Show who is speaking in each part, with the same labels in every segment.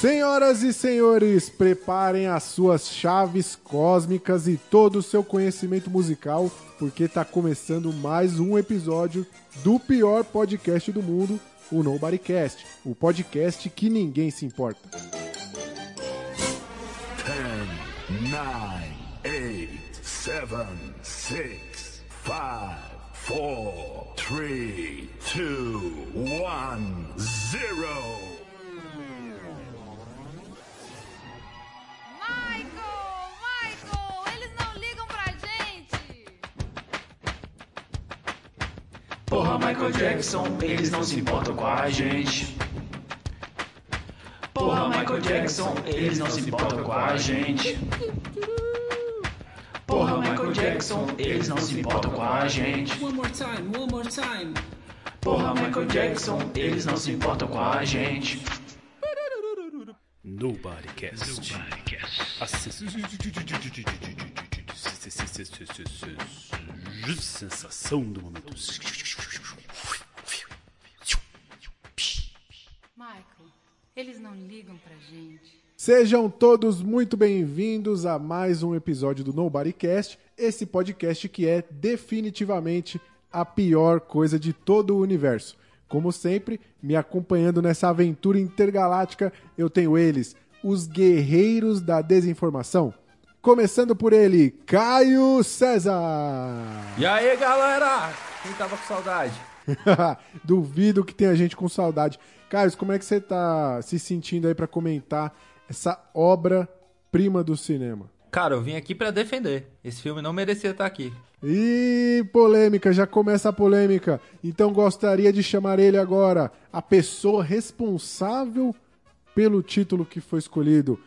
Speaker 1: Senhoras e senhores, preparem as suas chaves cósmicas e todo o seu conhecimento musical, porque tá começando mais um episódio do pior podcast do mundo, o Nobodycast, o podcast que ninguém se importa.
Speaker 2: 10, 9, 8, 7, 6, 5, 4, 3, 2, 1, 0.
Speaker 3: Porra, Michael Jackson, eles não se importam com a gente. Porra, Michael Jackson, eles não se importam com a gente. Porra, Michael Jackson, eles não se importam com a gente.
Speaker 4: One more time, one more time.
Speaker 3: Porra, Michael Jackson, eles não se importam com a gente.
Speaker 5: Nobody. A sensação do momento.
Speaker 6: Eles não ligam pra gente.
Speaker 1: Sejam todos muito bem-vindos a mais um episódio do Nobodycast, esse podcast que é definitivamente a pior coisa de todo o universo. Como sempre, me acompanhando nessa aventura intergaláctica, eu tenho eles, os guerreiros da desinformação. Começando por ele, Caio César.
Speaker 7: E aí, galera? Quem tava com saudade?
Speaker 1: Duvido que tenha gente com saudade. Caio, como é que você tá se sentindo aí pra comentar essa obra-prima do cinema?
Speaker 7: Cara, eu vim aqui pra defender. Esse filme não merecia estar aqui.
Speaker 1: Ih, polêmica, já começa a polêmica. Então gostaria de chamar ele agora, a pessoa responsável pelo título que foi escolhido.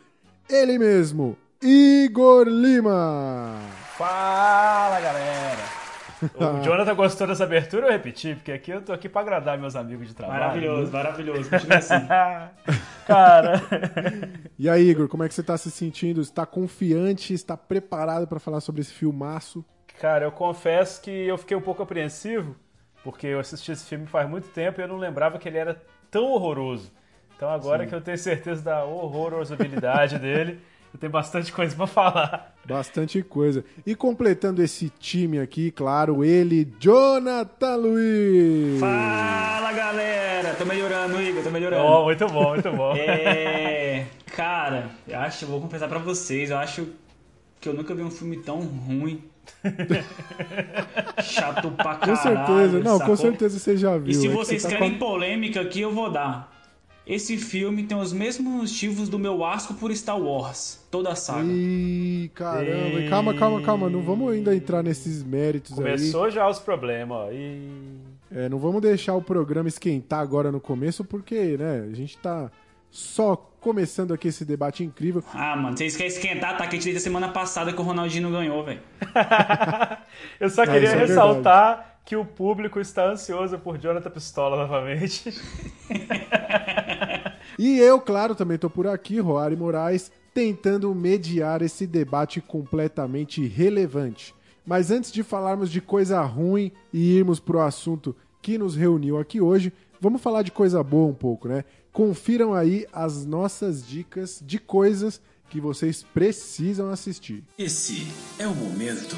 Speaker 1: Ele mesmo, Igor Lima.
Speaker 8: Fala, galera! O Jonathan gostou dessa abertura ou eu repeti? Porque aqui eu tô aqui pra agradar meus amigos de trabalho.
Speaker 3: Maravilhoso, maravilhoso. Continua assim.
Speaker 8: Cara,
Speaker 1: E aí, Igor, como é que você tá se sentindo? Está confiante? Está preparado para falar sobre esse filmaço?
Speaker 8: cara, eu confesso que eu fiquei um pouco apreensivo, porque eu assisti esse filme faz muito tempo e eu não lembrava que ele era tão horroroso. Então agora que eu tenho certeza da horrorosabilidade dele, eu tenho bastante coisa pra falar.
Speaker 1: Bastante coisa. E completando esse time aqui, claro, ele, Jonathan Luiz.
Speaker 3: Fala, galera! Tô melhorando, Igor, tô melhorando.
Speaker 8: Oh, muito bom, muito bom.
Speaker 3: É. Cara, eu acho, vou confessar pra vocês, eu acho que eu nunca vi um filme tão ruim. Chato pra
Speaker 1: Com
Speaker 3: caralho.
Speaker 1: certeza, não, com
Speaker 3: sacou?
Speaker 1: certeza você já viu.
Speaker 3: E se
Speaker 1: É
Speaker 3: vocês
Speaker 1: você tá
Speaker 3: querem
Speaker 1: com a-
Speaker 3: polêmica aqui, eu vou dar. Esse filme tem os mesmos motivos do meu asco por Star Wars. Toda a saga.
Speaker 1: Ih, caramba, calma, calma, calma, não vamos ainda entrar nesses méritos
Speaker 8: Começou já os problemas, ó. E...
Speaker 1: aí. É, não vamos deixar o programa esquentar agora no começo, porque, né, a gente tá só começando aqui esse debate incrível.
Speaker 3: Ah, mano, vocês querem esquentar? Tá quente desde a semana passada que o Ronaldinho ganhou, velho.
Speaker 8: Eu só queria
Speaker 1: é
Speaker 8: ressaltar que o público está ansioso por Jonathan Pistola novamente.
Speaker 1: E eu, claro, também tô por aqui, Roari Moraes, tentando mediar esse debate completamente relevante. Mas antes de falarmos de coisa ruim e irmos pro assunto que nos reuniu aqui hoje, vamos falar de coisa boa um pouco, né? Confiram aí as nossas dicas de coisas que vocês precisam assistir.
Speaker 4: Esse é o momento.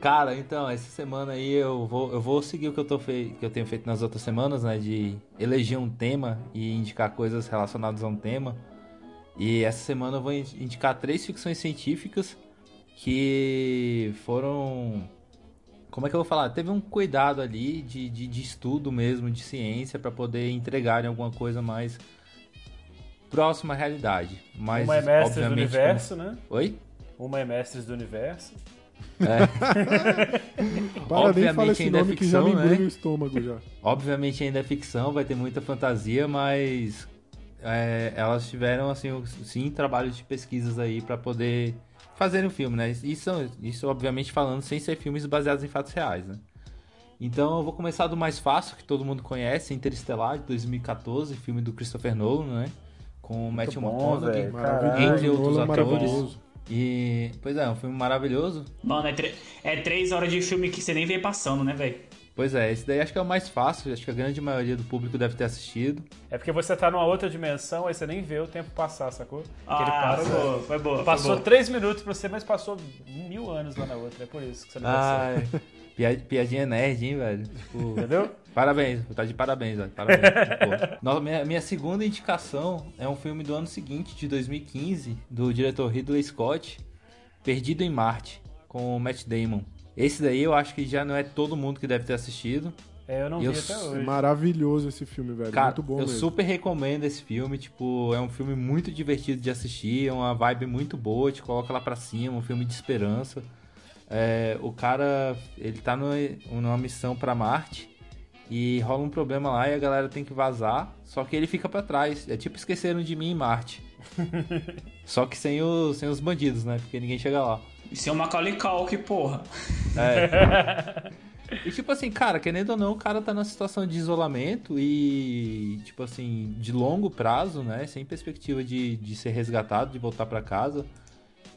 Speaker 7: Cara, então, essa semana aí eu vou, eu vou seguir o que eu, tô fei- que eu tenho feito nas outras semanas, né? De eleger um tema e indicar coisas relacionadas a um tema. E essa semana eu vou in- indicar três ficções científicas que foram. Como é que eu vou falar? Teve um cuidado ali de, de, de estudo mesmo, de ciência, pra poder entregarem alguma coisa mais próxima à realidade. Mas,
Speaker 8: Uma é Mestres do
Speaker 7: obviamente,
Speaker 8: Universo, né?
Speaker 7: como- Oi?
Speaker 8: Uma é Mestres do Universo.
Speaker 1: Para nem
Speaker 7: Obviamente
Speaker 1: falar esse
Speaker 7: ainda é
Speaker 1: nome que já me
Speaker 7: ficção, né?
Speaker 1: o estômago já.
Speaker 7: Obviamente ainda é ficção, vai ter muita fantasia, mas é, elas tiveram assim sim trabalhos de pesquisas aí pra poder fazer um filme, né? Isso, isso obviamente falando sem ser filmes baseados em fatos reais, né? Então eu vou começar do mais fácil, que todo mundo conhece, Interestelar, de 2014, filme do Christopher Nolan, né? Com o Matthew McConaughey, entre outros
Speaker 1: Nolan
Speaker 7: atores. E, pois é, um filme maravilhoso.
Speaker 3: Mano, é, é três horas de filme que você nem vê passando, né, velho?
Speaker 7: Pois é, esse daí acho que é o mais fácil, acho que a grande maioria do público deve ter assistido.
Speaker 8: É porque você tá numa outra dimensão, aí você nem vê o tempo passar, sacou? Ele
Speaker 3: Ah,
Speaker 8: para
Speaker 3: foi boa, foi boa. foi
Speaker 8: Passou
Speaker 3: boa.
Speaker 8: três minutos pra você, mas passou mil anos lá na outra. É por isso que você não percebe.
Speaker 7: Ai, pia- piadinha nerd, hein, velho? Tipo,
Speaker 8: Entendeu?
Speaker 7: Parabéns, tá de parabéns, velho. Parabéns. Minha, minha segunda indicação é um filme do ano seguinte, de 2015, do diretor Ridley Scott, Perdido em Marte, com o Matt Damon. Esse daí eu acho que já não é todo mundo que deve ter assistido.
Speaker 8: É, eu não
Speaker 7: Eu
Speaker 8: vi até
Speaker 1: É
Speaker 8: hoje.
Speaker 1: maravilhoso esse filme, velho.
Speaker 7: Cara,
Speaker 1: Muito bom
Speaker 7: eu
Speaker 1: mesmo.
Speaker 7: super recomendo esse filme, tipo, é um filme muito divertido de assistir, é uma vibe muito boa, te coloca lá pra cima, um filme de esperança. É, o cara, ele tá no- numa missão pra Marte e rola um problema lá e a galera tem que vazar, só que ele fica pra trás. É tipo esqueceram de mim em Marte. só que sem, os sem os bandidos, né? Porque ninguém chega lá.
Speaker 3: Isso é uma Macaulay Culkin, porra.
Speaker 7: E tipo assim, cara, querendo ou não, o cara tá numa situação de isolamento e, tipo assim, de longo prazo, né? Sem perspectiva de, de ser resgatado, de voltar pra casa.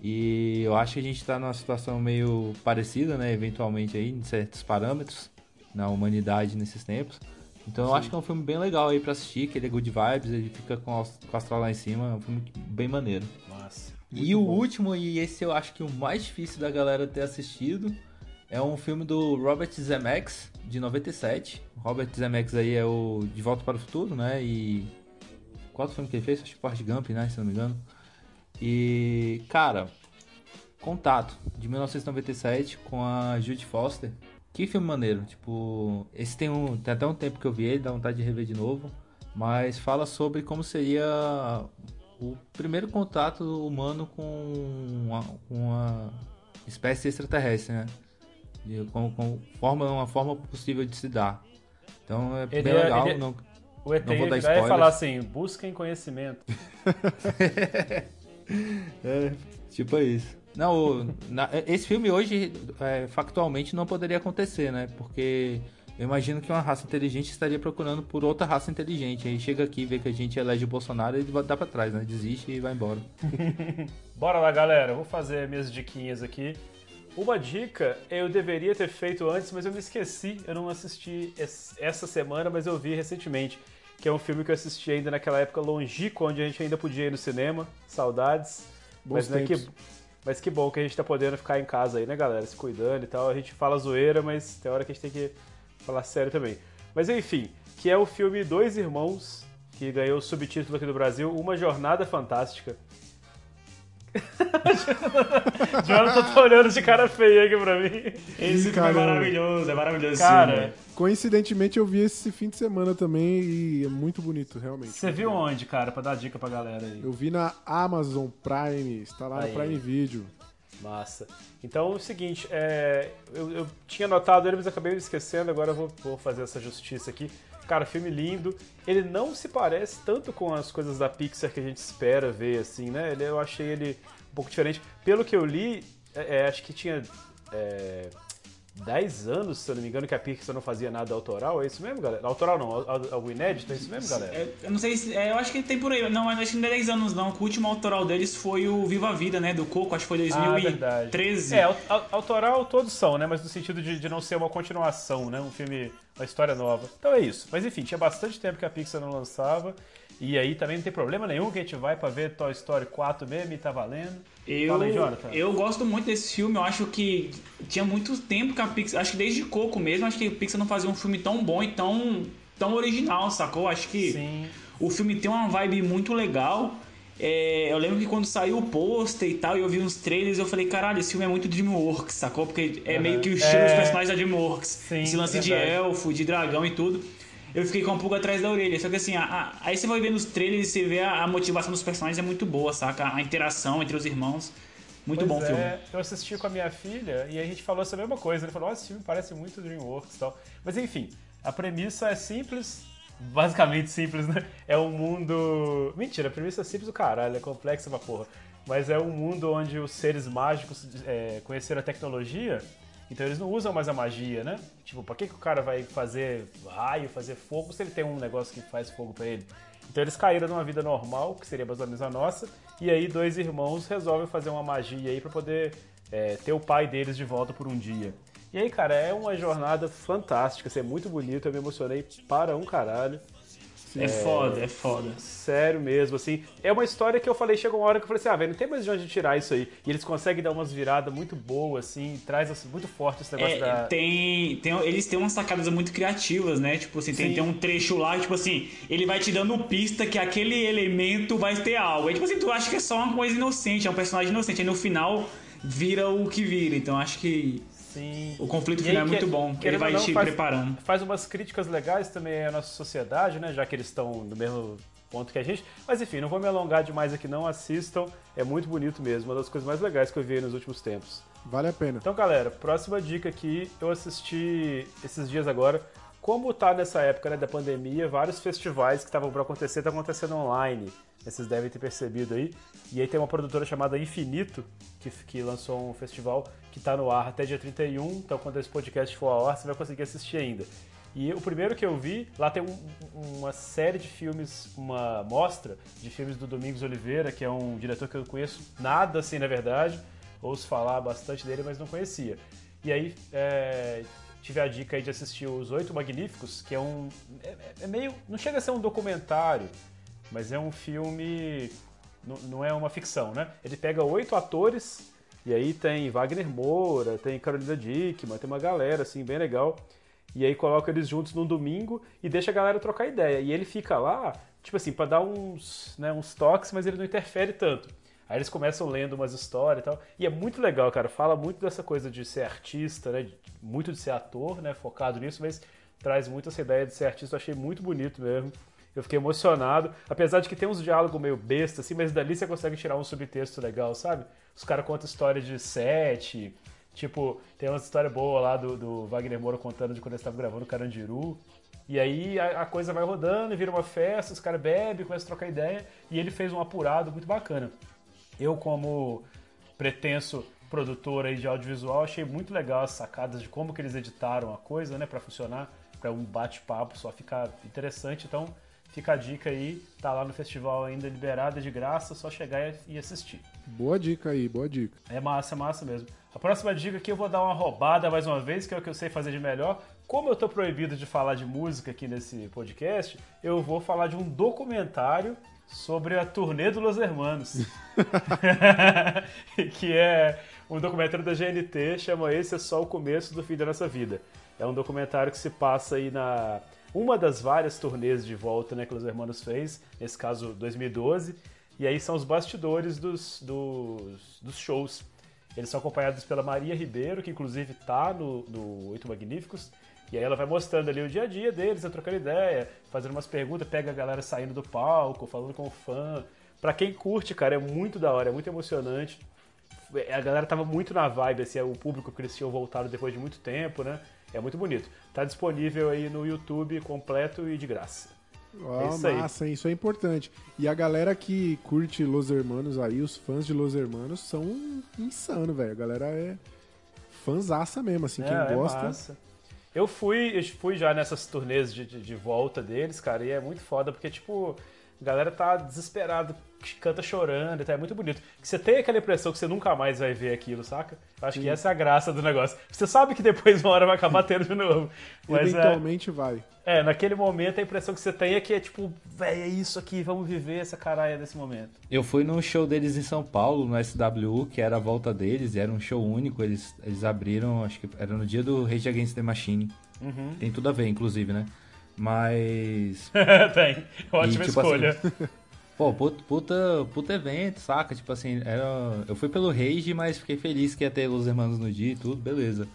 Speaker 7: E eu acho que a gente tá numa situação meio parecida, né? Eventualmente aí, em certos parâmetros, na humanidade nesses tempos. Então eu acho que é um filme bem legal aí pra assistir, que ele é good vibes, ele fica com o ast- com o astral lá em cima, é um filme bem maneiro.
Speaker 8: Nossa.
Speaker 7: E o último, e esse eu acho que o mais difícil da galera ter assistido, é um filme do Robert Zemeckis, de 97. O Robert Zemeckis aí é o De Volta para o Futuro, né? E. Qual filme que ele fez? Acho que Forrest Gump, né? Se não me engano. E. Cara. Contato, de 1997, com a Judy Foster. Que filme maneiro. Tipo, esse tem, um, tem até um tempo que eu vi ele, dá vontade de rever de novo. Mas fala sobre como seria o primeiro contato humano com uma, uma espécie extraterrestre, né? De, com, com forma, uma forma possível de se dar. Então é
Speaker 8: Ele
Speaker 7: bem
Speaker 8: é-
Speaker 7: legal.
Speaker 8: ele é-
Speaker 7: não-
Speaker 8: O ET
Speaker 7: Não vou dar
Speaker 8: vai
Speaker 7: spoilers.
Speaker 8: falar assim, busquem conhecimento.
Speaker 7: Tipo isso. Não, o- na- esse filme hoje, é, factualmente, não poderia acontecer, né? Porque eu imagino que uma raça inteligente estaria procurando por outra raça inteligente. Aí chega aqui, vê que a gente elege o Bolsonaro e ele dá pra trás, né? Desiste e vai embora.
Speaker 8: Bora lá, galera. Vou fazer minhas diquinhas aqui. Uma dica eu deveria ter feito antes, mas eu me esqueci. Eu não assisti es- essa semana, mas eu vi recentemente. Que é um filme que eu assisti ainda naquela época longínqua, onde a gente ainda podia ir no cinema. Saudades.
Speaker 1: Bons
Speaker 8: mas, né, que. Mas que bom que a gente tá podendo ficar em casa aí, né, galera? Se cuidando e tal. A gente fala zoeira, mas tem hora que a gente tem que falar sério também. Mas enfim, que é o filme Dois Irmãos, que ganhou o subtítulo aqui do Brasil, Uma Jornada Fantástica. Jonathan tá olhando de cara feia aqui pra mim.
Speaker 3: Esse é
Speaker 1: caramba.
Speaker 3: maravilhoso, é maravilhoso esse
Speaker 8: Cara.
Speaker 1: Coincidentemente, eu vi esse fim de semana também e é muito bonito, realmente.
Speaker 8: você viu onde, cara, pra dar dica pra galera aí?
Speaker 1: Eu vi na Amazon Prime, está lá
Speaker 8: Aí.
Speaker 1: no Prime Video.
Speaker 8: Massa. Então é o seguinte, é, eu, eu tinha anotado ele, mas acabei me esquecendo, agora eu vou, vou fazer essa justiça aqui. Cara, filme lindo. Ele não se parece tanto com as coisas da Pixar que a gente espera ver, assim, né? Ele, eu achei ele um pouco diferente. Pelo que eu li, é, é, acho que tinha é, 10 anos, se eu não me engano, que a Pixar não fazia nada autoral. É isso mesmo, galera? Autoral não, al- al- algo inédito, é isso mesmo, galera?
Speaker 3: É, eu não sei se. é, eu acho que tem por aí. Não, mas acho que não é 10 anos, não. O último autoral deles foi o Viva a Vida, né? Do Coco, acho que foi
Speaker 8: Ah, verdade.
Speaker 3: 2013.
Speaker 8: É, au- au- autoral todos são, né? Mas no sentido de, de não ser uma continuação, né? Um filme, uma história nova. Então é isso. Mas enfim, tinha bastante tempo que a Pixar não lançava. E aí também não tem problema nenhum que a gente vai pra ver Toy Story 4 mesmo e tá valendo.
Speaker 3: Eu,
Speaker 8: Fala aí, Jonathan.
Speaker 3: eu gosto muito desse filme, eu acho que tinha muito tempo que a Pixar, acho que desde Coco mesmo, acho que a Pixar não fazia um filme tão bom e tão, tão original, sacou? Acho que
Speaker 8: Sim.
Speaker 3: o filme tem uma vibe muito legal. É, eu lembro que quando saiu o pôster e tal, e eu vi uns trailers, eu falei, caralho, esse filme é muito DreamWorks, sacou? Porque é meio que o estilo
Speaker 8: É.
Speaker 3: dos personagens da DreamWorks.
Speaker 8: Sim,
Speaker 3: Esse lance de
Speaker 8: verdade.
Speaker 3: elfo, de dragão e tudo. Eu fiquei com um pouco atrás da orelha. Só que assim, a- a- aí você vai ver nos trailers e você vê a, a motivação dos personagens é muito boa, saca? A interação entre os irmãos. Muito
Speaker 8: Pois
Speaker 3: bom o filme.
Speaker 8: é, eu assisti com a minha filha e a gente falou essa mesma coisa. Ele falou, "Nossa, esse filme parece muito DreamWorks e tal. Mas enfim, a premissa é simples, basicamente simples, né? É um mundo... Mentira, a premissa é simples do caralho, é complexa pra porra. Mas é um mundo onde os seres mágicos é, conheceram a tecnologia, então eles não usam mais a magia, né? Tipo, pra que, que o cara vai fazer raio, fazer fogo, se ele tem um negócio que faz fogo pra ele? Então eles caíram numa vida normal, que seria mais ou menos a nossa, e aí dois irmãos resolvem fazer uma magia aí pra poder é, ter o pai deles de volta por um dia. E aí, cara, é uma jornada fantástica, assim, é muito bonito, eu me emocionei para um caralho.
Speaker 3: É foda, é foda.
Speaker 8: Sério mesmo, assim. É uma história que eu falei, chegou uma hora que eu falei assim, ah, velho, não tem mais de onde tirar isso aí. E eles conseguem dar umas viradas muito boas, assim, traz assim, muito forte esse negócio
Speaker 3: É,
Speaker 8: da.
Speaker 3: tem, tem, eles têm umas sacadas muito criativas, né? Tipo assim, tem, tem um trecho lá, tipo assim, ele vai te dando pista que aquele elemento vai ter algo. Aí, tipo assim, tu acha que é só uma coisa inocente, é um personagem inocente. Aí no final vira o que vira. Então acho que
Speaker 8: Sim.
Speaker 3: o conflito
Speaker 8: aí,
Speaker 3: final é
Speaker 8: que-
Speaker 3: muito bom. Ele vai
Speaker 8: não,
Speaker 3: te
Speaker 8: faz-
Speaker 3: preparando.
Speaker 8: Faz umas críticas legais também à nossa sociedade, né? Já que eles estão no mesmo ponto que a gente. Mas enfim, não vou me alongar demais aqui, não. Assistam. É muito bonito mesmo. Uma das coisas mais legais que eu vi aí nos últimos tempos.
Speaker 1: Vale a pena.
Speaker 8: Então, galera, próxima dica aqui. Eu assisti esses dias agora. Como tá nessa época né, da pandemia, vários festivais que estavam para acontecer estão acontecendo online. Vocês devem ter percebido aí. E aí tem uma produtora chamada Infinito, que, que lançou um festival que tá no ar até dia 31. Então, quando esse podcast for ao ar, você vai conseguir assistir ainda. E o primeiro que eu vi, lá tem um- uma série de filmes, uma mostra de filmes do Domingos Oliveira, que é um diretor que eu conheço nada assim, na verdade. Ouço falar bastante dele, mas não conhecia. E aí é, tive a dica de assistir Os Oito Magníficos, que é um. É, é meio. Não chega a ser um documentário, mas é um filme. Não, é uma ficção, né? Ele pega oito atores, e aí tem Wagner Moura, tem Carolina Dickman, tem uma galera assim, bem legal. E aí coloca eles juntos num domingo e deixa a galera trocar ideia. E ele fica lá, tipo assim, pra dar uns, né, uns toques, mas ele não interfere tanto. Aí eles começam lendo umas histórias e tal. E é muito legal, cara. Fala muito dessa coisa de ser artista, né? Muito de ser ator, né? Focado nisso, mas traz muito essa ideia de ser artista. Eu achei muito bonito mesmo. Eu fiquei emocionado. Apesar de que tem uns diálogos meio besta, assim, mas dali você consegue tirar um subtexto legal, sabe? Os caras contam história de sete. Tipo, tem uma história boa lá do, do Wagner Moura contando de quando eles estavam gravando Carandiru. E aí a, a coisa vai rodando, vira uma festa, os caras bebem, começam a trocar ideia. E ele fez um apurado muito bacana. Eu, como pretenso produtor aí de audiovisual, achei muito legal as sacadas de como que eles editaram a coisa, né, para funcionar, para um bate-papo só ficar interessante. Então, fica a dica aí, tá lá no festival ainda liberado, é de graça, só chegar e e assistir.
Speaker 1: Boa dica aí, boa dica.
Speaker 8: É massa, é massa mesmo. A próxima dica aqui eu vou dar uma roubada mais uma vez, que é o que eu sei fazer de melhor. Como eu tô proibido de falar de música aqui nesse podcast, eu vou falar de um documentário sobre a turnê do Los Hermanos. que é um documentário da GNT, chama Esse é só o começo do fim da nossa vida. É um documentário que se passa aí na uma das várias turnês de volta né, que Los Hermanos fez, nesse caso 2012, e aí são os bastidores dos, dos, dos shows. Eles são acompanhados pela Maria Ribeiro, que inclusive tá no, no Oito Magníficos, e aí ela vai mostrando ali o dia a dia deles, né, trocando ideia, fazendo umas perguntas, pega a galera saindo do palco, falando com o fã. Pra quem curte, cara, é muito da hora, é muito emocionante. A galera tava muito na vibe, assim, o público que eles tinham voltado depois de muito tempo, né? É muito bonito. Tá disponível aí no YouTube completo e de graça. É isso aí.
Speaker 1: massa, hein? isso é importante. E a galera que curte Los Hermanos aí, os fãs de Los Hermanos, são insano, velho. A galera é fãzaça mesmo, assim, quem
Speaker 8: É, é
Speaker 1: gosta.
Speaker 8: massa. Eu fui, eu fui já nessas turnês de, de, de volta deles, cara, e é muito foda, porque, tipo, a galera tá desesperada, canta chorando, tá, é muito bonito. Que você tem aquela impressão que você nunca mais vai ver aquilo, saca? Eu acho que essa é a graça do negócio. Você sabe que depois uma hora vai acabar tendo de novo. Mas é,
Speaker 1: Eventualmente vai.
Speaker 8: é, naquele momento a impressão que você tem é que é tipo, véi, é isso aqui, vamos viver essa caralha desse momento.
Speaker 7: Eu fui num show deles em São Paulo, no SWU, que era a volta deles, e era um show único. Eles, eles abriram, acho que era no dia do Rage Against the Machine.
Speaker 8: Uhum.
Speaker 7: Tem tudo a ver, inclusive, né? Mas.
Speaker 8: tem, ótima
Speaker 7: tipo
Speaker 8: escolha.
Speaker 7: assim, Pô, puta, puta, evento, saca? Tipo assim, era... eu fui pelo Rage, mas fiquei feliz que ia ter Los Hermanos no dia e tudo, beleza.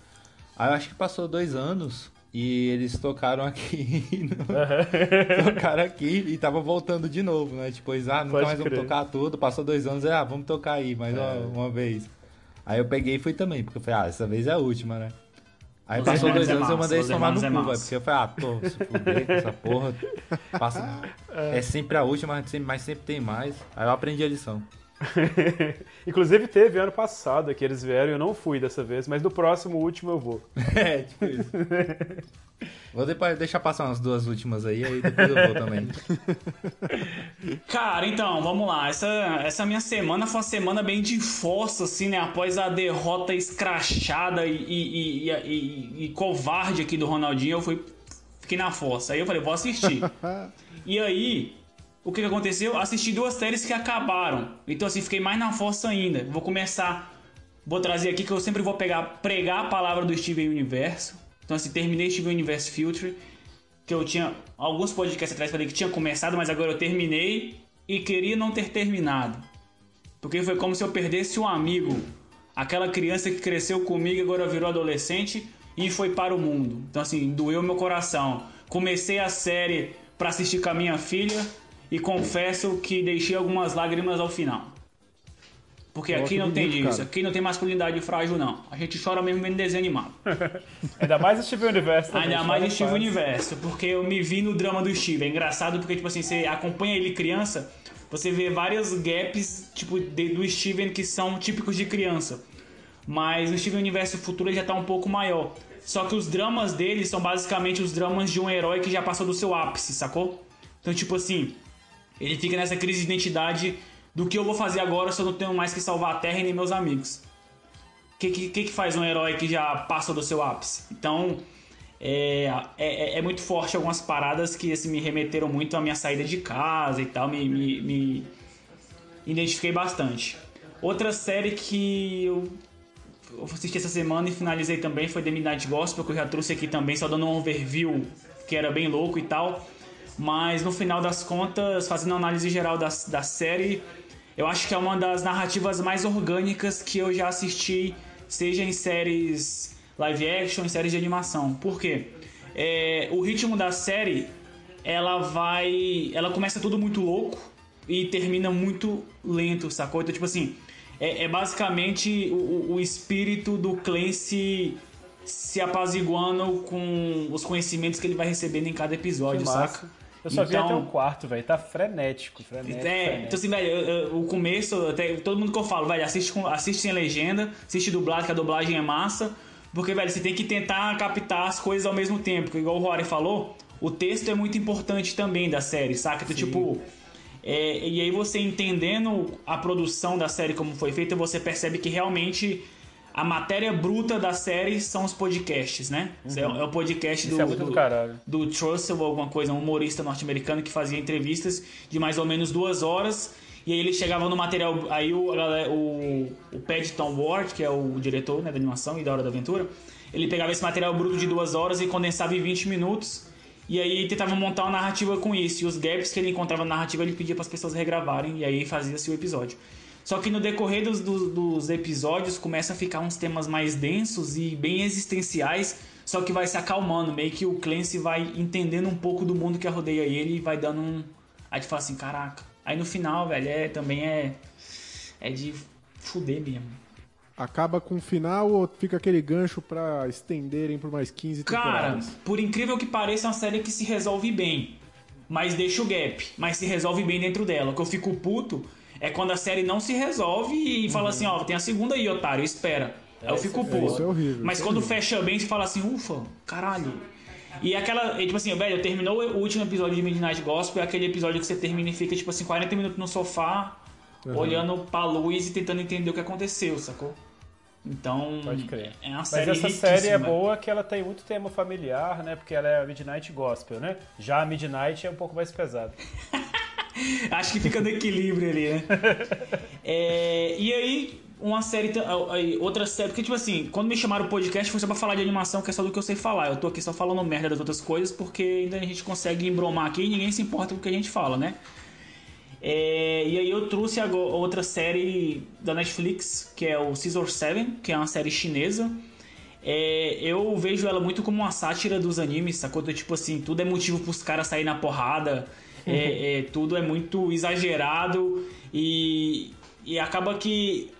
Speaker 7: Aí eu acho que passou dois anos e eles tocaram aqui. no- tocaram aqui e tava voltando de novo, né? Tipo, eles, ah, nunca
Speaker 8: Pode
Speaker 7: mais vamos
Speaker 8: crer.
Speaker 7: tocar tudo. Passou dois anos, ah, vamos tocar aí mais uma, uma vez. Aí eu peguei e fui também, porque eu falei, ah, essa vez é a última, né? Aí passou dois
Speaker 3: é
Speaker 7: anos eu
Speaker 3: massa,
Speaker 7: mandei eles tomar no
Speaker 3: é
Speaker 7: cu, velho.
Speaker 3: massa.
Speaker 7: Porque eu falei, ah, tô, se fuder com essa porra. Passa... É sempre a última, mas sempre tem mais. Aí eu aprendi a lição.
Speaker 8: Inclusive teve ano passado que eles vieram e eu não fui dessa vez, mas no próximo último eu vou.
Speaker 7: É, tipo isso. Vou deixar passar umas duas últimas aí, aí depois eu vou também.
Speaker 3: Cara, então, vamos lá. Essa, essa minha semana foi uma semana bem de força, assim, né? Após a derrota escrachada e, e, e, e- e covarde aqui do Ronaldinho, eu fui, fiquei na força. Aí eu falei, vou assistir. e aí, o que, que aconteceu? Assisti duas séries que acabaram. Então, assim, fiquei mais na força ainda. Vou começar. Vou trazer aqui que eu sempre vou pegar, pregar a palavra do Steven Universo. Então, assim, terminei Steven Universe Filter que eu tinha alguns podcasts atrás falei que tinha começado, mas agora eu terminei e queria não ter terminado. Porque foi como se eu perdesse um amigo, aquela criança que cresceu comigo agora virou adolescente e foi para o mundo. Então assim, doeu meu coração. Comecei a série para assistir com a minha filha e confesso que deixei algumas lágrimas ao final. Porque aqui não tem disso,
Speaker 1: cara.
Speaker 3: aqui não tem masculinidade frágil não. A gente chora mesmo vendo desenho animado.
Speaker 8: Ainda mais o Steven Universo. também,
Speaker 3: Ainda mais
Speaker 8: fala
Speaker 3: no Steve
Speaker 8: fácil.
Speaker 3: Universo, porque eu me vi no drama do Steve. É engraçado porque, tipo assim, você acompanha ele criança, você vê vários gaps, tipo, de- do Steven que são típicos de criança. Mas no Steven Universo Futuro ele já tá um pouco maior. Só que os dramas dele são basicamente os dramas de um herói que já passou do seu ápice, sacou? Então, tipo assim, ele fica nessa crise de identidade do que eu vou fazer agora se eu não tenho mais que salvar a Terra e nem meus amigos. O que, que, que faz um herói que já passou do seu ápice? Então, é, é, é muito forte algumas paradas que assim, me remeteram muito à minha saída de casa e tal, me, me, me identifiquei bastante. Outra série que eu, eu assisti essa semana e finalizei também foi The Midnight Gospel, que eu já trouxe aqui também, só dando um overview, que era bem louco e tal. Mas no final das contas, fazendo análise geral da, da série, eu acho que é uma das narrativas mais orgânicas que eu já assisti, seja em séries live action, em séries de animação. Por quê? É, o ritmo da série, ela vai. Ela começa tudo muito louco e termina muito lento, sacou? Então, tipo assim, é, é basicamente o, o- espírito do Clancy se apaziguando com os conhecimentos que ele vai recebendo em cada episódio,
Speaker 8: Que massa. Eu só vi
Speaker 3: Então-
Speaker 8: até o quarto, velho. Tá frenético, frenético.
Speaker 3: É,
Speaker 8: frenético.
Speaker 3: então assim, velho, o começo, até todo mundo que eu falo, velho, assiste, com, assiste sem legenda, assiste dublado, que a dublagem é massa, porque, velho, você tem que tentar captar as coisas ao mesmo tempo, porque igual o Rory falou, o texto é muito importante também da série, saca? Então, tipo, é, e aí você entendendo a produção da série como foi feita, você percebe que realmente a matéria bruta da série são os podcasts, né? É, é o podcast do,
Speaker 8: é do
Speaker 3: do- do Trussell ou alguma coisa, um humorista norte-americano que fazia entrevistas de mais ou menos duas horas. E aí ele chegava no material. Aí o, o, o Paddington Ward, que é o diretor né, da animação e da Hora da Aventura, ele pegava esse material bruto de duas horas e condensava em 20 minutos. E aí tentava montar uma narrativa com isso. E os gaps que ele encontrava na narrativa ele pedia para as pessoas regravarem. E aí fazia-se o episódio. Só que no decorrer dos, dos, dos episódios começa a ficar uns temas mais densos e bem existenciais, só que vai se acalmando, meio que o Clancy vai entendendo um pouco do mundo que rodeia ele e vai dando um. Aí tu fala assim, caraca. Aí no final, velho, é, também é. É de fuder mesmo.
Speaker 1: Acaba com o final ou fica aquele gancho pra estenderem por mais 15
Speaker 3: Cara,
Speaker 1: temporadas?
Speaker 3: por incrível que pareça, é uma série que se resolve bem. Mas deixa o gap. Mas se resolve bem dentro dela. O que eu fico puto é quando a série não se resolve e fala assim, ó, tem a segunda aí, otário, espera. Aí eu fico puto.
Speaker 1: isso é horrível,
Speaker 3: Mas
Speaker 1: é
Speaker 3: quando
Speaker 1: horrível.
Speaker 3: fecha bem, você fala assim, ufa, caralho. E aquela, tipo assim, velho, terminou o último episódio de Midnight Gospel, é aquele episódio que você termina e fica, tipo assim, 40 minutos no sofá, olhando pra luz e tentando entender o que aconteceu, sacou? Então,
Speaker 8: Pode crer.
Speaker 3: é uma
Speaker 8: Mas
Speaker 3: série
Speaker 8: essa série é boa que ela tem muito tema familiar, né? Porque ela é a Midnight Gospel, né? Já a Midnight é um pouco mais pesada.
Speaker 3: Acho que fica no equilíbrio ali, né? É, e aí, uma série. Outra série. Porque, tipo assim, quando me chamaram o podcast foi só pra falar de animação, que é só do que eu sei falar. Eu tô aqui só falando merda das outras coisas, porque ainda a gente consegue embromar aqui e ninguém se importa com o que a gente fala, né? É, e aí eu trouxe agora outra série da Netflix, que é o Scissor 7, que é uma série chinesa. É, eu vejo ela muito como uma sátira dos animes, sacou? Tipo assim, tudo é motivo pros caras saírem na porrada, é, é, tudo é muito exagerado e, e acaba que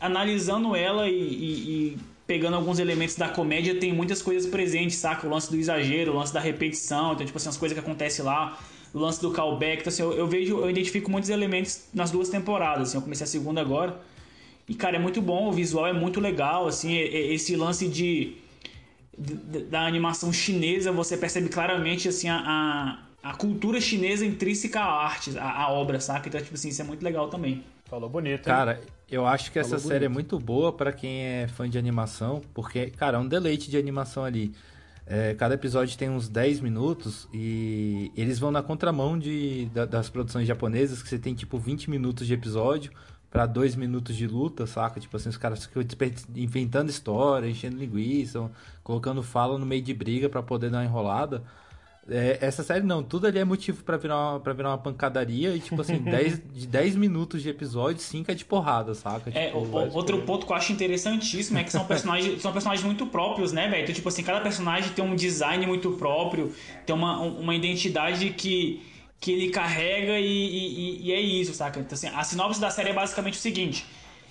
Speaker 3: analisando ela e, e- e pegando alguns elementos da comédia, tem muitas coisas presentes, saca? O lance do exagero, o lance da repetição, então, tipo assim, as coisas que acontecem lá o lance do callback. Então, assim, eu, eu vejo, eu identifico muitos elementos nas duas temporadas. Assim, eu comecei a segunda agora. E, cara, é muito bom, o visual é muito legal, assim, e- e- esse lance de- da animação chinesa, você percebe claramente, assim, a, a, cultura chinesa intrínseca à arte, à, à obra, saca? Então, tipo assim, isso é muito legal também.
Speaker 8: Falou bonito, hein?
Speaker 7: Cara, eu acho que essa
Speaker 1: Falou
Speaker 7: série é
Speaker 1: bonito.
Speaker 7: muito boa pra quem é fã de animação, porque, cara, é um deleite de animação ali. É, cada episódio tem uns 10 minutos e eles vão na contramão de, da- das produções japonesas, que você tem tipo 20 minutos de episódio pra 2 minutos de luta, saca? Tipo assim, os caras ficam inventando história, enchendo linguiça, colocando fala no meio de briga pra poder dar uma enrolada. É, essa série não, tudo ali é motivo pra virar uma, pra virar uma pancadaria e, tipo assim, 10, de 10 minutos de episódio, 5 é de porrada, saca?
Speaker 3: É,
Speaker 7: Tipo,
Speaker 3: o- o- outro ponto que eu acho interessantíssimo é que são personagens, são personagens muito próprios, né, velho? Então, tipo assim, cada personagem tem um design muito próprio, tem uma, um- uma identidade que, que ele carrega e, e- e é isso, saca? Então, assim, a sinopse da série é basicamente o seguinte: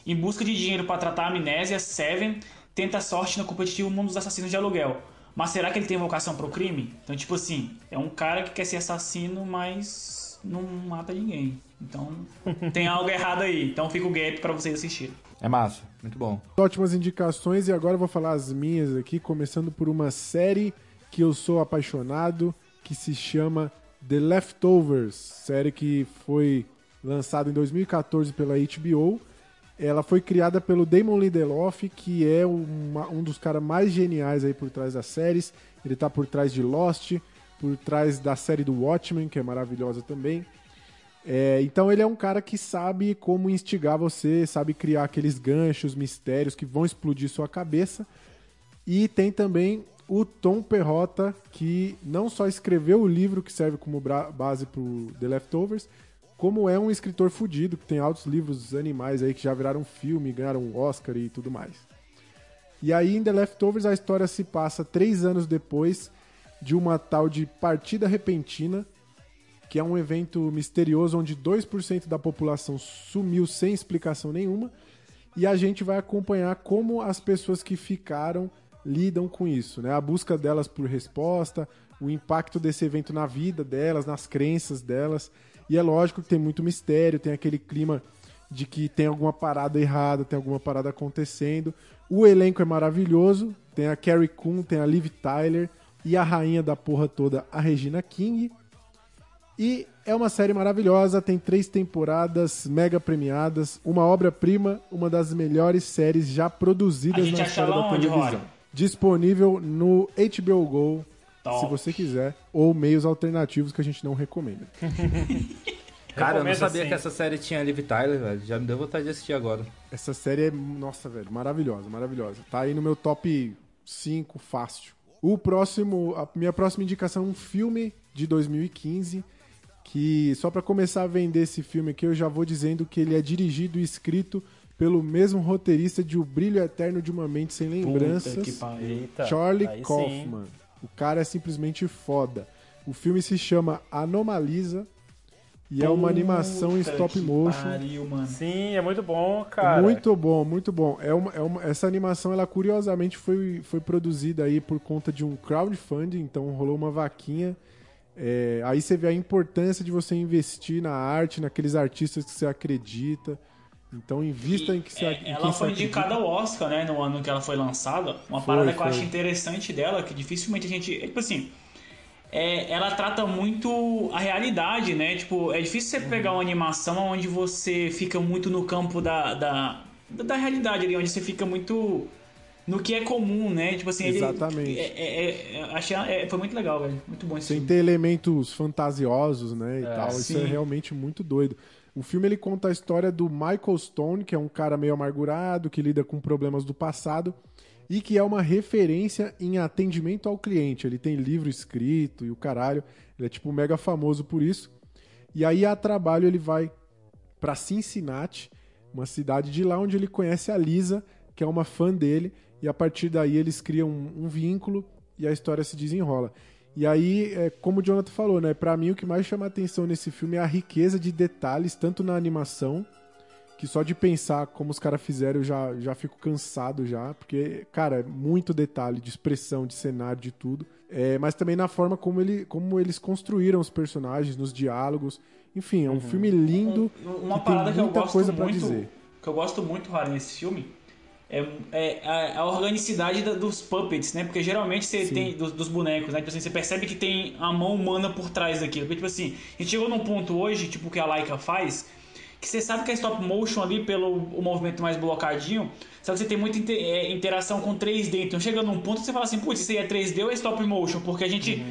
Speaker 3: em busca de dinheiro para tratar a amnésia, Seven tenta sorte no competitivo mundo dos assassinos de aluguel. Mas será que ele tem vocação pro crime? Então, tipo assim, é um cara que quer ser assassino, mas não mata ninguém. Então, tem algo errado aí. Então, fica o gap pra vocês assistirem.
Speaker 7: É massa, muito bom.
Speaker 1: Ótimas indicações e agora eu vou falar as minhas aqui, começando por uma série que eu sou apaixonado, que se chama The Leftovers, série que foi lançada em 2014 pela HBO. Ela foi criada pelo Damon Lindelof, que é uma- um dos caras mais geniais aí por trás das séries. Ele tá por trás de Lost, por trás da série do Watchmen, que é maravilhosa também. É, então ele é um cara que sabe como instigar você, sabe criar aqueles ganchos, mistérios que vão explodir sua cabeça. E tem também o Tom Perrota, que não só escreveu o livro que serve como base pro The Leftovers, como é um escritor fudido, que tem altos livros animais aí que já viraram filme, ganharam Oscar e tudo mais. E aí em The Leftovers a história se passa três anos depois de uma tal de partida repentina, que é um evento misterioso onde 2% da população sumiu sem explicação nenhuma, e a gente vai acompanhar como as pessoas que ficaram lidam com isso, né? A busca delas por resposta, o impacto desse evento na vida delas, nas crenças delas. E é lógico que tem muito mistério, tem aquele clima de que tem alguma parada errada, tem alguma parada acontecendo. O elenco é maravilhoso, tem a Carrie Coon, tem a Liv Tyler e a rainha da porra toda, a Regina King. E é uma série maravilhosa, tem três temporadas mega premiadas, uma obra-prima, uma das melhores séries já produzidas na história da televisão. Disponível no HBO Go,
Speaker 3: Top.
Speaker 1: se você quiser, ou meios alternativos que a gente não recomenda.
Speaker 7: Cara, eu não sabia
Speaker 8: assim.
Speaker 7: que essa série tinha Liv Tyler, velho. Já me deu vontade de assistir agora.
Speaker 1: Essa série é, nossa, velho, maravilhosa, maravilhosa. Tá aí no meu top 5 fácil. O próximo, a minha próxima indicação é um filme de 2015 que só pra começar a vender esse filme aqui, eu já vou dizendo que ele é dirigido e escrito pelo mesmo roteirista de O Brilho Eterno de uma Mente Sem Lembranças, Charlie
Speaker 8: aí sim.
Speaker 1: O cara é simplesmente foda. O filme se chama Anomalisa e é uma animação em
Speaker 3: Puta
Speaker 1: stop motion.
Speaker 3: Pariu, mano.
Speaker 8: Sim, é muito bom, cara.
Speaker 1: Muito bom, muito bom. É uma, é uma- essa animação, ela curiosamente foi, foi produzida aí por conta de um crowdfunding, então rolou uma vaquinha. É, aí você vê a importância de você investir na arte, naqueles artistas que você acredita. Então invista em que você
Speaker 3: É,
Speaker 1: em
Speaker 3: ela foi indicada ao Oscar, né? No ano que ela foi lançada. Uma
Speaker 1: Foi,
Speaker 3: parada que eu acho interessante dela, que dificilmente a gente. é, Tipo assim. é, ela trata muito a realidade, né? Tipo, é difícil você pegar uma animação onde você fica muito no campo da, da, da realidade ali, onde você fica muito no que é comum, né? Tipo assim, ele-
Speaker 1: Exatamente.
Speaker 3: é, é, é, achei, é, foi muito legal, velho. Muito bom esse
Speaker 1: Sem
Speaker 3: filme.
Speaker 1: ter elementos fantasiosos, né, e tal. Isso é
Speaker 3: sim.
Speaker 1: realmente muito doido. O filme ele conta a história do Michael Stone, que é um cara meio amargurado, que lida com problemas do passado e que é uma referência em atendimento ao cliente. Ele tem livro escrito e o caralho. Ele é tipo mega famoso por isso. E aí a trabalho ele vai para Cincinnati, uma cidade de lá onde ele conhece a Lisa, que é uma fã dele, e a partir daí eles criam um, um vínculo e a história se desenrola. E aí, é, como o Jonathan falou, né, para mim o que mais chama atenção nesse filme é a riqueza de detalhes, tanto na animação que só de pensar como os caras fizeram eu já, já fico cansado já, porque, cara, é muito detalhe de expressão, de cenário, de tudo. É, mas também na forma como, ele, como eles construíram os personagens, nos diálogos. Enfim, é um filme lindo
Speaker 3: Um- uma
Speaker 1: que tem
Speaker 3: parada que eu
Speaker 1: muita
Speaker 3: gosto
Speaker 1: coisa pra
Speaker 3: muito,
Speaker 1: dizer.
Speaker 3: que eu gosto muito, Rara, nesse filme, é, é a, organicidade da- dos puppets, né? Porque geralmente você
Speaker 1: Sim.
Speaker 3: tem dos, dos bonecos, né? Tipo assim, você percebe que tem a mão humana por trás daquilo. Porque, tipo assim, a gente chegou num ponto hoje, tipo, que a Laika faz, que você sabe que é stop motion ali pelo o movimento mais blocadinho, só que você tem muita é, interação com 3D. Então chega num ponto que você fala assim, putz, isso aí é 3D ou é stop motion? Porque a gente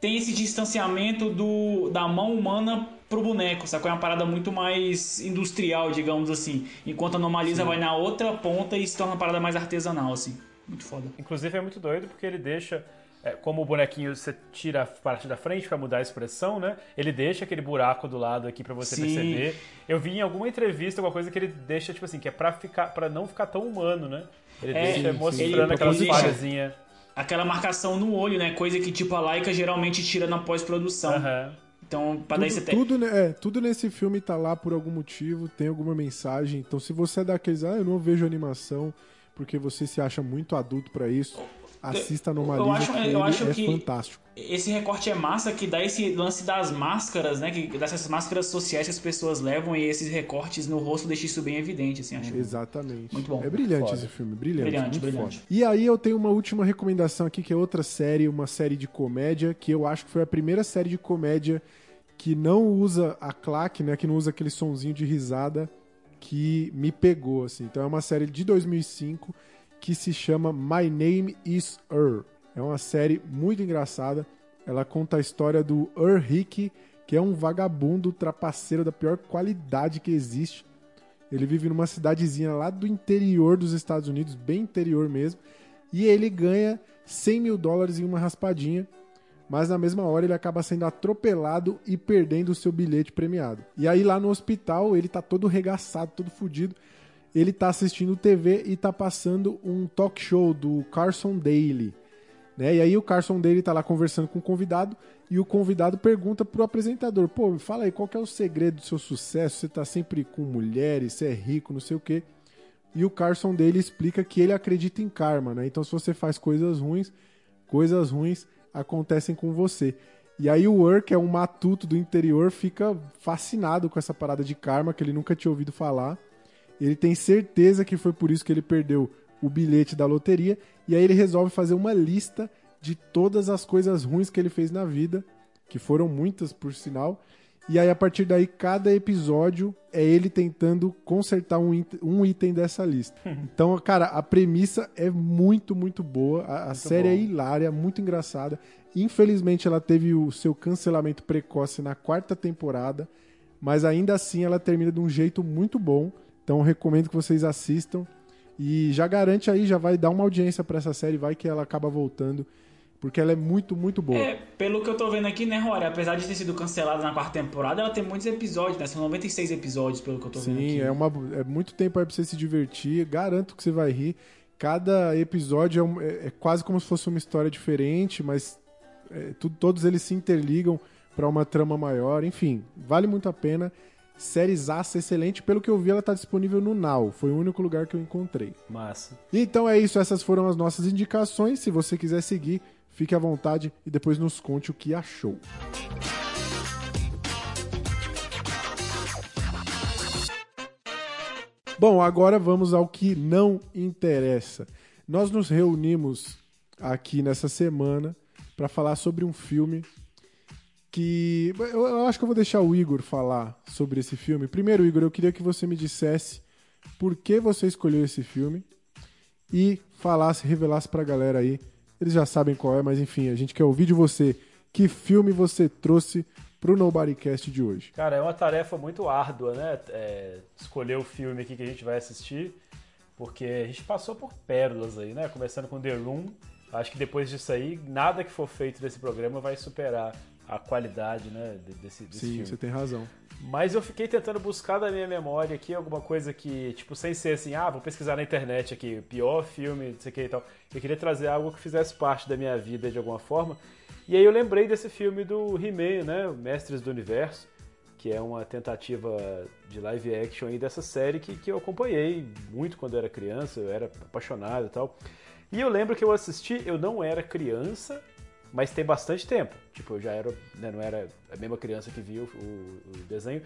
Speaker 3: tem esse distanciamento do, da mão humana pro boneco, sacou? É uma parada muito mais industrial, digamos assim. Enquanto a Normaliza vai na outra ponta e se torna uma parada mais artesanal, assim. Muito foda.
Speaker 8: Inclusive é muito doido porque ele deixa. é, como o bonequinho você tira a parte da frente pra mudar a expressão, né? Ele deixa aquele buraco do lado aqui pra você
Speaker 3: Sim.
Speaker 8: perceber. Eu vi em alguma entrevista alguma coisa que ele deixa, tipo assim, que é pra, ficar, pra não ficar tão humano, né? Ele
Speaker 3: É,
Speaker 8: deixa
Speaker 3: sim,
Speaker 8: mostrando
Speaker 3: ele-
Speaker 8: aquelas falhazinhas.
Speaker 3: Aquela marcação no olho, né? Coisa que tipo a Laika geralmente tira na pós-produção.
Speaker 8: Aham.
Speaker 3: Então, pra daí você
Speaker 1: Tudo,
Speaker 3: ter...
Speaker 1: tudo, né, é, tudo nesse filme tá lá por algum motivo, tem alguma mensagem. Então, se você é daqueles, ah, eu não vejo animação porque você se acha muito adulto pra isso, assista no
Speaker 3: eu acho-
Speaker 1: que
Speaker 3: eu acho
Speaker 1: é
Speaker 3: que-
Speaker 1: fantástico.
Speaker 3: Esse recorte é massa que dá esse lance das máscaras, né? Que dessas máscaras sociais que as pessoas levam e esses recortes no rosto deixa isso bem evidente, assim, acho.
Speaker 1: Exatamente.
Speaker 3: Muito bom.
Speaker 1: É brilhante
Speaker 8: Foda.
Speaker 1: esse filme, brilhante.
Speaker 3: Brilhante,
Speaker 1: muito
Speaker 3: brilhante.
Speaker 1: foda. E aí eu tenho uma última recomendação aqui, que é outra série, uma série de comédia, que eu acho que foi a primeira série de comédia que não usa a claque, né? Que não usa aquele sonzinho de risada que me pegou, assim. Então é uma série de 2005 que se chama My Name is Earl. É uma série muito engraçada. Ela conta a história do Earl Hickey, que é um vagabundo trapaceiro da pior qualidade que existe. Ele vive numa cidadezinha lá do interior dos Estados Unidos, bem interior mesmo. E ele ganha 100 mil dólares em uma raspadinha. Mas na mesma hora ele acaba sendo atropelado e perdendo o seu bilhete premiado. E aí lá no hospital ele tá todo regaçado, todo fudido. Ele tá assistindo TV e tá passando um talk show do Carson Daly. Né? E aí o Carson Daly tá lá conversando com o convidado e o convidado pergunta pro apresentador: "Pô, me fala aí, qual que é o segredo do seu sucesso? Você tá sempre com mulheres, você é rico, não sei o quê?" E o Carson Daly explica que ele acredita em karma, né? Então se você faz coisas ruins, coisas ruins acontecem com você. E aí o que é um matuto do interior, fica fascinado com essa parada de karma que ele nunca tinha ouvido falar. Ele tem certeza que foi por isso que ele perdeu o bilhete da loteria. E aí ele resolve fazer uma lista de todas as coisas ruins que ele fez na vida, que foram muitas por sinal. E aí a partir daí cada episódio é ele tentando consertar um, um item dessa lista. Então, cara, a premissa é muito, muito boa. A, a série é
Speaker 8: bom.
Speaker 1: hilária, muito engraçada. Infelizmente ela teve o seu cancelamento precoce na quarta temporada, mas ainda assim ela termina de um jeito muito bom. Então recomendo que vocês assistam e já garante aí, já vai dar uma audiência pra essa série, vai que ela acaba voltando, porque ela é muito, muito boa.
Speaker 3: É, pelo que eu tô vendo aqui, né, Rory? Apesar de ter sido cancelada na quarta temporada, ela tem muitos episódios, né? São 96 episódios, pelo que eu tô vendo
Speaker 1: Sim,
Speaker 3: aqui.
Speaker 1: é, uma, é muito tempo aí pra você se divertir. Garanto que você vai rir. Cada episódio é, um- é- é quase como se fosse uma história diferente, mas é, todos eles se interligam pra uma trama maior. Enfim, vale muito a pena. Séries Aça excelente. Pelo que eu vi, ela tá disponível no Now. Foi o único lugar que eu encontrei.
Speaker 8: Massa.
Speaker 1: Então é isso, essas foram as nossas indicações. Se você quiser seguir, fique à vontade e depois nos conte o que achou. Bom, agora vamos ao que não interessa. Nós nos reunimos aqui nessa semana para falar sobre um filme que eu, eu acho que eu vou deixar o Igor falar sobre esse filme. Primeiro, Igor, eu queria que você me dissesse por que você escolheu esse filme e falasse, revelasse pra galera aí. Eles já sabem qual é, mas enfim, a gente quer ouvir de você. Que filme você trouxe pro Nobodycast de hoje?
Speaker 8: Cara, é uma tarefa muito árdua, né? É, escolher o filme aqui que a gente vai assistir, porque a gente passou por pérolas aí, né? Começando com The Room. Acho que depois disso aí, nada que for feito desse programa vai superar a qualidade, né? de- Desse, desse
Speaker 1: Sim,
Speaker 8: filme.
Speaker 1: você tem razão.
Speaker 8: Mas eu fiquei tentando buscar da minha memória aqui alguma coisa que, tipo, sem ser assim, ah, vou pesquisar na internet aqui, pior filme, não sei o que e tal. Eu queria trazer algo que fizesse parte da minha vida de alguma forma. E aí eu lembrei desse filme do He-Man, né? Mestres do Universo, que é uma tentativa de live action aí dessa série que, que eu acompanhei muito quando eu era criança, eu era apaixonado e tal. E eu lembro que eu assisti, eu não era criança, mas tem bastante tempo. Tipo, eu já era, né, não era a mesma criança que viu o, o desenho.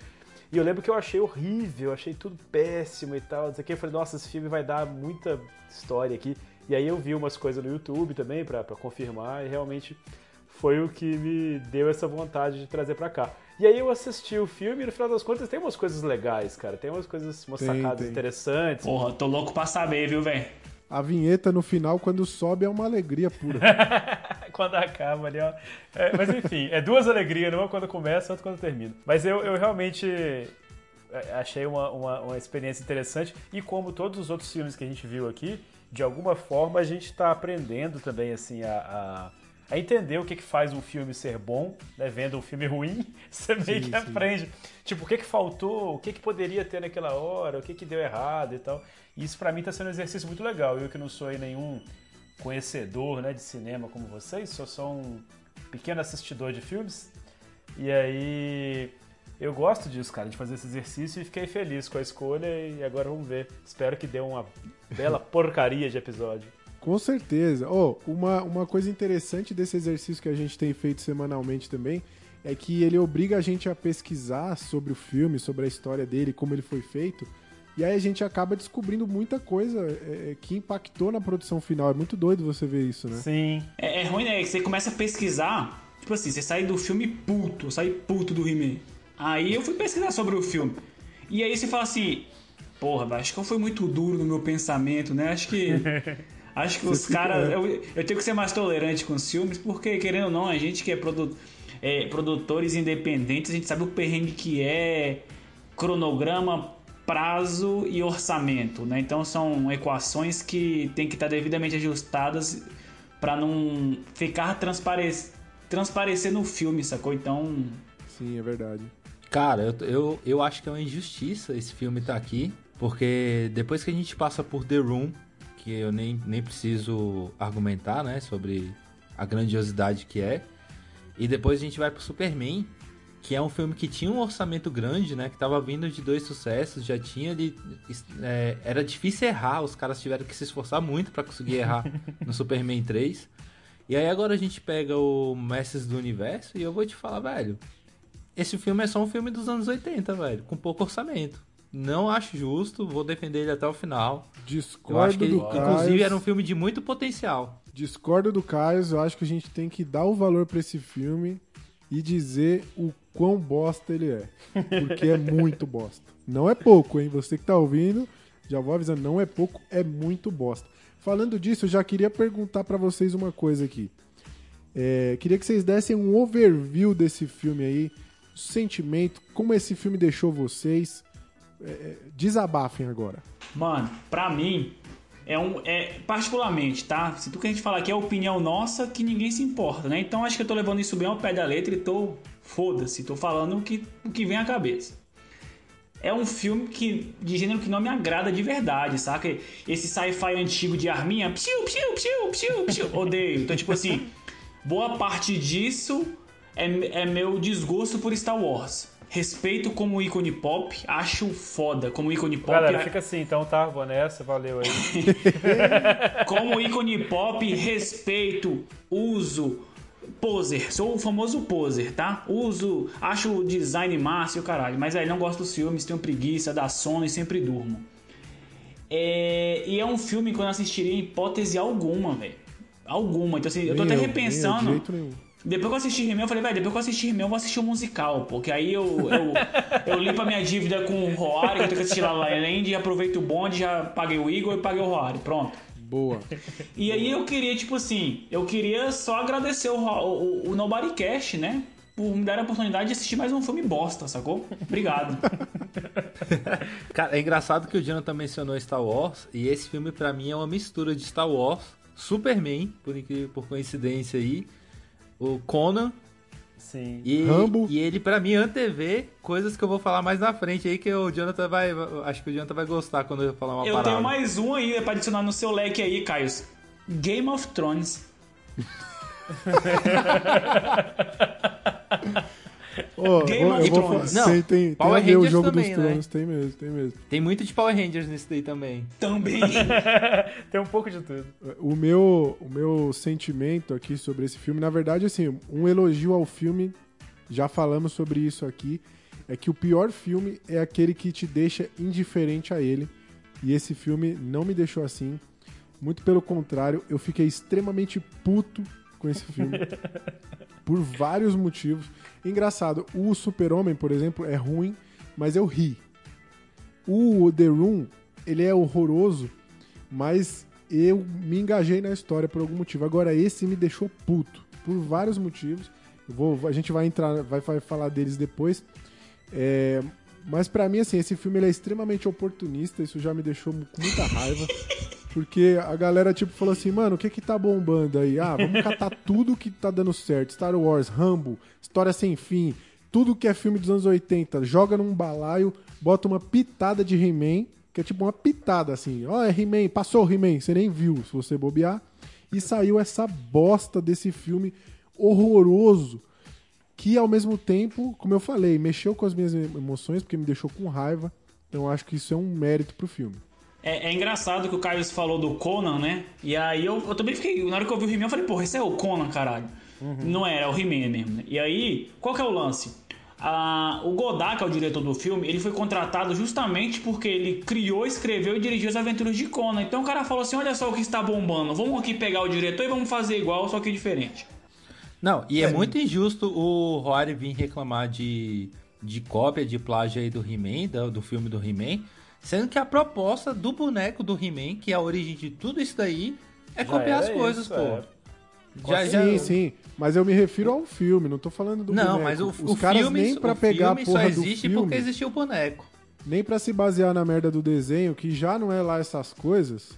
Speaker 8: E eu lembro que eu achei horrível, achei tudo péssimo e tal. Eu falei, nossa, esse filme vai dar muita história aqui. E aí eu vi umas coisas no YouTube também pra, pra confirmar e realmente foi o que me deu essa vontade de trazer pra cá. E aí eu assisti o filme e no final das contas tem umas coisas legais, cara. Tem umas coisas, umas
Speaker 1: Tem,
Speaker 8: sacadas
Speaker 1: tem.
Speaker 8: interessantes.
Speaker 3: Porra, tô louco pra saber, viu, velho?
Speaker 1: A vinheta no final, quando sobe, é uma alegria pura.
Speaker 8: quando acaba ali, ó. É, mas enfim, é duas alegrias, uma quando começa, outra quando termina. Mas eu, eu realmente é, achei uma, uma, uma experiência interessante e como todos os outros filmes que a gente viu aqui, de alguma forma a gente está aprendendo também, assim, a, a, a entender o que, que faz um filme ser bom, né? Vendo um filme ruim, você meio
Speaker 1: Sim,
Speaker 8: que
Speaker 1: sim.
Speaker 8: aprende. Tipo, o que, que faltou, o que, que poderia ter naquela hora, o que, que deu errado e tal. E isso pra mim tá sendo um exercício muito legal. Eu que não sou aí nenhum conhecedor né, de cinema como vocês, sou só um pequeno assistidor de filmes. E aí eu gosto disso, cara, de fazer esse exercício e fiquei feliz com a escolha e agora vamos ver. Espero que dê uma bela porcaria de episódio.
Speaker 1: Com certeza. Oh, uma, uma coisa interessante desse exercício que a gente tem feito semanalmente também é que ele obriga a gente a pesquisar sobre o filme, sobre a história dele, como ele foi feito. E aí a gente acaba descobrindo muita coisa é, que impactou na produção final. É muito doido você ver isso, né?
Speaker 8: Sim.
Speaker 3: É, é ruim, né? Você começa a pesquisar. Tipo assim, você sai do filme puto, eu saí puto do He-Man. Aí eu fui pesquisar sobre o filme. E aí você fala assim, porra, acho que eu fui muito duro no meu pensamento, né? Acho que. Acho que os caras.
Speaker 1: é.
Speaker 3: Eu, eu tenho que ser mais tolerante com os filmes, porque, querendo ou não, a gente que é, produ- é, produtores independentes, a gente sabe o perrengue que é cronograma, prazo e orçamento, né? Então são equações que tem que estar devidamente ajustadas para não ficar transpare... transparecer no filme, sacou? Então,
Speaker 1: Sim, é verdade.
Speaker 7: Cara, eu, eu, eu acho que é uma injustiça esse filme estar aqui, porque depois que a gente passa por The Room, que eu nem, nem preciso argumentar, né, sobre a grandiosidade que é, e depois a gente vai pro Superman, que é um filme que tinha um orçamento grande, né, que tava vindo de dois sucessos, já tinha ali, é, era difícil errar, os caras tiveram que se esforçar muito pra conseguir errar no Superman 3. E aí agora a gente pega o Mestres do Universo e eu vou te falar, velho, esse filme é só um filme dos anos 80, velho, com pouco orçamento. Não acho justo, vou defender ele até o final.
Speaker 1: Discordo
Speaker 7: Eu acho que, ele,
Speaker 1: do Caio.
Speaker 7: inclusive, era um filme de muito potencial.
Speaker 1: Discordo do Caio, eu acho que a gente tem que dar o valor pra esse filme e dizer o quão bosta ele é. Porque é muito bosta. Não é pouco, hein? Você que tá ouvindo, já vou avisando, não é pouco, é muito bosta. Falando disso, eu já queria perguntar pra vocês uma coisa aqui. É, queria que vocês dessem um overview desse filme aí, sentimento, como esse filme deixou vocês. É, é, desabafem agora.
Speaker 3: mano, pra mim, é um. É, particularmente, tá? Se tudo que a gente fala aqui é opinião nossa, que ninguém se importa, né? Então acho que eu tô levando isso bem ao pé da letra e tô. Foda-se, tô falando o que, o que vem à cabeça. É um filme que, de gênero que não me agrada de verdade, saca? Esse sci-fi antigo de arminha, psiu, psiu, psiu, psiu, psiu, odeio. Então, tipo assim, boa parte disso é, é meu desgosto por Star Wars. Respeito como ícone pop, acho foda como ícone pop.
Speaker 8: Galera, fica assim então, tá? Vou nessa, valeu aí.
Speaker 3: Como ícone pop, respeito, uso, poser. Sou o famoso poser, tá? Uso, acho o design massa e o caralho. Mas aí não gosto dos filmes, tenho preguiça, dá sono e sempre durmo. É, e é um filme que eu não assistiria em hipótese alguma, velho. Alguma. Então assim, eu tô até
Speaker 1: eu, de
Speaker 3: repensando. Depois que eu assisti He-Man, eu falei, velho, depois que eu assisti He-Man, eu vou assistir o musical, porque aí eu, eu, eu limpo a minha dívida com o Roari, que eu tenho que assistir La La Land, e aproveito o bonde, já paguei o Igor e paguei o Roari, pronto.
Speaker 1: Boa.
Speaker 3: E aí eu queria, tipo assim, eu queria só agradecer o, o, o Nobody Cast, né? Por me dar a oportunidade de assistir mais um filme bosta, sacou? Obrigado.
Speaker 7: Cara, é engraçado que o Jonathan mencionou Star Wars, e esse filme pra mim é uma mistura de Star Wars, Superman, por, incrível, por coincidência aí, o Conan,
Speaker 8: Sim.
Speaker 7: e,
Speaker 1: Rambo.
Speaker 7: e ele pra mim antevê coisas que eu vou falar mais na frente aí, que o Jonathan vai, acho que o Jonathan vai gostar quando eu falar uma
Speaker 3: Eu
Speaker 7: parada.
Speaker 3: tenho mais um aí pra adicionar no seu leque aí, Caio. Game of Thrones.
Speaker 1: Ô,
Speaker 3: Game of Thrones.
Speaker 7: Não,
Speaker 1: tem,
Speaker 7: Power
Speaker 1: o
Speaker 7: Rangers
Speaker 1: jogo
Speaker 7: também,
Speaker 1: dos
Speaker 7: né?
Speaker 1: tronos, tem mesmo, tem mesmo.
Speaker 7: Tem muito de Power Rangers nisso daí também.
Speaker 3: Também.
Speaker 8: Tem um pouco de tudo.
Speaker 1: O meu, o meu sentimento aqui sobre esse filme, na verdade, assim, um elogio ao filme, já falamos sobre isso aqui, é que o pior filme é aquele que te deixa indiferente a ele. E esse filme não me deixou assim. Muito pelo contrário, eu fiquei extremamente puto com esse filme. por vários motivos. Engraçado, o Super-Homem, por exemplo, é ruim, mas eu ri. O The Room, ele é horroroso, mas eu me engajei na história por algum motivo. Agora, esse me deixou puto, por vários motivos. Vou, a gente vai entrar, vai, vai falar deles depois. É, mas pra mim, assim, esse filme é extremamente oportunista, isso já me deixou com muita raiva. Porque a galera, tipo, falou assim, mano, o que que tá bombando aí? Ah, vamos catar tudo que tá dando certo. Star Wars, Rambo, História Sem Fim, tudo que é filme dos anos 80, joga num balaio, bota uma pitada de He-Man, que é tipo uma pitada, assim. Ó, é He-Man, passou o He-Man, você nem viu, se você bobear. E saiu essa bosta desse filme horroroso, que ao mesmo tempo, como eu falei, mexeu com as minhas emoções, porque me deixou com raiva. Então acho que isso é um mérito pro filme.
Speaker 3: É, é engraçado que o Caio falou do Conan, né? E aí eu, eu também fiquei. Na hora que eu vi o He-Man, eu falei, porra, esse é o Conan, caralho. Não é, é o He-Man mesmo, né? E aí, qual que é o lance? Ah, o Godard, que é o diretor do filme, ele foi contratado justamente porque ele criou, escreveu e dirigiu as aventuras de Conan. Então o cara falou assim: olha só o que está bombando, vamos aqui pegar o diretor e vamos fazer igual, só que diferente.
Speaker 7: Não, e é, muito injusto o Rory vir reclamar de, de cópia, de plágio aí do He-Man, do, do filme do He-Man, sendo que a proposta do boneco do He-Man, que é a origem de tudo isso daí, é
Speaker 8: Já
Speaker 7: copiar as coisas,
Speaker 8: isso,
Speaker 7: pô.
Speaker 8: é.
Speaker 7: Já,
Speaker 1: sim,
Speaker 7: já...
Speaker 1: sim. Mas eu me refiro ao filme, não tô falando do
Speaker 7: Não,
Speaker 1: boneco.
Speaker 7: mas o,
Speaker 1: Os
Speaker 7: o
Speaker 1: caras
Speaker 7: filme,
Speaker 1: nem pra
Speaker 7: o
Speaker 1: pegar a
Speaker 7: filme
Speaker 1: porra
Speaker 7: só
Speaker 1: do
Speaker 7: existe
Speaker 1: filme,
Speaker 7: porque existiu o boneco.
Speaker 1: nem pra se basear na merda do desenho, que já não é lá essas coisas.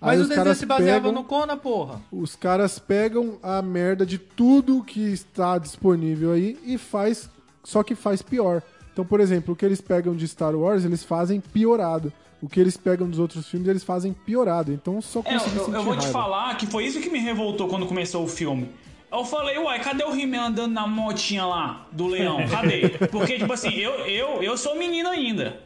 Speaker 7: Mas
Speaker 1: aí
Speaker 7: o
Speaker 1: os
Speaker 7: desenho
Speaker 1: caras
Speaker 7: se baseava
Speaker 1: pegam,
Speaker 7: no Conan, porra.
Speaker 1: Os caras pegam a merda de tudo que está disponível aí e faz, só que faz pior. Então, por exemplo, o que eles pegam de Star Wars, eles fazem piorado. O que eles pegam dos outros filmes, eles fazem piorado. Então, só
Speaker 3: É, eu,
Speaker 1: consegui
Speaker 3: eu-
Speaker 1: sentir
Speaker 3: eu vou te
Speaker 1: raiva.
Speaker 3: falar que foi isso que me revoltou quando começou o filme. Eu falei, uai, cadê o He-Man andando na motinha lá do leão? Cadê? Porque, tipo assim, eu, eu, eu sou menino ainda.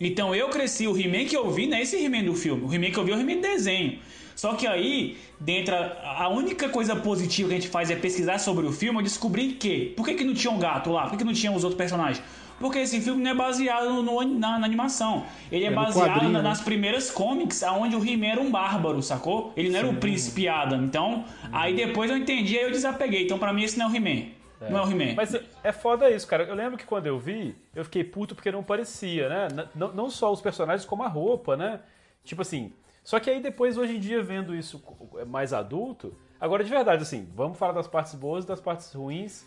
Speaker 3: Então eu cresci, o He-Man que eu vi não é esse He-Man do filme. O He-Man que eu vi é o He-Man do desenho. Só que aí, dentro, a única coisa positiva que a gente faz é pesquisar sobre o filme. Eu descobri que, por que, que não tinha um gato lá? Por que, que não tinha os outros personagens? Porque esse filme não é baseado no- na, na animação. Ele é,
Speaker 1: É
Speaker 3: baseado na-
Speaker 1: né?
Speaker 3: nas primeiras comics, onde o He-Man era um bárbaro, sacou? Ele não era o príncipe Adam. Então, aí depois eu entendi, aí eu desapeguei. Então, pra mim, esse não é o He-Man. Não é o He-Man.
Speaker 8: Mas é foda isso, cara. Eu lembro que quando eu vi, eu fiquei puto porque não parecia, né? Não, não só os personagens, como a roupa, né? Tipo assim. Só que aí depois, hoje em dia, vendo isso co- mais adulto. Agora, de verdade, assim, vamos falar das partes boas e das partes ruins.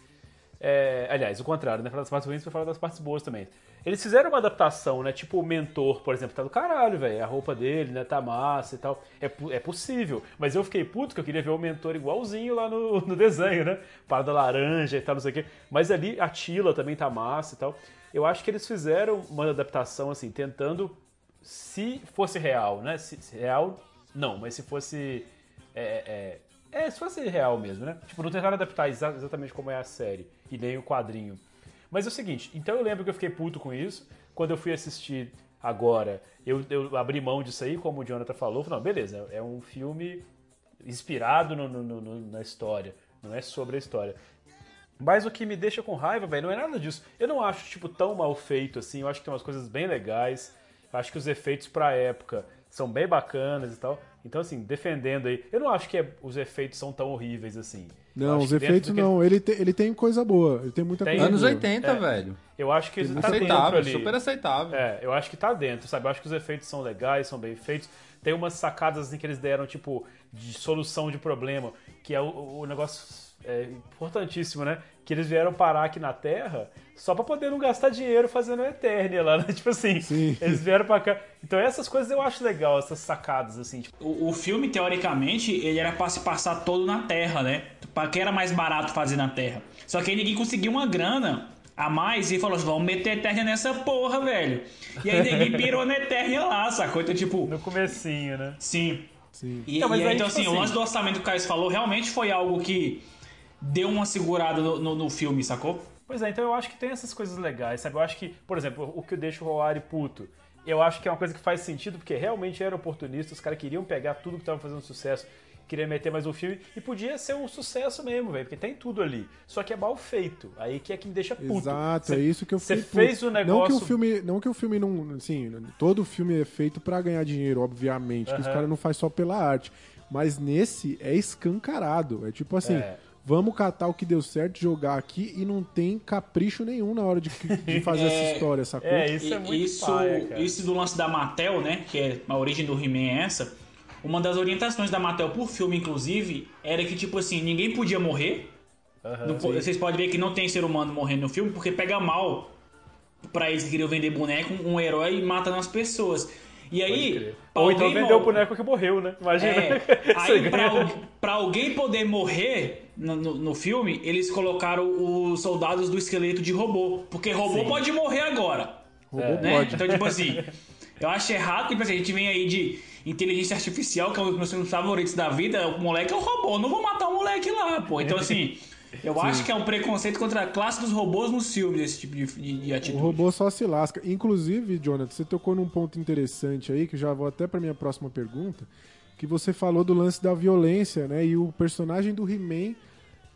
Speaker 8: É, aliás, o contrário, né? Falar das partes ruins pra falar das partes boas também. Eles fizeram uma adaptação, né? Tipo, o mentor, por exemplo, tá do caralho, velho. A roupa dele, né? Tá massa e tal. É, é possível. Mas eu fiquei puto que eu queria ver o mentor igualzinho lá no, no desenho, né? Parada laranja e tal, não sei o quê. Mas ali a Tila também tá massa e tal. Eu acho que eles fizeram uma adaptação, assim, tentando. Se fosse real, né? Se, se real, não, mas se fosse. É, é, é, se fosse real mesmo, né? Tipo, não tentaram adaptar exa- exatamente como é a série e nem o quadrinho. Mas é o seguinte, então eu lembro que eu fiquei puto com isso. Quando eu fui assistir agora, eu, eu abri mão disso aí, como o Jonathan falou. Falei, não, beleza, é um filme inspirado no- no- no- na história, não é sobre a história. Mas o que me deixa com raiva, velho, não é nada disso. Eu não acho, tipo, tão mal feito assim. Eu acho que tem umas coisas bem legais. Eu acho que os efeitos pra época são bem bacanas e tal. Então, assim, defendendo aí. Eu não acho que é- os efeitos são tão horríveis assim.
Speaker 1: Não, os
Speaker 8: dentro
Speaker 1: efeitos não. Ele, te- ele tem coisa boa. Ele tem muita
Speaker 8: Tem.
Speaker 1: coisa
Speaker 7: Anos
Speaker 1: boa.
Speaker 7: 80,
Speaker 8: É.
Speaker 7: velho.
Speaker 8: Eu acho que tá dentro
Speaker 7: Aceitável,
Speaker 8: ali.
Speaker 7: super aceitável.
Speaker 8: É, eu acho que tá dentro, sabe? Eu acho que os efeitos são legais, são bem feitos. Tem umas sacadas assim, que eles deram, tipo, de solução de problema, que é o, o negócio é, importantíssimo, né? Que eles vieram parar aqui na Terra só pra poder não gastar dinheiro fazendo Eternia lá, né? Tipo assim,
Speaker 1: Sim.
Speaker 8: eles vieram pra cá. Então essas coisas eu acho legal, essas sacadas, assim. Tipo,
Speaker 3: O, o filme, teoricamente, ele era pra se passar todo na Terra, né? Pra que era mais barato fazer na Terra. Só que aí ninguém conseguiu uma grana a mais e falou assim, vamos meter Eternia nessa porra, velho. E aí ninguém pirou na Eternia lá, sacou? Então, tipo,
Speaker 8: no comecinho, né?
Speaker 3: sim.
Speaker 1: Sim.
Speaker 3: E,
Speaker 8: Não, mas
Speaker 3: e aí,
Speaker 8: aí,
Speaker 3: então,
Speaker 8: tipo
Speaker 3: assim, o
Speaker 8: assim-
Speaker 3: lance do orçamento que o Caio falou realmente foi algo que deu uma segurada no, no- no filme, sacou?
Speaker 8: Pois é, então eu acho que tem essas coisas legais, sabe? Eu acho que, por exemplo, o que deixa o Roari puto, eu acho que é uma coisa que faz sentido, porque realmente era oportunista, os caras queriam pegar tudo que tava fazendo sucesso, queria meter mais um filme, e podia ser um sucesso mesmo, velho, porque tem tudo ali. Só que é mal feito. Aí que é que me deixa puto.
Speaker 1: Exato,
Speaker 8: Cê-
Speaker 1: é isso que eu
Speaker 8: Você fez o
Speaker 1: Não
Speaker 8: negócio.
Speaker 1: que o filme, não que o filme não, assim, todo filme é feito pra ganhar dinheiro, obviamente, que os caras não faz só pela arte, mas nesse é escancarado, é tipo assim,
Speaker 8: É.
Speaker 1: vamos catar o que deu certo, jogar aqui e não tem capricho nenhum na hora de, de fazer essa história, sacou?
Speaker 8: É, isso é
Speaker 3: E-
Speaker 8: muito
Speaker 3: isso,
Speaker 8: paia,
Speaker 3: isso do lance da Mattel, né? Que é a origem do He-Man é essa. Uma das orientações da Mattel por filme, inclusive, era que, tipo assim, ninguém podia morrer. Po- vocês podem ver que não tem ser humano morrendo no filme, porque pega mal pra eles que queriam vender boneco, um herói matando as pessoas. E aí.
Speaker 8: Ou então
Speaker 3: alguém
Speaker 8: vendeu o boneco que morreu, né? Imagina.
Speaker 3: É, aí pra, pra alguém poder morrer no, no- no filme, eles colocaram os soldados do esqueleto de robô. Porque robô pode morrer agora.
Speaker 1: Robô
Speaker 3: né?
Speaker 1: pode.
Speaker 3: Então, tipo assim, eu acho errado que tipo assim, a gente vem aí de inteligência artificial, que é um dos meus filmes favoritos da vida. O moleque é um robô, não vou matar o moleque lá, pô. Então, assim, eu acho que é um preconceito contra a classe dos robôs nos filmes, esse tipo de, de, de
Speaker 1: O
Speaker 3: atitude.
Speaker 1: robô só se lasca. Inclusive, Jonathan, você tocou num ponto interessante aí, que já vou até pra minha próxima pergunta, que você falou do lance da violência, né? E o personagem do He-Man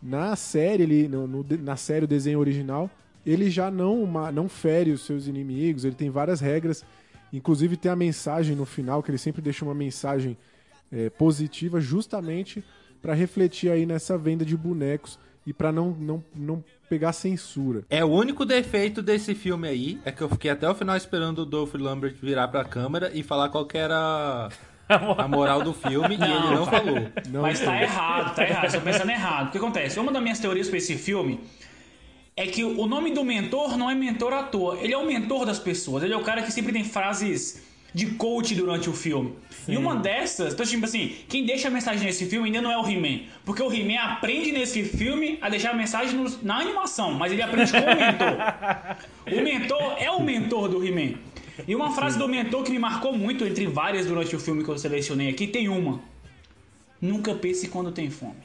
Speaker 1: na série, ele, no, no na série, o desenho original, ele já não, não fere os seus inimigos, ele tem várias regras. Inclusive tem a mensagem no final, que ele sempre deixa uma mensagem é, positiva, justamente pra refletir aí nessa venda de bonecos e pra não, não, não pegar censura.
Speaker 7: É o único defeito desse filme aí, é que eu fiquei até o final esperando o Dolph Lambert virar pra câmera e falar qual que era a moral do filme, e ele não falou.
Speaker 1: Não
Speaker 3: Mas tá errado, tá errado. Estou pensando errado. O que acontece? Uma das minhas teorias pra esse filme é que o nome do mentor não é mentor à toa. Ele é o mentor das pessoas. Ele é o cara que sempre tem frases de coach durante o filme. E uma dessas, então, tipo assim, quem deixa a mensagem nesse filme ainda não é o He-Man. Porque o He-Man aprende nesse filme a deixar a mensagem no- na animação, mas ele aprende com o mentor. O mentor é o mentor do He-Man. E uma frase do mentor que me marcou muito, entre várias durante o filme que eu selecionei aqui, tem uma. Nunca pense quando tem fome.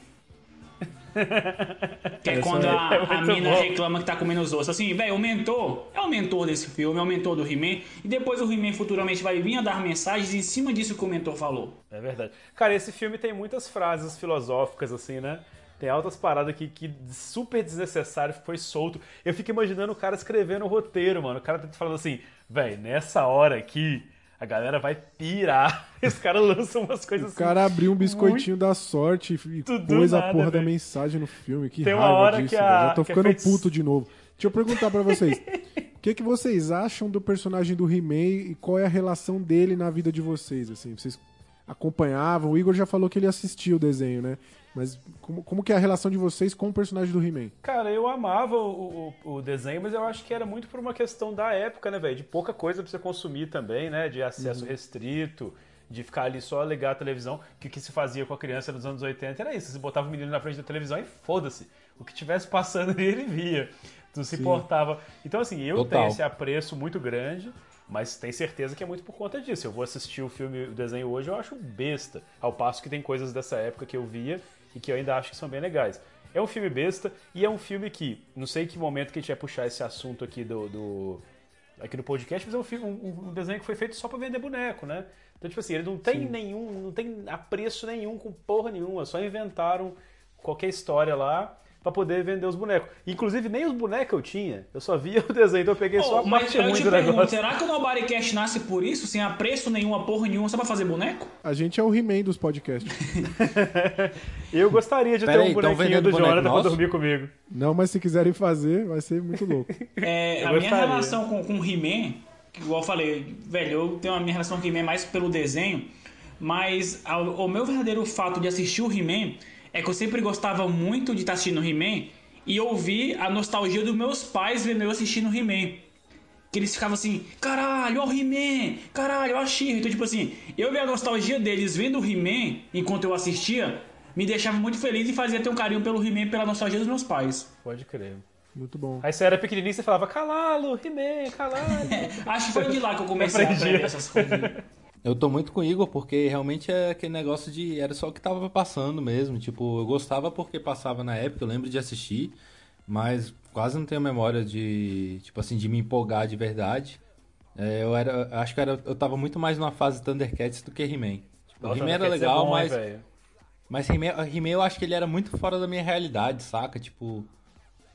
Speaker 3: Que é quando a,
Speaker 8: é
Speaker 3: a mina
Speaker 8: bom.
Speaker 3: reclama que tá comendo os ossos. Assim, velho, o mentor é o mentor desse filme, é o mentor do He-Man. E depois o He-Man futuramente vai vir a dar mensagens em cima disso que o mentor falou.
Speaker 8: É verdade. Cara, esse filme tem muitas frases filosóficas, assim, né? Tem altas paradas aqui que super desnecessário foi solto. Eu fico imaginando o cara escrevendo o roteiro, mano. O cara tá falando assim, velho, nessa hora aqui, a galera vai pirar. Os caras lançam umas coisas
Speaker 1: O cara abriu um biscoitinho da sorte e
Speaker 8: Muito
Speaker 1: pôs a
Speaker 8: nada,
Speaker 1: porra da
Speaker 8: velho.
Speaker 1: mensagem no filme. Que
Speaker 8: Tem uma
Speaker 1: raiva
Speaker 8: hora
Speaker 1: disso,
Speaker 8: que a-.
Speaker 1: Já tô ficando puto de novo. Deixa eu perguntar pra vocês. O que, que vocês acham do personagem do He-Man e qual é a relação dele na vida de vocês? Assim, vocês acompanhavam? O Igor já falou que ele assistiu o desenho, né? Mas como, como que é a relação de vocês com o personagem do He-Man?
Speaker 8: Cara, eu amava o, o- o desenho, mas eu acho que era muito por uma questão da época, né, velho? De pouca coisa pra você consumir também, né? De acesso restrito, de ficar ali só ligar a televisão. Que o que se fazia com a criança nos anos 80 era isso. Você botava o menino na frente da televisão e foda-se. O que tivesse passando ali, ele via. Não se importava. Então, assim, eu
Speaker 7: Total.
Speaker 8: tenho esse apreço muito grande. Mas tenho certeza que é muito por conta disso. Eu vou assistir o filme, o desenho hoje, eu acho besta. Ao passo que tem coisas dessa época que eu via e que eu ainda acho que são bem legais. É um filme besta e é um filme que, não sei que momento que a gente vai puxar esse assunto aqui do, do- aqui no podcast, mas é um, filme, um, um desenho que foi feito só pra vender boneco, né? Então, tipo assim, ele não tem nenhum, não tem apreço nenhum com porra nenhuma, só inventaram qualquer história lá pra poder vender os bonecos. Inclusive, nem os bonecos eu tinha, eu só via o desenho, então eu peguei só
Speaker 3: Oh,
Speaker 8: a
Speaker 3: mas
Speaker 8: parte
Speaker 3: eu
Speaker 8: ruim
Speaker 3: te
Speaker 8: do
Speaker 3: pergunto,
Speaker 8: negócio.
Speaker 3: será que o Nobodycast nasce por isso, sem apreço nenhuma, porra nenhuma, só pra fazer boneco?
Speaker 1: A gente é o He-Man dos podcasts.
Speaker 8: Eu gostaria de
Speaker 7: Pera
Speaker 8: ter
Speaker 7: aí,
Speaker 8: um bonequinho do Jonathan pra dormir comigo.
Speaker 1: Não, mas se quiserem fazer, vai ser muito louco.
Speaker 3: É, a minha
Speaker 8: gostaria.
Speaker 3: relação com, com o He-Man, igual eu falei, velho, eu tenho a minha relação com o He-Man mais pelo desenho, mas ao- o meu verdadeiro fato de assistir o He-Man é que eu sempre gostava muito de estar assistindo o He-Man e ouvir a nostalgia dos meus pais vendo eu assistindo o He-Man. Que eles ficavam assim, caralho, ó o He-Man, caralho, ó a She-Ra. Então, tipo assim, eu ver a nostalgia deles vendo o He-Man enquanto eu assistia, me deixava muito feliz e fazia ter um carinho pelo He-Man pela nostalgia dos meus pais.
Speaker 8: Pode crer.
Speaker 1: Muito bom.
Speaker 8: Aí você era pequenininho e você falava, calalo, He-Man, calalo.
Speaker 3: Acho que foi de lá que eu comecei a aprender essas coisas.
Speaker 7: Eu tô muito com o Igor porque realmente é aquele negócio de. Era só o que tava passando mesmo. Tipo, eu gostava porque passava na época, eu lembro de assistir. Mas quase não tenho memória de, tipo assim, de me empolgar de verdade. É, eu era, acho que era, eu tava muito mais numa fase Thundercats do que He-Man. Tipo, He-Man era
Speaker 8: é
Speaker 7: legal,
Speaker 8: bom, hein,
Speaker 7: mas
Speaker 8: velho?
Speaker 7: mas He-Man He-Man eu acho que ele era muito fora da minha realidade, saca? Tipo,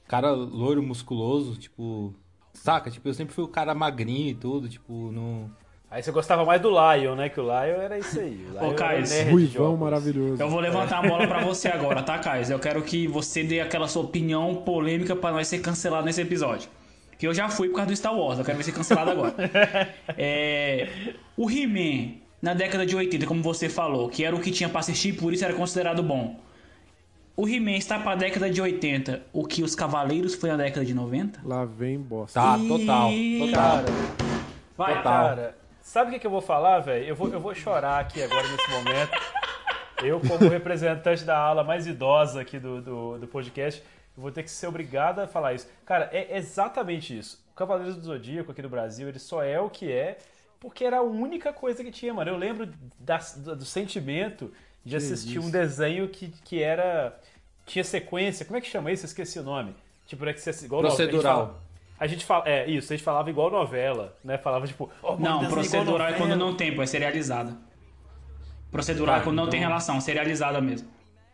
Speaker 7: cara loiro, musculoso, tipo, saca? Tipo, eu sempre fui o cara magrinho e tudo, tipo, não
Speaker 8: Aí você gostava mais do Lion, né? Que o Lion era isso aí. O Lion
Speaker 3: Ô, Caio,
Speaker 1: Ruivão maravilhoso.
Speaker 3: Eu vou levantar a bola pra você agora, tá, Caio? Eu quero que você dê aquela sua opinião polêmica pra nós ser cancelado nesse episódio. Que eu já fui por causa do Star Wars, eu quero ver ser cancelado agora. É, o He-Man, na década de 80, como você falou, que era o que tinha pra assistir, por isso era considerado bom. O He-Man está pra década de 80, o que os Cavaleiros foi na década de 90?
Speaker 1: Lá vem bosta.
Speaker 7: Tá, total, total.
Speaker 8: Cara,
Speaker 3: Vai,
Speaker 7: Total.
Speaker 8: cara, sabe o que, que eu vou falar, velho? Eu vou, eu vou chorar aqui agora nesse momento. Eu, como representante da ala mais idosa aqui do, do, do podcast, vou ter que ser obrigado a falar isso. Cara, é exatamente isso. O Cavaleiros do Zodíaco aqui no Brasil, ele só é o que é porque era a única coisa que tinha, mano. Eu lembro da- do, do sentimento de assistir um desenho que, que era. tinha sequência. Como é que chama isso? Eu esqueci o nome. Tipo, era que você, igual
Speaker 7: Procedural.
Speaker 8: A gente fala, é isso, a gente falava igual novela, né? Falava tipo, mano,
Speaker 3: Não, procedural é quando não tem, pô, é serializada. Procedural é quando não tem relação, serializada mesmo.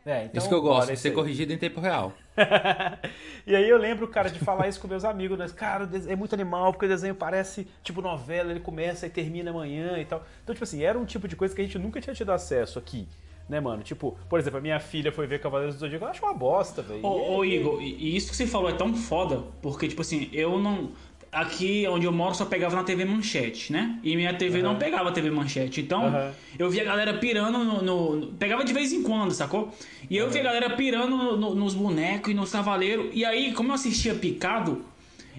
Speaker 8: É, então,
Speaker 7: Isso que eu gosto, de ser
Speaker 8: aí.
Speaker 7: corrigido em tempo real.
Speaker 8: e aí eu lembro, cara, de falar isso com meus amigos, né? Cara, é muito animal, porque o desenho parece tipo novela, ele começa e termina amanhã e tal. Então, tipo assim, era um tipo de coisa que a gente nunca tinha tido acesso aqui. Né, mano? Tipo, por exemplo, a minha filha foi ver Cavaleiros do Zodíaco, eu acho uma bosta, velho.
Speaker 3: Ô, ô, Igor, e isso que você falou é tão foda, porque, tipo assim, eu não. Aqui onde eu moro só pegava na TV Manchete, né? E minha TV não pegava TV Manchete. Então,
Speaker 8: Aham.
Speaker 3: eu via a galera pirando no, no- Pegava de vez em quando, sacou? E eu via a galera pirando no- nos bonecos e nos cavaleiros. E aí, como eu assistia picado,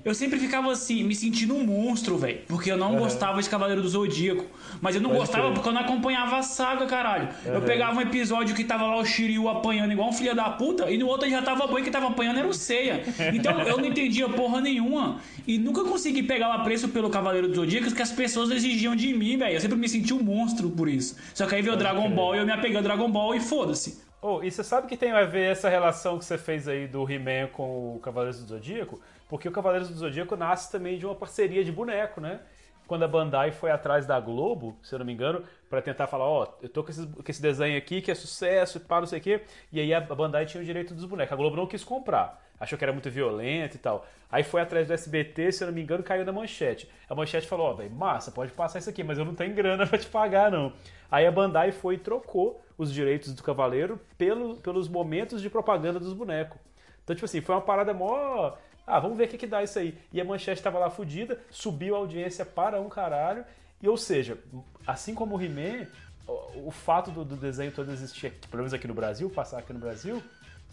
Speaker 3: eu sempre ficava assim, me sentindo um monstro, velho. Porque eu não gostava de Cavaleiro do Zodíaco. Mas eu não
Speaker 8: Pode
Speaker 3: gostava
Speaker 8: crer.
Speaker 3: porque eu não acompanhava a saga, caralho. Eu pegava um episódio que tava lá o Shiryu apanhando igual um filho da puta, e no outro já tava bom e que tava apanhando era o Seiya. Então eu não entendia porra nenhuma. E nunca consegui pegar o apreço pelo Cavaleiro do Zodíaco que as pessoas exigiam de mim, velho. Eu sempre me senti um monstro por isso. Só que aí veio o Dragon Ball e eu me apeguei ao Dragon Ball e foda-se.
Speaker 8: Ô, e você sabe que tem a ver essa relação que você fez aí do He-Man com o Cavaleiros do Zodíaco? Porque o Cavaleiros do Zodíaco nasce também de uma parceria de boneco, né? Quando a Bandai foi atrás da Globo, se eu não me engano, pra tentar falar, ó, eu tô com esse, com esse desenho aqui que é sucesso e pá, não sei o quê. E aí a Bandai tinha o direito dos bonecos. A Globo não quis comprar. Achou que era muito violento e tal. Aí foi atrás do SBT, se eu não me engano, caiu na manchete. A manchete falou, ó, velho, massa, pode passar isso aqui, mas eu não tenho grana pra te pagar, não. Aí a Bandai foi e trocou os direitos do Cavaleiro pelo, pelos momentos de propaganda dos bonecos. Então, tipo assim, foi uma parada mó. Ah, vamos ver o que, que dá isso aí. E a manchete tava lá fudida, subiu a audiência para um caralho. E, ou seja, assim como o He-Man, o, o fato do, do desenho todo existir, aqui, pelo menos aqui no Brasil, passar aqui no Brasil,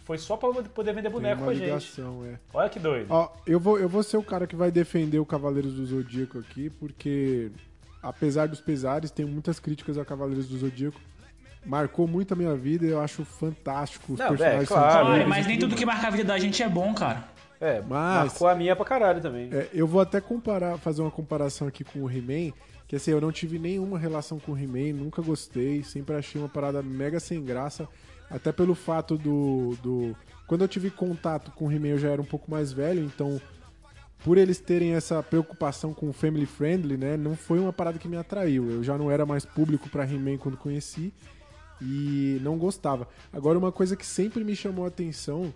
Speaker 8: foi só pra poder vender boneco com a gente.
Speaker 1: é.
Speaker 8: Olha que doido.
Speaker 1: Ó, eu vou, eu vou ser o cara que vai defender o Cavaleiros do Zodíaco aqui, porque apesar dos pesares, tem muitas críticas a Cavaleiros do Zodíaco. Marcou muito a minha vida e eu acho fantástico os
Speaker 8: Não,
Speaker 1: personagens.
Speaker 8: é, claro.
Speaker 1: incríveis
Speaker 3: mas nem tudo que marca a vida da gente é bom, cara.
Speaker 8: É,
Speaker 1: Mas-
Speaker 8: marcou a minha pra caralho também.
Speaker 1: É, eu vou até comparar, fazer uma comparação aqui com o He-Man, que assim, eu não tive nenhuma relação com o He-Man, nunca gostei, sempre achei uma parada mega sem graça, até pelo fato do, do... Quando eu tive contato com o He-Man eu já era um pouco mais velho, então por eles terem essa preocupação com o family friendly, né, não foi uma parada que me atraiu. Eu já não era mais público pra He-Man quando conheci e não gostava. Agora uma coisa que sempre me chamou a atenção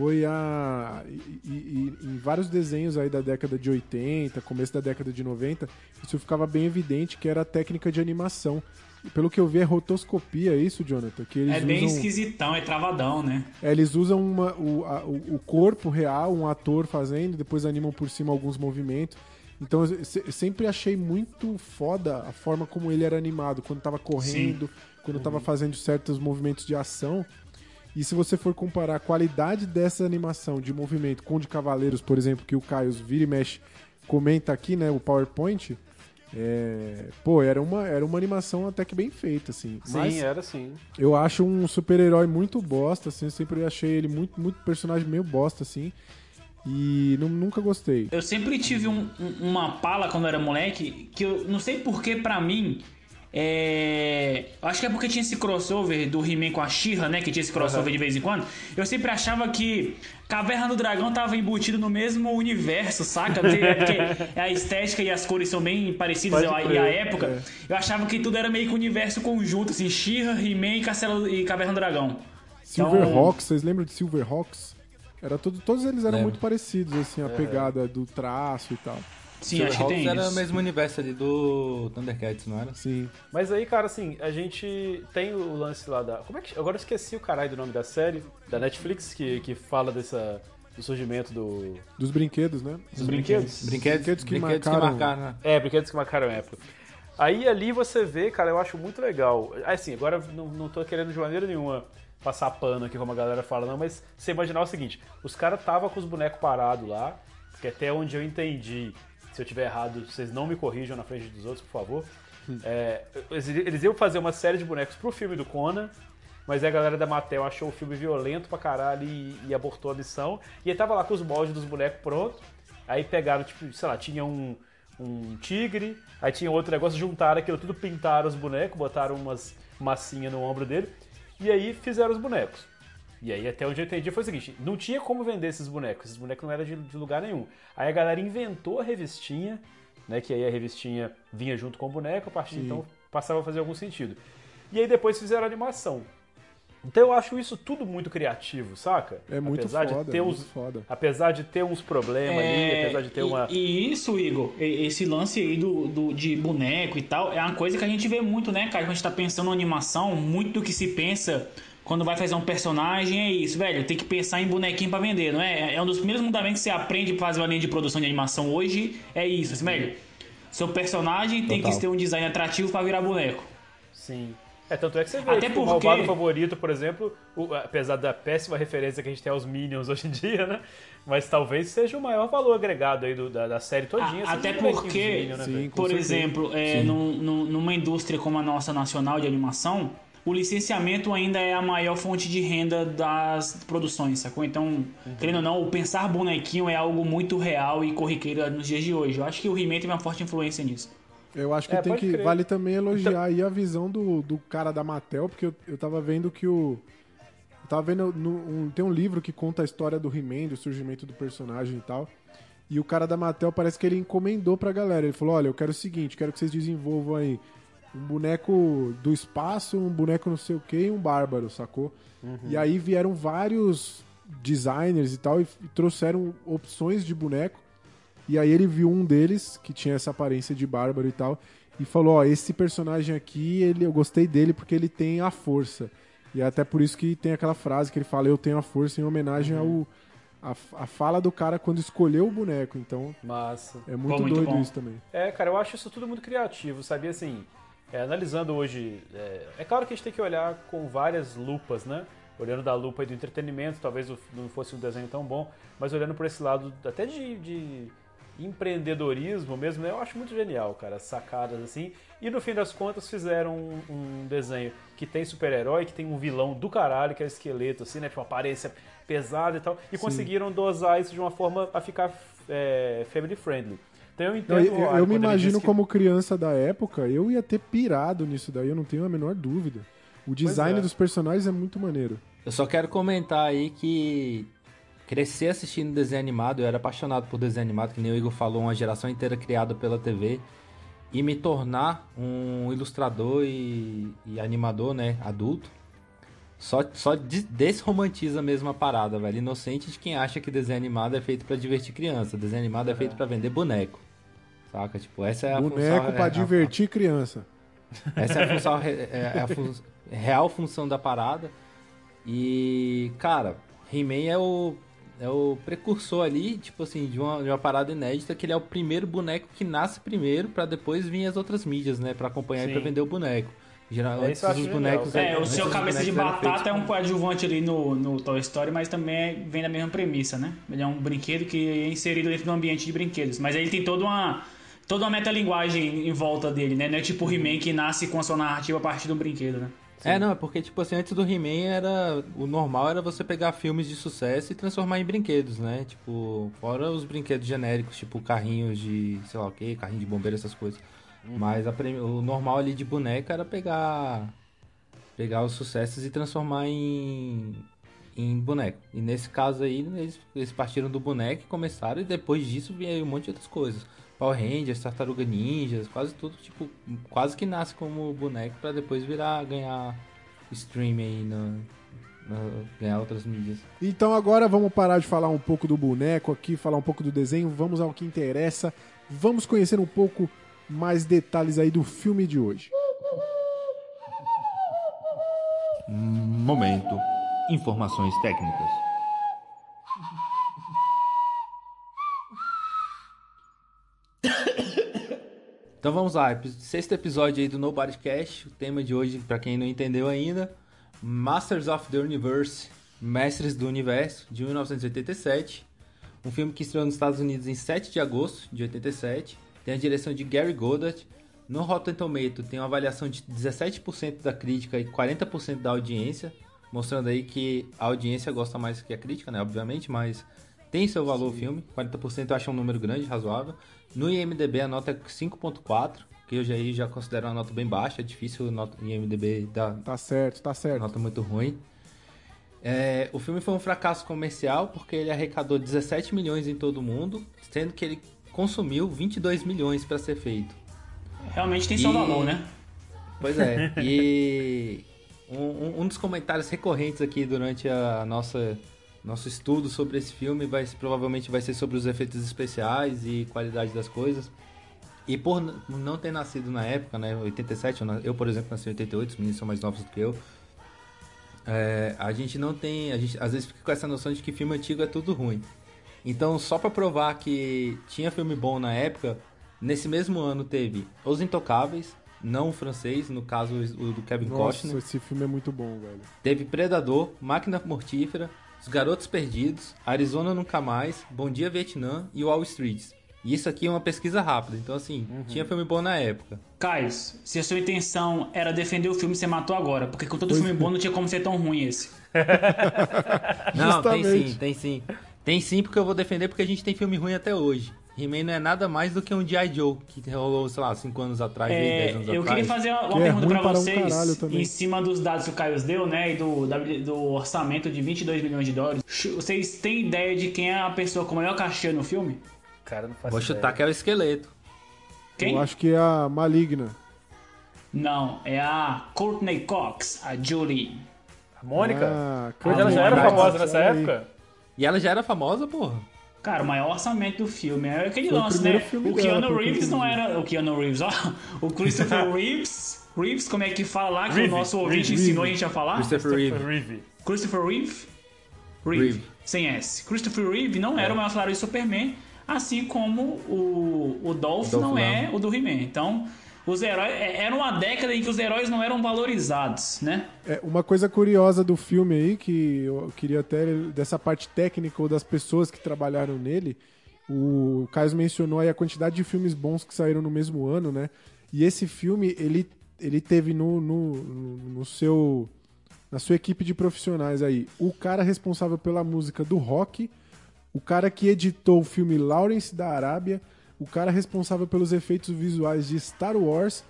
Speaker 1: foi a. E, e- em vários desenhos aí da década de 80, começo da década de 90, isso ficava bem evidente que era a técnica de animação. E pelo que eu vi, é rotoscopia, é isso, Jonathan? Que eles
Speaker 3: É bem
Speaker 1: usam,
Speaker 3: esquisitão, é travadão, né?
Speaker 1: é, eles usam uma- o, a- o- corpo real, um ator fazendo, depois animam por cima alguns movimentos. Então eu se- eu sempre achei muito foda a forma como ele era animado, quando tava correndo, quando tava fazendo certos movimentos de ação. E se você for comparar a qualidade dessa animação de movimento com o de Cavaleiros, por exemplo, que o Caio vira e mexe comenta aqui, né, o PowerPoint, é, pô, era uma, era uma animação até que bem feita, assim.
Speaker 8: Sim,
Speaker 1: Mas
Speaker 8: era sim.
Speaker 1: eu acho um super-herói muito bosta, assim, eu sempre achei ele muito, muito personagem meio bosta, assim, e nu- nunca gostei.
Speaker 3: Eu sempre tive um- um- uma pala quando eu era moleque, que eu não sei porque pra mim É. eu Acho que é porque tinha esse crossover do He-Man com a She-Ra, né? Que tinha esse crossover de vez em quando. Eu sempre achava que Caverna do Dragão tava embutido no mesmo universo, saca? Porque a estética e as cores são bem parecidas
Speaker 8: Pode
Speaker 3: e a-
Speaker 8: crer,
Speaker 3: a época. Eu achava que tudo era meio que universo conjunto, assim, She-Ra, He-Man e, Castelo- e Caverna do Dragão.
Speaker 1: Silverhawks, vocês lembram de Silverhawks? Era tudo, todos eles eram
Speaker 7: Lembro.
Speaker 1: muito parecidos, assim, a pegada do traço e tal.
Speaker 3: Sim, acho que tem
Speaker 7: era
Speaker 3: isso.
Speaker 7: o mesmo universo ali do Thundercats, não era?
Speaker 1: Sim.
Speaker 8: Mas aí, cara, assim, a gente tem o lance lá da. Como é que. Agora eu esqueci o caralho do nome da série, da Netflix, que, que fala dessa, do surgimento do.
Speaker 1: Dos brinquedos, né?
Speaker 8: dos brinquedos.
Speaker 7: Brinquedos,
Speaker 1: Brinquedos que
Speaker 7: brinquedos que
Speaker 1: marcaram-
Speaker 7: marcaram, né?
Speaker 8: É, brinquedos que marcaram a época. Aí ali você vê, cara, eu acho muito legal. Assim, agora não, não tô querendo de maneira nenhuma passar pano aqui, como a galera fala, não, mas você imaginar o seguinte: os caras tava com os bonecos parados lá, porque até onde eu entendi, se eu tiver errado, vocês não me corrijam na frente dos outros, por favor. É, eles, iam fazer uma série de bonecos pro filme do Conan, mas aí a galera da Mattel achou o filme violento pra caralho e, e abortou a missão. E aí tava lá com os moldes dos bonecos prontos. Aí pegaram, tipo, sei lá, tinha um, um tigre, aí tinha outro negócio, juntaram aquilo tudo, pintaram os bonecos, botaram umas massinhas no ombro dele, e aí fizeram os bonecos. E aí, até onde eu entendi, foi o seguinte: não tinha como vender esses bonecos, esses bonecos não eram de, de lugar nenhum. Aí a galera inventou a revistinha, né? Que aí a revistinha vinha junto com o boneco, a partir de então passava a fazer algum sentido. E aí depois fizeram a animação. Então eu acho isso tudo muito criativo, saca?
Speaker 1: É muito
Speaker 8: apesar
Speaker 1: foda,
Speaker 8: de ter
Speaker 1: é
Speaker 8: uns,
Speaker 1: muito foda.
Speaker 8: Apesar de ter uns problemas ali,
Speaker 3: É,
Speaker 8: apesar de ter
Speaker 3: e,
Speaker 8: uma.
Speaker 3: e isso, Igor, esse lance aí do, do- de boneco e tal, é uma coisa que a gente vê muito, né, cara? Quando a gente tá pensando em animação, muito do que se pensa quando vai fazer um personagem é isso, velho. Tem que pensar em bonequinho pra vender, não é? É um dos primeiros fundamentos que você aprende pra fazer uma linha de produção de animação hoje, é isso, assim, velho. Seu personagem tem
Speaker 7: Total.
Speaker 3: que ter um design atrativo pra virar boneco.
Speaker 8: Sim. É, tanto é que você vê,
Speaker 3: Até
Speaker 8: tipo, o
Speaker 3: porque-
Speaker 8: malvado favorito, por exemplo, o- apesar da péssima referência que a gente tem aos Minions hoje em dia, né? Mas talvez seja o maior valor agregado aí do- da, da série todinha.
Speaker 3: A-
Speaker 8: esses
Speaker 3: até porque,
Speaker 8: Minion, né,
Speaker 1: Sim,
Speaker 3: Por
Speaker 1: certeza.
Speaker 3: exemplo, é, num- num- numa indústria como a nossa nacional de animação, o licenciamento ainda é a maior fonte de renda das produções, sacou? Então,
Speaker 8: Uhum.
Speaker 3: querendo ou não, o pensar bonequinho é algo muito real e corriqueiro nos dias de hoje. Eu acho que o He-Man teve uma forte influência nisso.
Speaker 1: Eu acho que
Speaker 8: É,
Speaker 1: tem que.
Speaker 8: crer.
Speaker 1: Vale também elogiar aí a visão do, do cara da Mattel, porque eu, eu tava vendo que o. Eu tava vendo. no- um- tem um livro que conta a história do He-Man, do surgimento do personagem e tal. E o cara da Mattel parece que ele encomendou pra galera. Ele falou: olha, eu quero o seguinte, quero que vocês desenvolvam aí um boneco do espaço, um boneco não sei o que e um bárbaro, sacou? E aí vieram vários designers e tal e, e trouxeram opções de boneco. E aí ele viu um deles, que tinha essa aparência de bárbaro e tal, e falou, ó, esse personagem aqui, ele, eu gostei dele porque ele tem a força. E é até por isso que tem aquela frase que ele fala, eu tenho a força, em homenagem ao a, a fala do cara quando escolheu o boneco. Então
Speaker 8: Massa.
Speaker 1: é muito,
Speaker 3: muito
Speaker 1: doido
Speaker 3: bom.
Speaker 1: isso também.
Speaker 8: É, cara, eu acho isso tudo muito criativo, sabia? Assim, é, analisando hoje, é, é claro que a gente tem que olhar com várias lupas, né? Olhando da lupa do entretenimento, talvez não fosse um desenho tão bom, mas olhando por esse lado até de, de empreendedorismo mesmo, né? Eu acho muito genial, cara, as sacadas assim. E no fim das contas fizeram um, um desenho que tem super-herói, que tem um vilão do caralho, que é o esqueleto, assim, né? Tipo, uma aparência pesada e tal. E conseguiram dosar isso de uma forma a ficar é, family friendly. Então eu entendo
Speaker 1: eu, eu- eu me imagino
Speaker 8: que-
Speaker 1: como criança da época, eu ia ter pirado nisso daí, eu não tenho a menor dúvida. O design
Speaker 8: é.
Speaker 1: dos personagens é muito maneiro.
Speaker 7: Eu só quero comentar aí que crescer assistindo desenho animado, eu era apaixonado por desenho animado, que nem o Igor falou, uma geração inteira criada pela TV. E me tornar um ilustrador e, e animador, né, adulto, só, só des- desromantiza mesmo a parada, velho. Inocente de quem acha que desenho animado é feito pra divertir criança. Desenho animado é feito pra vender boneco. Saca? Tipo, essa é a
Speaker 1: Boneco
Speaker 7: função,
Speaker 1: pra
Speaker 7: é a-
Speaker 1: divertir criança.
Speaker 7: essa é a, função, re- é a fun- real função da parada. E, cara, He-Man é o, é o precursor ali, tipo assim, de uma, de uma parada inédita, que ele é o primeiro boneco que nasce primeiro pra depois vir as outras mídias, né? Pra acompanhar e pra
Speaker 8: Sim.
Speaker 7: vender o boneco. Geral,
Speaker 8: É,
Speaker 7: antes
Speaker 8: isso eu acho
Speaker 7: os bonecos...
Speaker 3: É, o
Speaker 7: antes
Speaker 3: seu cabeça de batata é um coadjuvante ali no, no Toy Story, mas também é- vem da mesma premissa, né? Ele é um brinquedo que é inserido dentro do ambiente de brinquedos. Mas aí ele tem toda uma, toda uma metalinguagem em volta dele, né? Não é tipo o He-Man que nasce com a sua narrativa a partir do brinquedo, né?
Speaker 7: É, não, é porque, tipo assim, antes do He-Man era. O normal era você pegar filmes de sucesso e transformar em brinquedos, né? Tipo, fora os brinquedos genéricos, tipo carrinhos de, sei lá o que, carrinho de bombeiro, essas coisas. Mas a o normal ali de boneca era pegar pegar os sucessos e transformar em em boneco. E nesse caso aí, eles, eles partiram do boneco e começaram, e depois disso veio um monte de outras coisas. Power Rangers, Tartaruga Ninjas, quase tudo, tipo, quase que nasce como boneco pra depois virar, ganhar stream aí, ganhar outras mídias.
Speaker 1: Então agora vamos parar de falar um pouco do boneco aqui, falar um pouco do desenho, vamos ao que interessa. Vamos conhecer um pouco mais detalhes aí do filme de hoje.
Speaker 7: Momento. Informações técnicas. Então vamos lá, sexto episódio aí do Nobody Cash. O tema de hoje, pra quem não entendeu ainda, Masters of the Universe, Mestres do Universo, de 1987. Um filme que estreou nos Estados Unidos em 7 de agosto de 87. Tem a direção de Gary Goddard. No Rotten Tomato tem uma avaliação de 17% da crítica e 40% da audiência, mostrando aí que a audiência gosta mais que a crítica, né? Obviamente, mas tem seu valor o filme. 40% eu acho um número grande, razoável. No IMDB a nota é 5.4, que eu já, aí já considero uma nota bem baixa. É difícil nota IMDB dar
Speaker 1: Tá certo, tá certo.
Speaker 7: nota muito ruim. É, o filme foi um fracasso comercial porque ele arrecadou 17 milhões em todo o mundo, sendo que ele consumiu 22 milhões para ser feito.
Speaker 3: Realmente tem seu
Speaker 7: E-
Speaker 3: valor, né?
Speaker 7: Pois é. E um- um dos comentários recorrentes aqui durante a nossa nosso estudo sobre esse filme vai provavelmente vai ser sobre os efeitos especiais e qualidade das coisas. E por não ter nascido na época, né, 87, eu, por exemplo nasci em 88, os meninos são mais novos do que eu. é, a gente não tem, a gente às vezes fica com essa noção de que filme antigo é tudo ruim. Então, só pra provar que tinha filme bom na época, nesse mesmo ano teve Os Intocáveis, não o francês, no caso o do Kevin
Speaker 1: Nossa,
Speaker 7: Costner.
Speaker 1: esse filme é muito bom, velho.
Speaker 7: Teve Predador, Máquina Mortífera, Os Garotos Perdidos, Arizona Nunca Mais, Bom Dia Vietnã e Wall Street. E isso aqui é uma pesquisa rápida, então assim, tinha filme bom na época.
Speaker 3: Caio, se a sua intenção era defender o filme, você matou agora. Porque com todo
Speaker 1: Pois
Speaker 3: filme
Speaker 1: é.
Speaker 3: bom não tinha como ser tão ruim esse.
Speaker 7: Não, tem
Speaker 1: Justamente.
Speaker 7: sim, tem sim. Tem sim porque eu vou defender porque a gente tem filme ruim até hoje. He-Man não é nada mais do que um G.I. Joe, que rolou, sei lá, 5 anos atrás, aí,
Speaker 3: É,
Speaker 7: 10 anos
Speaker 3: eu
Speaker 7: atrás.
Speaker 3: queria fazer uma
Speaker 1: Que é
Speaker 3: pergunta
Speaker 1: ruim
Speaker 3: pra
Speaker 1: para um
Speaker 3: vocês
Speaker 1: também.
Speaker 3: em cima dos dados que o Caio deu, né? E do, do orçamento de 22 milhões de dólares. Vocês têm ideia de quem é a pessoa com o maior cachê no filme?
Speaker 8: Cara, não faço
Speaker 7: Vou
Speaker 8: ideia.
Speaker 7: chutar que é o esqueleto.
Speaker 3: Quem?
Speaker 1: Eu acho que é a Maligna.
Speaker 3: Não, é a Courtney Cox, a Julie.
Speaker 8: A Mônica?
Speaker 1: Ah,
Speaker 8: Mas ela já era famosa nessa época?
Speaker 7: E ela já era famosa, porra.
Speaker 3: Cara, o maior orçamento do filme é aquele
Speaker 1: Foi
Speaker 3: lance, né? O
Speaker 1: dela,
Speaker 3: Keanu
Speaker 1: eu
Speaker 3: Reeves não era. O Keanu Reeves, ó. O Christopher Reeves. Reeves, como é que fala lá que
Speaker 8: Reeve,
Speaker 3: o nosso ouvinte
Speaker 8: Reeve.
Speaker 3: ensinou a gente a falar?
Speaker 7: Christopher Reeve.
Speaker 8: Reeve.
Speaker 3: Christopher Reeve? Reeve.
Speaker 7: Reeve.
Speaker 3: Sem S. Christopher Reeve não era o maior salário de Superman, assim como o, o Dolph,
Speaker 7: Dolph
Speaker 3: não é
Speaker 7: não.
Speaker 3: o do He-Man. Então, os heróis. é- Era uma década em que os heróis não eram valorizados, né?
Speaker 1: É, uma coisa curiosa do filme aí, que eu queria até, dessa parte técnica ou das pessoas que trabalharam nele, o Caio mencionou aí a quantidade de filmes bons que saíram no mesmo ano, né? E esse filme, ele, ele teve no, no, no seu... Na sua equipe de profissionais aí, o cara responsável pela música do rock, o cara que editou o filme Lawrence da Arábia, o cara responsável pelos efeitos visuais de Star Wars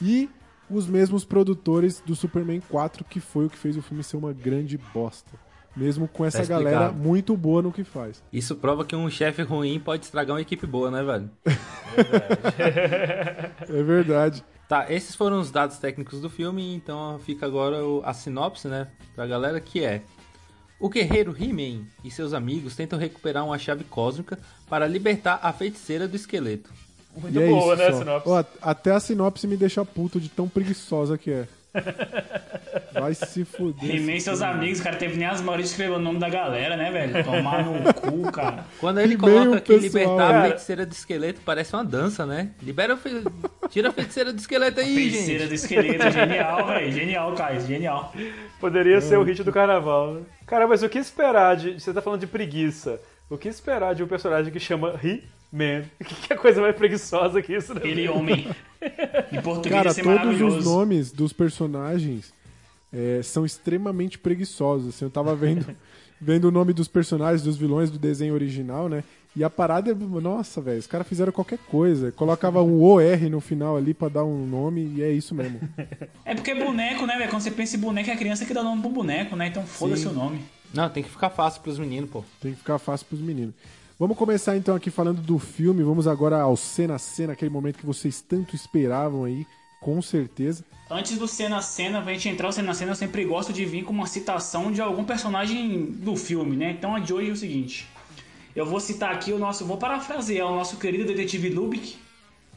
Speaker 1: e os mesmos produtores do Superman 4, que foi o que fez o filme ser uma grande bosta. Mesmo com essa
Speaker 7: Tá
Speaker 1: galera muito boa no que faz.
Speaker 7: Isso prova que um chefe ruim pode estragar uma equipe boa, né, velho?
Speaker 1: É verdade.
Speaker 7: Tá, esses foram os dados técnicos do filme, então fica agora a sinopse, né, pra galera, que é... O guerreiro He-Man e seus amigos tentam recuperar uma chave cósmica para libertar a feiticeira do esqueleto.
Speaker 8: Muito
Speaker 1: e é
Speaker 8: boa,
Speaker 1: isso
Speaker 8: né,
Speaker 1: só.
Speaker 8: sinopse?
Speaker 1: Ó, até a sinopse me deixa puto de tão preguiçosa que é. Vai se fuder.
Speaker 3: E seus amigos, cara, teve nem as maiores de escrever o nome da galera, né, velho? Tomar no cu, cara.
Speaker 7: Quando ele coloca
Speaker 1: pessoal.
Speaker 7: libertar
Speaker 8: Cara.
Speaker 7: a feiticeira do esqueleto, parece uma dança, né? Libera a fe... Tira a feiticeira do esqueleto aí,
Speaker 3: Feiticeira
Speaker 7: gente.
Speaker 3: do esqueleto, genial, velho. Genial, Caio, genial.
Speaker 8: Poderia ser o hit do carnaval, né? Cara, mas o que esperar de. Você tá falando de preguiça. O que esperar de um personagem que chama He-Man? O que que é coisa mais preguiçosa que isso, né?
Speaker 3: Ele homem. Em português
Speaker 1: Cara,
Speaker 3: ser
Speaker 1: todos os nomes dos personagens é, são extremamente preguiçosos. Assim, eu tava vendo, vendo o nome dos personagens, dos vilões do desenho original, né? E a parada, é- nossa, velho, os caras fizeram qualquer coisa. Colocava um OR no final ali pra dar um nome e é isso mesmo.
Speaker 3: É porque boneco, né, velho? Quando você pensa em boneco, é a criança que dá nome pro boneco, né? Então foda-se o nome.
Speaker 7: Não, tem que ficar fácil pros meninos, pô.
Speaker 1: Tem que ficar fácil pros meninos. Vamos começar então aqui falando do filme. Vamos agora ao cena a cena, aquele momento que vocês tanto esperavam aí, com certeza.
Speaker 3: Antes do cena a cena, pra gente entrar no cena a cena, eu sempre gosto de vir com uma citação de algum personagem do filme, né? Então a de hoje é o seguinte. Eu vou citar aqui o nosso. Vou parafrasear o nosso querido detetive Lubick,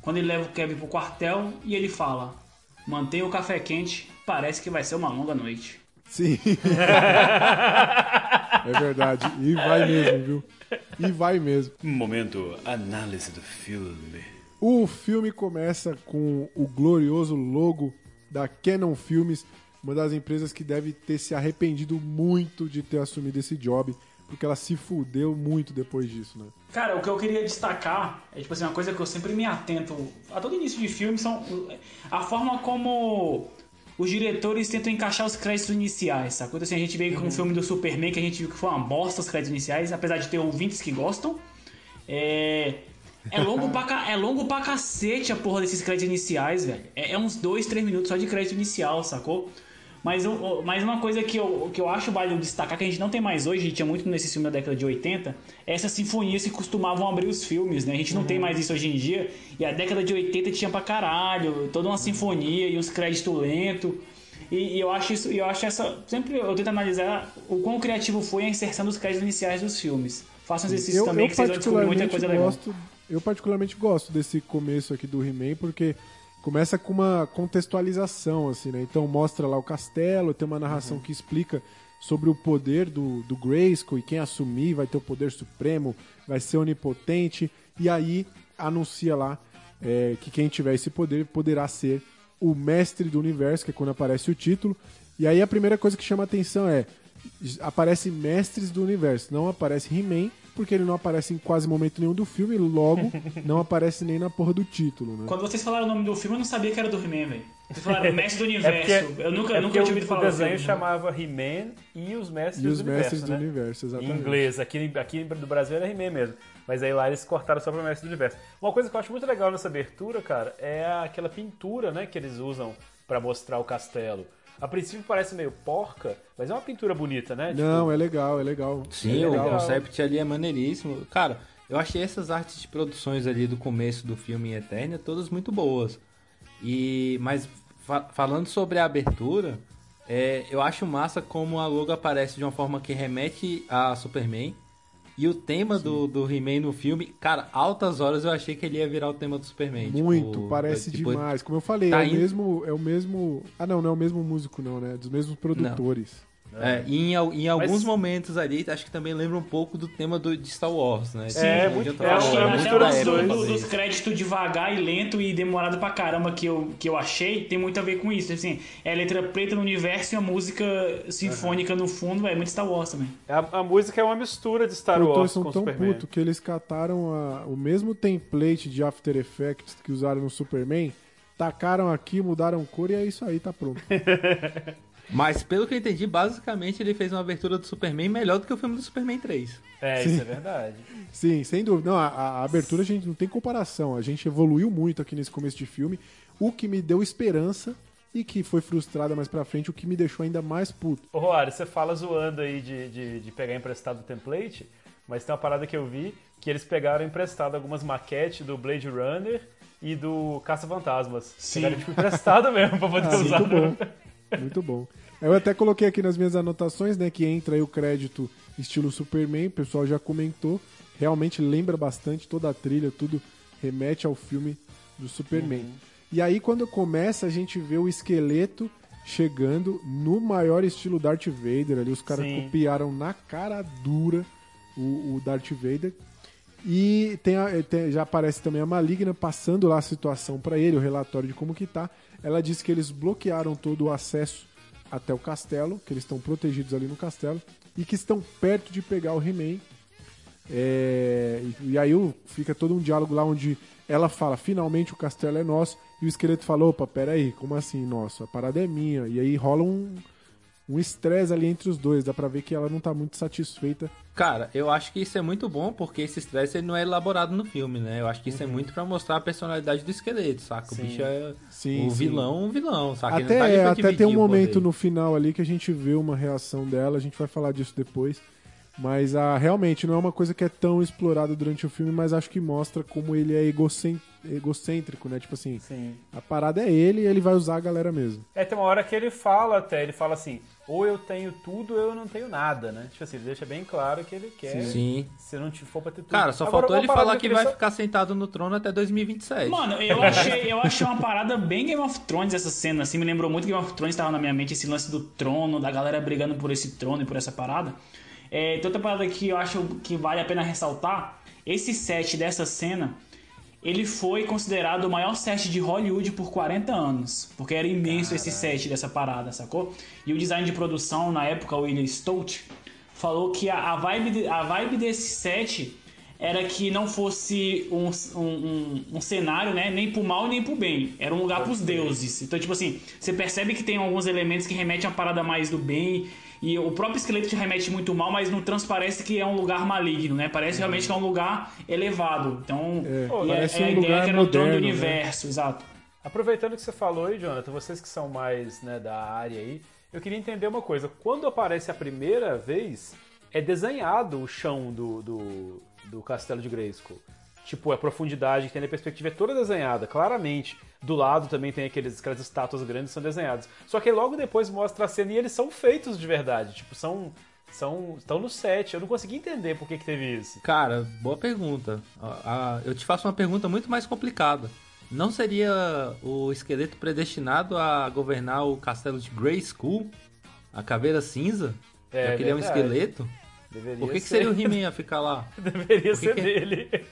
Speaker 3: quando ele leva o Kevin pro quartel e ele fala: Mantenha o café quente, parece que vai ser uma longa noite.
Speaker 1: Sim. é verdade. E vai mesmo, viu? E vai mesmo.
Speaker 5: Momento análise do filme.
Speaker 1: O filme começa com o glorioso logo da Canon Filmes, uma das empresas que deve ter se arrependido muito de ter assumido esse job, porque ela se fudeu muito depois disso, né?
Speaker 3: Cara, o que eu queria destacar é tipo assim, uma coisa que eu sempre me atento a todo início de filme são a forma como os diretores tentam encaixar os créditos iniciais, sacou? Então, assim, a gente veio com o filme do Superman que a gente viu que foi uma bosta os créditos iniciais, apesar de ter ouvintes que gostam. É. É longo, pra, ca- é longo pra cacete a porra desses créditos iniciais, velho. É, é uns 2, 3 minutos só de crédito inicial, sacou? Mas, mas uma coisa que eu, que eu acho válido destacar, que a gente não tem mais hoje, a gente tinha muito nesse filme da década de 80, é essas sinfonias que costumavam abrir os filmes, né? A gente não tem mais isso hoje em dia. E a década de 80 tinha pra caralho, toda uma sinfonia e uns créditos lentos. E, e eu acho isso, eu acho essa. Sempre eu tento analisar o quão criativo foi a inserção dos créditos iniciais dos filmes. Façam um exercício
Speaker 1: Eu,
Speaker 3: também
Speaker 1: eu
Speaker 3: que vocês vão descobrir muita coisa legal.
Speaker 1: gosto, eu particularmente gosto desse começo aqui do He-Man, porque começa com uma contextualização, assim, né? Então mostra lá o castelo, tem uma narração
Speaker 3: Uhum.
Speaker 1: que explica sobre o poder do, do Grayskull e quem assumir vai ter o poder supremo, vai ser onipotente, e aí anuncia lá é, que quem tiver esse poder poderá ser o mestre do universo, que é quando aparece o título. E aí a primeira coisa que chama atenção é aparece mestres do universo, não aparece He-Man, porque ele não aparece em quase momento nenhum do filme, logo não aparece nem na porra do título, né?
Speaker 3: Quando vocês falaram o nome do filme, eu não sabia que era do He-Man, velho. Vocês falaram Mestre do Universo.
Speaker 8: É porque,
Speaker 3: eu nunca,
Speaker 8: é
Speaker 3: nunca tinha ouvido
Speaker 8: o,
Speaker 3: falar
Speaker 8: o desenho
Speaker 3: filme.
Speaker 8: chamava He-Man e os Mestres
Speaker 1: E os
Speaker 8: do Universo,
Speaker 1: mestres do
Speaker 8: né?
Speaker 1: universo,
Speaker 8: Em
Speaker 1: exatamente.
Speaker 8: inglês. Aqui, aqui do Brasil era He-Man mesmo. Mas aí lá eles cortaram só pra Mestre do Universo. Uma coisa que eu acho muito legal nessa abertura, cara, é aquela pintura, né, que eles usam pra mostrar o castelo. A princípio parece meio porca, mas é uma pintura bonita, né?
Speaker 1: Não, é legal, é legal.
Speaker 7: Sim,
Speaker 1: é
Speaker 7: o
Speaker 1: legal.
Speaker 7: concept ali é maneiríssimo. Cara, eu achei essas artes de produções ali do começo do filme em Eternia todas muito boas. E mas fa- falando sobre a abertura, é, eu acho massa como a logo aparece de uma forma que remete a Superman. E o tema do, do He-Man no filme, cara, altas horas eu achei que ele ia virar o tema do Superman.
Speaker 1: Muito,
Speaker 7: tipo,
Speaker 1: parece
Speaker 7: é, tipo,
Speaker 1: demais. Como eu falei,
Speaker 7: tá
Speaker 1: é, o
Speaker 7: indo-
Speaker 1: mesmo, é o mesmo. Ah, não, não é o mesmo músico, não, né? Dos mesmos produtores.
Speaker 7: É, e em, em alguns
Speaker 8: Mas-
Speaker 7: momentos ali, acho que também lembra um pouco do tema do, de Star Wars, né?
Speaker 8: Sim, é muito- é,
Speaker 7: falar,
Speaker 3: Acho que
Speaker 8: uma
Speaker 7: muito
Speaker 3: até
Speaker 8: mistura
Speaker 3: o lance
Speaker 8: dos
Speaker 3: do- créditos devagar e lento e demorado pra caramba que eu, que eu achei tem muito a ver com isso. Assim, é letra preta no universo e a música sinfônica no fundo, é muito Star Wars também.
Speaker 8: A, a música é uma mistura de Star
Speaker 1: produtores
Speaker 8: Wars
Speaker 1: são
Speaker 8: com
Speaker 1: tão
Speaker 8: Superman.
Speaker 1: putos que eles cataram a- o mesmo template de After Effects que usaram no Superman, tacaram aqui, mudaram cor e é isso aí, tá pronto.
Speaker 7: Mas pelo que eu entendi, basicamente ele fez uma abertura do Superman melhor do que o filme do Superman 3.
Speaker 8: É, isso é verdade.
Speaker 1: Sim, sem dúvida. Não, a, a abertura a gente não tem comparação. A gente evoluiu muito aqui nesse começo de filme, o que me deu esperança e que foi frustrada mais pra frente, o que me deixou ainda mais puto.
Speaker 8: Ô, Roário, você fala zoando aí de, de, de pegar emprestado o template, mas tem uma parada que eu vi que eles pegaram emprestado algumas maquetes do Blade Runner e do Caça-Fantasmas.
Speaker 3: Sim.
Speaker 8: Pegaram tipo, emprestado mesmo pra poder usar.
Speaker 1: Muito bom. Muito bom. Eu até coloquei aqui nas minhas anotações, né, que entra aí o crédito estilo Superman, o pessoal já comentou. Realmente lembra bastante toda a trilha, tudo remete ao filme do Superman. E aí quando começa a gente vê o esqueleto chegando no maior estilo Darth Vader ali, os caras copiaram na cara dura o, o Darth Vader. E tem a- tem- já aparece também a Maligna passando lá a situação pra ele, o relatório de como que tá. Ela disse que eles bloquearam todo o acesso até o castelo, que eles estão protegidos ali no castelo, e que estão perto de pegar o He-Man. É, e, e aí fica todo um diálogo lá onde ela fala, finalmente o castelo é nosso, e o esqueleto fala, opa, peraí, como assim nosso? A parada é minha. E aí rola um, um estresse ali entre os dois. Dá pra ver que ela não tá muito satisfeita.
Speaker 7: Cara, eu acho que isso é muito bom porque esse estresse não é elaborado no filme, né? Eu acho que isso é muito pra mostrar a personalidade do esqueleto, saca? O
Speaker 8: Sim.
Speaker 7: bicho é
Speaker 1: Sim,
Speaker 7: o
Speaker 1: sim.
Speaker 7: vilão, um vilão, saca? Não tá ali
Speaker 1: Até, até tem um
Speaker 7: o
Speaker 1: momento no final ali que a gente vê uma reação dela, a gente vai falar disso depois. Mas ah, realmente não é uma coisa que é tão explorada durante o filme, mas acho que mostra como ele é egocêntrico, né? Tipo assim,
Speaker 8: Sim.
Speaker 1: a parada é ele e ele vai usar a galera mesmo.
Speaker 8: É, tem uma hora que ele fala até, ele fala assim, ou eu tenho tudo ou eu não tenho nada, né? Tipo assim, ele deixa bem claro que ele quer.
Speaker 7: Sim.
Speaker 8: Se não te for pra ter tudo.
Speaker 7: Cara, só
Speaker 8: Agora,
Speaker 7: faltou ele falar que vai
Speaker 8: só-
Speaker 7: ficar sentado no trono até 2027.
Speaker 3: Mano, eu achei, eu achei uma parada bem Game of Thrones essa cena, assim, me lembrou muito Game of Thrones, tava na minha mente esse lance do trono, da galera brigando por esse trono e por essa parada. É, tem outra parada que eu acho que vale a pena ressaltar, esse set dessa cena, ele foi considerado o maior set de Hollywood por 40 anos, porque era imenso esse set dessa parada, sacou? E o design de produção, na época, o William Stout, falou que a, vibe, de- a vibe desse set era que não fosse um, um, um- um cenário, né? Nem pro mal nem pro bem. Era um lugar pros deuses. Então, tipo assim, você percebe que tem alguns elementos que remetem a parada mais do bem. E o próprio esqueleto te remete muito mal, mas não transparece que é um lugar maligno, né? Parece realmente que é um lugar elevado. Então,
Speaker 1: É,
Speaker 3: e
Speaker 1: parece
Speaker 3: é, a
Speaker 1: um
Speaker 3: ideia
Speaker 1: lugar
Speaker 3: que era o trono do
Speaker 1: né?
Speaker 3: universo, exato.
Speaker 8: Aproveitando que você falou aí, Jonathan, vocês que são mais né, da área aí, eu queria entender uma coisa. Quando aparece a primeira vez, é desenhado o chão do, do, do castelo de Grayskull. Tipo, a profundidade que tem na perspectiva é toda desenhada, claramente. Do lado também tem aqueles, aquelas estátuas grandes que são desenhadas. Só que logo depois mostra a cena e eles são feitos de verdade. Tipo, são. são estão no set. Eu não consegui entender por que, que teve isso.
Speaker 7: Cara, boa pergunta. Eu te faço uma pergunta muito mais complicada. Não seria o esqueleto predestinado a governar o castelo de Grayskull? A caveira cinza?
Speaker 8: É
Speaker 7: Já que ele é um esqueleto?
Speaker 8: Deveria
Speaker 7: Por que, que
Speaker 8: ser-
Speaker 7: seria o He-Man a ficar lá?
Speaker 8: Deveria
Speaker 7: que
Speaker 8: ser
Speaker 7: que-
Speaker 8: dele.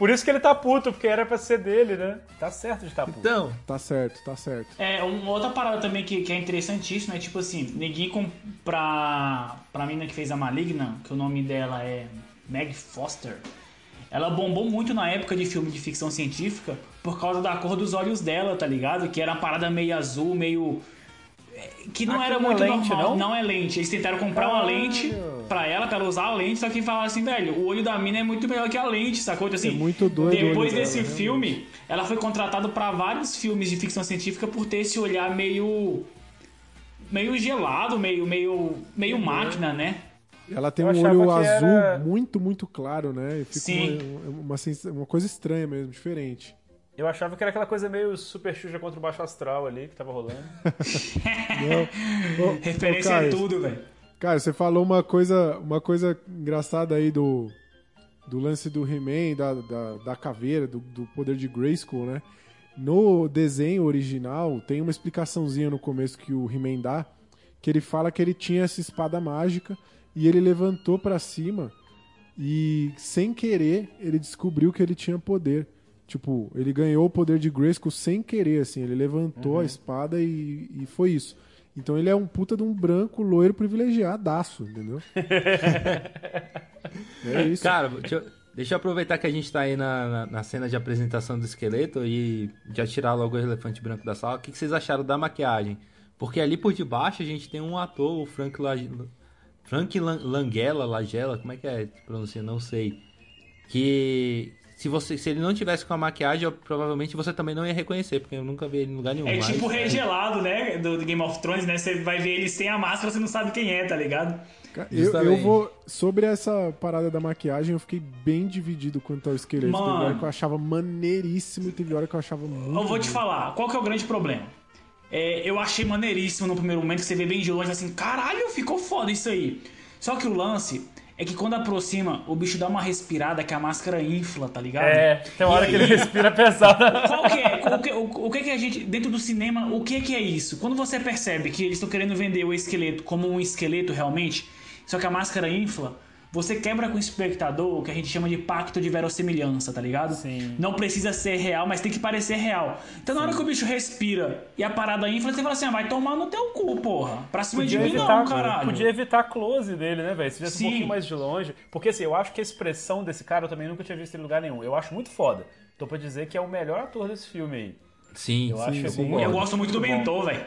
Speaker 8: Por isso que ele tá puto, porque era pra ser dele, né? Tá certo de estar puto.
Speaker 7: Então,
Speaker 1: Tá certo, tá certo.
Speaker 3: É, uma outra parada também que, que é interessantíssima é tipo assim, ninguém com, pra, pra mina que fez a Maligna, que o nome dela é Meg Foster, ela bombou muito na época de filme de ficção científica por causa da cor dos olhos dela, tá ligado? Que era uma parada meio azul, meio. É, Que não
Speaker 8: Ah,
Speaker 3: era
Speaker 8: que não é
Speaker 3: muito
Speaker 8: lente,
Speaker 3: normal.
Speaker 8: não?
Speaker 3: é lente. Eles tentaram comprar uma
Speaker 8: Caralho.
Speaker 3: lente pra ela, pra ela usar a lente, só que falaram assim, velho, o olho da mina é muito melhor que a lente, sacou? Então, assim,
Speaker 1: É muito doido
Speaker 3: Depois
Speaker 1: dela,
Speaker 3: desse
Speaker 1: realmente.
Speaker 3: filme, ela foi contratada pra vários filmes de ficção científica por ter esse olhar meio meio gelado, meio meio meio máquina, né?
Speaker 1: Ela tem
Speaker 8: Eu
Speaker 1: um olho azul
Speaker 8: era-
Speaker 1: muito, muito claro, né? Fica
Speaker 3: Sim.
Speaker 1: Uma, uma, sens- uma coisa estranha mesmo, diferente.
Speaker 8: Eu achava que era aquela coisa meio super Xuxa contra o Baixo Astral ali que tava rolando.
Speaker 1: Não. Ô, ô,
Speaker 3: Referência
Speaker 1: Caio,
Speaker 3: é tudo, velho.
Speaker 1: Cara, você falou uma coisa, uma coisa engraçada aí do, do lance do He-Man, da, da, da caveira, do, do poder de Grayskull, né? No desenho original, tem uma explicaçãozinha no começo que o He-Man dá, que ele fala que ele tinha essa espada mágica e ele levantou pra cima e, sem querer, ele descobriu que ele tinha poder. Tipo, ele ganhou o poder de Grayskull sem querer, assim. Ele levantou a espada e, e foi isso. Então ele é um puta de um branco loiro privilegiadaço, entendeu? é isso.
Speaker 7: cara, deixa eu, deixa eu aproveitar que a gente tá aí na, na, na cena de apresentação do esqueleto e já tirar logo o elefante branco da sala. O que, que vocês acharam da maquiagem? Porque ali por debaixo a gente tem um ator, o Frank, La... Frank Lan- Langella, Lagella, como é que é que pronuncia? Não sei. Que se, você, se ele não tivesse com a maquiagem, eu- provavelmente você também não ia reconhecer, porque eu nunca vi ele em lugar nenhum.
Speaker 3: É
Speaker 7: mas-
Speaker 3: tipo o regelado, né? Do, do Game of Thrones, né? Você vai ver ele sem a máscara, você não sabe quem é, tá ligado?
Speaker 1: Eu, eu vou. Sobre essa parada da maquiagem, eu fiquei bem dividido quanto ao esqueleto. Teve
Speaker 3: Mano.
Speaker 1: hora que eu achava maneiríssimo e teve hora que eu achava muito.
Speaker 3: Eu vou te falar, qual que é o grande problema? É, eu achei maneiríssimo no primeiro momento que você vê bem de longe assim, caralho, ficou foda isso aí. Só que o lance é que quando aproxima, o bicho dá uma respirada que a máscara infla, tá ligado?
Speaker 8: É, tem uma hora que ele respira pesado.
Speaker 3: Qual que é? O que, o, o que que a gente, dentro do cinema, o que que é isso? Quando você percebe que eles estão querendo vender o esqueleto como um esqueleto realmente, só que a máscara infla, você quebra com o espectador o que a gente chama de pacto de verossimilhança, tá ligado?
Speaker 8: Sim.
Speaker 3: Não precisa ser real, mas tem que parecer real. Então na hora que o bicho respira e a parada infla, você fala assim, ah, vai tomar no teu cu, porra. Pra cima de
Speaker 8: Podia
Speaker 3: mim
Speaker 8: evitar,
Speaker 3: não, caralho.
Speaker 8: podia evitar close dele, né, velho? Se tivesse um
Speaker 3: Sim.
Speaker 8: pouquinho mais de longe. Porque assim, eu acho que a expressão desse cara eu também nunca tinha visto em lugar nenhum. Eu acho muito foda. Tô pra dizer que é o melhor ator desse filme aí.
Speaker 7: Sim,
Speaker 8: Eu acho que
Speaker 7: sim,
Speaker 8: é
Speaker 7: sim.
Speaker 8: bom.
Speaker 3: Eu gosto muito do mentor, velho.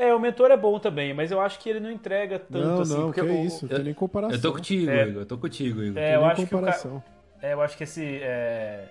Speaker 8: É, o mentor é bom também, mas eu acho que ele não entrega tanto
Speaker 1: Não,
Speaker 8: assim.
Speaker 1: não,
Speaker 8: porque
Speaker 1: que
Speaker 8: o-
Speaker 1: isso, não tem nem comparação.
Speaker 7: Eu tô contigo,
Speaker 8: É.
Speaker 7: Igor. Eu tô contigo, Igor.
Speaker 8: É,
Speaker 1: Tem
Speaker 8: eu
Speaker 1: nem
Speaker 8: acho que cara,
Speaker 1: comparação.
Speaker 8: é, eu acho que esse é,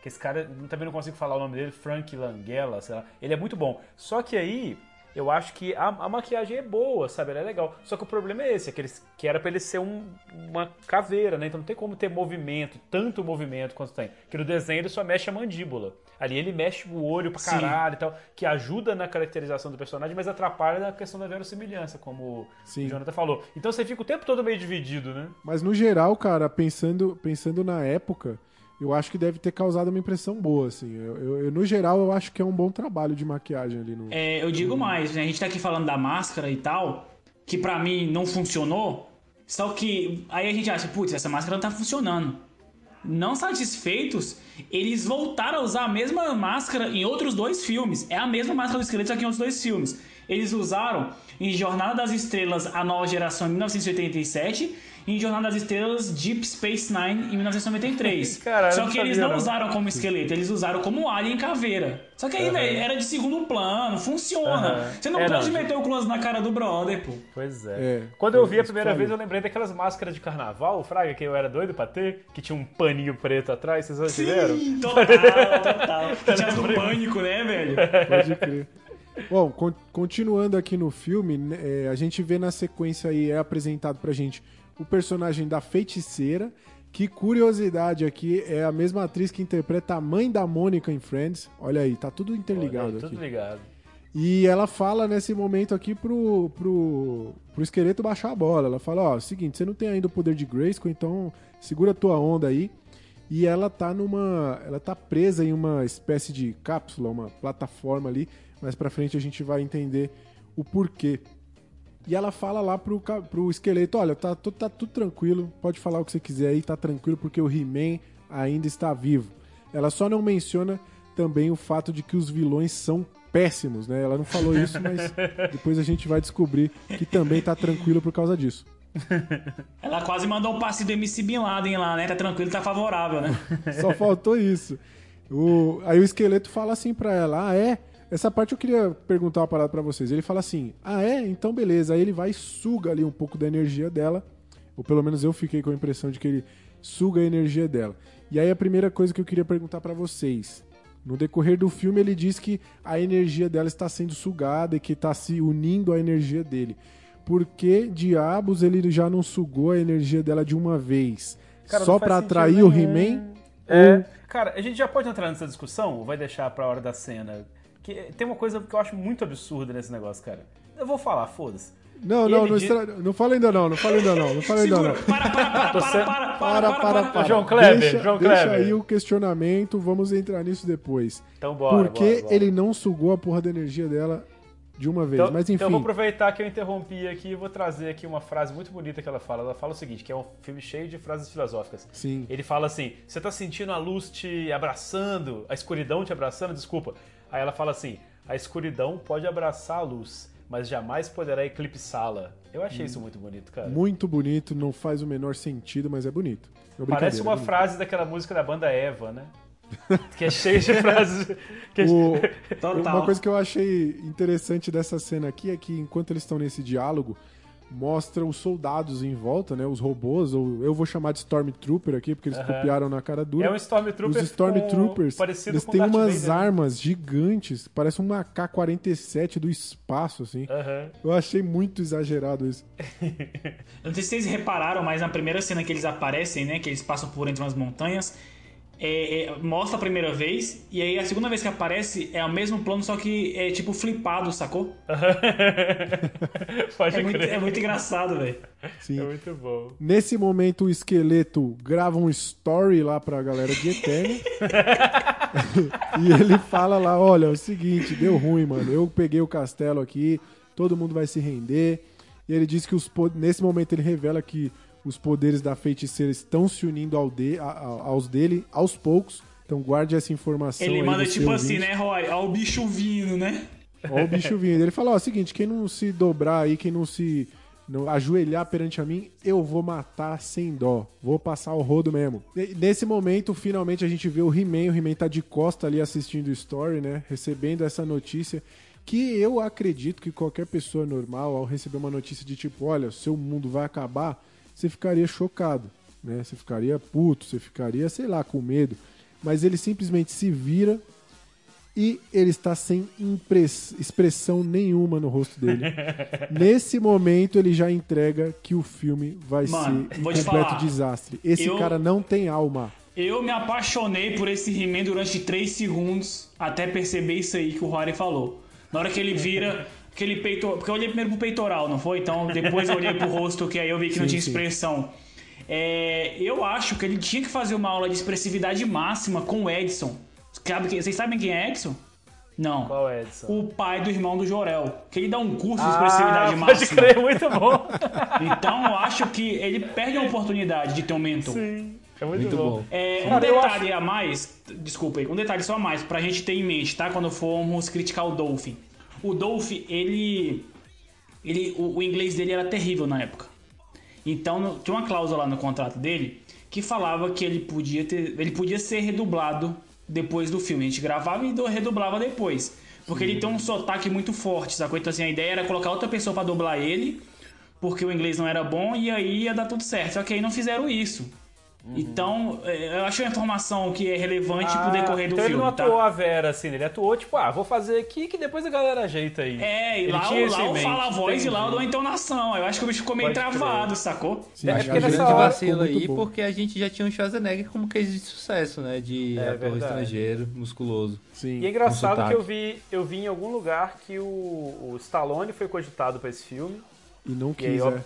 Speaker 8: que esse cara, eu também não consigo falar o nome dele, Frank Langella, sei lá. Ele é muito bom. Só que aí eu acho que a, a maquiagem é boa, sabe? Ela é legal. Só que o problema é esse, é que, eles, que era pra ele ser um- uma caveira, né? Então não tem como ter movimento, tanto movimento quanto tem. Porque no desenho ele só mexe a mandíbula. Ali ele mexe o olho pra
Speaker 3: Sim.
Speaker 8: caralho e tal, que ajuda na caracterização do personagem, mas atrapalha na questão da verossimilhança, como
Speaker 1: Sim.
Speaker 8: o Jonathan falou. Então você fica o tempo todo meio dividido, né?
Speaker 1: Mas no geral, cara, pensando, pensando na época, eu acho que deve ter causado uma impressão boa, assim. Eu, eu- eu, no geral, eu acho que é um bom trabalho de maquiagem ali no.
Speaker 3: É, eu digo mais, né? A gente tá aqui falando da máscara e tal, que pra mim não funcionou. Só que aí a gente acha, putz, essa máscara não tá funcionando. Não satisfeitos, eles voltaram a usar a mesma máscara em outros dois filmes. É a mesma máscara do esqueleto, só que em outros dois filmes. Eles usaram em Jornada das Estrelas, a nova geração, em 1987, e em Jornada das Estrelas, Deep Space Nine, em 1993.
Speaker 8: Caralho,
Speaker 3: só que eles não
Speaker 8: não.
Speaker 3: usaram como esqueleto, eles usaram como alien caveira. Só que aí, velho, era de segundo plano, funciona.
Speaker 8: Aham.
Speaker 3: Você não
Speaker 8: É,
Speaker 3: pode
Speaker 8: não,
Speaker 3: meter o close na cara do brother, pô.
Speaker 8: Pois é.
Speaker 1: É,
Speaker 8: Quando eu vi a
Speaker 1: isso que
Speaker 8: primeira vez, eu lembrei daquelas máscaras de carnaval, Fraga, que eu era doido pra ter, que tinha um paninho preto atrás, vocês já tiveram?
Speaker 3: Sim, total, total. Que tinha do pânico, né, velho?
Speaker 1: Pode crer. Bom, con- continuando aqui no filme, né, é, a gente vê na sequência aí, é apresentado pra gente o personagem da feiticeira. Que curiosidade aqui, é a mesma atriz que interpreta a mãe da Mônica em Friends. Olha aí, tá tudo interligado
Speaker 8: Olha,
Speaker 1: aqui.
Speaker 8: Tudo ligado.
Speaker 1: E ela fala nesse momento aqui pro, pro, pro esqueleto baixar a bola. Ela fala, ó, seguinte, você não tem ainda o poder de Grayskull, então segura a tua onda aí. E ela tá numa. Ela tá presa em uma espécie de cápsula, uma plataforma ali. Mais pra frente a gente vai entender o porquê. E ela fala lá pro, pro esqueleto: olha, tá, tu- tá tudo tranquilo, pode falar o que você quiser aí, tá tranquilo, porque o He-Man ainda está vivo. Ela só não menciona também o fato de que os vilões são péssimos, né? Ela não falou isso, mas depois a gente vai descobrir que também tá tranquilo por causa disso.
Speaker 3: Ela quase mandou um passe do MC Bin Laden lá, né? Tá tranquilo, tá favorável, né?
Speaker 1: Só faltou isso. O- aí o esqueleto fala assim pra ela: Ah, é? Essa parte eu queria perguntar uma parada pra vocês. Ele fala assim: Ah, é? Então beleza. Aí ele vai e suga ali um pouco da energia dela. Ou pelo menos eu fiquei com a impressão de que ele suga a energia dela. E aí a primeira coisa que eu queria perguntar pra vocês. No decorrer do filme, ele diz que a energia dela está sendo sugada e que está se unindo à energia dele. Por que diabos ele já não sugou a energia dela de uma vez?
Speaker 8: Cara,
Speaker 1: Só
Speaker 8: sentido
Speaker 1: atrair o
Speaker 8: nenhum.
Speaker 1: He-Man?
Speaker 8: É, cara, a gente já pode entrar nessa discussão ou vai deixar pra hora da cena? Que tem uma coisa que eu acho muito absurda nesse negócio, cara. Eu vou falar, foda-se.
Speaker 1: Não, não, não, estra... não fala ainda não, não fala ainda não, não fala ainda
Speaker 3: Segura.
Speaker 1: não.
Speaker 3: Para, para, para, para, para,
Speaker 1: Para, para, para.
Speaker 8: João Kleber,
Speaker 1: deixa,
Speaker 8: João
Speaker 1: deixa
Speaker 8: Kleber.
Speaker 1: aí o questionamento, vamos entrar nisso depois.
Speaker 8: Então bora.
Speaker 1: Por que
Speaker 8: bora, bora.
Speaker 1: ele não sugou a porra da energia dela de uma vez?
Speaker 8: Então,
Speaker 1: Mas enfim,
Speaker 8: então eu vou aproveitar que eu interrompi aqui e vou trazer aqui uma frase muito bonita que ela fala. Ela fala o seguinte, que é um filme cheio de frases filosóficas.
Speaker 1: sim.
Speaker 8: Ele fala assim: você tá sentindo a luz te abraçando, a escuridão te abraçando? Desculpa. Aí ela fala assim: a escuridão pode abraçar a luz, mas jamais poderá eclipsá-la. Eu achei
Speaker 1: Hum.
Speaker 8: isso muito bonito, cara.
Speaker 1: Muito bonito, não faz o menor sentido, mas é bonito. É
Speaker 8: Parece
Speaker 1: brincadeira,
Speaker 8: uma
Speaker 1: é bonito.
Speaker 8: frase daquela música da banda Eva, né? que é cheio de frases. que é-
Speaker 1: O-
Speaker 3: Total.
Speaker 1: Uma coisa que eu achei interessante dessa cena aqui é que enquanto eles estão nesse diálogo, mostra os soldados em volta, né? Os robôs, ou eu vou chamar de Stormtrooper aqui, porque eles
Speaker 8: Aham.
Speaker 1: copiaram na cara dura.
Speaker 8: É um Stormtrooper
Speaker 1: Os Stormtroopers,
Speaker 8: com-
Speaker 1: eles
Speaker 8: com
Speaker 1: têm
Speaker 8: Darth
Speaker 1: umas
Speaker 8: Vader, né?
Speaker 1: armas gigantes, parece um AK-47 do espaço, assim.
Speaker 8: Aham.
Speaker 1: Eu achei muito exagerado isso.
Speaker 3: Eu não sei se vocês repararam, mas na primeira cena que eles aparecem, né? Que eles passam por entre umas montanhas, é, é, mostra a primeira vez, e aí a segunda vez que aparece é o mesmo plano, só que é tipo flipado, sacou?
Speaker 8: Pode
Speaker 3: É muito,
Speaker 8: crer.
Speaker 3: é muito engraçado, velho.
Speaker 1: Sim.
Speaker 8: É muito bom.
Speaker 1: Nesse momento, o esqueleto grava um story lá pra galera de Eternia. e ele fala lá: olha, é o seguinte, deu ruim, mano. Eu peguei o castelo aqui, todo mundo vai se render. E ele diz que os nesse momento ele revela que os poderes da feiticeira estão se unindo ao de- a- aos dele aos poucos. Então guarde essa informação.
Speaker 3: Ele manda tipo
Speaker 1: seu
Speaker 3: assim,
Speaker 1: ouvinte.
Speaker 3: né, Roy? Ó o bicho vindo, né?
Speaker 1: Ó o bicho vindo. Ele fala, ó, seguinte, quem não se dobrar aí, quem não se não ajoelhar perante a mim, eu vou matar sem dó. Vou passar o rodo mesmo. E- Nesse momento, finalmente a gente vê o He-Man. O He-Man tá de costa ali assistindo o story, né? Recebendo essa notícia. que eu acredito que qualquer pessoa normal, ao receber uma notícia de tipo, olha, seu mundo vai acabar, você ficaria chocado, né? Você ficaria puto, você ficaria, sei lá, com medo. Mas ele simplesmente se vira e ele está sem expressão nenhuma no rosto dele. Nesse momento ele já entrega que o filme vai
Speaker 3: Mano,
Speaker 1: ser um completo
Speaker 3: falar.
Speaker 1: desastre. Esse
Speaker 3: Eu-
Speaker 1: cara não tem alma.
Speaker 3: Eu me apaixonei por esse He-Man durante 3 segundos até perceber isso aí que o Rory falou. Na hora que ele vira, aquele peito. Porque eu olhei primeiro pro peitoral, não foi? Então depois eu olhei pro rosto, que aí eu vi que não
Speaker 1: Sim,
Speaker 3: tinha
Speaker 1: sim.
Speaker 3: expressão. É, eu acho que ele tinha que fazer uma aula de expressividade máxima com o Edson. Sabe quem- vocês sabem quem é Edson? Não.
Speaker 8: Qual é, Edson?
Speaker 3: O pai do irmão do Jorel. Que ele dá um curso de
Speaker 8: Ah,
Speaker 3: expressividade
Speaker 8: pode
Speaker 3: máxima.
Speaker 8: crer, muito bom.
Speaker 3: Então eu acho que ele perde a oportunidade de ter um mentor.
Speaker 8: Sim, é muito,
Speaker 7: Muito
Speaker 8: bom.
Speaker 7: bom.
Speaker 3: É, um
Speaker 8: Cara,
Speaker 3: detalhe a mais, desculpa aí, um detalhe só a mais pra gente ter em mente, tá? Quando formos criticar o Dolphin. O Dolphin, ele. ele o, o inglês dele era terrível na época. Então no- tinha uma cláusula lá no contrato dele que falava que ele podia ter. Ele podia ser redublado depois do filme. A gente gravava e redublava depois. Porque ele tem um sotaque muito forte, sacou? Então assim, a ideia era colocar outra pessoa pra dublar ele, porque o inglês não era bom, e aí ia dar tudo certo. Só que aí não fizeram isso. Então, é, eu acho uma informação que é relevante pro decorrer do
Speaker 8: então ele
Speaker 3: filme,
Speaker 8: não
Speaker 3: tá?
Speaker 8: atuou a Vera, assim, ele atuou tipo, ah, vou fazer aqui que depois a galera ajeita aí.
Speaker 3: É, e
Speaker 8: Ele
Speaker 3: lá,
Speaker 8: tinha
Speaker 3: o- lá eu falo a voz e lá eu
Speaker 8: entendi.
Speaker 3: dou a entonação. Eu acho que o bicho ficou meio
Speaker 8: Pode crer.
Speaker 3: travado, sacou?
Speaker 1: Sim,
Speaker 8: É, porque nessa hora
Speaker 7: vacilo aí,
Speaker 1: bom.
Speaker 7: porque a gente já tinha um Schwarzenegger como case de sucesso, né? De
Speaker 8: É
Speaker 7: ator
Speaker 8: verdade.
Speaker 7: estrangeiro, musculoso.
Speaker 1: Sim.
Speaker 8: E é engraçado que eu vi, eu vi em algum lugar que o, o Stallone foi cogitado pra esse filme.
Speaker 1: E não
Speaker 8: E aí,
Speaker 1: quis,
Speaker 8: ob-
Speaker 1: é.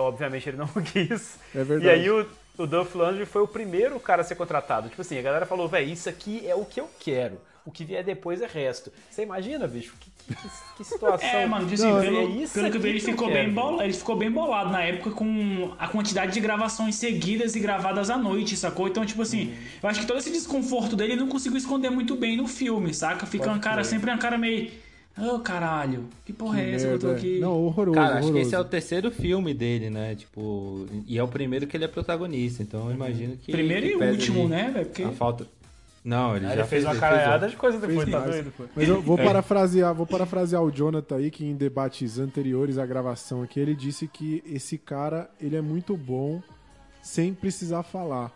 Speaker 8: obviamente, ele não quis.
Speaker 1: É verdade.
Speaker 8: E aí o, o Dolph Lundgren foi o primeiro cara a ser contratado. Tipo assim, a galera falou, velho, isso aqui é o que eu quero. O que vier depois é resto. Você imagina, bicho? Que, que, que- situação.
Speaker 3: É, mano, assim,
Speaker 1: Não,
Speaker 3: pelo,
Speaker 8: é isso
Speaker 3: pelo que eu vi, ele ficou,
Speaker 8: quero,
Speaker 3: bem bolado, ele ficou bem bolado na época com a quantidade de gravações seguidas e gravadas à noite, sacou? Então, tipo assim,
Speaker 8: Uhum.
Speaker 3: eu acho que todo esse desconforto dele ele não conseguiu esconder muito bem no filme, saca? Fica
Speaker 8: Pode
Speaker 3: um cara,
Speaker 8: crer.
Speaker 3: sempre um cara meio. Ô caralho, que porra é essa que eu tô aqui?
Speaker 1: é. Não, horroroso.
Speaker 7: Cara, acho que
Speaker 1: horroroso.
Speaker 7: esse é o terceiro filme dele, né? Tipo, e é o primeiro que ele é protagonista, então eu imagino que.
Speaker 3: Primeiro
Speaker 7: que
Speaker 3: e último, né, velho? Porque.
Speaker 7: A falta. Não, ele já
Speaker 8: ele fez uma
Speaker 7: ele
Speaker 8: caralhada
Speaker 7: outro.
Speaker 8: de coisa depois,
Speaker 1: Fez
Speaker 8: tá doido, pô.
Speaker 1: Mas eu
Speaker 7: É.
Speaker 1: vou parafrasear, vou parafrasear o Jonathan aí, que em debates anteriores à gravação aqui, ele disse que esse cara, ele é muito bom sem precisar falar.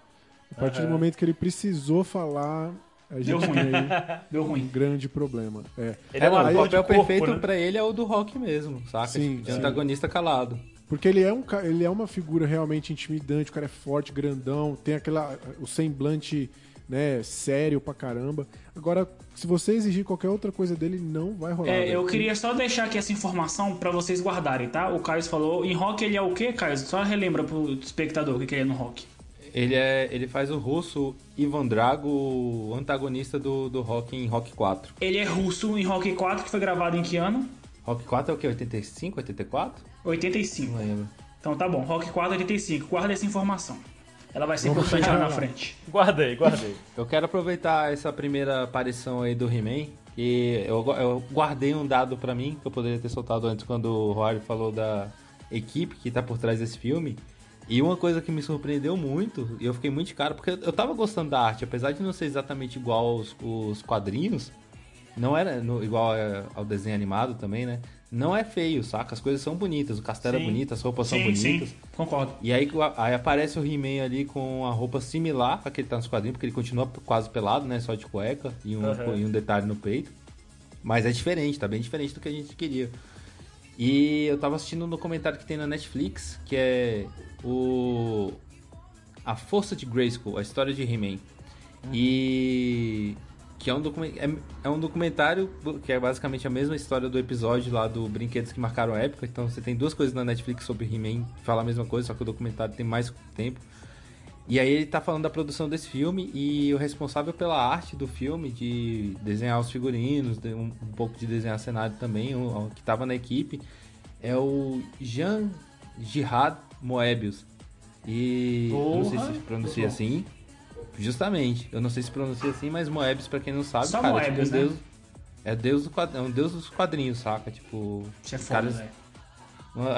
Speaker 1: A partir do momento que ele precisou falar, a
Speaker 3: Deu
Speaker 1: gente
Speaker 3: ruim.
Speaker 1: tem aí
Speaker 3: Deu
Speaker 1: um
Speaker 3: ruim.
Speaker 1: grande problema. É.
Speaker 8: Ele
Speaker 7: É, não, o papel
Speaker 8: corpo,
Speaker 7: perfeito
Speaker 8: né?
Speaker 7: pra ele é o do rock mesmo, saca?
Speaker 1: Sim,
Speaker 7: de
Speaker 1: sim.
Speaker 7: antagonista calado.
Speaker 1: Porque ele é, um, ele é uma figura realmente intimidante, o cara é forte, grandão, tem aquela, o semblante né, sério pra caramba. Agora, se você exigir qualquer outra coisa dele, não vai rolar.
Speaker 3: É,
Speaker 1: velho.
Speaker 3: eu queria só deixar aqui essa informação pra vocês guardarem, tá? O Carlos falou, em rock ele é o quê, Carlos? Só relembra pro espectador o que que ele é no rock.
Speaker 7: Ele, é, ele faz o russo Ivan Drago, o antagonista do, do rock em Rock 4.
Speaker 3: Ele é russo em Rock 4, que foi gravado em que ano?
Speaker 7: Rock 4 é o quê? 85, 84?
Speaker 3: 85.
Speaker 7: Não lembro.
Speaker 3: Então tá bom, Rock 4, 85. Guarda essa informação. Ela vai ser importante lá na frente.
Speaker 8: Guardei, guardei.
Speaker 7: Eu quero aproveitar essa primeira aparição aí do He-Man. E eu, eu guardei um dado pra mim, que eu poderia ter soltado antes quando o Rory falou da equipe que tá por trás desse filme. E uma coisa que me surpreendeu muito, e eu fiquei muito de cara, porque eu tava gostando da arte, apesar de não ser exatamente igual aos os quadrinhos, não era no- igual é, ao desenho animado também, né? Não é feio, saca? As coisas são bonitas, o castelo é
Speaker 8: Sim.
Speaker 7: bonito, as roupas são
Speaker 3: Sim,
Speaker 7: bonitas.
Speaker 3: sim, concordo.
Speaker 7: E aí, aí aparece o He-Man ali com a roupa similar a que ele tá nos quadrinhos, porque ele continua quase pelado, né? Só de cueca e um,
Speaker 8: Aham.
Speaker 7: e um detalhe no peito. Mas é diferente, tá bem diferente do que a gente queria. E eu tava assistindo um documentário que tem na Netflix, que é o A Força de Grayskull, a história de He-Man. E que é um, é, é um documentário que é basicamente a mesma história do episódio lá do Brinquedos que Marcaram a Época. Então você tem duas coisas na Netflix sobre He-Man que fala a mesma coisa, só que o documentário tem mais tempo. E aí ele tá falando da produção desse filme e o responsável pela arte do filme, de desenhar os figurinos, um, um pouco de desenhar cenário também, o que tava na equipe, é o Jean Jihad Moebius. E eu não sei
Speaker 3: Porra,
Speaker 7: se pronuncia assim. Justamente, eu não sei se pronuncia assim, mas Moebius, pra quem não sabe,
Speaker 3: Só
Speaker 7: cara,
Speaker 3: Moebius,
Speaker 7: é, tipo um
Speaker 3: né?
Speaker 7: deus, é, deus do quad- é um deus dos quadrinhos, saca? Tipo,
Speaker 3: Isso é foda,
Speaker 7: caras-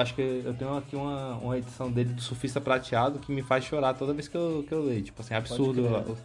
Speaker 7: Acho que eu tenho aqui uma, uma edição dele do Surfista Prateado que me faz chorar toda vez que eu, que eu leio. Tipo assim, absurdo.
Speaker 8: crer.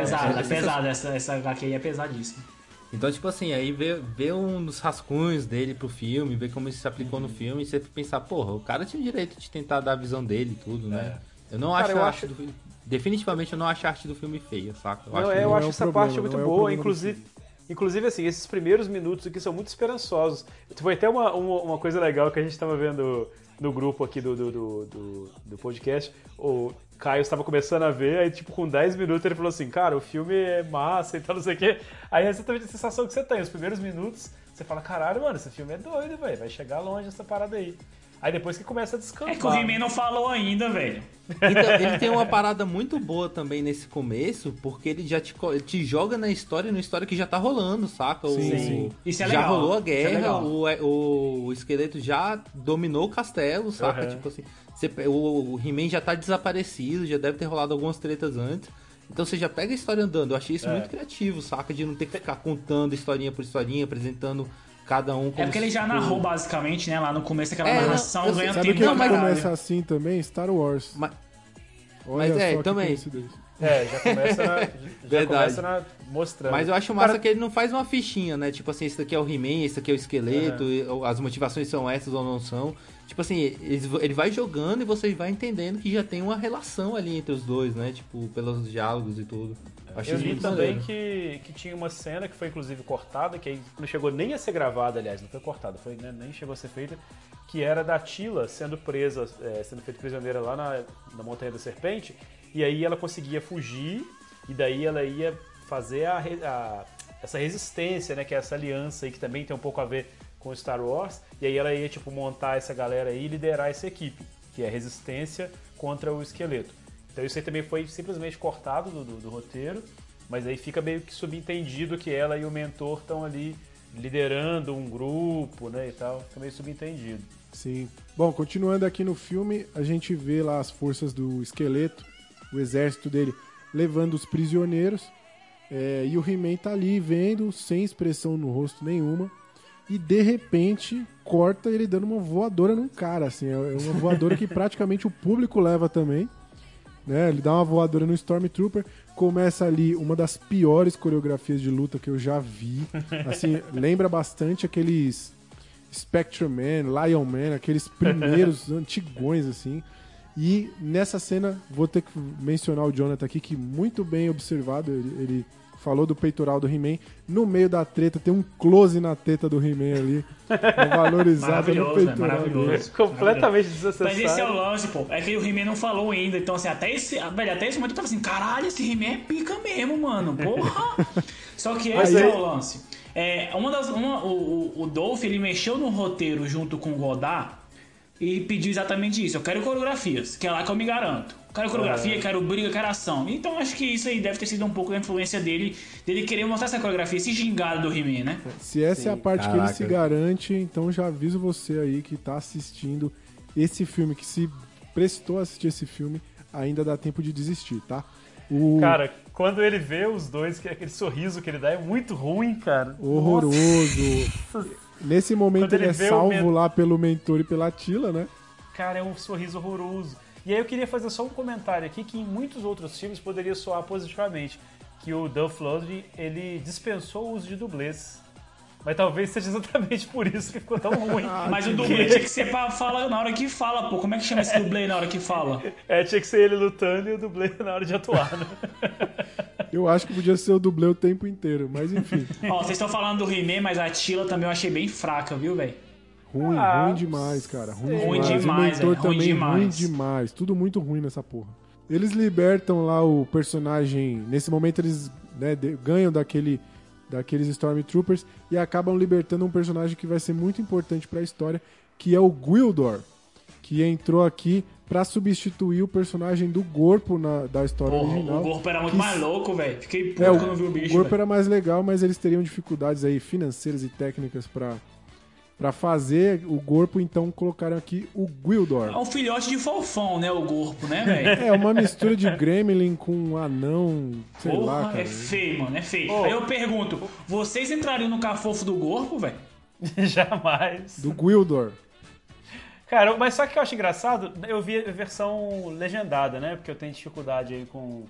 Speaker 3: Pesado, é pesado. Essa, essa HQ aí é pesadíssima.
Speaker 7: Então, tipo assim, aí vê, vê um dos rascunhos dele pro filme, vê como isso se aplicou
Speaker 8: Uhum.
Speaker 7: no filme, e você pensar, porra, o cara tinha o direito de tentar dar a visão dele e tudo, né? Eu não
Speaker 8: É. Cara,
Speaker 7: acho
Speaker 8: eu
Speaker 7: a
Speaker 8: acho-
Speaker 7: arte do filme. Definitivamente eu não acho a arte do filme feia, saca? Eu
Speaker 8: Não,
Speaker 7: acho
Speaker 8: é,
Speaker 7: que
Speaker 8: eu
Speaker 1: não
Speaker 8: acho
Speaker 1: é
Speaker 8: essa
Speaker 1: problema,
Speaker 8: parte muito
Speaker 1: é
Speaker 8: boa, inclusive, inclusive assim, esses primeiros minutos aqui são muito esperançosos. Foi até uma, uma, uma coisa legal que a gente estava vendo no grupo aqui do, do, do, do- do podcast. O Caio estava começando a ver, aí tipo, com 10 minutos ele falou assim, cara, o filme é massa e tal, não sei o quê. Aí é exatamente a sensação que você tem. Os primeiros minutos, você fala, caralho, mano, esse filme é doido, velho. Vai chegar longe essa parada aí. Aí depois que começa a descansar.
Speaker 3: É que o He-Man não falou ainda, velho.
Speaker 7: Então, ele tem uma parada muito boa também nesse começo, porque ele já te, te joga na história, numa história que já tá rolando, saca?
Speaker 1: Sim,
Speaker 7: o,
Speaker 1: sim.
Speaker 3: Isso é
Speaker 7: já
Speaker 3: legal.
Speaker 7: rolou a
Speaker 3: é
Speaker 7: guerra, é, o, o esqueleto já dominou o castelo, saca?
Speaker 8: Aham.
Speaker 7: Tipo assim, você o, o He-Man já tá desaparecido, já deve ter rolado algumas tretas antes. Então você já pega a história andando. Eu achei isso
Speaker 8: É.
Speaker 7: muito criativo, saca? De não ter que ficar contando historinha por historinha, apresentando cada um
Speaker 3: É porque ele já narrou basicamente, né, lá no começo aquela
Speaker 7: É, não,
Speaker 3: narração, ganha
Speaker 1: Sabe
Speaker 3: tempo pra
Speaker 1: que
Speaker 3: caralho.
Speaker 1: começa assim também? Star Wars.
Speaker 7: Mas,
Speaker 1: Olha
Speaker 7: mas é, também.
Speaker 8: É, já começa, na, já
Speaker 7: Verdade.
Speaker 8: começa na, mostrando.
Speaker 7: Mas eu acho massa
Speaker 8: Cara,
Speaker 7: que ele não faz uma fichinha, né? Tipo assim, esse daqui é o He-Man, esse daqui é o esqueleto, e- ou as motivações são essas ou não são. Tipo assim, ele vai jogando e você vai entendendo que já tem uma relação ali entre os dois, né? Tipo, pelos diálogos e tudo. Achei
Speaker 8: Eu
Speaker 7: muito
Speaker 8: também que, que tinha uma cena que foi inclusive cortada, que aí não chegou nem a ser gravada, aliás, não foi cortada, foi, né, nem chegou a ser feita, que era da Tila sendo presa, é, sendo feita prisioneira lá na, na Montanha da Serpente, e aí ela conseguia fugir, e daí ela ia fazer a, a- essa resistência, né, que é essa aliança aí, que também tem um pouco a ver com Star Wars, e aí ela ia, tipo, montar essa galera aí e liderar essa equipe, que é a resistência contra o esqueleto. Então isso aí também foi simplesmente cortado do, do- do roteiro, mas aí fica meio que subentendido que ela e o mentor estão ali liderando um grupo, né, e tal. Fica meio subentendido.
Speaker 1: Sim. Bom, continuando aqui no filme, a gente vê lá as forças do esqueleto, o exército dele, levando os prisioneiros. é, e o He-Man tá ali vendo, sem expressão no rosto nenhuma. E de repente corta ele dando uma voadora num cara, assim. É uma voadora que praticamente o público leva também. Né? Ele dá uma voadora no Stormtrooper. Começa ali uma das piores coreografias de luta que eu já vi. Assim, lembra bastante aqueles Spectrum Man, Lion Man, aqueles primeiros antigões, assim. E nessa cena, vou ter que mencionar o Jonathan aqui, que muito bem observado, ele, ele falou do peitoral do He-Man. No meio da treta, tem um close na teta do He-Man ali, uma valorizada no
Speaker 3: Maravilhoso, né?
Speaker 1: peitoral dele.
Speaker 3: Maravilhoso.
Speaker 8: Completamente
Speaker 3: Mas esse é o lance, pô. É que o He-Man não falou ainda. Então, assim, até esse. Velho, até esse momento eu tava assim, caralho, esse He-Man é pica mesmo, mano. Porra! Só que esse
Speaker 1: Aí-
Speaker 3: é o lance. É, uma das, uma, o, o, o Dolph, ele mexeu no roteiro junto com o Godard e pediu exatamente isso. Eu quero coreografias, que é lá que eu me garanto. Quero coreografia, quero briga, quero ação. Então acho que isso aí deve ter sido um pouco da influência dele, dele querer mostrar essa coreografia, esse gingado do He-Man, né?
Speaker 1: Se essa é a parte que ele
Speaker 7: Caraca.
Speaker 1: se garante, então já aviso você aí que tá assistindo esse filme, que se prestou a assistir esse filme, ainda dá tempo de desistir, tá? O
Speaker 8: Cara, quando ele vê os dois, que aquele sorriso que ele dá é muito ruim, cara.
Speaker 1: horroroso. Nesse momento
Speaker 8: Quando
Speaker 1: ele,
Speaker 8: ele
Speaker 1: é
Speaker 8: o
Speaker 1: salvo
Speaker 8: men-
Speaker 1: lá pelo mentor e pela Tila, né?
Speaker 8: Cara, é um sorriso horroroso. E aí eu queria fazer só um comentário aqui que em muitos outros filmes poderia soar positivamente. Que o Duff Lundgren, ele dispensou o uso de dublês. Mas talvez seja exatamente por isso que ficou tão ruim.
Speaker 3: Mas o dublê tinha que ser pra falar na hora que fala, pô. Como é que chama esse dublê na hora que fala?
Speaker 8: É, tinha que ser ele lutando e o dublê na hora de atuar, né?
Speaker 1: Eu acho que podia ser o dublê o tempo inteiro, mas enfim.
Speaker 3: Ó, vocês estão falando do He-Man, mas a Tila também eu achei bem fraca, viu, velho?
Speaker 1: Ruim,
Speaker 8: Ah,
Speaker 1: ruim demais, cara. Ruim,
Speaker 3: Ruim
Speaker 1: demais.
Speaker 3: demais,
Speaker 1: o mentor
Speaker 3: é, ruim
Speaker 1: também ruim
Speaker 3: demais.
Speaker 1: demais. Tudo muito ruim nessa porra. Eles libertam lá o personagem. Nesse momento eles né, de- ganham daquele, daqueles Stormtroopers e acabam libertando um personagem que vai ser muito importante pra história, que é o Gwildor, que entrou aqui pra substituir o personagem do Gorpo na, da história
Speaker 3: Porra,
Speaker 1: original.
Speaker 3: o corpo era muito
Speaker 1: que
Speaker 3: mais louco, velho. Fiquei puto
Speaker 1: É, o,
Speaker 3: quando vi o bicho.
Speaker 1: o corpo
Speaker 3: velho.
Speaker 1: era mais legal, mas eles teriam dificuldades aí financeiras e técnicas pra para fazer o corpo, então colocaram aqui o Gwildor.
Speaker 3: É um filhote de fofão, né? O corpo, né, velho?
Speaker 1: É uma mistura de Gremlin com um anão, sei lá,
Speaker 3: Porra,
Speaker 1: cara.
Speaker 3: é feio, mano, é feio.
Speaker 8: Ô.
Speaker 3: Aí eu pergunto, vocês entrariam no cafofo do corpo, velho?
Speaker 8: Jamais.
Speaker 1: Do Gwildor.
Speaker 8: Cara, mas só que eu acho engraçado, eu vi a versão legendada, né? Porque eu tenho dificuldade aí com,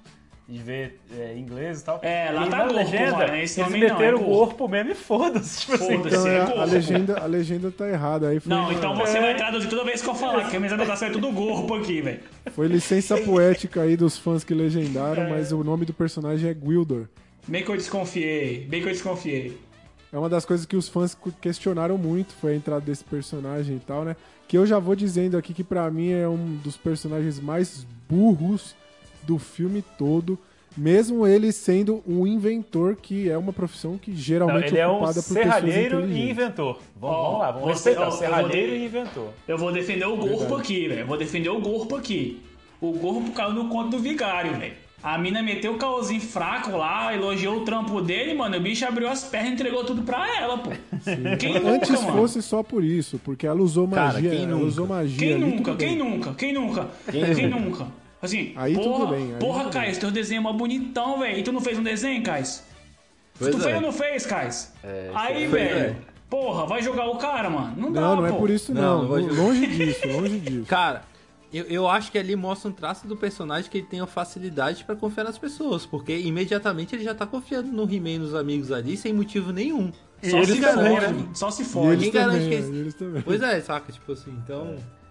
Speaker 8: de ver é, inglês e tal.
Speaker 3: É, lá
Speaker 8: e
Speaker 3: tá
Speaker 8: na
Speaker 3: gorpo,
Speaker 8: legenda,
Speaker 3: mano, esse
Speaker 8: eles
Speaker 3: nome não, é
Speaker 8: meteram o
Speaker 3: gorpo.
Speaker 8: corpo mesmo e foda-se. Tipo assim,
Speaker 3: Foda-se.
Speaker 1: Então
Speaker 3: é
Speaker 1: é, a, legenda, a legenda tá errada. Aí foi,
Speaker 3: Não, então
Speaker 8: É.
Speaker 3: você vai traduzir toda vez que eu falar, que a minha anotação é tudo gorpo aqui, velho.
Speaker 1: foi licença poética aí dos fãs que legendaram,
Speaker 3: É.
Speaker 1: mas o nome do personagem é Gwildor.
Speaker 3: Bem que eu desconfiei, bem que eu desconfiei.
Speaker 1: É uma das coisas que os fãs questionaram muito, foi a entrada desse personagem e tal, né? Que eu já vou dizendo aqui que pra mim é um dos personagens mais burros do filme todo, mesmo ele sendo um inventor, que é uma profissão que
Speaker 8: Não,
Speaker 1: geralmente
Speaker 8: ele é um
Speaker 1: ocupada por pessoas
Speaker 8: serralheiro e inventor. Vamos,
Speaker 3: Ó,
Speaker 8: vamos lá, vamos
Speaker 3: você-
Speaker 8: respeitar.
Speaker 3: vou
Speaker 8: serralheiro e inventor.
Speaker 3: Eu vou defender o gorpo aqui, velho. Eu vou defender o gorpo aqui. O gorpo caiu no conto do vigário, velho. A mina meteu o caosinho fraco lá, elogiou o trampo dele, mano. O bicho abriu as pernas e entregou tudo pra ela, pô. Quem nunca,
Speaker 1: Antes
Speaker 3: mano?
Speaker 1: fosse só por isso, porque ela usou
Speaker 7: Cara,
Speaker 1: magia,
Speaker 7: quem
Speaker 1: ela
Speaker 7: nunca?
Speaker 1: usou magia
Speaker 3: Quem nunca? Quem nunca? Quem nunca?
Speaker 7: Quem
Speaker 3: Quem,
Speaker 7: nunca?
Speaker 3: Assim,
Speaker 1: Aí tudo
Speaker 3: porra,
Speaker 1: bem, aí
Speaker 3: porra,
Speaker 1: tudo
Speaker 3: Cais, teu desenho é mó bonitão, velho. E tu não fez um desenho, Cais?
Speaker 7: Pois
Speaker 3: tu
Speaker 7: é.
Speaker 3: fez ou não fez, Cais? Aí,
Speaker 7: Pois
Speaker 3: velho,
Speaker 7: é.
Speaker 3: porra, vai jogar o cara, mano? Não, dá,
Speaker 1: Não, não é por isso
Speaker 7: Não,
Speaker 1: não.
Speaker 7: não
Speaker 1: longe disso, longe disso.
Speaker 7: Cara, eu, eu acho que ali mostra um traço do personagem que ele tem a facilidade pra confiar nas pessoas, porque imediatamente ele já tá confiando no He-Man e nos amigos ali sem motivo nenhum.
Speaker 3: Só
Speaker 8: eles
Speaker 3: se
Speaker 8: também,
Speaker 3: fode,
Speaker 7: né?
Speaker 3: só se fode.
Speaker 1: eles
Speaker 7: Quem garante
Speaker 1: também,
Speaker 7: que
Speaker 1: é,
Speaker 7: eles-
Speaker 1: eles também.
Speaker 7: Pois é, saca? Tipo assim, então.
Speaker 1: É,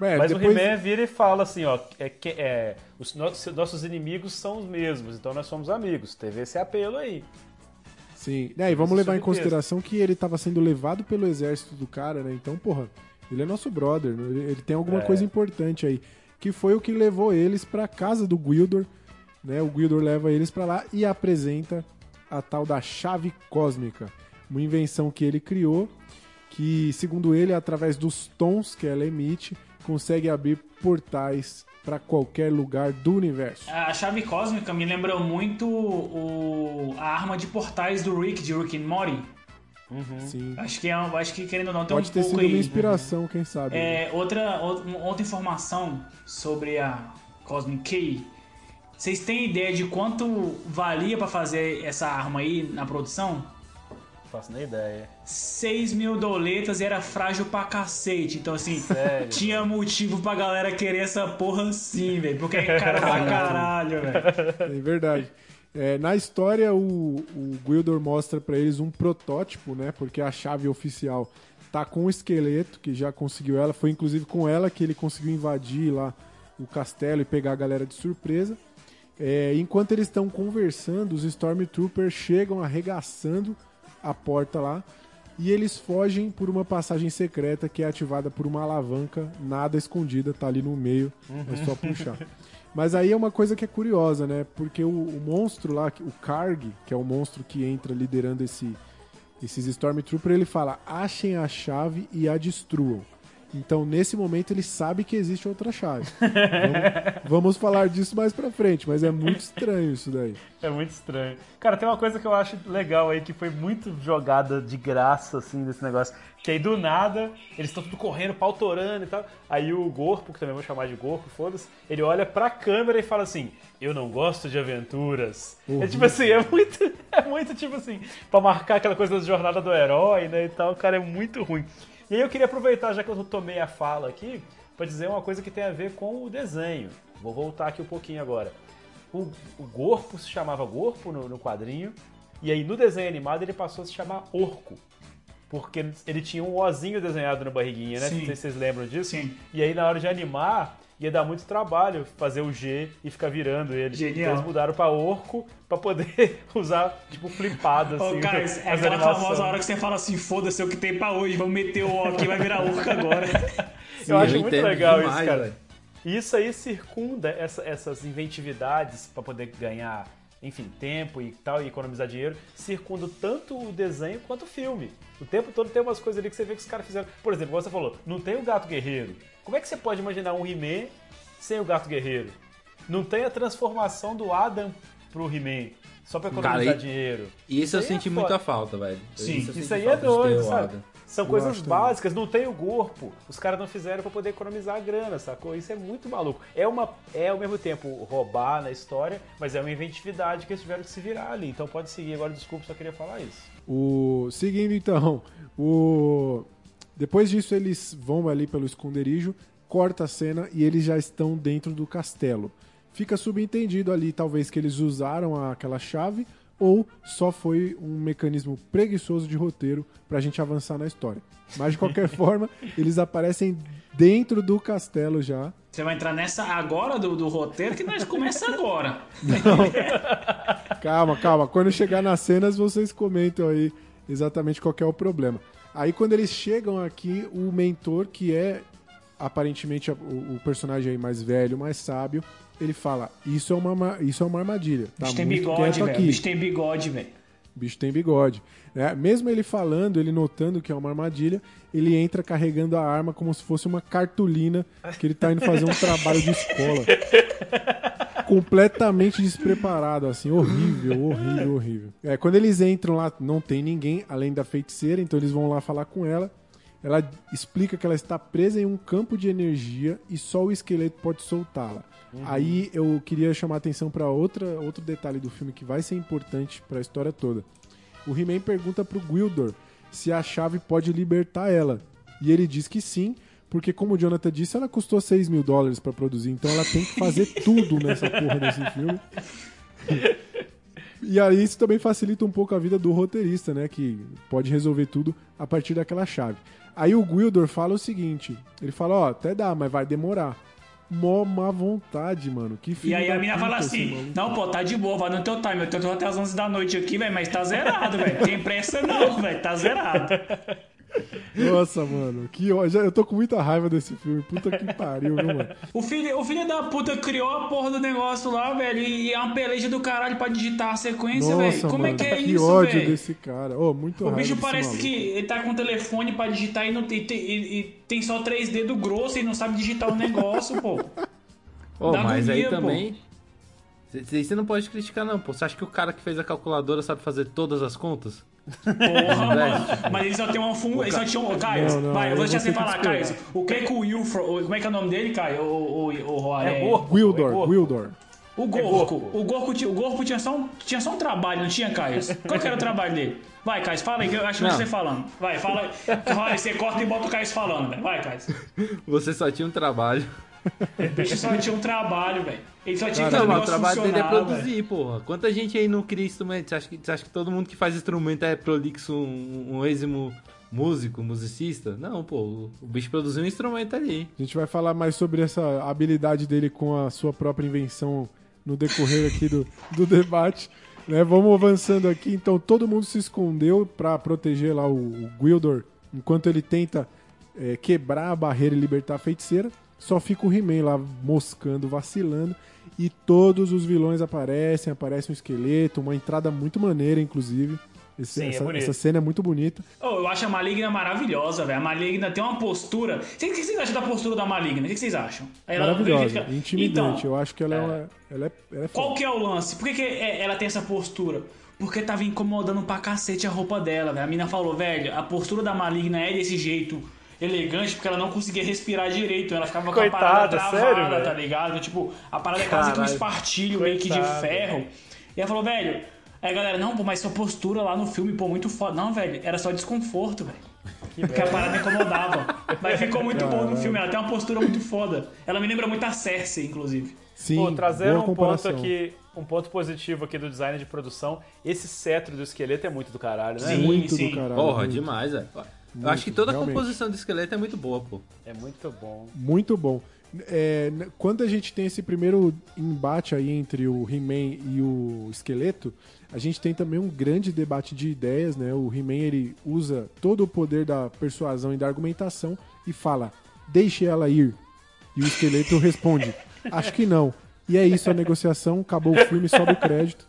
Speaker 8: Mas
Speaker 1: depois-
Speaker 8: o He-Man vira e fala assim, ó, é, que- é, os nossos, nossos inimigos são os mesmos, então nós somos amigos. Teve esse apelo aí.
Speaker 1: Sim. É, e vamos levar em consideração que ele tava sendo levado pelo exército do cara, né? Então, porra, ele é nosso brother, né? ele, tem alguma
Speaker 8: É.
Speaker 1: coisa importante aí. Que foi o que levou eles pra casa do Gwildor, né? O Gwildor leva eles pra lá e apresenta a tal da chave cósmica. Uma invenção que ele criou, que, segundo ele, através dos tons que ela emite, consegue abrir portais pra qualquer lugar do universo.
Speaker 3: A chave cósmica me lembra muito o, a arma de portais do Rick, de Rick and Morty.
Speaker 1: Sim.
Speaker 3: Acho que, é, acho que querendo ou não, tem
Speaker 1: Pode
Speaker 3: um
Speaker 1: ter
Speaker 3: pouco
Speaker 1: sido uma
Speaker 3: aí.
Speaker 1: inspiração, quem sabe. né?
Speaker 3: É, outra, outra, outra informação sobre a Cosmic Key. Vocês têm ideia de quanto valia pra fazer essa arma aí na produção?
Speaker 8: Não faço nem ideia.
Speaker 3: 6 mil doletas e era frágil pra cacete. Então, assim,
Speaker 8: Sério?
Speaker 3: tinha motivo pra galera querer essa porra sim, velho. Porque é cara pra caralho, velho.
Speaker 1: É verdade. É, na história, o, o Gwildor mostra pra eles um protótipo, né? Porque a chave oficial tá com o esqueleto, que já conseguiu ela. Foi inclusive com ela que ele conseguiu invadir lá o castelo e pegar a galera de surpresa. É, enquanto eles estão conversando, os Stormtroopers chegam arregaçando a porta lá e eles fogem por uma passagem secreta que é ativada por uma alavanca, nada escondida, tá ali no meio, é só puxar. Mas aí é uma coisa que é curiosa, né? Porque o, o monstro lá, o Karg, que é o monstro que entra liderando esse, esses Stormtroopers, ele fala: achem a chave e a destruam. Então, nesse momento, ele sabe que existe outra chave. vamos, vamos falar disso mais pra frente, mas é muito estranho isso daí.
Speaker 8: É muito estranho. Cara, tem uma coisa que eu acho legal aí, que foi muito jogada de graça, assim, desse negócio. Que aí, do nada, eles estão tudo correndo, pautorando e tal. Aí o Gorpo, que também vou chamar de Gorpo, foda-se, ele olha pra câmera e fala assim, eu não gosto de aventuras. É tipo assim, é muito, é muito tipo assim, pra marcar aquela coisa da jornada do herói, né, e tal. Cara, é muito ruim. E aí eu queria aproveitar, já que eu tomei a fala aqui, pra dizer uma coisa que tem a ver com o desenho. Vou voltar aqui um pouquinho agora. O, o Gorpo se chamava Gorpo no, no quadrinho, e aí no desenho animado ele passou a se chamar Orco. Porque ele tinha um ozinho desenhado na barriguinha, né?
Speaker 3: Sim.
Speaker 8: Não sei se vocês lembram disso.
Speaker 3: Sim.
Speaker 8: E aí na hora de animar, ia dar muito trabalho fazer o G e ficar virando ele.
Speaker 3: Genial.
Speaker 8: Então eles mudaram pra Orco pra poder usar, tipo, flipado, assim.
Speaker 3: Ô, cara, é
Speaker 8: as
Speaker 3: aquela
Speaker 8: animações.
Speaker 3: famosa hora que você fala assim, foda-se é o que tem pra hoje, vamos meter o ó aqui, vai virar urca agora.
Speaker 8: Eu acho
Speaker 7: eu
Speaker 8: muito legal
Speaker 7: demais,
Speaker 8: isso, cara.
Speaker 7: velho.
Speaker 8: E isso aí circunda essa- essas inventividades pra poder ganhar, enfim, tempo e tal, e economizar dinheiro, circunda tanto o desenho quanto o filme. O tempo todo tem umas coisas ali que você vê que os caras fizeram. Por exemplo, como você falou, não tem o gato guerreiro. Como é que você pode imaginar um He-Man sem o gato guerreiro? Não tem a transformação do Adam pro He-Man. Só pra economizar
Speaker 7: Cara, e-
Speaker 8: dinheiro.
Speaker 7: E isso eu
Speaker 8: é
Speaker 7: senti
Speaker 8: foda.
Speaker 7: muita falta, velho.
Speaker 3: Sim,
Speaker 8: Isso
Speaker 7: senti
Speaker 8: aí é doido, sabe?
Speaker 7: Adam.
Speaker 8: São
Speaker 1: Eu
Speaker 8: coisas
Speaker 1: acho também.
Speaker 8: básicas, não tem o corpo. Os caras não fizeram pra poder economizar a grana, sacou? Isso é muito maluco. É uma é ao mesmo tempo roubar na história, mas é uma inventividade que eles tiveram que se virar ali. Então pode seguir agora, desculpa, só queria falar isso.
Speaker 1: O seguindo então, o depois disso eles vão ali pelo esconderijo, corta a cena e eles já estão dentro do castelo. fica subentendido ali, talvez que eles usaram aquela chave ou só foi um mecanismo preguiçoso de roteiro pra gente avançar na história. Mas de qualquer forma, eles aparecem dentro do castelo já.
Speaker 3: Você vai entrar nessa agora do, do roteiro que nós começa agora.
Speaker 1: Calma, calma. Quando chegar nas cenas, vocês comentam aí exatamente qual que é o problema. Aí quando eles chegam aqui, o mentor, que é aparentemente o, personagem aí mais velho, mais sábio, ele fala: Isso é uma, ma- isso é uma armadilha. Tá
Speaker 3: bicho tem bigode, velho.
Speaker 1: aqui.
Speaker 3: Bicho tem bigode, velho.
Speaker 1: bicho tem bigode. né? Mesmo ele falando, ele notando que é uma armadilha, ele entra carregando a arma como se fosse uma cartolina que ele tá indo fazer um trabalho de escola. Completamente despreparado, assim, horrível, horrível, horrível. É, quando eles entram lá, não tem ninguém além da feiticeira, então eles vão lá falar com ela. Ela explica que ela está presa em um campo de energia e só o esqueleto pode soltá-la. Aí eu queria chamar a atenção para outra outro detalhe do filme que vai ser importante para a história toda. O He-Man pergunta pro Gwildor se a chave pode libertar ela. E ele diz que sim, porque como o Jonathan disse, ela custou 6 mil dólares para produzir, então ela tem que fazer tudo nessa porra desse filme. E aí isso também facilita um pouco a vida do roteirista, né? Que pode resolver tudo a partir daquela chave. Aí o Gwildor fala o seguinte: ele fala, ó, até dá, mas vai demorar. Mó má vontade, mano. Que filho
Speaker 3: E aí a mina fala assim:
Speaker 1: maluco.
Speaker 3: Não, pô, tá de boa, vai no teu time. Eu tô até as 11 da noite aqui, velho, mas tá zerado, velho. Tem pressa não, velho, tá zerado.
Speaker 1: Nossa, mano, que ó, já, eu tô com muita raiva desse filme. Puta que pariu, viu, mano?
Speaker 3: O filho, o filho da puta criou a porra do negócio lá, velho, e é uma peleja do caralho pra digitar a sequência, velho.
Speaker 1: Nossa,
Speaker 3: Como
Speaker 1: mano,
Speaker 3: é que é
Speaker 1: que
Speaker 3: isso,
Speaker 1: ódio
Speaker 3: velho?
Speaker 1: desse cara. Ô, muito
Speaker 3: O
Speaker 1: raiva
Speaker 3: bicho parece
Speaker 1: maluco.
Speaker 3: que ele tá com o telefone pra digitar e, não tem, tem- e- e tem só três dedos grossos e não sabe digitar o negócio, pô. Dá
Speaker 7: mas aí
Speaker 3: agonia, pô.
Speaker 7: também. Você não pode criticar, não, pô. Você acha que o cara que fez a calculadora sabe fazer todas as contas?
Speaker 3: Porra, mano. Mas ele só tem uma função. Ele só tinha um. Caio, vai, eu vou deixar você falar. Caio. O que que o Wilfro. o- Como é que é o nome dele, Caio? O, o, o, o,
Speaker 8: É
Speaker 3: é-
Speaker 8: Gorko. É Gorko.
Speaker 1: Gwildor.
Speaker 3: o Gorko. O Gorko, tinha- o Gorko tinha, só um, tinha só um trabalho, não tinha, Caio? Qual que era o trabalho dele? Vai, Caio, fala aí, que eu acho que
Speaker 7: Não.
Speaker 3: você falando. Vai, fala aí. Você corta e bota o Caio falando, velho. Vai, Caio.
Speaker 7: Você só tinha um trabalho.
Speaker 3: O bicho só tinha um trabalho, velho. Ele só tinha que
Speaker 7: Não,
Speaker 3: fazer o
Speaker 7: trabalho dele é produzir, porra. Quanta gente aí não cria instrumento? Você acha que, você acha que todo mundo que faz instrumento é prolixo, um, um êximo músico, musicista? Não, pô. O, o bicho produziu um instrumento ali.
Speaker 1: A gente vai falar mais sobre essa habilidade dele com a sua própria invenção no decorrer aqui do, do debate. Né? Vamos avançando aqui. Então, todo mundo se escondeu para proteger lá o, o Gwildor, enquanto ele tenta é, quebrar a barreira e libertar a feiticeira. Só fica o He-Man lá moscando, vacilando. E todos os vilões aparecem, aparece um esqueleto, uma entrada muito maneira, inclusive. Esse-
Speaker 8: Sim, é
Speaker 1: essa,
Speaker 8: bonito.
Speaker 1: essa cena é muito bonita.
Speaker 3: Oh, eu acho a Maligna maravilhosa, velho. A Maligna tem uma postura. O que vocês acham da postura da Maligna? O que vocês acham? Ela-
Speaker 1: Maravilhosa,
Speaker 3: Então,
Speaker 1: intimidante. Eu acho que ela é, uma- ela é, ela é
Speaker 3: Qual que é o lance? Por que, que é- ela tem essa postura? Porque tava incomodando pra cacete a roupa dela, velho. A mina falou, velho, a postura da maligna é desse jeito elegante porque ela não conseguia respirar direito. Ela ficava com a
Speaker 8: Coitada,
Speaker 3: parada travada,
Speaker 8: sério, velho?
Speaker 3: tá ligado? Tipo, a parada é quase que um espartilho meio que de
Speaker 8: Coitada.
Speaker 3: ferro. E ela falou, velho, aí a galera, não, pô, mas sua postura lá no filme, pô, muito foda. Não, velho, era só desconforto, velho. Porque a parada incomodava. Mas ficou muito bom no filme. Ela tem uma postura muito foda. Ela me lembra muito a Cersei, inclusive.
Speaker 1: Sim,
Speaker 8: Pô, trazendo
Speaker 1: boa
Speaker 8: um ponto aqui, um ponto positivo aqui do design de produção, esse cetro do esqueleto é muito do caralho, né?
Speaker 3: Sim.
Speaker 1: muito
Speaker 3: sim.
Speaker 1: do caralho.
Speaker 7: Porra,
Speaker 1: muito.
Speaker 7: demais, velho. Eu acho que toda a
Speaker 1: realmente.
Speaker 7: composição do esqueleto é muito boa, pô.
Speaker 8: É muito bom.
Speaker 1: Muito bom. É, quando a gente tem esse primeiro embate aí entre o He-Man e o esqueleto, a gente tem também um grande debate de ideias, né? O He-Man ele usa todo o poder da persuasão e da argumentação e fala: "Deixe ela ir". E o esqueleto responde: "Acho que não". E é isso a negociação, acabou o filme, sobe o crédito.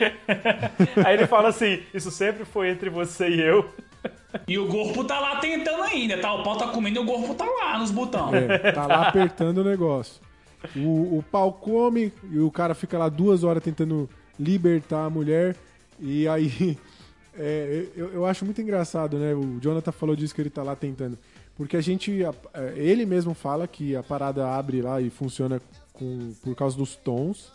Speaker 8: Aí ele fala assim: Isso sempre foi entre você e eu.
Speaker 3: E o corpo tá lá tentando ainda, tá? O pau tá comendo e o corpo tá lá nos botões.
Speaker 1: É, tá lá apertando o negócio. O, o pau come e o cara fica lá duas horas tentando libertar a mulher. E aí. é, eu, eu acho muito engraçado, né? O Jonathan falou disso que ele tá lá tentando. Porque a gente. é, Ele mesmo fala que a parada abre lá e funciona com, por causa dos tons.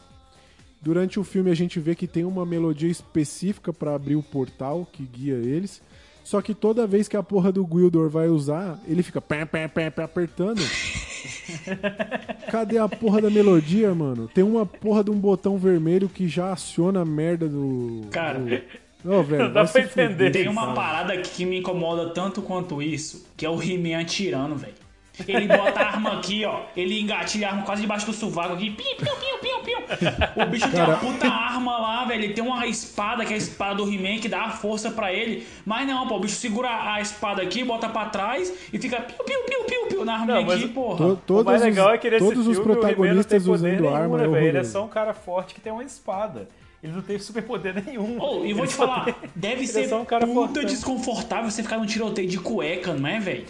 Speaker 1: Durante o filme a gente vê que tem uma melodia específica pra abrir o portal que guia eles. Só que toda vez que a porra do Gwildor vai usar, ele fica pé, pé, pé, pé, apertando. Cadê a porra da melodia, mano? Tem uma porra de um botão vermelho que já aciona a merda do.
Speaker 3: Cara,
Speaker 1: do... Ô, velho,
Speaker 8: Não dá pra
Speaker 1: fuder,
Speaker 8: entender.
Speaker 3: Tem uma
Speaker 1: cara.
Speaker 3: parada aqui que me incomoda tanto quanto isso, que é o He-Man atirando, velho. Ele bota a arma aqui, ó. Ele engatilha a arma quase debaixo do sovaco aqui. Piu, piu, piu, piu, piu. O bicho tem
Speaker 1: Cara.
Speaker 3: uma puta arma lá, velho. Ele tem uma espada, que é a espada do He-Man, que dá a força pra ele. Mas não, pô. O bicho segura a espada aqui, bota pra trás e fica piu, piu, piu, piu, piu na arma
Speaker 8: Não,
Speaker 3: aqui, porra.
Speaker 1: To-
Speaker 8: O
Speaker 1: todos
Speaker 8: mais legal
Speaker 1: os,
Speaker 8: é que nesse
Speaker 1: todos os
Speaker 8: filme, o He-Man
Speaker 1: protagonistas
Speaker 8: tem
Speaker 1: usando arma
Speaker 8: né,
Speaker 1: é
Speaker 8: velho? Ele é só um cara forte que tem uma espada. Ele não tem superpoder nenhum.
Speaker 3: Oh, e vou
Speaker 8: Ele
Speaker 3: te falar,
Speaker 8: tem-
Speaker 3: deve
Speaker 8: ele
Speaker 3: ser
Speaker 8: é um cara
Speaker 3: puta
Speaker 8: fortão.
Speaker 3: desconfortável você ficar num tiroteio de cueca, não é, velho?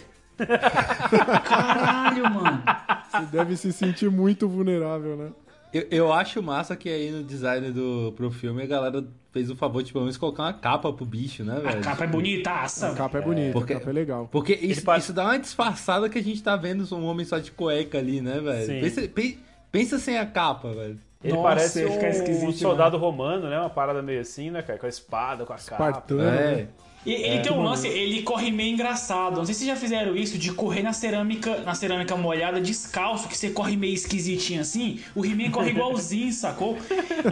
Speaker 3: Caralho, mano.
Speaker 1: Você deve se sentir muito vulnerável, né?
Speaker 7: Eu, eu acho massa que aí no design do, pro filme a galera fez o favor de pelo menos colocar uma capa pro bicho, né,
Speaker 3: A
Speaker 7: velho?
Speaker 3: capa é bonitaça.
Speaker 1: A capa é bonita,
Speaker 7: Porque-
Speaker 1: a capa é legal.
Speaker 7: Porque isso, isso dá uma disfarçada que a gente tá vendo um homem só de cueca ali, né, velho?
Speaker 8: Sim.
Speaker 7: Pensa, pe- pensa sem a capa, velho.
Speaker 8: Ele
Speaker 3: Nossa,
Speaker 8: parece
Speaker 3: ficar
Speaker 8: um,
Speaker 3: esquisito
Speaker 8: soldado romano, né? Uma parada meio assim, né, cara? Com a espada, com a capa.
Speaker 1: Espartano,
Speaker 7: É.
Speaker 3: E ele tem um lance, ele corre meio engraçado. Não sei se vocês já fizeram isso de correr na cerâmica, na cerâmica molhada descalço, que você corre meio esquisitinho assim. O He-Man corre igualzinho, sacou?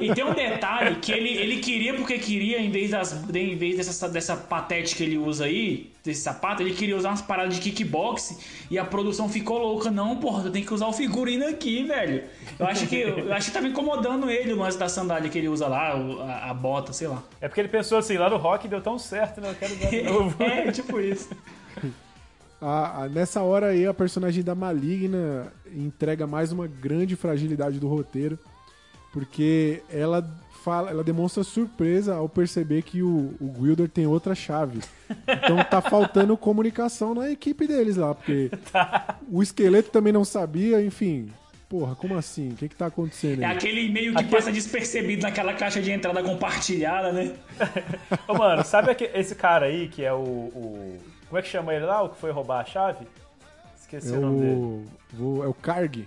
Speaker 3: E tem um detalhe que ele, ele queria porque queria, em vez, das, em vez dessa, dessa patete que ele usa aí, desse sapato, ele queria usar umas paradas de kickbox e a produção ficou louca. Não, porra, tem que usar o figurino aqui, velho. Eu acho que, eu acho que tava incomodando ele o lance da sandália que ele usa lá, a, a bota, sei lá.
Speaker 8: É porque ele pensou assim, lá no rock deu tão certo, né? Quero usar de novo.
Speaker 3: É, tipo isso.
Speaker 1: A- a- nessa hora aí, a personagem da Maligna entrega mais uma grande fragilidade do roteiro, porque ela fala, ela demonstra surpresa ao perceber que o, o Wilder tem outra chave. Então tá faltando comunicação na equipe deles lá, porque o esqueleto também não sabia, enfim. Porra, como assim? O que que tá acontecendo
Speaker 3: É
Speaker 1: aí?
Speaker 3: aquele e-mail que
Speaker 8: Aquele-
Speaker 3: passa despercebido naquela caixa de entrada compartilhada, né?
Speaker 8: Ô, mano, sabe aque- esse cara aí que é o, o- Como é que chama ele lá? O que foi roubar a chave? Esqueci
Speaker 1: É
Speaker 8: o nome dele.
Speaker 1: o, é o Karg.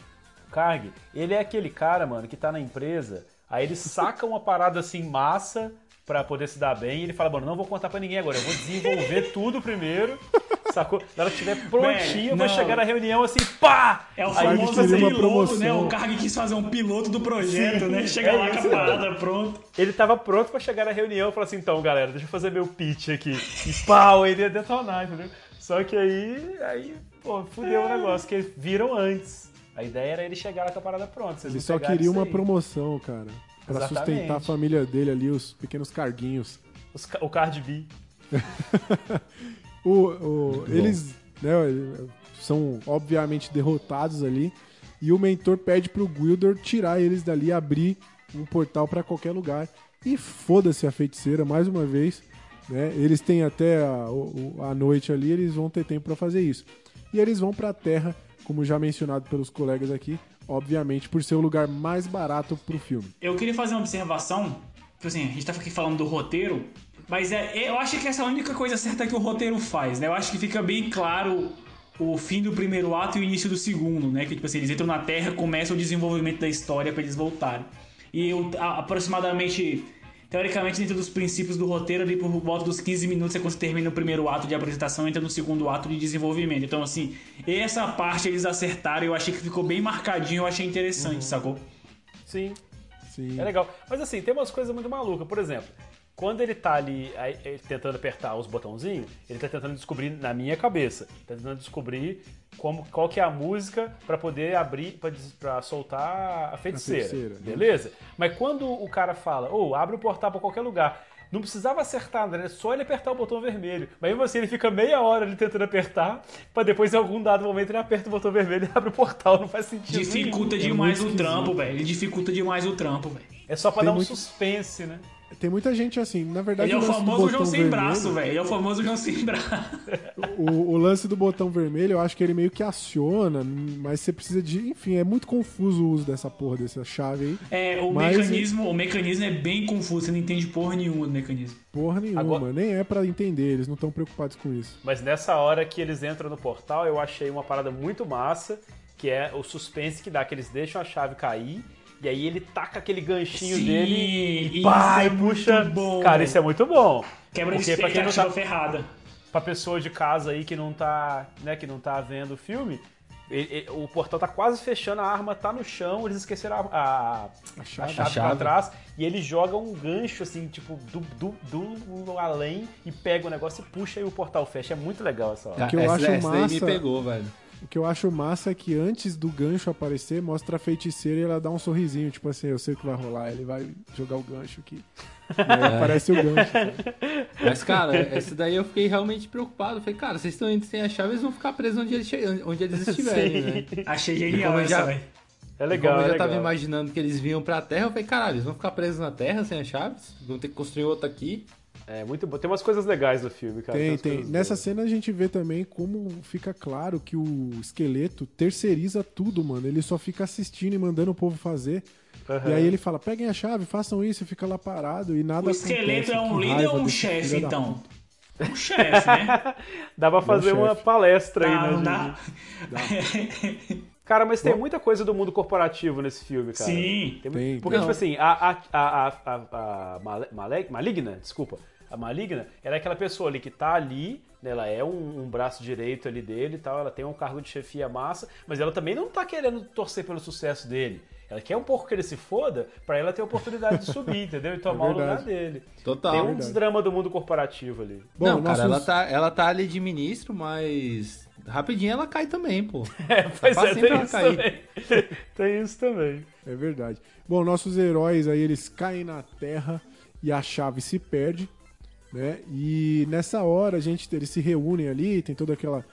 Speaker 8: Carg. Ele é aquele cara, mano, que tá na empresa, aí ele saca uma parada assim massa pra poder se dar bem e ele fala, mano, não vou contar pra ninguém agora, eu vou desenvolver tudo primeiro. Sacou? Na hora que estiver prontinho, eu vou
Speaker 3: não.
Speaker 8: chegar na reunião assim, pá!
Speaker 3: É o
Speaker 8: Aí
Speaker 3: famoso piloto,
Speaker 1: promoção.
Speaker 3: né? O Carg quis fazer um piloto do projeto,
Speaker 8: Sim,
Speaker 3: né? Chega
Speaker 8: é
Speaker 3: lá com a parada pronto.
Speaker 8: Ele tava pronto pra chegar na reunião e falar assim, então, galera, deixa eu fazer meu pitch aqui. E pau, ele ia detonar, entendeu? Só que aí, aí, pô, fudeu o negócio, que eles viram antes. A ideia era ele chegar lá com a parada pronta.
Speaker 1: Ele só queria uma promoção, cara. Pra
Speaker 8: Exatamente.
Speaker 1: sustentar a família dele ali, os pequenos carguinhos.
Speaker 8: Os o Card B.
Speaker 1: O, o- eles né, são obviamente derrotados ali. E o mentor pede pro Gwildor tirar eles dali e abrir um portal pra qualquer lugar. E foda-se a feiticeira, mais uma vez. Né? Eles têm até a, a noite ali, eles vão ter tempo pra fazer isso. E eles vão pra Terra, como já mencionado pelos colegas aqui, obviamente por ser o lugar mais barato pro filme.
Speaker 3: Eu queria fazer uma observação. Tipo assim, a gente tá aqui falando do roteiro, mas é, eu acho que essa é a única coisa certa que o roteiro faz, né? Eu acho que fica bem claro o fim do primeiro ato e o início do segundo, né? Que tipo assim, eles entram na Terra, começa o desenvolvimento da história pra eles voltarem. E eu, a- aproximadamente, teoricamente, dentro dos princípios do roteiro, ali por volta dos 15 minutos é quando você termina o primeiro ato de apresentação, entra no segundo ato de desenvolvimento. Então, assim, essa parte eles acertaram, eu achei que ficou bem marcadinho, eu achei interessante, sacou?
Speaker 8: Sim,
Speaker 1: Sim.
Speaker 8: é legal. Mas assim, tem umas coisas muito malucas. Por exemplo, quando ele tá ali aí, tentando apertar os botãozinhos, ele tá tentando descobrir na minha cabeça, tá tentando descobrir como, qual que é a música pra poder abrir, pra soltar a feiticeira,
Speaker 1: feiticeira, né?
Speaker 8: beleza? Mas quando o cara fala, ou abre o portal pra qualquer lugar, não precisava acertar, né? Só ele apertar o botão vermelho. Mas mesmo assim, ele fica meia hora ali tentando apertar, pra depois, em algum dado momento, ele aperta o botão vermelho e abre o portal. Não faz sentido. nenhum.
Speaker 3: Dificulta demais o
Speaker 1: muito
Speaker 3: trampo, velho. Ele dificulta demais o trampo, velho.
Speaker 8: É só pra
Speaker 1: Tem
Speaker 8: dar um
Speaker 1: muito-
Speaker 8: suspense, né?
Speaker 1: Tem muita gente assim, na verdade.
Speaker 3: Ele é o
Speaker 1: lance do
Speaker 3: famoso
Speaker 1: botão
Speaker 3: João sem
Speaker 1: vermelho-
Speaker 3: braço, velho. Ele é o famoso João sem braço.
Speaker 1: O, o lance do botão vermelho, eu acho que ele meio que aciona, mas você precisa de. Enfim, é muito confuso o uso dessa porra, dessa chave aí.
Speaker 3: É, o
Speaker 1: Mas-
Speaker 3: mecanismo, o mecanismo é bem confuso, você não entende porra nenhuma do mecanismo.
Speaker 1: Porra nenhuma,
Speaker 8: Agora-
Speaker 1: nem é pra entender, eles não estão preocupados com isso.
Speaker 8: Mas nessa hora que eles entram no portal, eu achei uma parada muito massa, que é o suspense que dá, que eles deixam a chave cair, e aí ele taca aquele ganchinho
Speaker 3: Sim,
Speaker 8: dele e pá,
Speaker 3: é
Speaker 8: puxa.
Speaker 3: muito bom,
Speaker 8: Cara, isso é muito bom.
Speaker 3: Quebra de
Speaker 8: Porque pra quem não
Speaker 3: expectativa
Speaker 8: tá,
Speaker 3: ferrada.
Speaker 8: pra pessoa de casa aí que não tá, né, que não tá vendo o filme, ele- ele- o portal tá quase fechando, a arma tá no chão, eles esqueceram a, a, a chave,
Speaker 1: chave.
Speaker 8: pra trás e ele joga um gancho assim, tipo, do, do, do além e pega o negócio e puxa e o portal fecha. É muito legal essa hora.
Speaker 1: que eu
Speaker 7: essa,
Speaker 1: acho
Speaker 7: essa daí me
Speaker 1: massa-
Speaker 7: pegou, velho.
Speaker 1: O que eu acho massa é que antes do gancho aparecer, mostra a feiticeira e ela dá um sorrisinho, tipo assim, eu sei o que vai rolar, ele vai jogar o gancho aqui. E aí aparece o gancho.
Speaker 7: Mas, cara, essa daí eu fiquei realmente preocupado. Falei, cara, vocês estão indo sem a chave, eles vão ficar presos onde eles, onde eles estiverem, né?
Speaker 3: Achei
Speaker 7: E
Speaker 3: genial essa,
Speaker 7: já-
Speaker 3: velho.
Speaker 8: É legal,
Speaker 7: como eu
Speaker 8: é
Speaker 7: já tava
Speaker 8: legal.
Speaker 7: imaginando que eles vinham pra Terra, eu falei, caralho, eles vão ficar presos na Terra sem as chaves? Vão ter que construir outra aqui.
Speaker 8: É muito bom. Tem umas coisas legais do filme, cara.
Speaker 1: Tem, tem.
Speaker 8: coisas
Speaker 1: Nessa
Speaker 8: boas.
Speaker 1: cena a gente vê também como fica claro que o esqueleto terceiriza tudo, mano. Ele só fica assistindo e mandando o povo fazer.
Speaker 8: Aham.
Speaker 1: E aí ele fala: peguem a chave, façam isso, e fica lá parado e nada
Speaker 3: O esqueleto
Speaker 1: acontece.
Speaker 3: é um
Speaker 1: Que
Speaker 3: líder ou um chefe, então? Um chefe, né?
Speaker 8: Dá pra fazer
Speaker 1: Meu
Speaker 8: uma
Speaker 1: chefe.
Speaker 8: palestra aí,
Speaker 3: Dá,
Speaker 8: né?
Speaker 3: não
Speaker 8: de-
Speaker 3: dá?
Speaker 8: Cara, mas tem muita coisa do mundo corporativo nesse filme, cara.
Speaker 3: Sim.
Speaker 1: Tem,
Speaker 8: Porque,
Speaker 7: tem.
Speaker 8: tipo assim, a, a, a, a, a, a Male- Male- Maligna, desculpa, a Maligna, ela é aquela pessoa ali que tá ali, né, ela é um, um braço direito ali dele e tal, ela tem um cargo de chefia massa, mas ela também não tá querendo torcer pelo sucesso dele. Ela quer um pouco que ele se foda pra ela ter a oportunidade de subir, entendeu? E tomar o lugar dele.
Speaker 7: Total.
Speaker 8: Tem um
Speaker 1: Verdade.
Speaker 8: desdrama do mundo corporativo ali.
Speaker 1: Bom,
Speaker 7: não, cara,
Speaker 1: nossos-
Speaker 7: ela tá, ela tá ali de ministro, mas rapidinho ela cai também, pô.
Speaker 8: É, pois é, tem isso
Speaker 7: cair.
Speaker 8: também. tem isso também.
Speaker 1: É verdade. Bom, nossos heróis aí, eles caem na terra e a chave se perde, né? E nessa hora a gente, eles se reúnem ali, tem toda aquela...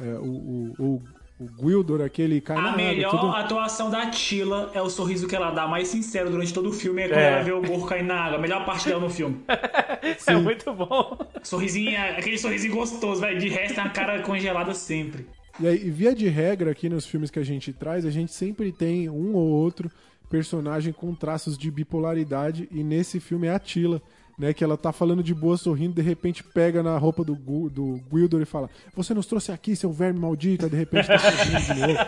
Speaker 1: é, o, o, o, o Gwildor aquele cai na
Speaker 3: A
Speaker 1: água,
Speaker 3: melhor
Speaker 1: tudo-
Speaker 3: atuação da Tila é o sorriso que ela dá mais sincero durante todo o filme, é quando
Speaker 8: É.
Speaker 3: ela vê o gorro cair na água. A melhor parte dela no filme.
Speaker 8: É muito bom.
Speaker 3: Sorrisinho, aquele sorrisinho gostoso, velho. De resto, é uma cara congelada sempre.
Speaker 1: E aí, via de regra, aqui nos filmes que a gente traz, a gente sempre tem um ou outro personagem com traços de bipolaridade, e nesse filme é a Tila, né? Que ela tá falando de boa, sorrindo, de repente pega na roupa do, do Gwildor e fala: Você nos trouxe aqui, seu verme maldito, de repente tá sorrindo de novo.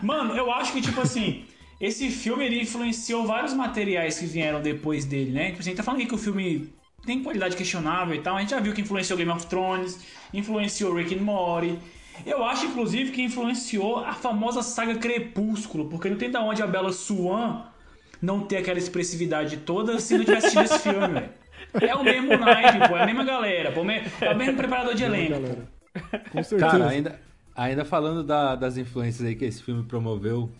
Speaker 3: Mano, eu acho que, tipo assim, esse filme ele influenciou vários materiais que vieram depois dele, né? Tipo assim, tá falando que o filme tem qualidade questionável e tal. A gente já viu que influenciou Game of Thrones, influenciou Rick and Morty. Eu acho, inclusive, que influenciou a famosa saga Crepúsculo, porque não tem da onde a Bela Swan não ter aquela expressividade toda se não tivesse assistido esse filme, velho. É o mesmo naipe, pô, é a mesma galera, pô, é o mesmo preparador de elenco. pô.
Speaker 1: galera. Com certeza.
Speaker 7: Cara, ainda, ainda falando da- das influências aí que esse filme promoveu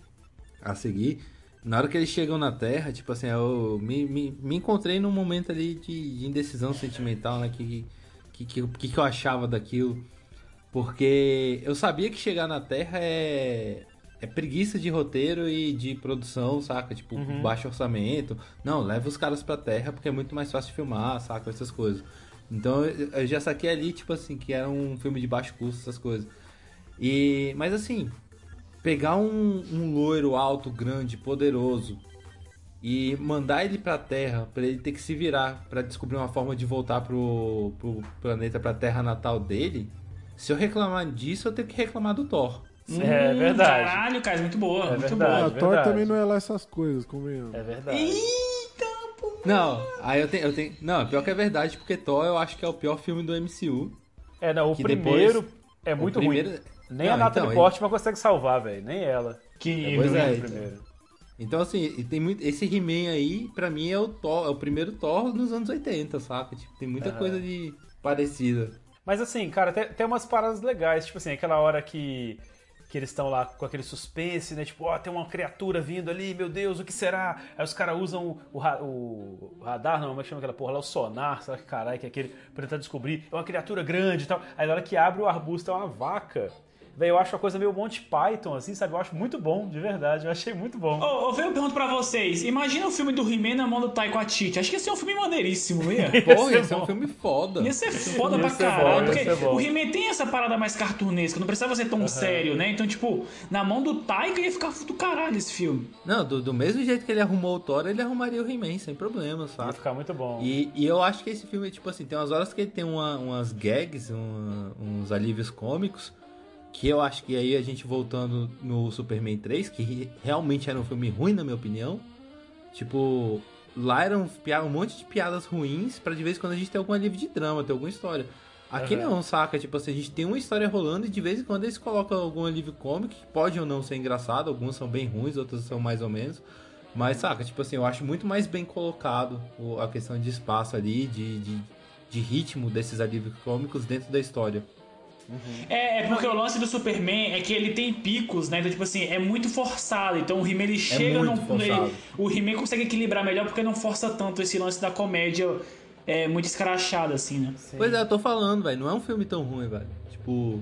Speaker 7: a seguir, na hora que eles chegam na Terra, tipo assim, eu me, me, me encontrei num momento ali de, de indecisão sentimental, né? Que, que, que, que, que eu achava daquilo. Porque eu sabia que chegar na Terra é, é preguiça de roteiro e de produção, saca? Tipo, baixo orçamento. Não, leva os caras pra Terra porque é muito mais fácil filmar, saca? Essas coisas. Então eu já saquei ali, tipo assim, que era um filme de baixo custo, essas coisas. E, mas assim, pegar um, um loiro alto, grande, poderoso e mandar ele pra Terra, pra ele ter que se virar pra descobrir uma forma de voltar pro, pro planeta, pra terra natal dele. Se eu reclamar disso, eu tenho que reclamar do Thor.
Speaker 8: É
Speaker 3: Hum,
Speaker 8: verdade.
Speaker 3: Caralho, cara, muito boa,
Speaker 8: É
Speaker 3: muito
Speaker 8: verdade.
Speaker 3: Boa.
Speaker 1: Thor
Speaker 8: verdade.
Speaker 1: também não é lá essas coisas, convenhamos.
Speaker 8: É verdade.
Speaker 7: Não, aí eu tenho, eu tenho. Não, pior que é verdade, porque Thor eu acho que é o pior filme do MCU.
Speaker 8: É, não, o
Speaker 7: Que
Speaker 8: primeiro
Speaker 7: depois-
Speaker 8: é muito
Speaker 7: primeiro-
Speaker 8: ruim. Nem
Speaker 7: Não,
Speaker 8: a Natalie
Speaker 7: então,
Speaker 8: Portman consegue salvar, velho. Nem ela.
Speaker 3: Que
Speaker 7: Pois é,
Speaker 8: o
Speaker 7: então.
Speaker 8: primeiro.
Speaker 7: Então, assim, tem muito. Esse He-Man aí, pra mim, é o Thor, é o primeiro Thor nos anos 80, saca? Tipo, tem muita coisa de parecida.
Speaker 8: Mas assim, cara, tem, tem umas paradas legais. Tipo assim, aquela hora que, que eles estão lá com aquele suspense, né? Tipo, ó, tem uma criatura vindo ali, meu Deus, o que será? Aí os caras usam o, ra- o radar, não, como é chama aquela porra lá? O sonar, sabe que caralho, que é aquele, pra tentar descobrir. É uma criatura grande e tal. Aí na hora que abre o arbusto é uma vaca. Velho, eu acho a coisa meio Monty Python, assim, sabe? Eu acho muito bom, de verdade. Eu achei muito bom.
Speaker 3: Ô, Vê, eu pergunto pra vocês. Imagina o filme do He-Man na mão do Taiko Atiti. Acho que ia ser um filme maneiríssimo, ia.
Speaker 7: Porra,
Speaker 8: ser
Speaker 7: esse é um
Speaker 8: bom.
Speaker 7: filme foda.
Speaker 3: Ia ser foda
Speaker 8: Ia
Speaker 3: pra
Speaker 8: ser bom,
Speaker 3: caralho.
Speaker 8: ia
Speaker 3: porque
Speaker 8: ser bom.
Speaker 3: o He-Man tem essa parada mais cartunesca, não precisava ser tão sério, né? Então, tipo, na mão do Taika ia ficar do caralho esse filme.
Speaker 7: Não, do, do mesmo jeito que ele arrumou o Thor, ele arrumaria o He-Man, sem problema,
Speaker 8: Vai
Speaker 7: saca?
Speaker 8: ficar muito bom.
Speaker 7: E, e eu acho que esse filme, tipo assim, tem umas horas que ele tem uma- umas gags, uma- uns alívios cômicos, que eu acho que aí a gente voltando no Superman 3, que re- realmente era um filme ruim, na minha opinião. Tipo, lá eram um monte de piadas ruins, pra de vez em quando a gente ter algum alívio de drama, ter alguma história. Aqui não, saca? Tipo assim, a gente tem uma história rolando e de vez em quando eles colocam algum alívio cômico, que pode ou não ser engraçado, alguns são bem ruins, outros são mais ou menos. Mas, saca, tipo assim, eu acho muito mais bem colocado a questão de espaço ali, de, de, de ritmo desses alívios cômicos dentro da história.
Speaker 3: É, é porque o lance do Superman é que ele tem picos, né? Então, tipo assim, é muito forçado. Então o He-Man ele chega
Speaker 7: muito
Speaker 3: num.
Speaker 7: forçado.
Speaker 3: ele- o He-Man consegue equilibrar melhor porque não força tanto esse lance da comédia é, muito escrachada, assim, né?
Speaker 7: Pois é, eu tô falando, velho, não é um filme tão ruim, velho. Tipo,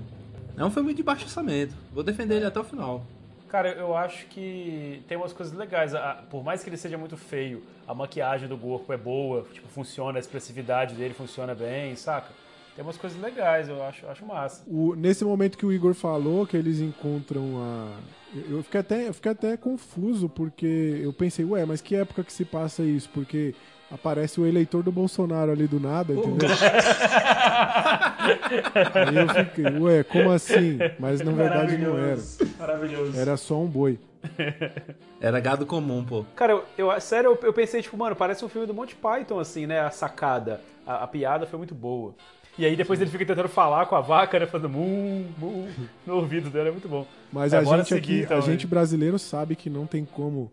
Speaker 7: é um filme de baixo orçamento. Vou defender ele até o final.
Speaker 8: Cara, eu acho que tem umas coisas legais. Por mais que ele seja muito feio, a maquiagem do corpo é boa, tipo, funciona, a expressividade dele funciona bem, saca? Tem umas coisas legais, eu acho, acho massa.
Speaker 1: O- nesse momento que o Igor falou que eles encontram a. Eu eu fiquei, até, eu fiquei até confuso, porque eu pensei, ué, mas que época que se passa isso? Porque aparece o eleitor do Bolsonaro ali do nada, entendeu? Aí eu fiquei, ué, como assim? Mas na verdade não era.
Speaker 3: Maravilhoso.
Speaker 1: Era só um boi.
Speaker 7: Era gado comum, pô.
Speaker 8: Cara, eu, eu- sério, eu, eu pensei, tipo, mano, parece um filme do Monty Python, assim, né? A sacada. A, a piada foi muito boa. E aí depois ele fica tentando falar com a vaca, né? Falando mu, mu, no ouvido dela, é muito bom.
Speaker 1: Mas
Speaker 8: É,
Speaker 1: a gente
Speaker 8: seguir,
Speaker 1: aqui,
Speaker 8: então,
Speaker 1: a gente brasileiro sabe que não tem como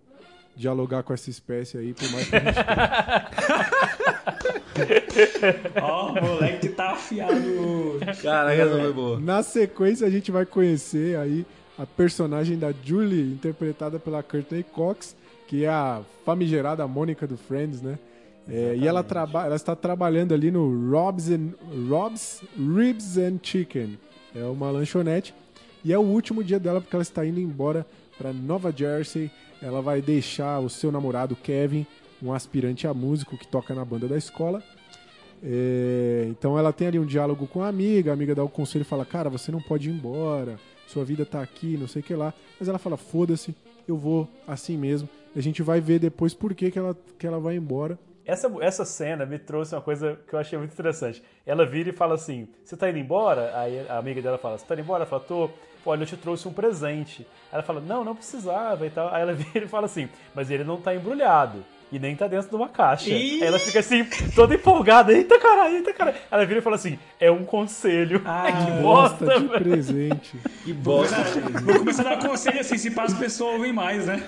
Speaker 1: dialogar com essa espécie aí, por mais que a gente
Speaker 3: Ó, o moleque tá afiado.
Speaker 7: Caraca, essa foi boa.
Speaker 1: Na sequência, a gente vai conhecer aí a personagem da Julie, interpretada pela Courtney Cox, que é a famigerada Mônica do Friends, né? É, e ela, traba ela está trabalhando ali no Rob's, and, Rob's Ribs and Chicken. É uma lanchonete. E é o último dia dela porque ela está indo embora para Nova Jersey. Ela vai deixar o seu namorado Kevin, um aspirante a músico que toca na banda da escola. É, então ela tem ali um diálogo com a amiga, a amiga dá o conselho e fala: Cara, você não pode ir embora, sua vida tá aqui, não sei o que lá. Mas ela fala: Foda-se, eu vou assim mesmo. E a gente vai ver depois por que, que, ela, que ela vai embora.
Speaker 8: Essa, essa cena me trouxe uma coisa que eu achei muito interessante. Ela vira e fala assim: Você tá indo embora? Aí a amiga dela fala: Você tá indo embora? Ela fala: Tô. Olha, eu te trouxe um presente. Ela fala: Não, não precisava e tal. Aí ela vira e fala assim: Mas ele não tá embrulhado. E nem tá dentro de uma caixa.
Speaker 3: Ih!
Speaker 8: Aí ela fica assim, toda empolgada. Eita caralho, eita caralho. Ela vira e fala assim: É um conselho.
Speaker 3: Ah,
Speaker 8: que
Speaker 1: Gosta
Speaker 8: bosta,
Speaker 1: de
Speaker 8: velho.
Speaker 7: Que
Speaker 1: presente.
Speaker 3: Começar-
Speaker 7: bosta.
Speaker 3: Vou começar a dar conselho assim, se passa as pessoas ouvem mais, né?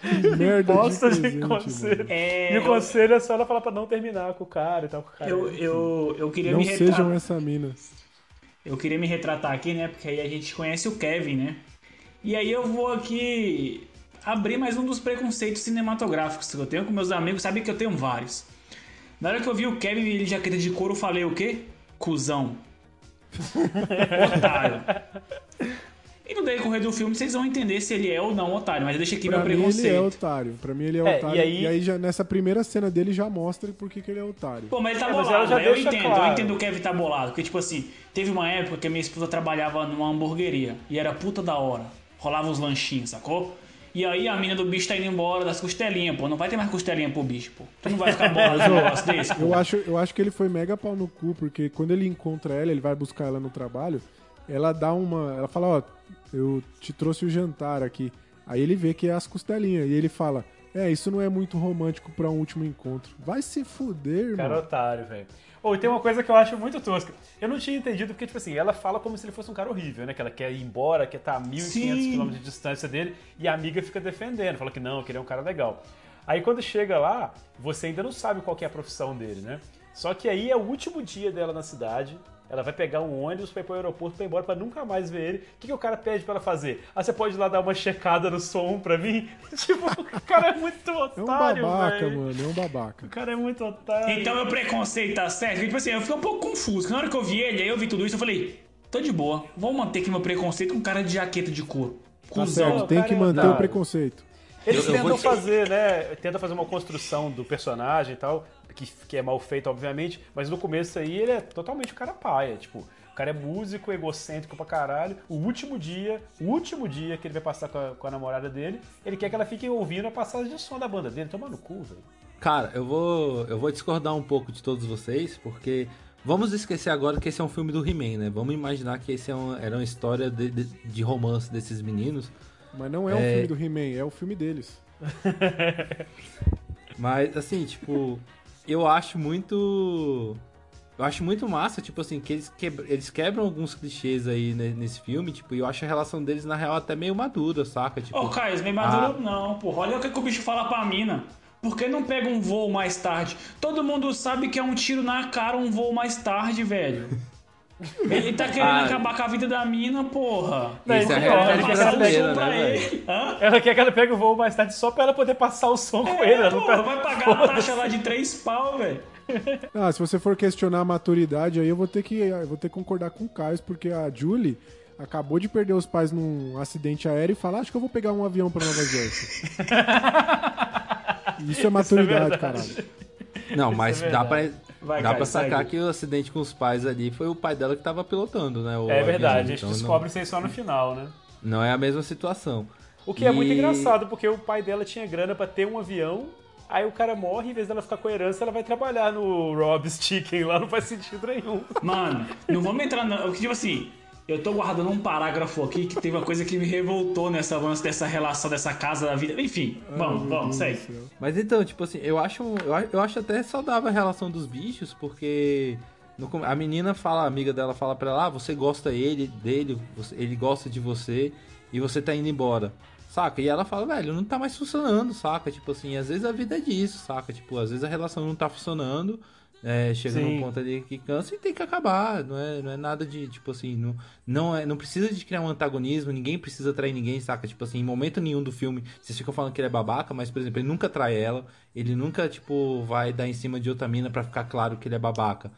Speaker 1: Que merda
Speaker 8: Bosta
Speaker 1: de
Speaker 8: de conselho.
Speaker 3: É,
Speaker 8: E o conselho é só ela falar pra não terminar com o cara e tal. Com o cara.
Speaker 3: Eu, eu, eu queria
Speaker 1: Não
Speaker 3: me retratar.
Speaker 1: sejam essa mina.
Speaker 3: Eu queria me retratar aqui, né? Porque aí a gente conhece o Kevin, né? E aí eu vou aqui abrir mais um dos preconceitos cinematográficos que eu tenho com meus amigos. Sabe que eu tenho vários. Na hora que eu vi o Kevin e ele de jaqueta de couro, eu falei o quê? Cusão. otário. E no decorrer do filme vocês vão entender se ele é ou não otário, mas deixa aqui
Speaker 1: Pra
Speaker 3: meu
Speaker 1: mim ele é otário. Pra mim ele é,
Speaker 8: É,
Speaker 1: otário.
Speaker 8: e aí-
Speaker 1: E aí já, nessa primeira cena dele já mostra por que que ele é otário.
Speaker 3: Pô, mas ele tá
Speaker 8: É,
Speaker 3: bolado,
Speaker 8: já
Speaker 3: né? eu entendo,
Speaker 8: claro.
Speaker 3: eu entendo o Kevin tá bolado. Porque, tipo assim, teve uma época que a minha esposa trabalhava numa hamburgueria e era puta da hora. Rolava uns lanchinhos, sacou? E aí a mina do bicho tá indo embora das costelinhas, pô. Não vai ter mais costelinha pro bicho, pô. Tu não vai ficar bolado um negócio desse, pô.
Speaker 1: Eu acho, eu acho que ele foi mega pau no cu, porque quando ele encontra ela, ele vai buscar ela no trabalho, ela dá uma. Ela fala, ó, eu te trouxe o jantar aqui. Aí ele vê que é as costelinhas. E ele fala, é, isso não é muito romântico pra um último encontro. Vai se fuder.
Speaker 8: Cara otário, velho. Ou e tem uma coisa que eu acho muito tosca. Eu não tinha entendido porque, tipo assim, ela fala como se ele fosse um cara horrível, né? Que ela quer ir embora, quer estar a 1.500
Speaker 3: Sim.
Speaker 8: km de distância dele, e a amiga fica defendendo, fala que não, que ele é um cara legal. Aí quando chega lá, você ainda não sabe qual que é a profissão dele, né? Só que aí é o último dia dela na cidade. Ela vai pegar um ônibus pra ir pro aeroporto pra ir embora pra nunca mais ver ele. O que, que o cara pede pra ela fazer? Ah, você pode ir lá dar uma checada no som pra mim? tipo, o cara é muito
Speaker 1: É um
Speaker 8: otário,
Speaker 1: babaca,
Speaker 8: velho.
Speaker 1: mano, é um babaca.
Speaker 8: O cara é muito otário.
Speaker 3: Então meu preconceito tá certo. Tipo assim, eu fiquei um pouco confuso. Na hora que eu vi ele, aí eu vi tudo isso, eu falei, tô de boa. Vou manter aqui meu preconceito com cara de jaqueta de couro.
Speaker 1: Tá
Speaker 3: Cusão.
Speaker 1: certo, tem que
Speaker 8: é
Speaker 1: manter o
Speaker 8: otário.
Speaker 1: preconceito.
Speaker 8: Eles
Speaker 7: Eu- eu
Speaker 8: tentam fazer, né? Tentam fazer uma construção do personagem e tal, que, que é mal feito, obviamente, mas no começo aí ele é totalmente o cara paia. Tipo, o cara é músico, egocêntrico pra caralho. O último dia, o último dia que ele vai passar com a, com a namorada dele, ele quer que ela fique ouvindo a passagem de som da banda dele. Toma no cu, velho.
Speaker 7: Cara, eu vou, eu vou discordar um pouco de todos vocês, porque vamos esquecer agora que esse é um filme do He-Man, né? Vamos imaginar que esse é um- era uma história de, de, de romance desses meninos.
Speaker 1: Mas não é, um
Speaker 7: É.
Speaker 1: filme do He-Man, é o filme deles.
Speaker 7: Mas, assim, tipo, eu acho muito. eu acho muito massa, tipo assim, que eles, quebra, eles quebram alguns clichês aí ne- nesse filme, tipo, e eu acho a relação deles, na real, até meio madura, saca? Tipo,
Speaker 3: Ô, Caio, meio maduro não, porra. Olha o que, que o bicho fala pra mina. Por que não pega um voo mais tarde? Todo mundo sabe que é um tiro na cara um voo mais tarde, velho. Ele tá querendo
Speaker 7: Ah.
Speaker 3: acabar com a vida da mina, porra.
Speaker 8: Não,
Speaker 7: Isso é a
Speaker 8: ele-
Speaker 7: realidade
Speaker 8: ele quer
Speaker 3: Passar um
Speaker 7: brasileira,
Speaker 3: som pra
Speaker 7: né, velho?
Speaker 3: ele. Hã?
Speaker 8: Ela quer que ela pegue o voo mais tarde só pra ela poder passar o som com ele. ela não
Speaker 3: Porra,
Speaker 8: pega-
Speaker 3: vai pagar a taxa lá de três pau, velho.
Speaker 1: Ah, se você for questionar a maturidade, aí eu vou ter que, eu vou ter que concordar com o Caio, porque a Julie acabou de perder os pais num acidente aéreo e fala, acho que eu vou pegar um avião pra Nova Jersey. Isso é maturidade,
Speaker 8: verdade.
Speaker 1: caralho.
Speaker 7: Não, mas
Speaker 8: é
Speaker 7: dá pra.
Speaker 3: Vai,
Speaker 7: dá
Speaker 3: Caio,
Speaker 7: pra sacar
Speaker 3: segue.
Speaker 7: que o acidente com os pais ali foi o pai dela que tava pilotando, né? o
Speaker 8: É
Speaker 7: avião,
Speaker 8: verdade, a gente
Speaker 7: então não-
Speaker 8: descobre isso aí só no final, né?
Speaker 7: Não é a mesma situação.
Speaker 8: O que é muito
Speaker 7: E-
Speaker 8: engraçado, porque o pai dela tinha grana pra ter um avião, aí o cara morre, em vez dela ficar com a herança, ela vai trabalhar no Rob's Chicken lá, não faz sentido nenhum.
Speaker 3: Mano, não vamos entrar na. Tipo assim, eu tô guardando um parágrafo aqui que teve uma coisa que me revoltou nessa lance dessa relação dessa casa da vida. Enfim, vamos, vamos, segue.
Speaker 7: Mas então, tipo assim, eu acho, eu, acho até saudável a relação dos bichos, porque no a menina fala, a amiga dela fala pra ela, ah, você gosta ele, dele, você- ele gosta de você e você tá indo embora. Saca? E ela fala, velho, não tá mais funcionando, saca? Tipo assim, às vezes a vida é disso, saca? Tipo, às vezes a relação não tá funcionando, é, chega
Speaker 8: Sim.
Speaker 7: num ponto ali que cansa e tem que acabar. Não é, não é nada de, tipo assim, não, não, é, não precisa de criar um antagonismo, ninguém precisa trair ninguém, saca? Tipo assim, em momento nenhum do filme, vocês ficam falando que ele é babaca, mas, por exemplo, ele nunca trai ela, ele nunca, tipo, vai dar em cima de outra mina pra ficar claro que ele é babaca.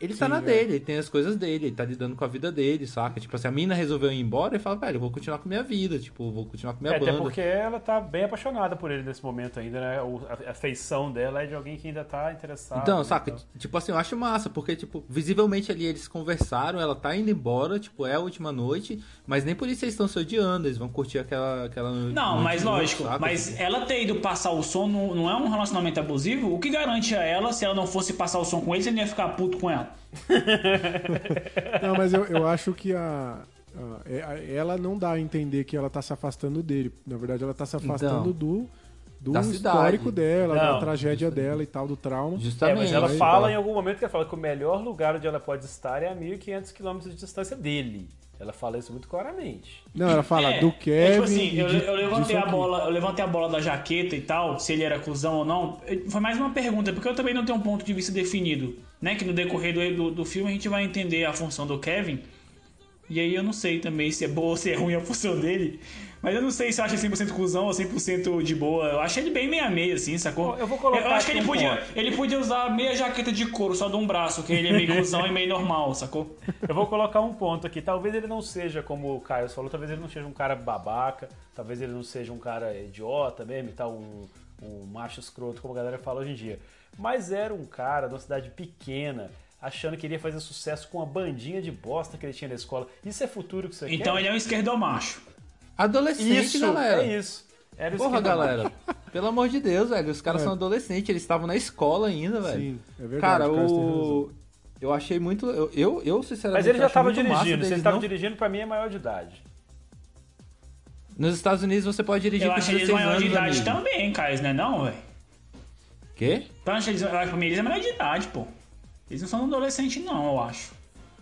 Speaker 7: Ele tá
Speaker 1: Sim,
Speaker 7: na
Speaker 1: é.
Speaker 7: dele, ele tem as coisas dele, ele tá lidando com a vida dele, saca? Tipo, se a mina resolveu ir embora, ele fala, velho, eu vou continuar com a minha vida, tipo, vou continuar com a minha
Speaker 8: É, até
Speaker 7: banda.
Speaker 8: porque ela tá bem apaixonada por ele nesse momento ainda, né? O- a, a feição dela é de alguém que ainda tá interessado.
Speaker 7: Então,
Speaker 8: né,
Speaker 7: saca?
Speaker 8: então.
Speaker 7: Tipo assim, eu acho massa, porque, tipo, visivelmente ali eles conversaram, ela tá indo embora, tipo, é a última noite, mas nem por isso eles estão se odiando, eles vão curtir aquela. aquela
Speaker 3: Não, mas lógico,
Speaker 7: saca?
Speaker 3: mas ela ter ido passar o som não, não é um relacionamento abusivo? O que garante a ela, se ela não fosse passar o som com ele, você não ia ficar puto com ela?
Speaker 1: Não, mas eu, eu acho que a, a- é- a- ela não dá a entender que ela tá se afastando dele. Na verdade, ela tá se afastando
Speaker 7: Então,
Speaker 1: do, do
Speaker 7: da
Speaker 1: histórico
Speaker 7: cidade.
Speaker 1: dela, da
Speaker 8: Não,
Speaker 1: tragédia dela e tal, do trauma.
Speaker 8: É,
Speaker 7: Justamente.
Speaker 8: mas ela
Speaker 1: aí,
Speaker 8: fala
Speaker 7: tá.
Speaker 8: em algum momento que ela fala que o melhor lugar onde ela pode estar é a 1.500 quilômetros de distância dele. Ela fala isso muito claramente.
Speaker 1: Não, ela fala
Speaker 3: É,
Speaker 1: do
Speaker 3: é
Speaker 1: Kevin.
Speaker 3: tipo assim, eu,
Speaker 1: de-
Speaker 3: eu levantei a bola, eu levantei a bola da jaqueta e tal, se ele era cuzão ou não. Foi mais uma pergunta, porque eu também não tenho um ponto de vista definido, né? Que no decorrer do, do, do filme a gente vai entender a função do Kevin. E aí eu não sei também se é boa ou se é ruim a função dele. Mas eu não sei se eu acho ele 100% cuzão ou 100% de boa. Eu acho ele bem meia-meia, assim, sacou?
Speaker 8: Eu vou colocar
Speaker 3: Eu acho que ele
Speaker 8: um
Speaker 3: podia,
Speaker 8: ponto.
Speaker 3: ele podia usar meia jaqueta de couro só de um braço, que ele é meio cuzão e meio normal, sacou?
Speaker 8: Eu vou colocar um ponto aqui. Talvez ele não seja, como o Caio falou, talvez ele não seja um cara babaca, talvez ele não seja um cara idiota mesmo e tal, um, um macho escroto, como a galera fala hoje em dia. Mas era um cara de uma cidade pequena, achando que iria fazer sucesso com a bandinha de bosta que ele tinha na escola. Isso é futuro que você
Speaker 3: Então
Speaker 8: quer?
Speaker 3: ele é um esquerdomacho.
Speaker 7: Adolescente,
Speaker 8: Isso,
Speaker 7: galera.
Speaker 8: é isso. Era
Speaker 7: Porra, galera. Pelo amor de Deus, velho. Os caras
Speaker 1: É.
Speaker 7: são adolescentes, eles estavam na escola ainda, velho.
Speaker 1: Sim, é verdade.
Speaker 7: Cara,
Speaker 1: o.
Speaker 7: Eu achei muito. Eu, eu, eu, sinceramente.
Speaker 8: Mas ele já estava dirigindo. Se ele estava
Speaker 7: não-
Speaker 8: dirigindo, pra mim é maior de idade.
Speaker 7: Nos Estados Unidos você pode dirigir
Speaker 3: Eu
Speaker 7: com
Speaker 3: acho eles
Speaker 7: 16
Speaker 3: maior
Speaker 7: anos,
Speaker 3: de idade
Speaker 7: amigo.
Speaker 3: também, Caio, né não, velho?
Speaker 7: Quê?
Speaker 3: Então, acho eles, eu acho que pra mim eles é maior de idade, pô. Eles não são adolescentes, não, eu acho.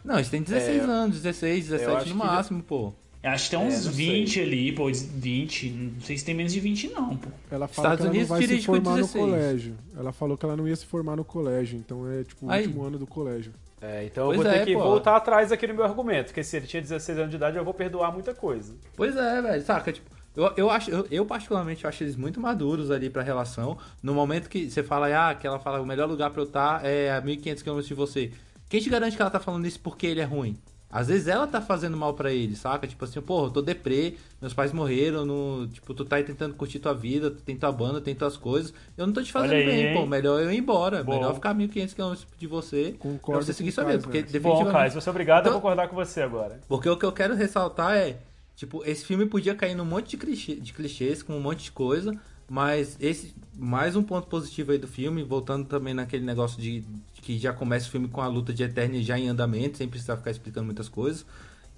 Speaker 7: Não, eles têm 16
Speaker 8: É,
Speaker 7: anos, 16,
Speaker 8: eu
Speaker 7: 17
Speaker 8: acho
Speaker 7: no
Speaker 8: que-
Speaker 7: máximo, pô.
Speaker 3: Eu acho que tem uns
Speaker 8: não sei.
Speaker 3: 20 ali, pô, 20. Não sei se tem menos de 20, não, pô.
Speaker 1: Ela fala
Speaker 7: Estados
Speaker 1: que ela
Speaker 7: Unidos
Speaker 1: não vai se formar no
Speaker 7: 16.
Speaker 1: colégio. Ela falou que ela não ia se formar no colégio, então é tipo o
Speaker 7: Aí.
Speaker 1: último ano do colégio.
Speaker 8: É, então
Speaker 7: Pois
Speaker 8: eu vou ter
Speaker 7: é,
Speaker 8: que
Speaker 7: pô.
Speaker 8: voltar atrás aqui no meu argumento, porque se ele tinha 16 anos de idade, eu vou perdoar muita coisa.
Speaker 7: Pois é, velho, saca? Tipo, eu, eu, acho, eu, eu particularmente acho eles muito maduros ali pra relação. No momento que você fala, ah, que ela fala, o melhor lugar pra eu estar é a 1.500 km de você. Quem te garante que ela tá falando isso porque ele é ruim? Às vezes ela tá fazendo mal pra ele, saca? Tipo assim, porra, eu tô deprê, meus pais morreram, no, tipo, tu tá aí tentando curtir tua vida, tu tem tua banda, tem tuas coisas. Eu não tô te fazendo
Speaker 8: aí,
Speaker 7: bem,
Speaker 8: hein?
Speaker 7: pô. Melhor eu ir embora.
Speaker 8: Bom.
Speaker 7: Melhor ficar 1.500 km de você
Speaker 1: Concordo
Speaker 7: pra você seguir
Speaker 1: com
Speaker 7: sua
Speaker 1: o
Speaker 7: vida. Porque
Speaker 1: né?
Speaker 8: Bom,
Speaker 7: definitivamente...
Speaker 8: Caio, se você é obrigado a
Speaker 7: Então-
Speaker 8: concordar com você agora.
Speaker 7: Porque o que eu quero ressaltar é, tipo, esse filme podia cair num monte de, clichê, de clichês, com um monte de coisa, mas esse mais um ponto positivo aí do filme, voltando também naquele negócio de que já começa o filme com a luta de Eternia já em andamento, sem precisar ficar explicando muitas coisas.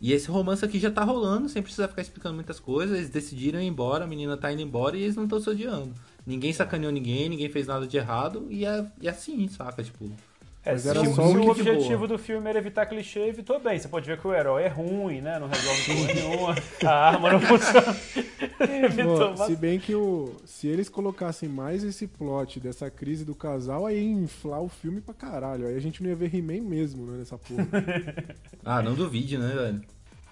Speaker 7: E esse romance aqui já tá rolando, sem precisar ficar explicando muitas coisas. Eles decidiram ir embora, a menina tá indo embora e eles não estão se odiando. Ninguém sacaneou ninguém, ninguém fez nada de errado, e é, e é assim, saca? Tipo,
Speaker 8: É,
Speaker 1: Mas
Speaker 8: se,
Speaker 1: era
Speaker 8: o-
Speaker 1: só
Speaker 8: se
Speaker 1: o
Speaker 8: objetivo
Speaker 7: boa.
Speaker 8: do filme era evitar clichê, evitou bem. Você pode ver que o herói é ruim, né? Não resolve porra nenhuma, a arma não funciona. evitou
Speaker 1: Pô, se bem que o, se eles colocassem mais esse plot dessa crise do casal, aí ia inflar o filme pra caralho. Aí a gente não ia ver He-Man mesmo, né, nessa porra.
Speaker 7: Ah, não duvide, né, velho?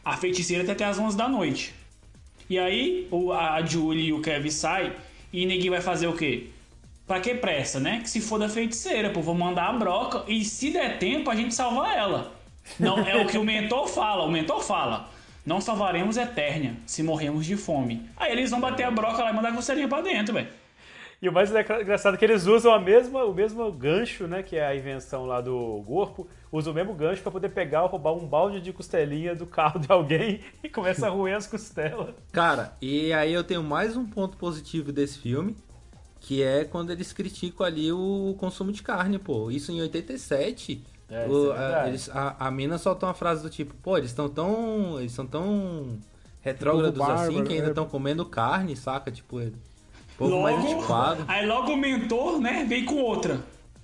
Speaker 3: A feiticeira tá até às 11 da noite. E aí o, a Julie e o Kevin saem e ninguém vai fazer o quê? Pra que pressa, né? Que se for da feiticeira, pô, vou mandar a broca e se der tempo a gente salva ela. Não é o que o mentor fala. O mentor fala: Não salvaremos Eternia se morrermos de fome. Aí eles vão bater a broca lá e mandar a costeirinha pra dentro, velho.
Speaker 8: E o mais engraçado é que eles usam a mesma, o mesmo gancho, né? Que é a invenção lá do corpo. Usam o mesmo gancho pra poder pegar ou roubar um balde de costelinha do carro de alguém e começa a roer as costelas.
Speaker 7: Cara, e aí eu tenho mais um ponto positivo desse filme, que é quando eles criticam ali o consumo de carne, pô. Isso em 87.
Speaker 8: É,
Speaker 7: o-
Speaker 8: isso é
Speaker 7: a, eles- a, a mina soltou uma frase do tipo, pô, eles estão tão. Eles são tão retrógrados
Speaker 1: Povo
Speaker 7: assim
Speaker 1: bárbaro,
Speaker 7: que ainda
Speaker 1: é.
Speaker 7: estão comendo carne, saca? Tipo, é- povo mais antiquado.
Speaker 3: aí logo o mentor, né, vem com outra.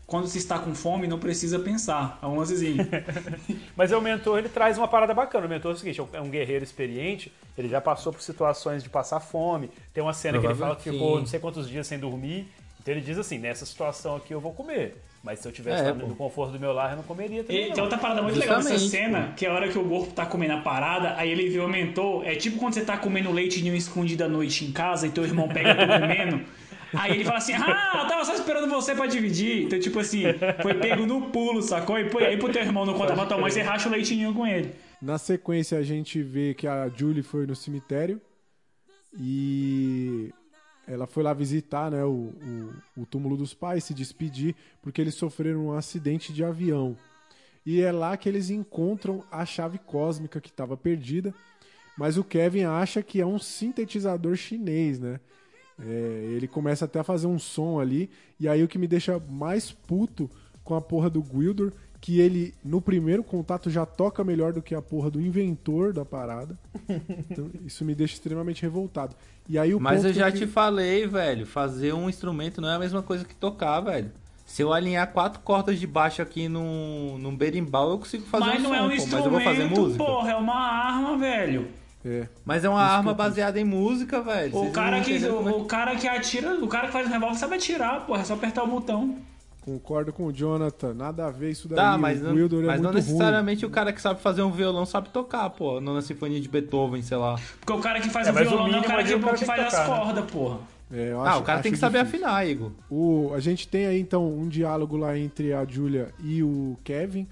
Speaker 3: Quando se está com fome, não precisa pensar. É um lancezinho.
Speaker 8: Mas é o mentor, ele traz uma parada bacana. O mentor é o seguinte, é um guerreiro experiente, ele já passou por situações de passar fome. Tem uma cena que ele fala que ficou não sei quantos dias sem dormir. Então ele diz assim, nessa situação aqui eu vou comer. Mas se eu tivesse
Speaker 7: É,
Speaker 8: no conforto do meu lar, eu não comeria também.
Speaker 3: E
Speaker 8: não.
Speaker 3: tem outra parada muito legal dessa
Speaker 7: Justamente,
Speaker 3: cena, que é a hora que o Gorpo tá comendo a parada, aí ele vê o mentor. É tipo quando você tá comendo leite ninho escondido à noite em casa e teu irmão pega tu comendo. Aí ele fala assim: Ah, eu tava só esperando você pra dividir. Então, tipo assim, foi pego no pulo, sacou? E pô, aí pro teu irmão não conta pra tua mãe, você racha o leite ninho com ele.
Speaker 1: Na sequência, a gente vê que a Julie foi no cemitério e ela foi lá visitar né, o, o, o túmulo dos pais, se despedir, porque eles sofreram um acidente de avião. E é lá que eles encontram a chave cósmica que estava perdida, mas o Kevin acha que é um sintetizador chinês, né? É, ele começa até a fazer um som ali, e aí o que me deixa mais puto com a porra do Gwildor, que ele, no primeiro contato, já toca melhor do que a porra do inventor da parada. Então, isso me deixa extremamente revoltado. E aí o
Speaker 7: Mas
Speaker 1: ponto
Speaker 7: eu já
Speaker 1: que-
Speaker 7: te falei, velho, fazer um instrumento não é a mesma coisa que tocar, velho. Se eu alinhar quatro cordas de baixo aqui num, num berimbau, eu consigo fazer
Speaker 3: mas
Speaker 7: um
Speaker 3: não
Speaker 7: som,
Speaker 3: é um
Speaker 7: pô, mas eu vou fazer
Speaker 3: instrumento,
Speaker 7: música.
Speaker 3: porra, é uma arma, velho.
Speaker 1: É,
Speaker 7: Mas é uma arma baseada em música, velho.
Speaker 3: O
Speaker 7: Vocês
Speaker 3: cara, que,
Speaker 7: é
Speaker 3: o, cara que atira, o cara que faz o revólver sabe atirar, porra, é só apertar o botão.
Speaker 1: concordo com o Jonathan, nada a ver isso daí.
Speaker 7: Tá, mas,
Speaker 1: o
Speaker 7: não,
Speaker 1: é
Speaker 7: mas não
Speaker 1: muito ruim.
Speaker 7: necessariamente o cara que sabe fazer um violão sabe tocar, pô. Nona Sinfonia de Beethoven, sei lá.
Speaker 3: Porque o cara que faz
Speaker 8: É,
Speaker 3: o
Speaker 8: mas o
Speaker 3: violão não é o cara que,
Speaker 8: cara
Speaker 3: que faz
Speaker 8: que
Speaker 3: as
Speaker 8: tocar, né?
Speaker 3: cordas, porra.
Speaker 1: É, eu
Speaker 7: ah,
Speaker 1: acho-
Speaker 7: o cara tem que saber
Speaker 1: difícil.
Speaker 7: afinar, Igor.
Speaker 1: O, a gente tem aí então um diálogo lá entre a Julia e o Kevin.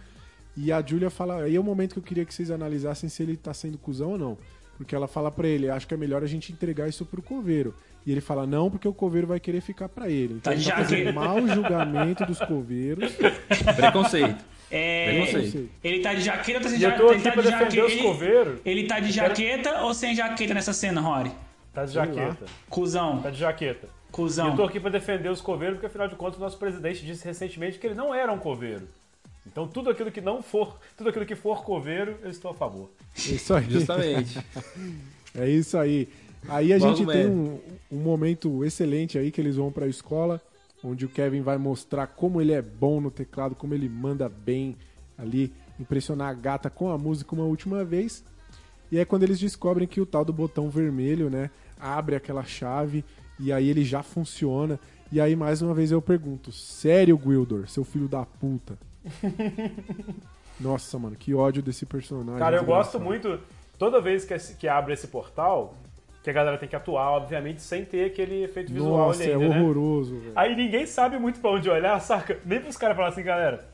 Speaker 1: E a Julia fala. Aí é o momento que eu queria que vocês analisassem se ele tá sendo cuzão ou não. Porque ela fala pra ele: acho que é melhor a gente entregar isso pro coveiro. E ele fala: não, porque o coveiro vai querer ficar pra ele. Então
Speaker 3: Tá
Speaker 1: ele tá
Speaker 3: já
Speaker 1: fazendo
Speaker 3: que-
Speaker 1: mau julgamento dos coveiros.
Speaker 7: Preconceito.
Speaker 3: É,
Speaker 7: sei.
Speaker 3: ele tá de jaqueta, tá sem
Speaker 8: eu
Speaker 3: jaqueta.
Speaker 8: tô
Speaker 3: ele
Speaker 8: aqui
Speaker 3: tá
Speaker 8: pra
Speaker 3: de jaqueta.
Speaker 8: os
Speaker 3: Ele,
Speaker 8: coveiros.
Speaker 3: ele tá de
Speaker 8: quero-
Speaker 3: jaqueta ou sem jaqueta nessa cena, Rory?
Speaker 8: Tá de jaqueta.
Speaker 3: Cuzão,
Speaker 8: Tá de jaqueta. E
Speaker 3: cuzão.
Speaker 8: eu tô aqui pra defender os coveiros, porque afinal de contas o nosso presidente disse recentemente que ele não era um coveiro. Então tudo aquilo que não for, tudo aquilo que for coveiro, eu estou a favor.
Speaker 1: É isso aí.
Speaker 7: Justamente.
Speaker 1: É isso aí. Aí a
Speaker 7: Logo
Speaker 1: gente tem um, um momento excelente aí que eles vão pra escola, onde o Kevin vai mostrar como ele é bom no teclado, como ele manda bem ali, impressionar a gata com a música uma última vez. E é quando eles descobrem que o tal do botão vermelho, né, abre aquela chave e aí ele já funciona. E aí mais uma vez eu pergunto: sério, Gwildor, seu filho da puta? Nossa, mano, que ódio desse personagem.
Speaker 8: Cara, eu gosto muito. Toda vez que, esse- que abre esse portal, que a galera tem que atuar, obviamente, sem ter aquele efeito visual
Speaker 1: Nossa,
Speaker 8: ali
Speaker 1: é
Speaker 8: ainda, né?
Speaker 1: horroroso, velho.
Speaker 8: Aí ninguém sabe muito pra onde olhar, saca? Nem pros caras falar assim, galera.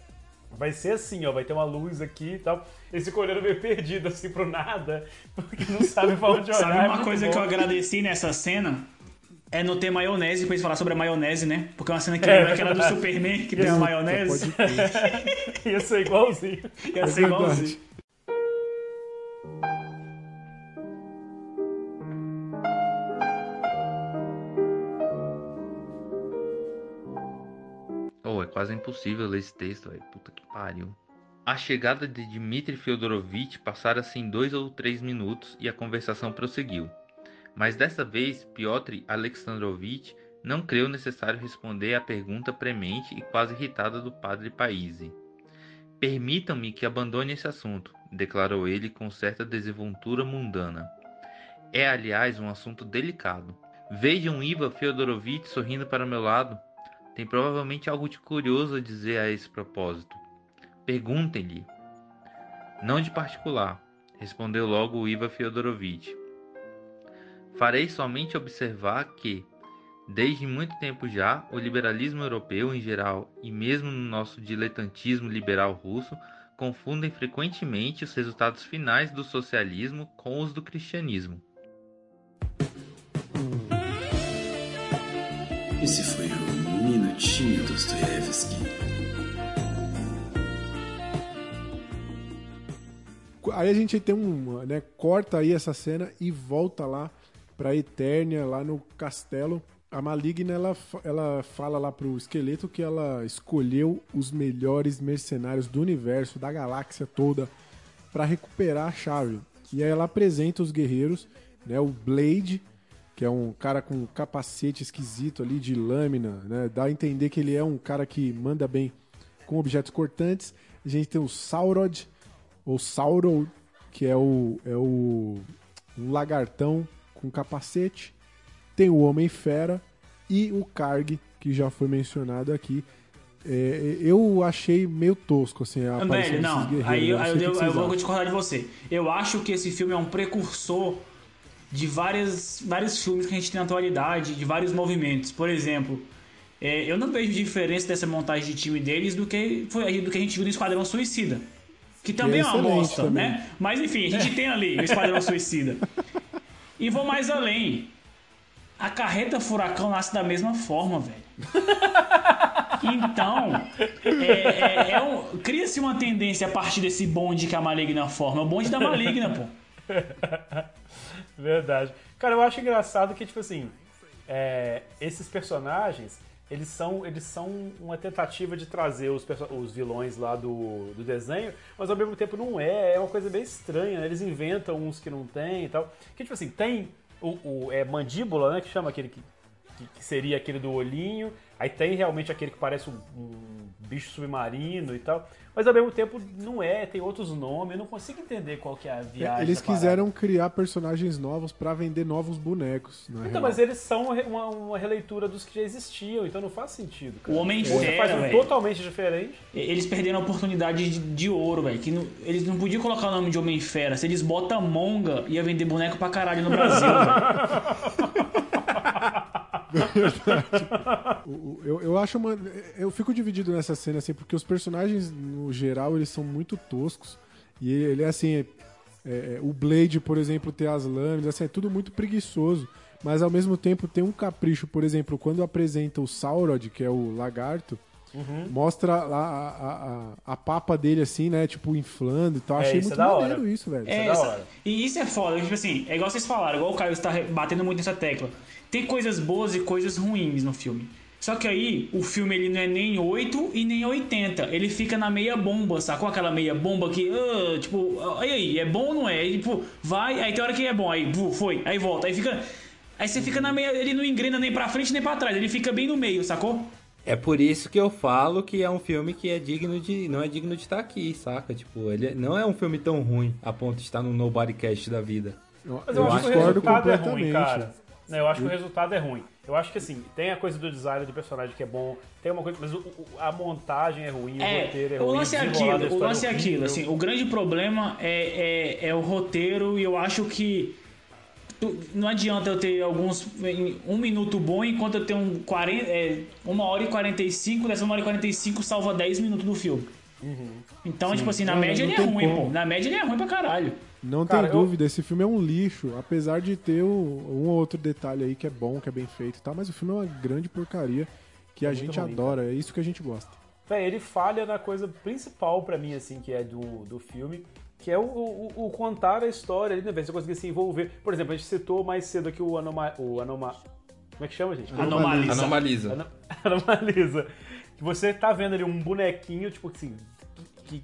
Speaker 8: Vai ser assim, ó, vai ter uma luz aqui e tal. Eles ficam olhando meio perdido, assim, pro nada, porque não sabe pra onde olhar.
Speaker 3: Sabe
Speaker 8: é
Speaker 3: uma
Speaker 8: muito
Speaker 3: coisa
Speaker 8: bom.
Speaker 3: que eu agradeci nessa cena? É não ter maionese, pra eles falar sobre a maionese, né? Porque é uma cena que
Speaker 8: É,
Speaker 3: lembra aquela do
Speaker 8: verdade.
Speaker 3: Superman, que tem a maionese.
Speaker 8: Ia ser igualzinho.
Speaker 3: Ia
Speaker 1: É
Speaker 3: ser igualzinho.
Speaker 7: Oh, é quase impossível ler esse texto, velho. Puta que pariu. A chegada de Dmitry Fyodorovich passara-se em dois ou três minutos e a conversação prosseguiu. Mas dessa vez, Piotr Alexandrovich não creu necessário responder à pergunta premente e quase irritada do padre Paisi. Permitam-me que abandone esse assunto, declarou ele com certa desenvoltura mundana. É, aliás, um assunto delicado. Vejam Iva Fyodorovitch sorrindo para meu lado. Tem provavelmente algo de curioso a dizer a esse propósito. Perguntem-lhe. Não de particular, respondeu logo Iva Fyodorovitch. Farei somente observar que, desde muito tempo já, o liberalismo europeu em geral e mesmo no nosso diletantismo liberal russo confundem frequentemente os resultados finais do socialismo com os do cristianismo.
Speaker 4: Esse foi o Minutinho Dostoiévski.
Speaker 1: Aí a gente tem um, né, corta aí essa cena e volta lá pra Eternia, lá no castelo. A Maligna, ela, ela fala lá pro esqueleto que ela escolheu os melhores mercenários do universo, da galáxia toda, pra recuperar a chave. E aí ela apresenta os guerreiros, né, o Blade, que é um cara com um capacete esquisito ali de lâmina, né, dá a entender que ele é um cara que manda bem com objetos cortantes. A gente tem o Saurod, ou Sauro, que é o, é o um lagartão com capacete. Tem o Homem-Fera e o Karg, que já foi mencionado aqui. É, eu achei meio tosco, assim, a
Speaker 3: Velho,
Speaker 1: desses
Speaker 3: não.
Speaker 1: guerreiros.
Speaker 3: Aí,
Speaker 1: Eu
Speaker 3: aí eu,
Speaker 1: que que
Speaker 3: eu vou discordar de você. Eu acho que esse filme é um precursor de várias, vários filmes que a gente tem na atualidade, de vários movimentos. Por exemplo, é, eu não vejo diferença dessa montagem de time deles do que, foi, do que a gente viu no Esquadrão Suicida. Que também é, uma
Speaker 1: excelente
Speaker 3: bosta,
Speaker 1: também.
Speaker 3: né? Mas enfim, a gente tem ali o Esquadrão Suicida. E vou mais além. A carreta furacão nasce da mesma forma, velho. Então, é, é- é um- cria-se uma tendência a partir desse bonde que a maligna forma. É o bonde da maligna, pô.
Speaker 8: Verdade. Cara, eu acho engraçado que, tipo assim, é, esses personagens, eles são, eles são uma tentativa de trazer os, os vilões lá do, do desenho, mas ao mesmo tempo não é, é uma coisa bem estranha, né? Eles inventam uns que não tem e tal. Que, tipo assim, tem o, o- é, mandíbula, né, que chama aquele que, que, que seria aquele do olhinho, aí tem realmente aquele que parece um, um bicho submarino e tal, mas ao mesmo tempo não é, tem outros nomes, eu não consigo entender qual que é a viagem.
Speaker 1: Eles quiseram criar personagens novos pra vender novos bonecos. Na
Speaker 8: Então,
Speaker 1: real.
Speaker 8: mas eles são uma, uma releitura dos que já existiam, então não faz sentido.
Speaker 3: O
Speaker 8: Cara. Você
Speaker 3: Homem-Fera,
Speaker 8: faz um totalmente diferente.
Speaker 3: Eles perderam a oportunidade de, de ouro, velho. Que não- eles não podiam colocar o nome de Homem-Fera. Se eles botam Monga, ia vender boneco pra caralho no Brasil,
Speaker 1: Eu, eu acho uma. Eu fico dividido nessa cena, assim, porque os personagens, no geral, eles são muito toscos. E ele é assim. é- é, o Blade, por exemplo, ter as lâminas, assim, é tudo muito preguiçoso. Mas ao mesmo tempo tem um capricho, por exemplo, quando apresenta o Saurod, que é o lagarto, mostra lá a, a, a, a papa dele assim, né? Tipo, inflando e tal.
Speaker 8: É,
Speaker 1: Achei
Speaker 8: isso é
Speaker 1: muito
Speaker 8: hora.
Speaker 1: maneiro isso, velho.
Speaker 3: É,
Speaker 8: da
Speaker 3: essa-
Speaker 8: hora.
Speaker 3: e isso é foda, tipo assim, é igual vocês falaram, igual o Caio está batendo muito nessa tecla. Tem coisas boas e coisas ruins no filme. Só que aí, o filme ele não é nem 8 e nem 80. Ele fica na meia bomba, sacou? Aquela meia bomba que, ah, tipo, ah, e aí, é bom ou não é? Aí, tipo, vai, aí tem hora que é bom, aí vu, foi, aí volta, aí fica. Aí você fica na meia, ele não engrena nem pra frente nem pra trás, ele fica bem no meio, sacou?
Speaker 7: É por isso que eu falo que é um filme que é digno de. não é digno de estar aqui, saca? Tipo, ele não é um filme tão ruim a ponto de estar no Nobodycast da vida.
Speaker 1: Eu,
Speaker 8: Mas eu,
Speaker 1: eu
Speaker 8: acho que o resultado é
Speaker 1: completamente.
Speaker 8: ruim, cara. Não, eu acho que o resultado é ruim. Eu acho que assim, tem a coisa do design do personagem que é bom, tem uma coisa, mas o- o- a montagem é ruim, o roteiro é
Speaker 3: É,
Speaker 8: ruim.
Speaker 3: o lance é aquilo, o lance é
Speaker 8: horrível.
Speaker 3: aquilo, assim, o grande problema é, é, é o roteiro e eu acho que tu- não adianta eu ter alguns um minuto bom enquanto eu tenho um 40, é, uma hora e 45, dessa uma hora e 45 salva 10 minutos do filme. Então, tipo assim, na
Speaker 1: Não,
Speaker 3: média
Speaker 1: não
Speaker 3: ele é ruim,
Speaker 1: como.
Speaker 3: pô. Na média ele é ruim pra caralho.
Speaker 1: Não
Speaker 8: Cara,
Speaker 1: tem
Speaker 8: eu-
Speaker 1: dúvida, esse filme é um lixo, apesar de ter o- um ou outro detalhe aí que é bom, que é bem feito e tal, mas o filme é uma grande porcaria que a
Speaker 8: muito
Speaker 1: gente
Speaker 8: ruim,
Speaker 1: adora, é isso que a gente gosta.
Speaker 8: Véi, ele falha na coisa principal pra mim, assim, que é do, do filme, que é o, o, o contar a história ali, né, velho? Você conseguir se envolver. Por exemplo, a gente citou mais cedo aqui o Anoma... O anoma como é que chama, gente?
Speaker 3: Anomaliza.
Speaker 7: Anomaliza.
Speaker 8: Ano- Anomalisa. Que você tá vendo ali um bonequinho, tipo assim, que,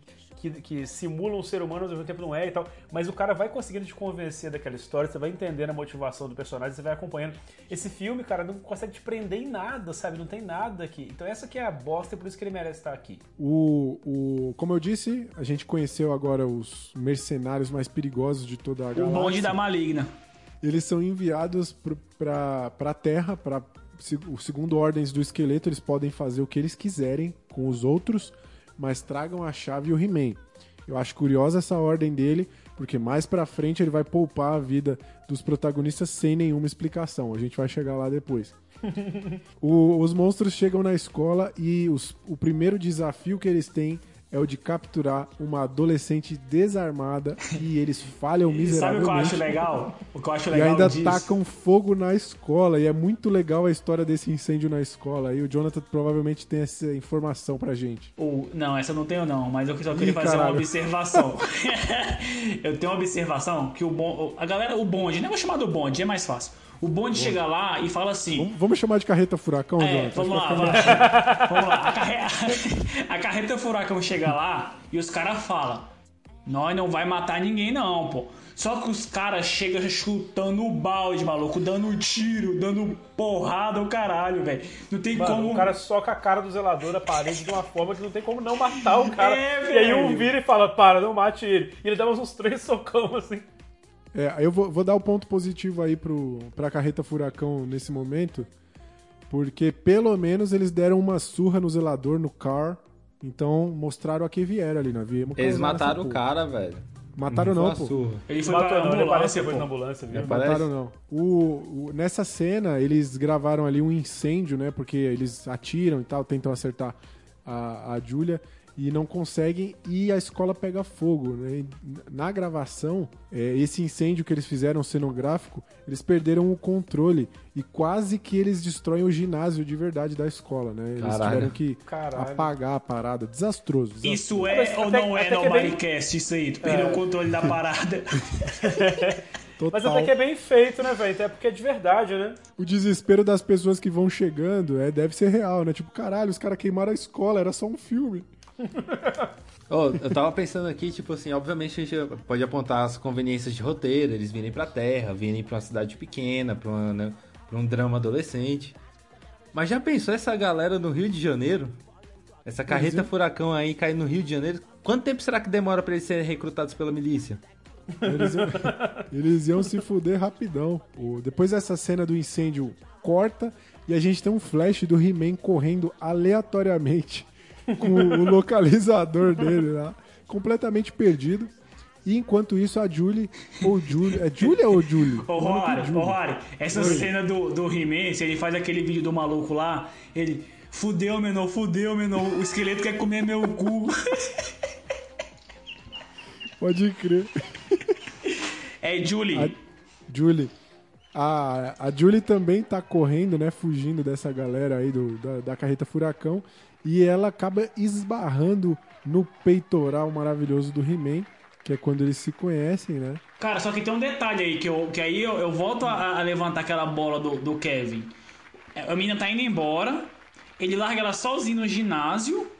Speaker 8: que que, simula um ser humano, ao mesmo tempo não é e tal. Mas o cara vai conseguindo te convencer daquela história, você vai entendendo a motivação do personagem, você vai acompanhando. Esse filme, cara, não consegue te prender em nada, sabe? Não tem nada aqui. Então essa que é a bosta e por isso que ele merece estar aqui.
Speaker 1: O, o, como eu disse, a gente conheceu agora os mercenários mais perigosos de toda a
Speaker 3: O
Speaker 1: galáxia.
Speaker 3: bonde da maligna.
Speaker 1: Eles são enviados pra, pra Terra, o segundo ordens do esqueleto, eles podem fazer o que eles quiserem com os outros, mas tragam a chave e o He-Man. Eu acho curiosa essa ordem dele, porque mais pra frente ele vai poupar a vida dos protagonistas sem nenhuma explicação. A gente vai chegar lá depois. O- os monstros chegam na escola e os- o primeiro desafio que eles têm é o de capturar uma adolescente desarmada e eles falham
Speaker 3: Sabe o
Speaker 1: miseravelmente.
Speaker 3: que eu acho legal? O que eu acho
Speaker 1: E
Speaker 3: legal
Speaker 1: ainda
Speaker 3: disso?
Speaker 1: tacam fogo na escola. E é muito legal a história desse incêndio na escola. E o Jonathan provavelmente tem essa informação pra gente.
Speaker 3: O- não, essa eu não tenho não, mas eu só queria
Speaker 1: Ih,
Speaker 3: fazer uma
Speaker 1: caralho.
Speaker 3: observação. eu tenho uma observação que o bom, a galera, o bonde, não vou chamar do bonde, é mais fácil. O bonde chega lá e fala assim:
Speaker 1: Vamos, vamos chamar de carreta furacão,
Speaker 3: É,
Speaker 1: Jonathan?
Speaker 3: vamos lá,
Speaker 1: ficar
Speaker 3: vai. vamos lá. A carreta, a carreta furacão chega lá e os caras falam: Nós não vai matar ninguém, não, pô. Só que os caras chegam chutando o balde, maluco, dando tiro, dando porrada ao caralho, velho. Não tem
Speaker 8: Mano,
Speaker 3: como.
Speaker 8: o cara soca a cara do zelador na parede de uma forma que não tem como não matar o cara.
Speaker 3: É,
Speaker 8: e aí um vira e fala, para, não mate ele. E ele dá uns três socão assim.
Speaker 1: É, eu vou, vou dar o ponto positivo aí pro, pra carreta furacão nesse momento, porque pelo menos eles deram uma surra no zelador, no car, então mostraram a que vieram ali, né? Viemos
Speaker 7: Eles mataram o cara, velho.
Speaker 1: Mataram não, pô.
Speaker 7: surra.
Speaker 3: Ele foi
Speaker 8: Matou não, ele aparece
Speaker 3: ambulância,
Speaker 8: depois na ambulância, viu?
Speaker 1: Mataram não. O, o- nessa cena, eles gravaram ali um incêndio, né? Porque eles atiram e tal, tentam acertar a, a Julia e não conseguem e a escola pega fogo, né? Na gravação, é, esse incêndio que eles fizeram cenográfico, eles perderam o controle e quase que eles destroem o ginásio de verdade da escola, né? Eles
Speaker 7: Caralho.
Speaker 1: tiveram que
Speaker 8: Caralho.
Speaker 1: apagar a parada. Desastroso. desastroso.
Speaker 3: Isso é
Speaker 8: Mas
Speaker 3: ou
Speaker 8: até-
Speaker 3: não é no
Speaker 8: que é bem-
Speaker 3: isso aí? Tu perdeu o controle da parada.
Speaker 1: Total.
Speaker 8: Mas até que é bem feito, né, velho? Até porque é de verdade, né?
Speaker 1: O desespero das pessoas que vão chegando é, deve ser real, né? Tipo, caralho, os caras queimaram a escola, era só um filme.
Speaker 7: Ô, eu tava pensando aqui, tipo assim, obviamente a gente pode apontar as conveniências de roteiro, eles virem pra Terra, virem pra uma cidade pequena, pra, uma, né, pra um drama adolescente. Mas já pensou essa galera no Rio de Janeiro? Essa carreta furacão aí cair no Rio de Janeiro? Quanto tempo será que demora pra eles serem recrutados pela milícia?
Speaker 1: Eles iam, eles iam se fuder rapidão. O- depois dessa cena do incêndio corta e a gente tem um flash do He-Man correndo aleatoriamente com o localizador dele lá, completamente perdido. E enquanto isso, a Julie, ou Julie, é Julia ou Julie?
Speaker 3: Ô, Rory, ô, Rory, essa
Speaker 1: Oi.
Speaker 3: cena do, do He-Man, se ele faz aquele vídeo do maluco lá, ele. Fudeu, menor, fudeu, menor. O esqueleto quer comer meu cu.
Speaker 1: Pode crer.
Speaker 3: É Julie.
Speaker 1: A Julie. A, a Julie também tá correndo, né? Fugindo dessa galera aí do, da, da carreta furacão. E ela acaba esbarrando no peitoral maravilhoso do He-Man, que é quando eles se conhecem, né?
Speaker 3: Cara, só que tem um detalhe aí, que, eu, que aí eu, eu volto a, a levantar aquela bola do, do Kevin. A menina tá indo embora, ele larga ela sozinho no ginásio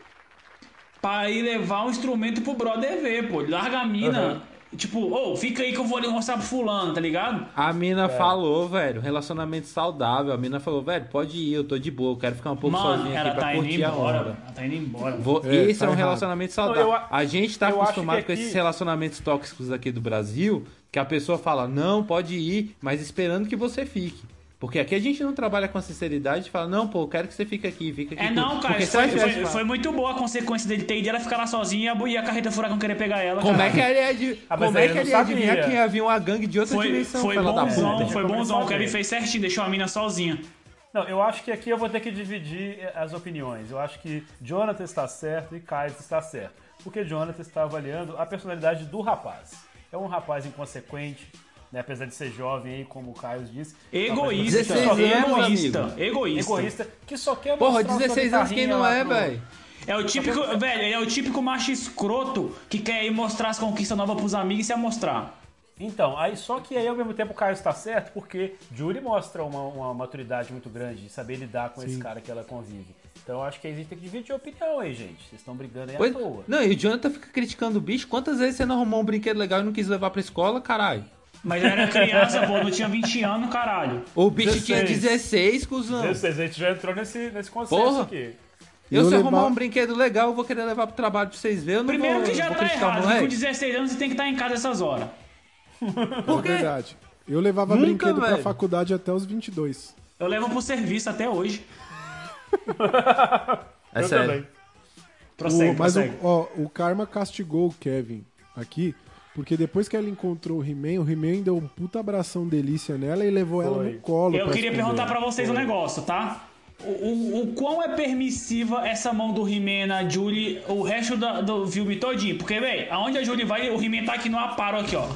Speaker 3: pra ir levar um instrumento pro brother ver, pô. Ele larga a mina, tipo, ô, fica aí que eu vou ali mostrar pro fulano, tá ligado?
Speaker 7: A mina falou, velho, relacionamento saudável. A mina falou, velho, pode ir, eu tô de boa, eu quero ficar um pouco
Speaker 3: Mano,
Speaker 7: sozinha aqui pra
Speaker 3: tá indo
Speaker 7: curtir a
Speaker 3: embora,
Speaker 7: hora.
Speaker 3: velho. Ela tá indo embora.
Speaker 7: Vou-
Speaker 1: É,
Speaker 7: esse
Speaker 1: tá
Speaker 7: é um
Speaker 1: errado.
Speaker 7: relacionamento saudável.
Speaker 8: Não, eu a-
Speaker 7: a gente tá acostumado
Speaker 8: que
Speaker 7: com
Speaker 8: aqui-
Speaker 7: esses relacionamentos tóxicos aqui do Brasil, que a pessoa fala, não, pode ir, mas esperando que você fique. Porque aqui a gente não trabalha com a sinceridade e fala, não, pô, eu quero que você fique aqui, fica aqui.
Speaker 3: É não, cara,
Speaker 7: Porque
Speaker 3: foi, foi, foi muito boa a consequência dele ter ido ela ficar lá sozinha e a, e a carreta furacão querer pegar ela.
Speaker 7: Como
Speaker 3: cara.
Speaker 7: é que ele ia, de,
Speaker 8: Ah,
Speaker 7: como é que
Speaker 8: ele
Speaker 7: ia adivinhar que ia vir uma gangue de outra
Speaker 3: Foi,
Speaker 7: dimensão,
Speaker 3: foi bonzão,
Speaker 7: puta?
Speaker 3: foi bonzão. O Kevin fez certinho, deixou a mina sozinha.
Speaker 8: Não, eu acho que aqui eu vou ter que dividir eh, as opiniões. Eu acho que Jonathan está certo e Caio está certo. Porque Jonathan está avaliando a personalidade do rapaz. É um rapaz inconsequente, né, apesar de ser jovem aí, como o Caio disse.
Speaker 3: Egoísta,
Speaker 7: 16 anos,
Speaker 3: egoísta,
Speaker 7: amigo.
Speaker 3: egoísta.
Speaker 8: Egoísta, que só quer
Speaker 7: Porra,
Speaker 8: mostrar sua
Speaker 7: 16 anos quem não é,
Speaker 8: pro-
Speaker 7: velho?
Speaker 3: É o típico, velho, ele é o típico macho escroto que quer ir mostrar as conquistas novas pros amigos e se amostrar.
Speaker 8: Então, aí só que aí ao mesmo tempo o Caio está certo, porque Julie mostra uma, uma maturidade muito grande de saber lidar com esse cara que ela convive. Então acho que a gente tem que dividir a opinião aí, gente. Vocês estão brigando aí
Speaker 7: Pois-
Speaker 8: à toa.
Speaker 7: Não, e o Jonathan fica criticando o bicho. Quantas vezes você não arrumou um brinquedo legal e não quis levar pra escola, caralho?
Speaker 3: Mas eu era criança, pô, não tinha 20 anos, caralho.
Speaker 7: O bicho tinha
Speaker 8: 16.
Speaker 7: 16, cuzão.
Speaker 8: 16, a gente já entrou nesse, nesse consenso
Speaker 7: Porra.
Speaker 8: aqui.
Speaker 7: Eu,
Speaker 1: Eu
Speaker 7: se
Speaker 1: levar-
Speaker 7: arrumar um brinquedo legal, eu vou querer levar pro trabalho pra vocês verem.
Speaker 3: Primeiro
Speaker 7: vou,
Speaker 3: que já tá errado, com 16 anos você tem que estar em casa essas horas.
Speaker 7: Por
Speaker 1: É
Speaker 7: quê?
Speaker 1: verdade. Eu levava
Speaker 7: Nunca,
Speaker 1: brinquedo pra
Speaker 7: velho.
Speaker 1: faculdade até os 22.
Speaker 3: Eu levo pro serviço até hoje.
Speaker 7: É
Speaker 8: eu
Speaker 7: sério.
Speaker 8: também.
Speaker 3: Prossegue,
Speaker 1: o, mas o, ó, o Karma castigou o Kevin aqui, porque depois que ela encontrou o He-Man, o He-Man deu um puta abração delícia nela e levou ela
Speaker 8: Foi.
Speaker 1: no colo.
Speaker 3: Eu queria
Speaker 1: esconder.
Speaker 3: perguntar pra vocês um negócio, tá? O, o, o quão é permissiva essa mão do He-Man na Julie o resto da- do filme todinho? Porque, véi, aonde a Julie vai, o He-Man tá aqui no aparo aqui, ó.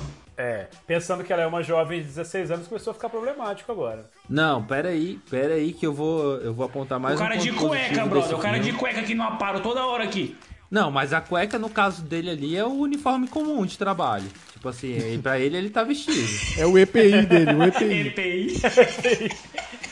Speaker 8: É, pensando que ela é uma jovem de 16 anos, começou a ficar problemático agora.
Speaker 7: Não, pera aí, pera aí que eu vou, eu vou apontar mais
Speaker 3: o cara
Speaker 7: um
Speaker 3: de
Speaker 7: ponto
Speaker 3: cueca, brother. O cara de
Speaker 7: filme.
Speaker 3: cueca aqui no aparo toda hora aqui.
Speaker 7: Não, mas a cueca no caso dele ali é o uniforme comum de trabalho. Tipo assim, pra ele ele tá vestido.
Speaker 1: É o EPI dele, o EPI.
Speaker 3: EPI.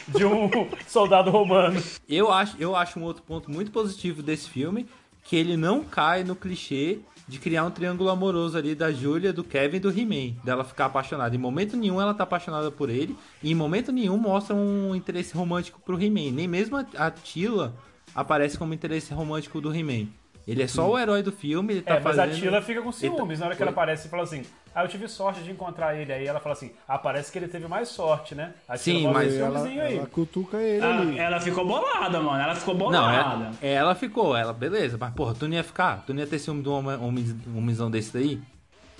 Speaker 8: De um soldado romano.
Speaker 7: Eu acho, eu acho um outro ponto muito positivo desse filme, que ele não cai no clichê de criar um triângulo amoroso ali da Julia, do Kevin e do He-Man, dela ficar apaixonada. Em momento nenhum ela tá apaixonada por ele, e em momento nenhum mostra um interesse romântico pro He-Man. Nem mesmo a, a Tila aparece como interesse romântico do He-Man. Ele é só o herói do filme, ele tá
Speaker 8: É, mas
Speaker 7: fazendo...
Speaker 8: a Tila fica com
Speaker 7: Ele tá-
Speaker 8: ciúmes na hora que ela aparece e fala assim: Ah, eu tive sorte de encontrar ele. Aí ela fala assim: Ah, parece que ele teve mais sorte, né? A
Speaker 7: Sim,
Speaker 8: Tila
Speaker 7: mas
Speaker 8: um
Speaker 1: Ela,
Speaker 8: ciúmezinho aí.
Speaker 1: ela cutuca ele
Speaker 3: Ela,
Speaker 1: ali.
Speaker 3: ela ficou bolada, mano. Ela ficou
Speaker 7: Não,
Speaker 3: bolada.
Speaker 7: ela, ela ficou, ela, beleza, mas porra, tu não ia ficar? Tu não ia ter ciúme de um homem- homem- um homenzão desse daí?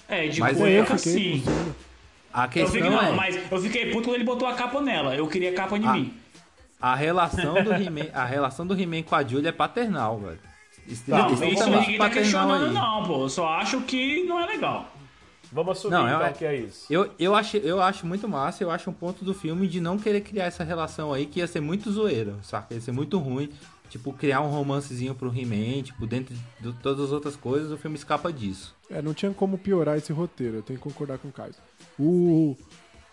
Speaker 3: É, de
Speaker 7: Mas
Speaker 1: eu
Speaker 3: cueca
Speaker 1: fiquei
Speaker 3: sim.
Speaker 1: com ciúme.
Speaker 7: A
Speaker 3: Eu
Speaker 7: questão
Speaker 3: fiquei, não,
Speaker 7: é...
Speaker 3: mas eu fiquei puto quando ele botou a capa nela. Eu queria capa em
Speaker 7: Ah,
Speaker 3: mim.
Speaker 7: A relação do He-Man, a relação do He-Man com a Julia é paternal, velho.
Speaker 3: Não, isso
Speaker 7: Extremamente
Speaker 3: ninguém tá questionando,
Speaker 7: aí.
Speaker 3: não, pô. Eu só acho que não é legal.
Speaker 8: Vamos assumir
Speaker 7: Não,
Speaker 8: então
Speaker 7: é-
Speaker 8: que é isso.
Speaker 7: Eu, eu, acho, eu acho muito massa, eu acho um ponto do filme de não querer criar essa relação aí que ia ser muito zoeira, saca? Ia ser muito ruim. Tipo, criar um romancezinho pro He-Man, tipo, dentro de todas as outras coisas, o filme escapa disso.
Speaker 1: É, não tinha como piorar esse roteiro, eu tenho que concordar com o Caio. O,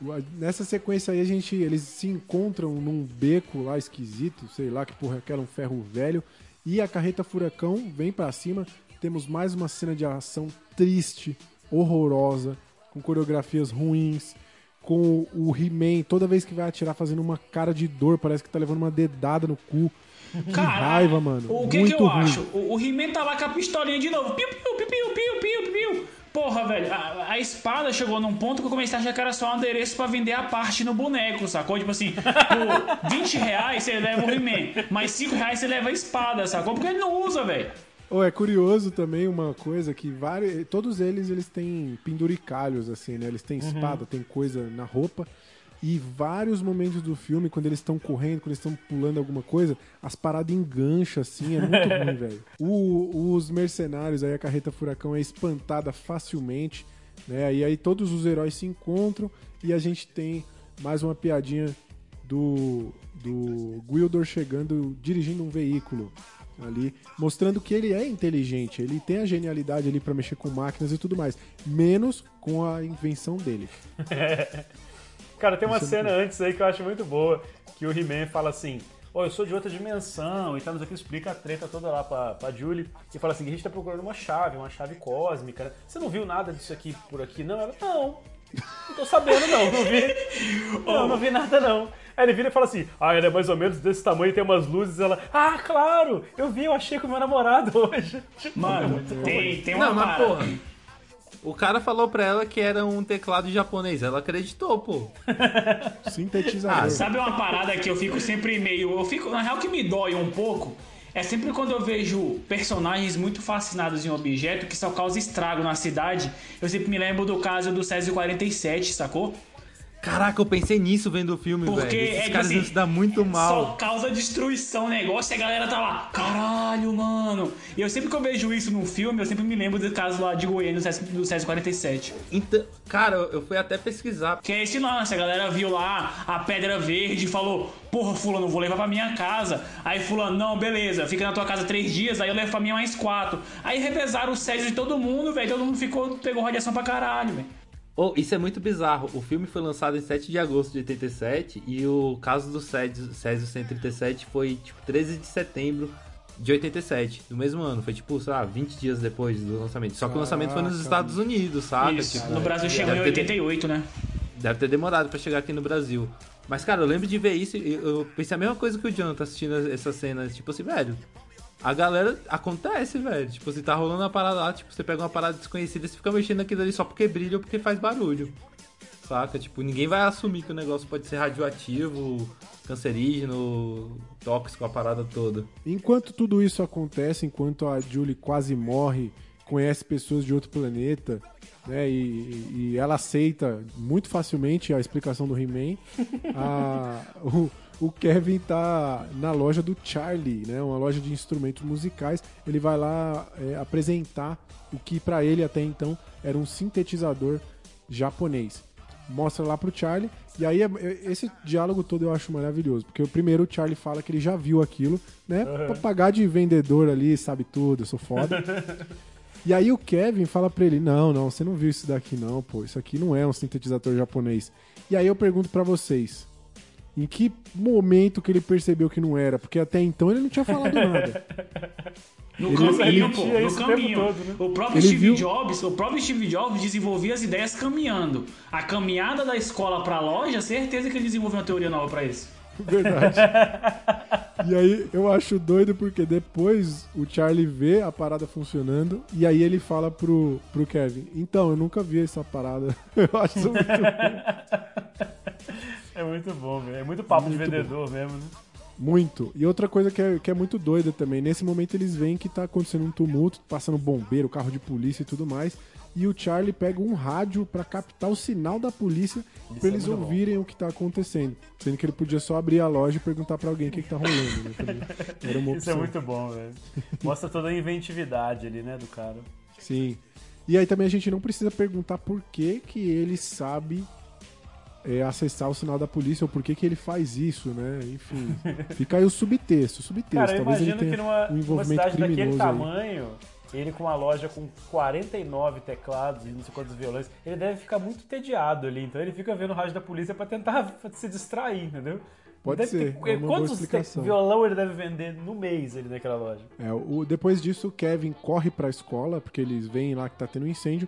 Speaker 1: o- a- nessa sequência aí, a gente, eles se encontram num beco lá esquisito, sei lá que porra é aquela, um ferro velho, e a carreta furacão vem pra cima. Temos mais uma cena de ação triste, horrorosa, com coreografias ruins, com o He-Man toda vez que vai atirar fazendo uma cara de dor, parece que tá levando uma dedada no cu. Que
Speaker 3: Cara,
Speaker 1: raiva, mano.
Speaker 3: O que
Speaker 1: Muito
Speaker 3: que eu
Speaker 1: ruim.
Speaker 3: acho? O, o He-Man tá lá com a pistolinha de novo. Piu, piu, piu, piu, piu, piu, piu. Porra, velho, a, a espada chegou num ponto que eu comecei a achar que era só um adereço pra vender a parte no boneco, sacou? Tipo assim, por 20 reais você leva o He-Man, mais 5 reais você leva a espada, sacou? Porque ele não usa, velho.
Speaker 1: Oh, é curioso também uma coisa que vários, todos eles eles têm penduricalhos assim, né? Eles têm espada, tem coisa na roupa e vários momentos do filme quando eles estão correndo, quando eles estão pulando alguma coisa, as paradas engancham assim, é muito ruim, velho. Os mercenários aí a carreta furacão é espantada facilmente, né? E aí todos os heróis se encontram e a gente tem mais uma piadinha do do Gwildor chegando dirigindo um veículo ali, mostrando que ele é inteligente, ele tem a genialidade ali pra mexer com máquinas e tudo mais, menos com a invenção dele.
Speaker 8: Cara, tem uma
Speaker 1: Isso é
Speaker 8: cena antes aí que eu acho muito boa, que o He-Man fala assim, ó, eu sou de outra dimensão, e tá, não sei o que, explica a treta toda lá pra, pra Julie, e fala assim, que a gente tá procurando uma chave, uma chave cósmica, né? Você não viu nada disso aqui por aqui, não? Ela, não, não tô sabendo não, não vi, não, não vi nada não. Aí ele vira e fala assim, ah, ela é mais ou menos desse tamanho, tem umas luzes, ela, ah, claro, eu vi, eu achei com o meu namorado hoje. Tipo,
Speaker 3: Mano, tem, tem uma
Speaker 7: Não, mas porra. O cara falou pra ela que era um teclado japonês. Ela acreditou, pô.
Speaker 1: Sintetizador.
Speaker 7: Ah,
Speaker 3: Sabe uma parada que eu fico sempre meio. Eu fico. Na real que me dói um pouco. É sempre quando eu vejo personagens muito fascinados em um objeto que só causa estrago na cidade. Eu sempre me lembro do caso do Césio 47, sacou?
Speaker 7: Caraca, eu pensei nisso vendo o filme,
Speaker 3: Porque
Speaker 7: velho.
Speaker 3: é
Speaker 7: Esses
Speaker 3: tipo
Speaker 7: caras
Speaker 3: assim,
Speaker 7: se dar muito
Speaker 3: Só
Speaker 7: mal.
Speaker 3: causa destruição o negócio e a galera tá lá, caralho, mano. E eu sempre que eu vejo isso num filme, eu sempre me lembro do caso lá de Goiânia do Césio- do Césio 47.
Speaker 7: Então, cara, eu fui até pesquisar.
Speaker 3: Que é esse lance, a galera viu lá a pedra verde e falou, porra, fulano, vou levar pra minha casa. Aí fulano, não, beleza, fica na tua casa três dias, aí eu levo pra minha mais quatro. Aí revezaram o Césio de todo mundo, velho, todo mundo ficou, pegou radiação pra caralho, velho.
Speaker 7: Oh, isso é muito bizarro. O filme foi lançado em 7 de agosto de 87 e o caso do Césio, Césio 137 foi tipo 13 de setembro de 87, do mesmo ano. Foi tipo, sei lá, 20 dias depois do lançamento. Só que o lançamento foi nos. Estados Unidos?
Speaker 3: Isso.
Speaker 7: Tipo,
Speaker 3: no Brasil chegou em
Speaker 7: deve ter-
Speaker 3: 88, né?
Speaker 7: Deve ter demorado pra chegar aqui no Brasil. Mas, cara, eu lembro de ver isso e eu pensei a mesma coisa que o Jonathan assistindo essa cena. Tipo assim, velho. A galera acontece, velho. Tipo, se tá rolando uma parada lá, tipo, você pega uma parada desconhecida e você fica mexendo naquilo ali só porque brilha ou porque faz barulho. Saca? Tipo, ninguém vai assumir que o negócio pode ser radioativo, cancerígeno, tóxico, a parada toda.
Speaker 1: Enquanto tudo isso acontece, enquanto a Julie quase morre, conhece pessoas de outro planeta, né? E, e ela aceita muito facilmente a explicação do He-Man. o, o Kevin tá na loja do Charlie, né? Uma loja de instrumentos musicais. Ele vai lá é, apresentar o que pra ele até então era um sintetizador japonês. Mostra lá pro Charlie. E aí, é- é- esse diálogo todo eu acho maravilhoso. Porque o primeiro o Charlie fala que ele já viu aquilo, né? Pra pagar de vendedor ali, sabe tudo, eu sou foda. E aí o Kevin fala pra ele: Não, não, você não viu isso daqui, não, pô. Isso aqui não é um sintetizador japonês. E aí eu pergunto pra vocês: Em que momento que ele percebeu que não era? Porque até então ele não tinha falado nada.
Speaker 3: No
Speaker 1: Ele-
Speaker 3: caminho,
Speaker 1: ele
Speaker 3: pô, no caminho.
Speaker 8: todo, né?
Speaker 3: O próprio
Speaker 1: Ele
Speaker 3: Steve
Speaker 1: viu-
Speaker 3: Jobs, o próprio Steve Jobs desenvolvia as ideias caminhando. A caminhada da escola pra loja, certeza que ele desenvolveu uma teoria nova pra isso.
Speaker 1: Verdade. E aí eu acho doido porque depois o Charlie vê a parada funcionando e aí ele fala pro, pro Kevin: Então, eu nunca vi essa parada. Eu acho muito.
Speaker 8: É muito bom, velho. É muito papo
Speaker 1: Muito
Speaker 8: de vendedor mesmo, né?
Speaker 1: Muito. E outra coisa que é, que é muito doida também, nesse momento eles veem que tá acontecendo um tumulto, passando bombeiro, carro de polícia e tudo mais. E o Charlie pega um rádio pra captar o sinal da polícia pra eles
Speaker 8: é muito bom.
Speaker 1: ouvirem o que tá acontecendo. Sendo que ele podia só abrir a loja e perguntar pra alguém o que, que tá rolando. Né? Também Era uma
Speaker 8: Isso é muito bom, velho. Mostra toda a inventividade ali, né, do cara.
Speaker 1: Sim. E aí também a gente não precisa perguntar por que, que ele sabe é, acessar o sinal da polícia ou por que, que ele faz isso, né? Enfim. Fica aí o subtexto. O subtexto.
Speaker 8: Cara, eu
Speaker 1: Talvez ele
Speaker 8: imagino
Speaker 1: tenha
Speaker 8: que numa,
Speaker 1: um envolvimento
Speaker 8: cidade daquele
Speaker 1: criminoso aí.
Speaker 8: tamanho, ele com uma loja com 49 teclados e não sei quantos violões, ele deve ficar muito tediado ali. Então ele fica vendo o rádio da polícia pra tentar se distrair, entendeu?
Speaker 1: Pode
Speaker 8: Deve
Speaker 1: ser,
Speaker 8: ter-
Speaker 1: é
Speaker 8: quantos violão ele deve vender no mês ali naquela loja?
Speaker 1: É, o, depois disso, o Kevin corre pra escola, porque eles veem lá que tá tendo um incêndio.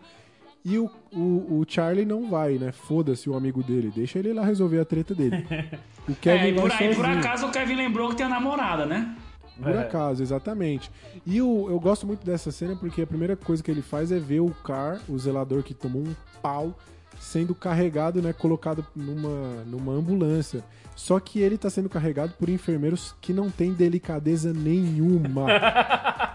Speaker 1: E o, o, o Charlie não vai, né? Foda-se o amigo dele. Deixa ele lá resolver a treta dele. O Kevin
Speaker 3: é, e por,
Speaker 1: vai
Speaker 3: aí, por acaso o Kevin lembrou que tem a namorada, né?
Speaker 1: Por
Speaker 8: É.
Speaker 1: acaso, exatamente. E o, eu gosto muito dessa cena porque a primeira coisa que ele faz é ver o Car, o zelador que tomou um pau, sendo carregado, né, colocado numa, numa ambulância. Só que ele tá sendo carregado por enfermeiros que não têm delicadeza nenhuma.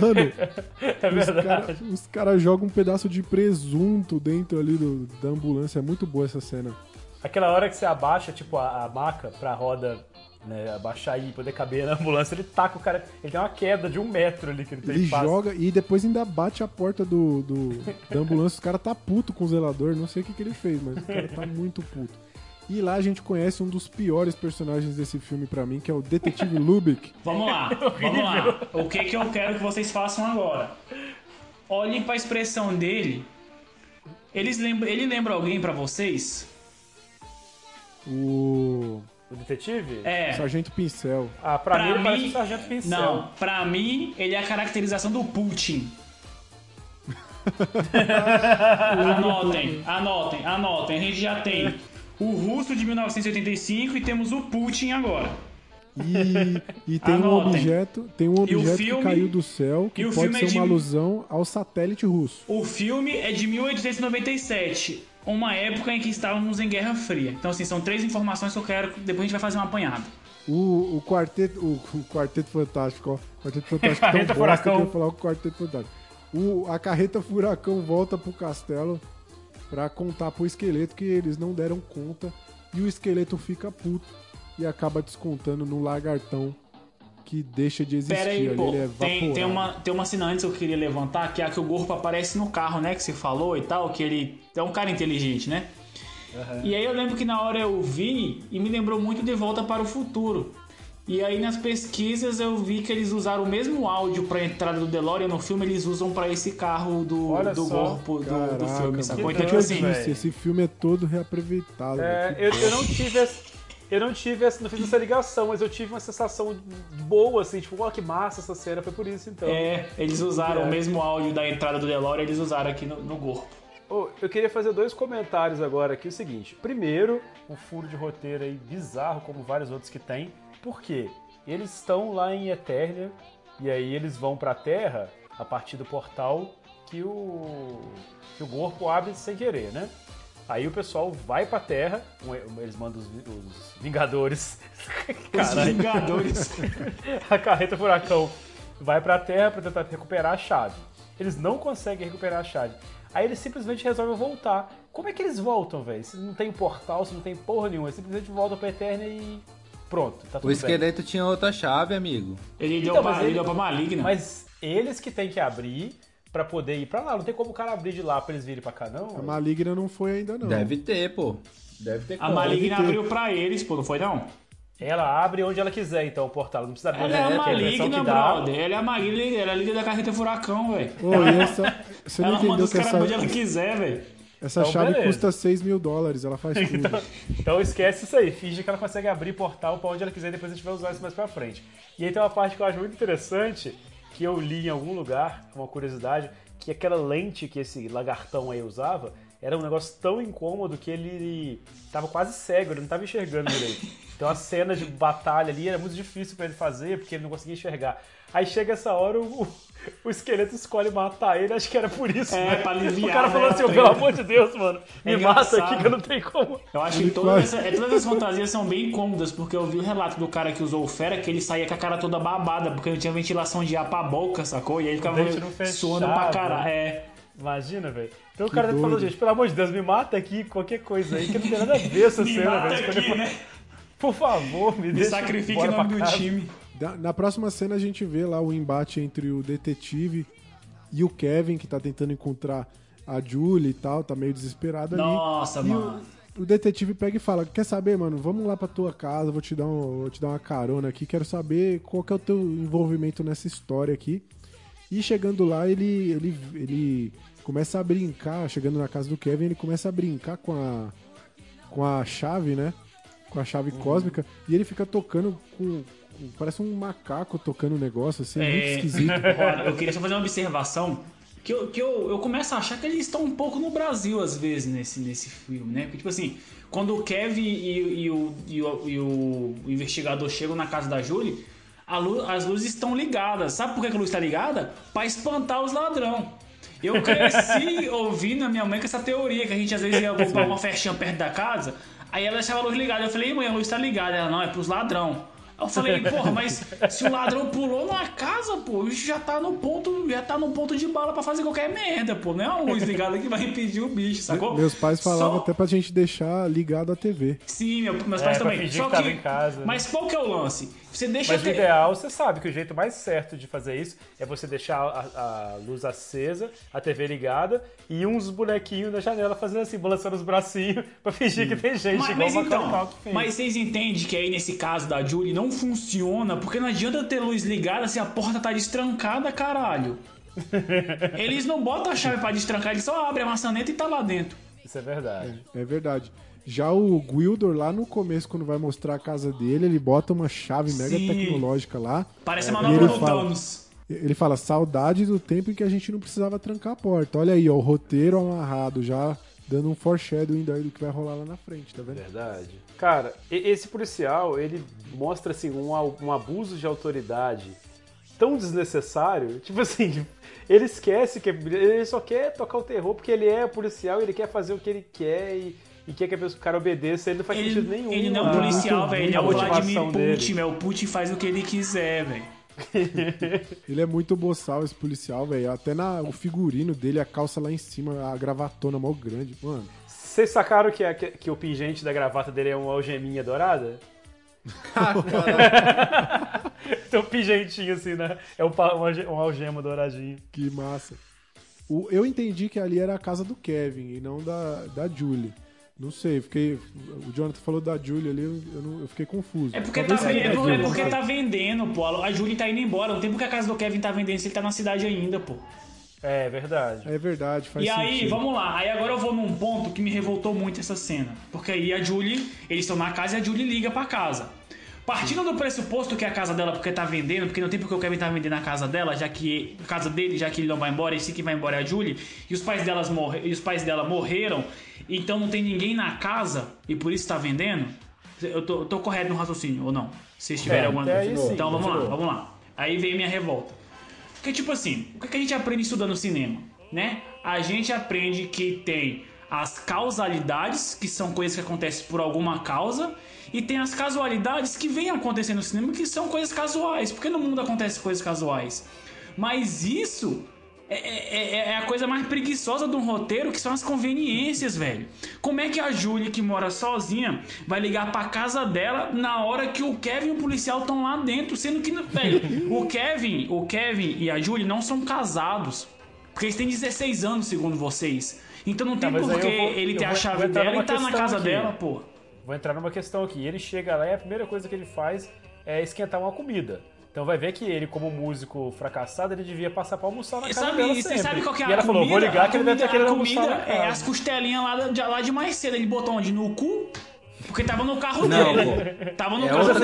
Speaker 1: Mano,
Speaker 8: É
Speaker 1: os caras cara jogam um pedaço de presunto dentro ali do- da ambulância. É muito boa essa cena.
Speaker 8: Aquela hora que você abaixa, tipo, a, a maca pra roda né, abaixar e poder caber na ambulância, ele taca o cara. Ele tem uma queda de um metro ali que ele tem
Speaker 1: Ele
Speaker 8: fácil.
Speaker 1: joga e depois ainda bate a porta do, do- da ambulância. O cara tá puto com o zelador. Não sei o que, que ele fez, mas o cara tá muito puto. E lá a gente conhece um dos piores personagens desse filme pra mim, que é o Detetive Lubick.
Speaker 3: Vamos lá, vamos lá. O que, que eu quero que vocês façam agora? Olhem pra expressão dele. Eles lembra, ele lembra alguém pra vocês?
Speaker 1: O
Speaker 8: O detetive?
Speaker 3: É.
Speaker 1: Sargento Pincel.
Speaker 8: Ah, pra,
Speaker 3: Pra
Speaker 8: mim ele parece
Speaker 3: mim-
Speaker 8: um sargento pincel.
Speaker 3: Não, pra mim, ele é a caracterização do Putin. anotem, anotem, anotem. A gente já tem o russo de 1985 e temos o Putin agora.
Speaker 1: E, e tem um
Speaker 3: Anotem.
Speaker 1: objeto, tem um
Speaker 3: o
Speaker 1: objeto
Speaker 3: filme-
Speaker 1: que caiu do céu que pode ser
Speaker 3: é de-
Speaker 1: uma alusão ao satélite russo.
Speaker 3: O filme é de 1897, uma época em que estávamos em Guerra Fria. Então, assim, são três informações que eu quero. Depois a gente vai fazer um apanhado.
Speaker 1: O, o quarteto, o, o quarteto fantástico, ó. O quarteto fantástico tão bosta que eu
Speaker 8: Furacão.
Speaker 1: ia falar o quarteto fantástico. O, a carreta furacão volta pro castelo pra contar pro esqueleto que eles não deram conta e o esqueleto fica puto e acaba descontando no lagartão que deixa de existir.
Speaker 3: Pera aí, pô.
Speaker 1: ele é
Speaker 3: Tem, tem, uma, tem uma cena antes que eu queria levantar, que é a que o Gorpo aparece no carro, né? Que você falou e tal, que ele é um cara inteligente, né? E aí eu lembro que na hora eu vi e me lembrou muito De Volta para o Futuro. E aí nas pesquisas eu vi que eles usaram o mesmo áudio pra entrada do DeLorean no filme, eles usam pra esse carro do,
Speaker 8: Olha
Speaker 3: do
Speaker 8: só.
Speaker 3: corpo do, do
Speaker 1: Caraca,
Speaker 3: filme,
Speaker 1: mano.
Speaker 3: sacou?
Speaker 8: Que
Speaker 3: Então, tipo assim.
Speaker 1: Esse filme é todo reaproveitado.
Speaker 8: É, eu, eu não tive essa, eu não tive essa, não fiz essa ligação, mas eu tive uma sensação boa, assim, tipo, ó, que massa essa cena, foi por isso então.
Speaker 3: é, eles usaram
Speaker 8: É.
Speaker 3: o mesmo áudio da entrada do DeLorean, eles usaram aqui no, no corpo.
Speaker 8: Ô, eu queria fazer dois comentários agora aqui. O seguinte: primeiro, um furo de roteiro aí bizarro, como vários outros que tem. Por quê? Eles estão lá em Eternia e aí eles vão pra Terra a partir do portal que o que o corpo abre sem querer, né? Aí o pessoal vai pra Terra, eles mandam os, os Vingadores.
Speaker 3: Os
Speaker 8: Caralho.
Speaker 3: Vingadores.
Speaker 8: a carreta furacão vai pra Terra pra tentar recuperar a chave. Eles não conseguem recuperar a chave. Aí eles simplesmente resolvem voltar. Como é que eles voltam, velho? Se não tem portal, se não tem porra nenhuma, eles simplesmente voltam pra Eternia e pronto, tá tudo
Speaker 7: O
Speaker 8: bem.
Speaker 7: esqueleto tinha outra chave, amigo.
Speaker 3: Ele deu,
Speaker 8: Então,
Speaker 3: pra,
Speaker 8: mas
Speaker 3: ele
Speaker 8: ele-
Speaker 3: deu pra Maligna.
Speaker 8: Mas eles que tem que abrir pra poder ir pra lá. Não tem como o cara abrir de lá pra eles virem pra cá, não?
Speaker 1: A? Maligna não foi ainda, não.
Speaker 7: Deve ter, pô. Deve ter
Speaker 3: A
Speaker 7: como.
Speaker 3: Maligna
Speaker 1: ter.
Speaker 3: abriu pra eles, pô, não foi não?
Speaker 8: Ela abre onde ela quiser, então, o portal. Não precisa abrir
Speaker 3: Ela é
Speaker 8: ela impressão
Speaker 3: Maligna, brother. Ela é a Maligna, ela é a líder da carreta furacão, velho.
Speaker 1: Ô, e essa, você não
Speaker 3: Ela manda os caras
Speaker 1: essa,
Speaker 3: onde ela quiser, velho.
Speaker 1: Essa
Speaker 8: Então,
Speaker 1: chave
Speaker 8: beleza.
Speaker 1: custa 6 mil dólares, ela faz tudo.
Speaker 8: Então esquece isso aí, finge que ela consegue abrir portal pra onde ela quiser e depois a gente vai usar isso mais pra frente. E aí tem uma parte que eu acho muito interessante, que eu li em algum lugar, uma curiosidade, que aquela lente que esse lagartão aí usava era um negócio tão incômodo que ele tava quase cego, ele não tava enxergando direito. Então a cena de batalha ali era muito difícil pra ele fazer, porque ele não conseguia enxergar. Aí chega essa hora, o, o esqueleto escolhe matar ele, acho que era por isso,
Speaker 3: É,
Speaker 8: né?
Speaker 3: pra aliviar,
Speaker 8: O cara falou
Speaker 3: né,
Speaker 8: assim,
Speaker 3: a
Speaker 8: "Ô, pelo
Speaker 3: treta."
Speaker 8: amor de Deus, mano, me
Speaker 3: É
Speaker 8: mata aqui que eu não tenho como.
Speaker 3: Eu acho que todas, essa- é, todas as fantasias são bem cômodas, porque eu vi o relato do cara que usou o Fera, que ele saía com a cara toda babada, porque não tinha ventilação de ar pra boca, sacou? E aí ele ficava suando pra caralho.
Speaker 8: né?
Speaker 3: É.
Speaker 8: Imagina, velho. Então o cara falou, gente, pelo amor de Deus, me mata aqui, qualquer coisa aí, que não tem nada a ver essa
Speaker 3: Me
Speaker 8: cena,
Speaker 3: mata
Speaker 8: velho.
Speaker 3: né?
Speaker 8: Por favor, me,
Speaker 3: Me
Speaker 8: deixa
Speaker 3: sacrifique
Speaker 8: embora
Speaker 3: em nome do
Speaker 8: casa.
Speaker 3: time.
Speaker 1: Na próxima cena a gente vê lá o embate entre o detetive e o Kevin, que tá tentando encontrar a Julie e tal, tá meio desesperado ali.
Speaker 3: Nossa,
Speaker 1: E
Speaker 3: mano.
Speaker 1: o, o detetive pega e fala: Quer saber, mano? Vamos lá pra tua casa, vou te dar, um, vou te dar uma carona aqui, quero saber qual que é o teu envolvimento nessa história aqui. E chegando lá, ele, ele, ele começa a brincar, chegando na casa do Kevin, ele começa a brincar com a, com a chave, né? Com a chave
Speaker 3: Uhum.
Speaker 1: cósmica, e ele fica tocando com. Parece um macaco tocando um negócio assim, muito
Speaker 3: É.
Speaker 1: esquisito.
Speaker 3: Olha, eu queria só fazer uma observação. Que, eu, que eu, eu começo a achar que eles estão um pouco no Brasil, às vezes, nesse, nesse filme, né? Porque, tipo assim, quando o Kevin e, e o, e, o, e o investigador chegam na casa da Julie, a lu- as luzes estão ligadas. Sabe por que a luz está ligada? Pra espantar os ladrão. Eu cresci ouvindo a minha mãe com essa teoria, que a gente às vezes ia comprar uma festinha perto da casa, aí ela deixava a luz ligada. Eu falei, mãe, a luz tá ligada. Ela, não, é pros ladrão. Eu falei, porra, mas se o ladrão pulou na casa, pô, o bicho já tá no ponto, já tá no ponto de bala pra fazer qualquer merda, pô. Não é uma luz ligada que vai impedir o bicho, sacou?
Speaker 1: Meus pais falavam
Speaker 3: Só-
Speaker 1: até pra gente deixar ligado a TV.
Speaker 3: Sim, meu- meus
Speaker 8: É,
Speaker 3: pais
Speaker 8: pra
Speaker 3: também. Só
Speaker 8: que tava em casa, né?
Speaker 3: Mas qual que é o lance? Você deixa
Speaker 8: Mas o ideal, você sabe que o jeito mais certo de fazer isso é você deixar a, a luz acesa, a TV ligada e uns bonequinhos na janela fazendo assim, balançando os bracinhos pra fingir que tem gente,
Speaker 3: Mas, mas então, mas vocês entendem que aí nesse caso da Julie não funciona, porque não adianta ter luz ligada se a porta tá destrancada, caralho. Eles não botam a chave pra destrancar, eles só abrem a maçaneta e tá lá dentro.
Speaker 8: Isso é verdade.
Speaker 1: É verdade. Já o Gwildor, lá no começo, quando vai mostrar a casa dele, ele bota uma chave mega
Speaker 3: Sim.
Speaker 1: tecnológica lá.
Speaker 3: Parece
Speaker 1: É,
Speaker 3: uma manobra
Speaker 1: ele
Speaker 3: do Thanos.
Speaker 1: Ele fala, saudade do tempo em que a gente não precisava trancar a porta. Olha aí, ó, o roteiro amarrado, já dando um foreshadowing daí do que vai rolar lá na frente, tá vendo?
Speaker 8: Verdade. Cara, esse policial, ele mostra assim um, um abuso de autoridade tão desnecessário. Tipo assim, ele esquece que ele só quer tocar o terror porque ele é policial, ele quer fazer o que ele quer e, e quer que a pessoa- o cara obedeça. Ele não faz sentido
Speaker 3: Ele,
Speaker 8: nenhum.
Speaker 3: ele não é um policial, velho. Ele é
Speaker 8: a
Speaker 3: o Vladimir
Speaker 8: dele.
Speaker 3: Putin, velho. O Putin faz o que ele quiser, velho.
Speaker 1: Ele é muito boçal, esse policial, velho. Até na, o figurino dele, a calça lá em cima, a gravatona mó grande. Mano,
Speaker 8: Vocês sacaram que, a- que, que o pingente da gravata dele é uma algeminha dourada? Tem um pingentinho assim, né? É um, alge- uma algema douradinho.
Speaker 1: que massa. O, eu entendi que ali era a casa do Kevin e não da, da Julie. Não sei, fiquei. O Jonathan falou da Julia ali, eu, não- eu fiquei confuso.
Speaker 3: É porque, tá,
Speaker 1: Talvez
Speaker 3: é, é porque tá vendendo, pô. A Julie tá indo embora. Não tem porque a casa do Kevin tá vendendo se ele tá na cidade ainda, pô.
Speaker 8: É verdade.
Speaker 1: É verdade, faz
Speaker 3: e aí,
Speaker 1: sentido.
Speaker 3: vamos lá. Aí agora eu vou num ponto que me revoltou muito essa cena. Porque aí a Julie, eles estão na casa e a Julie liga pra casa. Partindo do pressuposto que é a casa dela porque tá vendendo, porque não tem porque o Kevin tá vendendo a casa dela, já que a casa dele, já que ele não vai embora, e sim que vai embora é a Julie, e os pais delas morre, e os pais dela morreram, então não tem ninguém na casa e por isso tá vendendo. Eu tô, eu tô correto no raciocínio ou não? Se tiver
Speaker 8: É,
Speaker 3: alguma
Speaker 8: aí sim,
Speaker 3: Então vamos lá, vamos lá. Aí vem minha revolta. Porque, tipo assim, o que que a gente aprende estudando cinema, né? A gente aprende que tem as causalidades, que são coisas que acontecem por alguma causa, e tem as casualidades que vêm acontecendo no cinema, que são coisas casuais. Porque no mundo acontecem coisas casuais. Mas isso é, é- é- é a coisa mais preguiçosa de um roteiro, que são as conveniências, velho. Como é que a Julie, que mora sozinha, vai ligar pra casa dela na hora que o Kevin e o policial estão lá dentro, sendo que, velho, o Kevin, o Kevin e a Julie não são casados. Porque eles têm 16 anos, segundo vocês. Então não tem
Speaker 8: Tá, mas
Speaker 3: por
Speaker 8: aí
Speaker 3: que
Speaker 8: eu vou-
Speaker 3: ele ter a chave dela e tá na casa
Speaker 8: aqui.
Speaker 3: dela, pô.
Speaker 8: Vou entrar numa questão aqui. Ele chega lá e a primeira coisa que ele faz é esquentar uma comida. Então vai ver que ele, como músico fracassado, ele devia passar pra almoçar na casa
Speaker 3: Sabe,
Speaker 8: dela
Speaker 3: você
Speaker 8: sempre.
Speaker 3: sabe qual que é
Speaker 8: e ela
Speaker 3: a
Speaker 8: falou,
Speaker 3: comida?
Speaker 8: vou ligar
Speaker 3: A
Speaker 8: que ele deve
Speaker 3: comida- a comida
Speaker 8: almoçar na
Speaker 3: é
Speaker 8: casa.
Speaker 3: as costelinhas lá de, lá de mais cedo. Ele botou onde? No cu? Porque tava no carro
Speaker 7: Não,
Speaker 3: dele. Tava no
Speaker 7: É
Speaker 3: carro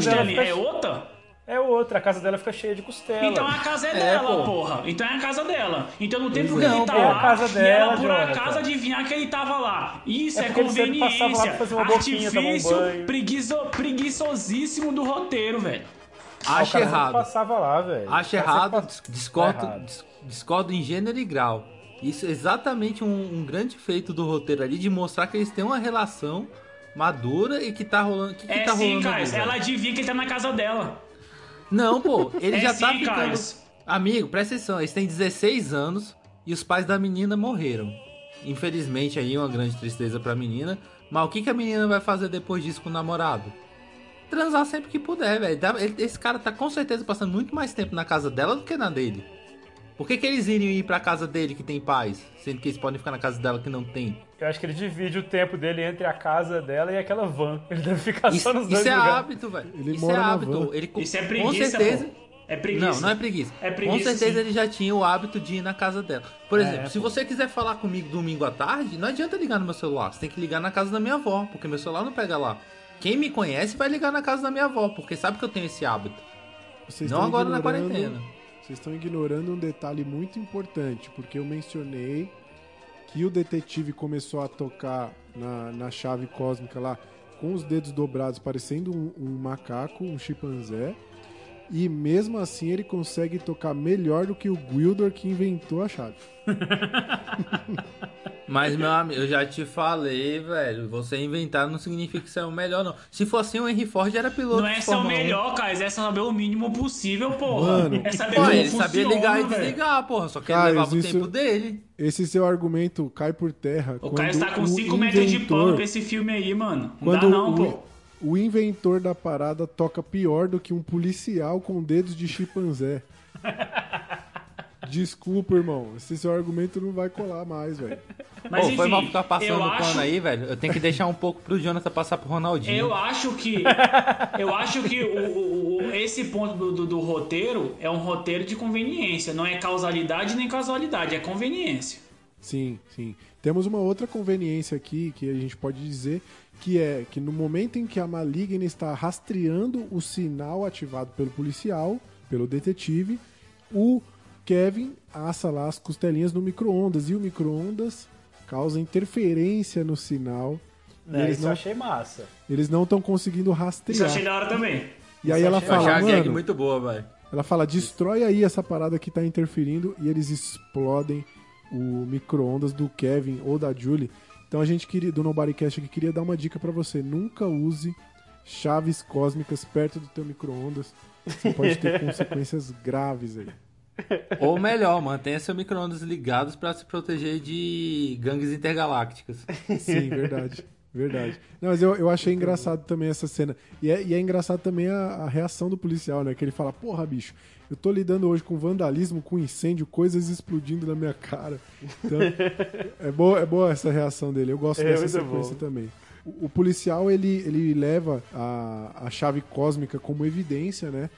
Speaker 3: dele. A é outra?
Speaker 8: É outra, a casa dela fica cheia de costela.
Speaker 3: Então a casa é,
Speaker 7: É,
Speaker 3: dela,
Speaker 7: pô.
Speaker 3: porra. Então é a casa dela. Então não tem por que
Speaker 7: Não,
Speaker 3: ele tá
Speaker 7: pô, é
Speaker 3: lá.
Speaker 8: a casa
Speaker 3: e
Speaker 8: dela,
Speaker 3: ela, por
Speaker 8: Jonathan.
Speaker 3: acaso, adivinhar que ele tava lá. Isso
Speaker 8: É
Speaker 3: é,
Speaker 8: porque passava lá
Speaker 3: conveniência.
Speaker 8: pra fazer uma boquinha, tomar um
Speaker 3: artifício preguiço, preguiçosíssimo do roteiro, velho.
Speaker 7: Acho
Speaker 8: cara
Speaker 7: errado.
Speaker 8: passava lá, velho.
Speaker 7: Acho
Speaker 8: cara
Speaker 7: errado, discordo,
Speaker 8: errado.
Speaker 7: dis- discordo em gênero e grau. Isso é exatamente um, um grande feito do roteiro ali, de mostrar que eles têm uma relação madura e que tá rolando. Que, que
Speaker 3: É
Speaker 7: tá
Speaker 3: sim,
Speaker 7: rolando velho?
Speaker 3: Ela adivinha que ele tá na casa dela.
Speaker 7: Não, pô, ele
Speaker 3: É
Speaker 7: já tá
Speaker 3: sim,
Speaker 7: ficando.
Speaker 3: Caio.
Speaker 7: Amigo, presta atenção, eles têm 16 anos e os pais da menina morreram. Infelizmente aí uma grande tristeza pra menina. Mas o que, que a menina vai fazer depois disso com o namorado? Transar sempre que puder, velho. Esse cara tá com certeza passando muito mais tempo na casa dela do que na dele. Por que, que eles iriam ir pra casa dele que tem pais? Sendo que eles podem ficar na casa dela que não tem.
Speaker 8: Eu acho que ele divide o tempo dele entre a casa dela e aquela van. Ele deve ficar
Speaker 7: Isso,
Speaker 8: só nos dois
Speaker 7: isso é
Speaker 8: lugares.
Speaker 7: hábito, velho.
Speaker 1: Ele
Speaker 7: Isso
Speaker 1: mora
Speaker 7: é
Speaker 1: na
Speaker 7: hábito.
Speaker 1: van.
Speaker 7: Ele, com-
Speaker 3: Isso é
Speaker 7: com
Speaker 3: preguiça,
Speaker 7: certeza.
Speaker 3: pô. É preguiça.
Speaker 7: Não, não é preguiça.
Speaker 3: É preguiça,
Speaker 7: Com certeza
Speaker 3: sim.
Speaker 7: ele já tinha o hábito de ir na casa dela. Por
Speaker 8: É,
Speaker 7: exemplo, se você quiser falar comigo domingo à tarde, não adianta ligar no meu celular. Você tem que ligar na casa da minha avó, porque meu celular não pega lá. Quem me conhece vai ligar na casa da minha avó, porque sabe que eu tenho esse hábito.
Speaker 1: Vocês
Speaker 7: não agora na quarentena.
Speaker 1: Vocês estão ignorando um detalhe muito importante, porque eu mencionei que o detetive começou a tocar na, na chave cósmica lá com os dedos dobrados, parecendo um, um macaco, um chimpanzé. E mesmo assim ele consegue tocar melhor do que o Gwildor que inventou a chave.
Speaker 7: Mas, meu amigo, eu já te falei, velho. Você inventar não significa que você é o melhor, não. Se fosse o Henry Ford, era piloto
Speaker 3: Não é ser o
Speaker 7: Fórmula 1.
Speaker 3: melhor, cara. É saber o mínimo possível, porra.
Speaker 1: Mano,
Speaker 3: é saber
Speaker 7: Pô, ele sabia
Speaker 3: funciona,
Speaker 7: ligar e
Speaker 3: velho.
Speaker 7: desligar, porra. Só que ele levava o
Speaker 1: isso-
Speaker 7: tempo dele.
Speaker 1: Esse seu argumento cai por terra.
Speaker 3: O
Speaker 1: quando
Speaker 3: Caio está com
Speaker 1: o
Speaker 3: 5 metros de pano pra esse filme aí, mano. Não dá não,
Speaker 1: o,
Speaker 3: pô.
Speaker 1: O inventor da parada toca pior do que um policial com dedos de chimpanzé. Desculpa, irmão. Esse seu argumento não vai colar mais, velho.
Speaker 3: Mas
Speaker 7: Pô,
Speaker 3: enfim,
Speaker 7: foi mal ficar passando
Speaker 3: eu
Speaker 7: o
Speaker 3: acho,
Speaker 7: pano aí, velho. Eu tenho que deixar um pouco pro Jonathan passar pro Ronaldinho.
Speaker 3: Eu acho que. Eu acho que o, o- o- esse ponto do, do- do roteiro é um roteiro de conveniência. Não é causalidade nem casualidade, é conveniência.
Speaker 1: Sim, sim. Temos uma outra conveniência aqui que a gente pode dizer que é que no momento em que a maligna está rastreando o sinal ativado pelo policial, pelo detetive, o Kevin assa lá as costelinhas no micro-ondas e o micro-ondas causa interferência no sinal.
Speaker 8: Né,
Speaker 1: eles
Speaker 8: isso eu
Speaker 1: não
Speaker 8: achei massa.
Speaker 1: eles não estão conseguindo
Speaker 3: Isso eu
Speaker 1: rastrear.
Speaker 3: achei da hora também.
Speaker 1: E aí
Speaker 8: Isso
Speaker 1: ela
Speaker 8: achei-
Speaker 7: Eu achei
Speaker 1: fala,
Speaker 7: a
Speaker 1: mano,
Speaker 7: muito boa, velho.
Speaker 1: ela fala, destrói aí essa parada que tá interferindo e eles explodem o micro-ondas do Kevin ou da Julie. Então a gente queria, do Nobodycast aqui, queria dar uma dica pra você. Nunca use chaves cósmicas perto do teu micro-ondas. Você pode ter consequências graves aí.
Speaker 7: Ou melhor, mantenha seu micro-ondas ligados pra se proteger de gangues intergalácticas.
Speaker 1: Sim, verdade. Verdade. Não, mas eu, eu achei engraçado também essa cena. E é, e é engraçado também a, a reação do policial, né? Que ele fala, porra, bicho, eu tô lidando hoje com vandalismo, com incêndio, coisas explodindo na minha cara. Então, é boa, é boa essa reação dele. Eu gosto
Speaker 8: É,
Speaker 1: dessa sequência
Speaker 8: bom.
Speaker 1: também. O, o policial, ele, ele leva a, a chave cósmica como evidência, né?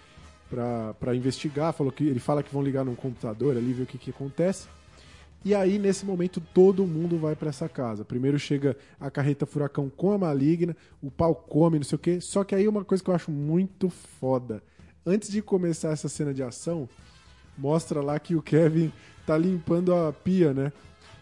Speaker 1: Pra, pra investigar. Falou que, ele fala que vão ligar num computador ali, ver o que, que acontece. E aí, nesse momento, todo mundo vai pra essa casa. Primeiro chega a carreta furacão com a maligna, o pau come, não sei o quê. Só que aí uma coisa que eu acho muito foda. Antes de começar essa cena de ação, mostra lá que o Kevin tá limpando a pia, né?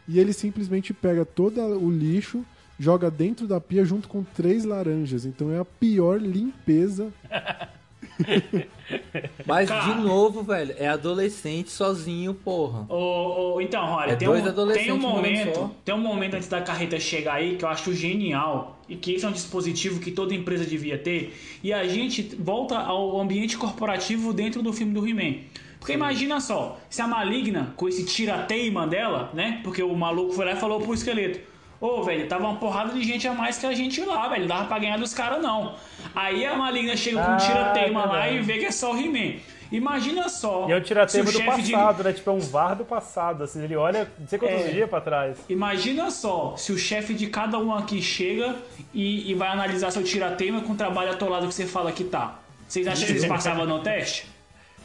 Speaker 1: E ele simplesmente pega todo o lixo, joga dentro da pia junto com três laranjas. Então é a pior limpeza.
Speaker 7: Mas,
Speaker 3: Cara.
Speaker 7: de novo, velho, é adolescente sozinho, porra.
Speaker 3: Ô, ô, então, olha,
Speaker 7: É
Speaker 3: tem, um, tem um momento, tem um momento antes da carreta chegar aí que eu acho genial e que esse é um dispositivo que toda empresa devia ter e a gente volta ao ambiente corporativo dentro do filme do He-Man. Porque imagina só, se a Maligna, com esse tirateima dela, né? Porque o maluco foi lá e falou pro esqueleto: Ô, velho, tava uma porrada de gente a mais que a gente lá, velho. Não dava pra ganhar dos caras, não. Aí a Maligna chega com um
Speaker 8: Ah,
Speaker 3: tirateima lá e vê que é só o He-Man. Imagina só.
Speaker 8: E é o tiratema
Speaker 3: se
Speaker 8: do
Speaker 3: o chefe de-
Speaker 8: passado, né? Tipo, é um VAR do passado. Assim, ele olha não sei quantos
Speaker 3: É.
Speaker 8: dias pra trás.
Speaker 3: Imagina só, se o chefe de cada um aqui chega e, e vai analisar seu tirateima com o trabalho atolado que você fala que tá. Vocês acham que eles passavam no teste?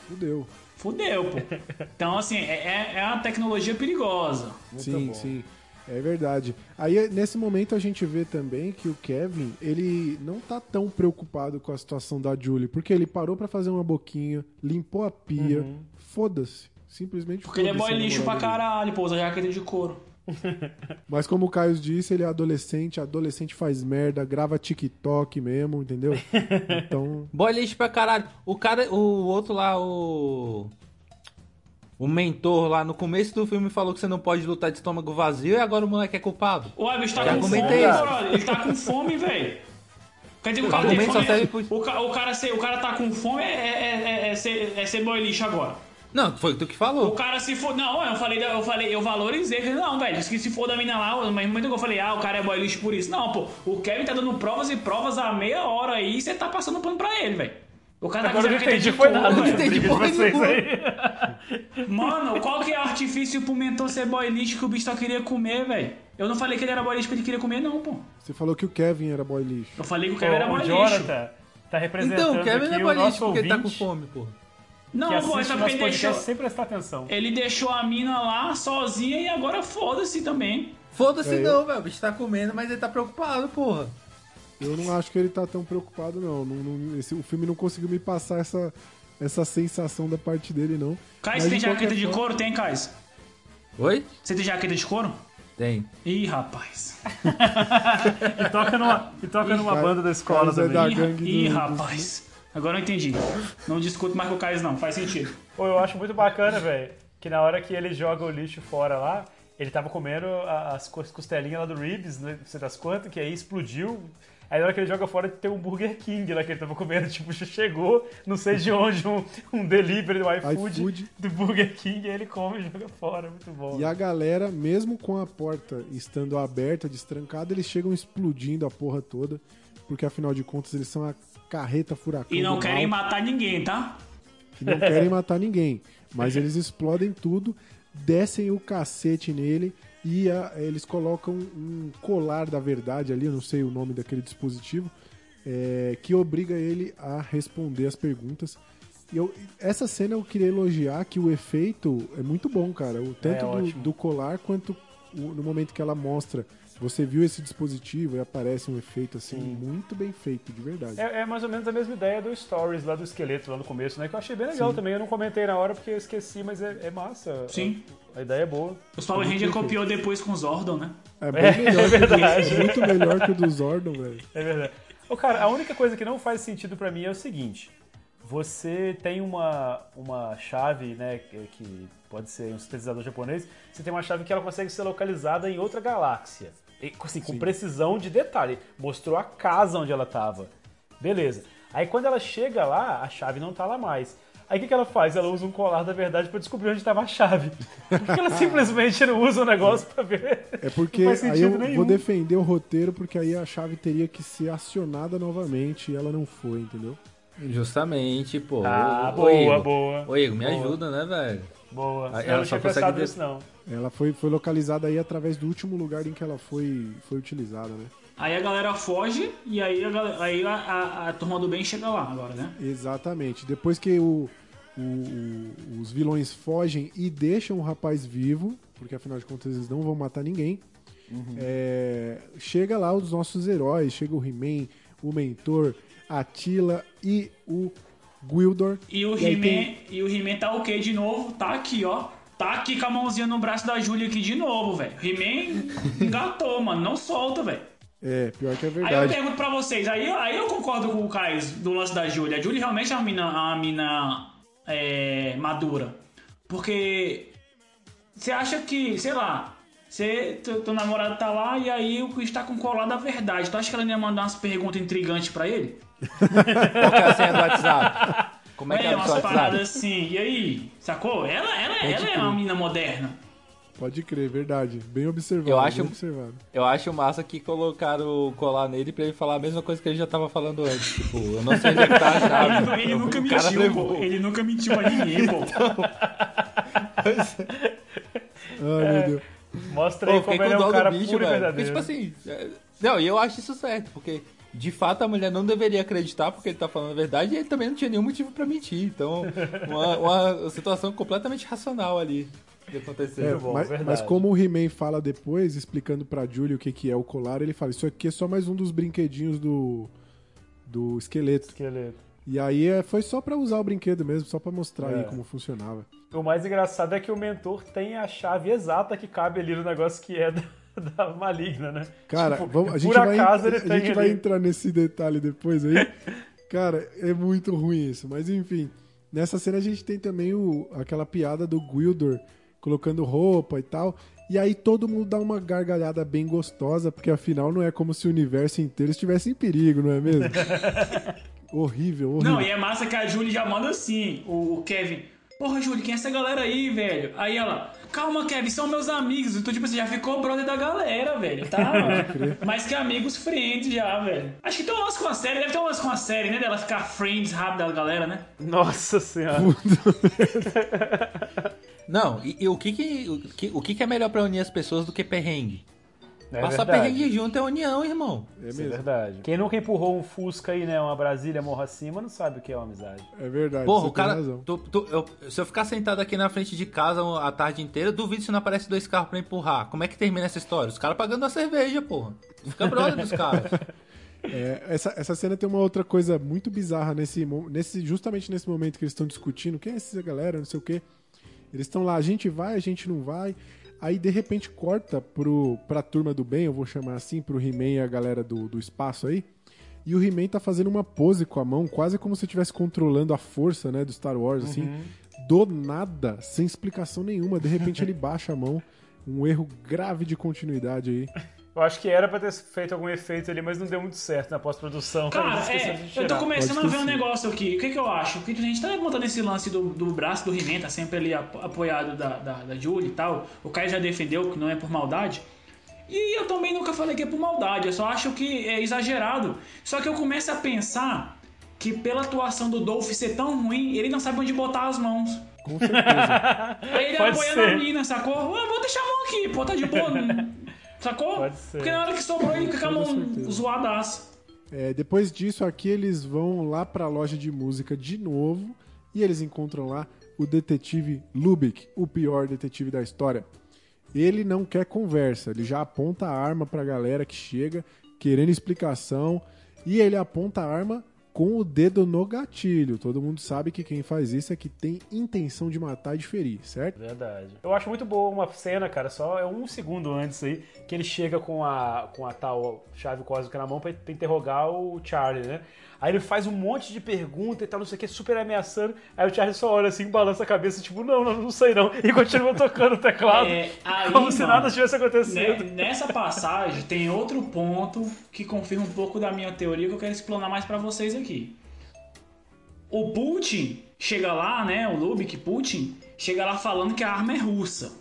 Speaker 1: Fudeu.
Speaker 3: Fudeu, pô. Então, assim, é, é uma tecnologia perigosa.
Speaker 1: sim,
Speaker 8: bom.
Speaker 1: sim. É verdade. Aí, nesse momento, a gente vê também que o Kevin, ele não tá tão preocupado com a situação da Julie, porque ele parou pra fazer uma boquinha, limpou a pia, foda-se. Simplesmente
Speaker 3: Porque ele é boy lixo pra caralho, pô, usa jaqueta de couro.
Speaker 1: Mas como o Caio disse, ele é adolescente, adolescente faz merda, grava TikTok mesmo, entendeu? Então,
Speaker 7: Boy lixo pra caralho. O cara, o outro lá, o. O mentor lá no começo do filme falou que você não pode lutar de estômago vazio e agora o moleque é culpado.
Speaker 3: Ué, o bicho tá
Speaker 7: Já
Speaker 3: com fome, brother. Ele tá com fome, velho. Quer dizer, o cara
Speaker 7: O
Speaker 3: tem fome.
Speaker 7: pro-
Speaker 3: O, ca- o, cara, ser- o cara tá com fome é, é, é, é ser, é ser boy lixo agora.
Speaker 7: Não, foi tu que
Speaker 3: O
Speaker 7: falou.
Speaker 3: cara se for. Não, eu falei, eu falei, eu valorizei. Falei, não, velho, que se for da mina lá, mas no momento que eu falei, ah, o cara é boy lixo por isso. Não, pô, o Kevin tá dando provas e provas há meia hora aí e você tá passando pano pra ele, velho. O cara tá
Speaker 8: Agora eu não entendi,
Speaker 3: de
Speaker 8: foi nada.
Speaker 3: velho.
Speaker 7: entendi porra nenhuma.
Speaker 3: Mano, qual que é o artifício pro mentor ser boy lixo que o bicho só queria comer, velho? Eu não falei que ele era boy lixo porque ele queria comer, não, pô.
Speaker 1: você falou que o Kevin era boy lixo.
Speaker 3: Eu falei que o Kevin era boy
Speaker 8: o
Speaker 3: lixo.
Speaker 8: Jonathan tá representando
Speaker 7: Então, o Kevin não
Speaker 8: aqui
Speaker 7: é boy lixo
Speaker 8: nosso
Speaker 7: porque ele tá com fome, porra.
Speaker 3: Não,
Speaker 8: que
Speaker 3: pô, é
Speaker 8: nosso
Speaker 3: ele deixou,
Speaker 8: sem prestar atenção.
Speaker 3: ele deixou a mina lá sozinha e agora foda-se também.
Speaker 7: Foda-se
Speaker 1: É,
Speaker 7: não, velho. O bicho tá comendo, mas ele tá preocupado, porra.
Speaker 1: Eu não acho que ele tá tão preocupado, não. Não- não- esse- o filme não conseguiu me passar essa, essa sensação da parte dele, não.
Speaker 3: Kais, você tem jaqueta de couro? Tem, Kais?
Speaker 7: Oi?
Speaker 3: Você tem jaqueta de couro?
Speaker 7: Tem.
Speaker 3: Ih, rapaz.
Speaker 8: E toca numa, e toca numa
Speaker 1: Cara-
Speaker 8: banda da escola
Speaker 1: é
Speaker 8: também.
Speaker 1: da
Speaker 3: Ih,
Speaker 1: gangue
Speaker 3: ih,
Speaker 1: do-
Speaker 3: rapaz. Agora eu entendi. Não discuto mais com o Kais, não. Faz sentido.
Speaker 8: Pô, eu acho muito bacana, velho, que na hora que ele joga o lixo fora lá, ele tava comendo a- as cos- costelinhas lá do Ribs, né, não sei das quantas, que aí explodiu. Aí na hora que ele joga fora, tem um Burger King lá que ele tava comendo. Tipo, já chegou, não sei de onde, um, um delivery do iFood,
Speaker 1: iFood.
Speaker 8: do Burger King, aí ele come e joga fora. Muito bom.
Speaker 1: E a galera, mesmo com a porta estando aberta, destrancada, eles chegam explodindo a porra toda. Porque afinal de contas eles são a carreta furacão.
Speaker 3: E não querem
Speaker 1: mal,
Speaker 3: matar ninguém, tá?
Speaker 1: que não querem matar ninguém. Mas eles explodem tudo, descem o cacete nele e a- eles colocam um colar da verdade ali, eu não sei o nome daquele dispositivo, é, que obriga ele a responder as perguntas. E eu, essa cena eu queria elogiar que o efeito é muito bom, cara. O, tanto
Speaker 8: É
Speaker 1: do, do colar quanto o- no momento que ela mostra. Você viu esse dispositivo e aparece um efeito assim, muito bem feito, de verdade.
Speaker 8: É, é mais ou menos a mesma ideia do Stories lá do esqueleto lá no começo, né? Que eu achei bem legal também. Eu não comentei na hora porque eu esqueci, mas é, é massa.
Speaker 3: Sim.
Speaker 8: A, a ideia é boa.
Speaker 3: Os Power Ranger copiou depois com os Zordon, né?
Speaker 1: É bem melhor,
Speaker 8: é verdade.
Speaker 1: muito melhor que o do Zordon, velho.
Speaker 8: É verdade. Ô, cara, a única coisa que não faz sentido pra mim é o seguinte. Você tem uma, uma chave, né, que, que pode ser um sintetizador japonês, você tem uma chave que ela consegue ser localizada em outra galáxia. E, assim, com precisão de detalhe. Mostrou a casa onde ela tava. Beleza. Aí quando ela chega lá, a chave não tá lá mais. Aí o que, que ela faz? Ela usa um colar da verdade pra descobrir onde estava a chave. Porque ela simplesmente não usa o negócio pra ver.
Speaker 1: É porque
Speaker 8: Não faz
Speaker 1: aí eu
Speaker 8: nenhum.
Speaker 1: vou defender o roteiro, porque aí a chave teria que ser acionada novamente e ela não foi, entendeu?
Speaker 7: Justamente, pô.
Speaker 8: Ah,
Speaker 7: Ô,
Speaker 8: boa,
Speaker 7: Igor.
Speaker 8: boa.
Speaker 7: Ô, Igor, me
Speaker 8: Boa.
Speaker 7: ajuda, né, velho?
Speaker 8: Boa.
Speaker 7: Aí
Speaker 8: Eu
Speaker 7: ela
Speaker 8: não
Speaker 7: só
Speaker 8: tinha
Speaker 7: consegue
Speaker 8: pensado
Speaker 7: de-
Speaker 8: nisso, não.
Speaker 1: Ela foi, foi localizada aí através do último lugar em que ela foi, foi utilizada, né?
Speaker 3: Aí a galera foge e aí a, galera- aí a, a- a turma do bem chega lá agora, né?
Speaker 1: Exatamente. Depois que o, o- o- os vilões fogem e deixam o rapaz vivo, porque afinal de contas eles não vão matar ninguém, é, chega lá os nossos heróis, chega o He-Man, o Mentor, a Tila e o Gwildor.
Speaker 3: E o He-Man
Speaker 1: tem-
Speaker 3: e o He-Man tá ok de novo, tá aqui, ó. Tá aqui com a mãozinha no braço da Júlia aqui de novo, velho. He-Man engatou, mano, não solta, velho.
Speaker 1: É, pior que é
Speaker 3: Aí eu
Speaker 1: verdade.
Speaker 3: pergunto pra vocês, aí, aí eu concordo com o Caio do lance da Júlia. A Júlia realmente é uma mina, uma mina é, madura. Porque você acha que, sei lá, você, teu, teu namorado tá lá e aí o Chris tá com colar da verdade. Tu acha que ela não ia mandar umas perguntas intrigantes pra ele?
Speaker 7: Qual que é a senha do WhatsApp? Como é que é,
Speaker 3: É, umas
Speaker 7: seu
Speaker 3: paradas
Speaker 7: WhatsApp?
Speaker 3: assim. E aí, sacou? Ela, ela, ela é uma mina moderna.
Speaker 1: Pode crer, verdade. Bem observado.
Speaker 7: Eu acho-
Speaker 1: bem observado.
Speaker 7: Eu acho massa que colocaram o colar nele pra ele falar a mesma coisa que ele já tava falando antes. Tipo, eu não sei onde é que tá a chave.
Speaker 3: Ele, ele nunca mentiu, pô. Ele nunca mentiu a ninguém, pô.
Speaker 1: Ai, meu Deus.
Speaker 8: Mostra
Speaker 7: Pô,
Speaker 8: aí
Speaker 7: fiquei
Speaker 8: como
Speaker 7: com
Speaker 8: ele é um cara
Speaker 7: bicho,
Speaker 8: puro e verdadeiro.
Speaker 7: tipo assim. é, Não, e eu acho isso certo, porque de fato a mulher não deveria acreditar porque ele tá falando a verdade e ele também não tinha nenhum motivo pra mentir. Então, uma, uma situação completamente racional ali que aconteceu.
Speaker 1: É,
Speaker 8: bom,
Speaker 1: mas,
Speaker 8: verdade.
Speaker 1: mas como o He-Man fala depois, explicando pra Julie o que, que é o colar, ele fala: Isso aqui é só mais um dos brinquedinhos do, do esqueleto.
Speaker 8: Esqueleto.
Speaker 1: E aí é, foi só pra usar o brinquedo mesmo, só pra mostrar aí
Speaker 8: É.
Speaker 1: como funcionava.
Speaker 8: O mais engraçado é que o mentor tem a chave exata que cabe ali no negócio que é da, da maligna, né?
Speaker 1: Cara,
Speaker 8: Tipo,
Speaker 1: vamos, a gente,
Speaker 8: por
Speaker 1: vai, a gente vai entrar nesse detalhe depois aí. Cara, é muito ruim isso. Mas enfim, nessa cena a gente tem também o, aquela piada do Gwildor colocando roupa e tal. E aí todo mundo dá uma gargalhada bem gostosa, porque afinal não é como se o universo inteiro estivesse em perigo, não é mesmo? horrível, horrível.
Speaker 3: Não, e é massa que a Julie já manda assim, o, o Kevin. Porra, Julie, quem é essa galera aí, velho? Aí ela, calma, Kevin, são meus amigos. Então, tipo assim, já ficou brother da galera, velho, tá? Mais que amigos friends já, velho. Acho que tem um lance com a série, deve ter um lance com a série, né? Dela ficar friends rápido da galera, né?
Speaker 8: Nossa senhora.
Speaker 7: Não, e, e o, que que, o, que, o que que é melhor pra unir as pessoas do que perrengue?
Speaker 8: É
Speaker 7: Passar
Speaker 8: verdade.
Speaker 7: perrengue junto é união, irmão.
Speaker 1: É
Speaker 8: Isso é verdade. Quem nunca empurrou um Fusca aí, né? Uma Brasília morro acima, não sabe o que é uma amizade.
Speaker 1: É verdade.
Speaker 7: Porra,
Speaker 1: você
Speaker 7: o cara.
Speaker 1: tem razão.
Speaker 7: tu- tu- eu- se eu ficar sentado aqui na frente de casa a tarde inteira, eu duvido se não aparece dois carros pra empurrar. Como é que termina essa história? Os caras pagando a cerveja, porra. Fica brother dos caras.
Speaker 1: É, essa, essa cena tem uma outra coisa muito bizarra nesse, nesse justamente nesse momento que eles estão discutindo quem é essa galera, não sei o quê. Eles estão lá, a gente vai, a gente não vai. Aí de repente corta pro, pra turma do bem, eu vou chamar assim, pro He-Man e a galera do, do espaço aí. E o He-Man tá fazendo uma pose com a mão, quase como se estivesse controlando a força, né, do Star Wars, assim. Do nada, sem explicação nenhuma. De repente ele baixa a mão. Um erro grave de continuidade aí.
Speaker 8: Eu acho que era pra ter feito algum efeito ali, mas não deu muito certo na pós-produção.
Speaker 3: Cara, é, eu tô começando a ver um negócio aqui. O que que eu acho? Porque a gente tá montando esse lance do, do braço do He-Man, tá sempre ali apo- apoiado da, da, da Julie e tal. O Caio já defendeu que não é por maldade. E eu também nunca falei que é por maldade, eu só acho que é exagerado. Só que eu começo a pensar que pela atuação do Dolph ser tão ruim, ele não sabe onde botar as mãos.
Speaker 1: Com certeza.
Speaker 3: Aí ele
Speaker 8: Pode
Speaker 3: apoiando
Speaker 8: ser.
Speaker 3: a mina, sacou? Ah, vou deixar a mão aqui, pô, tá de boa. sacou?
Speaker 8: Pode ser.
Speaker 3: Porque na hora que sobrou ele fica com a mão zoadaça.
Speaker 1: É, depois disso, aqui eles vão lá pra loja de música de novo e eles encontram lá o detetive Lubick, o pior detetive da história. Ele não quer conversa, ele já aponta a arma pra galera que chega querendo explicação e ele aponta a arma com o dedo no gatilho. Todo mundo sabe que quem faz isso é que tem intenção de matar e de ferir, certo?
Speaker 8: Verdade. Eu acho muito boa uma cena, cara, só é um segundo antes aí, que ele chega com a, com a tal chave cósmica na mão pra, pra interrogar o Charlie, né? Aí ele faz um monte de pergunta e tal, não sei o que, super ameaçando. Aí o Charlie só olha assim, balança a cabeça, tipo, não, não, não sei não. E continua tocando o teclado.
Speaker 3: É, aí,
Speaker 8: como se
Speaker 3: mano,
Speaker 8: nada tivesse acontecido.
Speaker 3: Ne- Nessa passagem tem outro ponto que confirma um pouco da minha teoria que eu quero explanar mais pra vocês aqui. O Putin chega lá, né, o Lubik, Putin, chega lá falando que a arma é russa.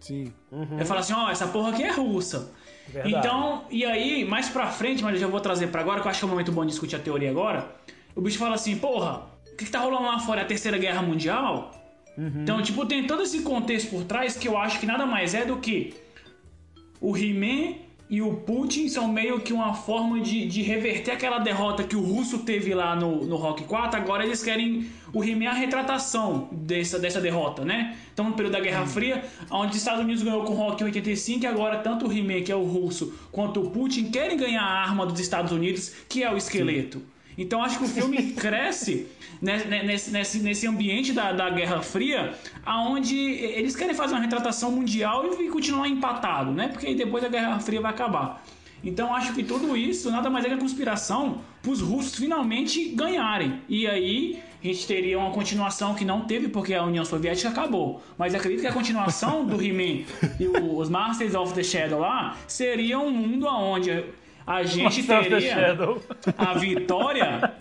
Speaker 1: Sim.
Speaker 3: Ele fala assim, ó, essa porra aqui é russa.
Speaker 8: Verdade.
Speaker 3: Então, e aí, mais pra frente, mas eu já vou trazer pra agora, que eu acho que é um momento bom de discutir a teoria agora. O bicho fala assim, porra, o que, que tá rolando lá fora? É a Terceira Guerra Mundial? Então, tipo, tem todo esse contexto por trás que eu acho que nada mais é do que o He-Man e o Putin são meio que uma forma de, de reverter aquela derrota que o russo teve lá no, no Rock 4. Agora eles querem o He-Man a retratação dessa, dessa derrota, né? Então, no período da Guerra Fria, onde os Estados Unidos ganhou com o Rock em 85, e agora tanto o He-Man, que é o russo, quanto o Putin querem ganhar a arma dos Estados Unidos, que é o esqueleto. Então, acho que o filme cresce ne- ne- nesse, nesse, nesse ambiente da, da Guerra Fria, aonde eles querem fazer uma retratação mundial e, continuar empatado, né? Porque depois a Guerra Fria vai acabar. Então acho que tudo isso nada mais é que a conspiração para os russos finalmente ganharem. E aí a gente teria uma continuação que não teve porque a União Soviética acabou. Mas acredito que a continuação do He-Man e os Masters of the Shadow lá seria um mundo onde a gente teria a vitória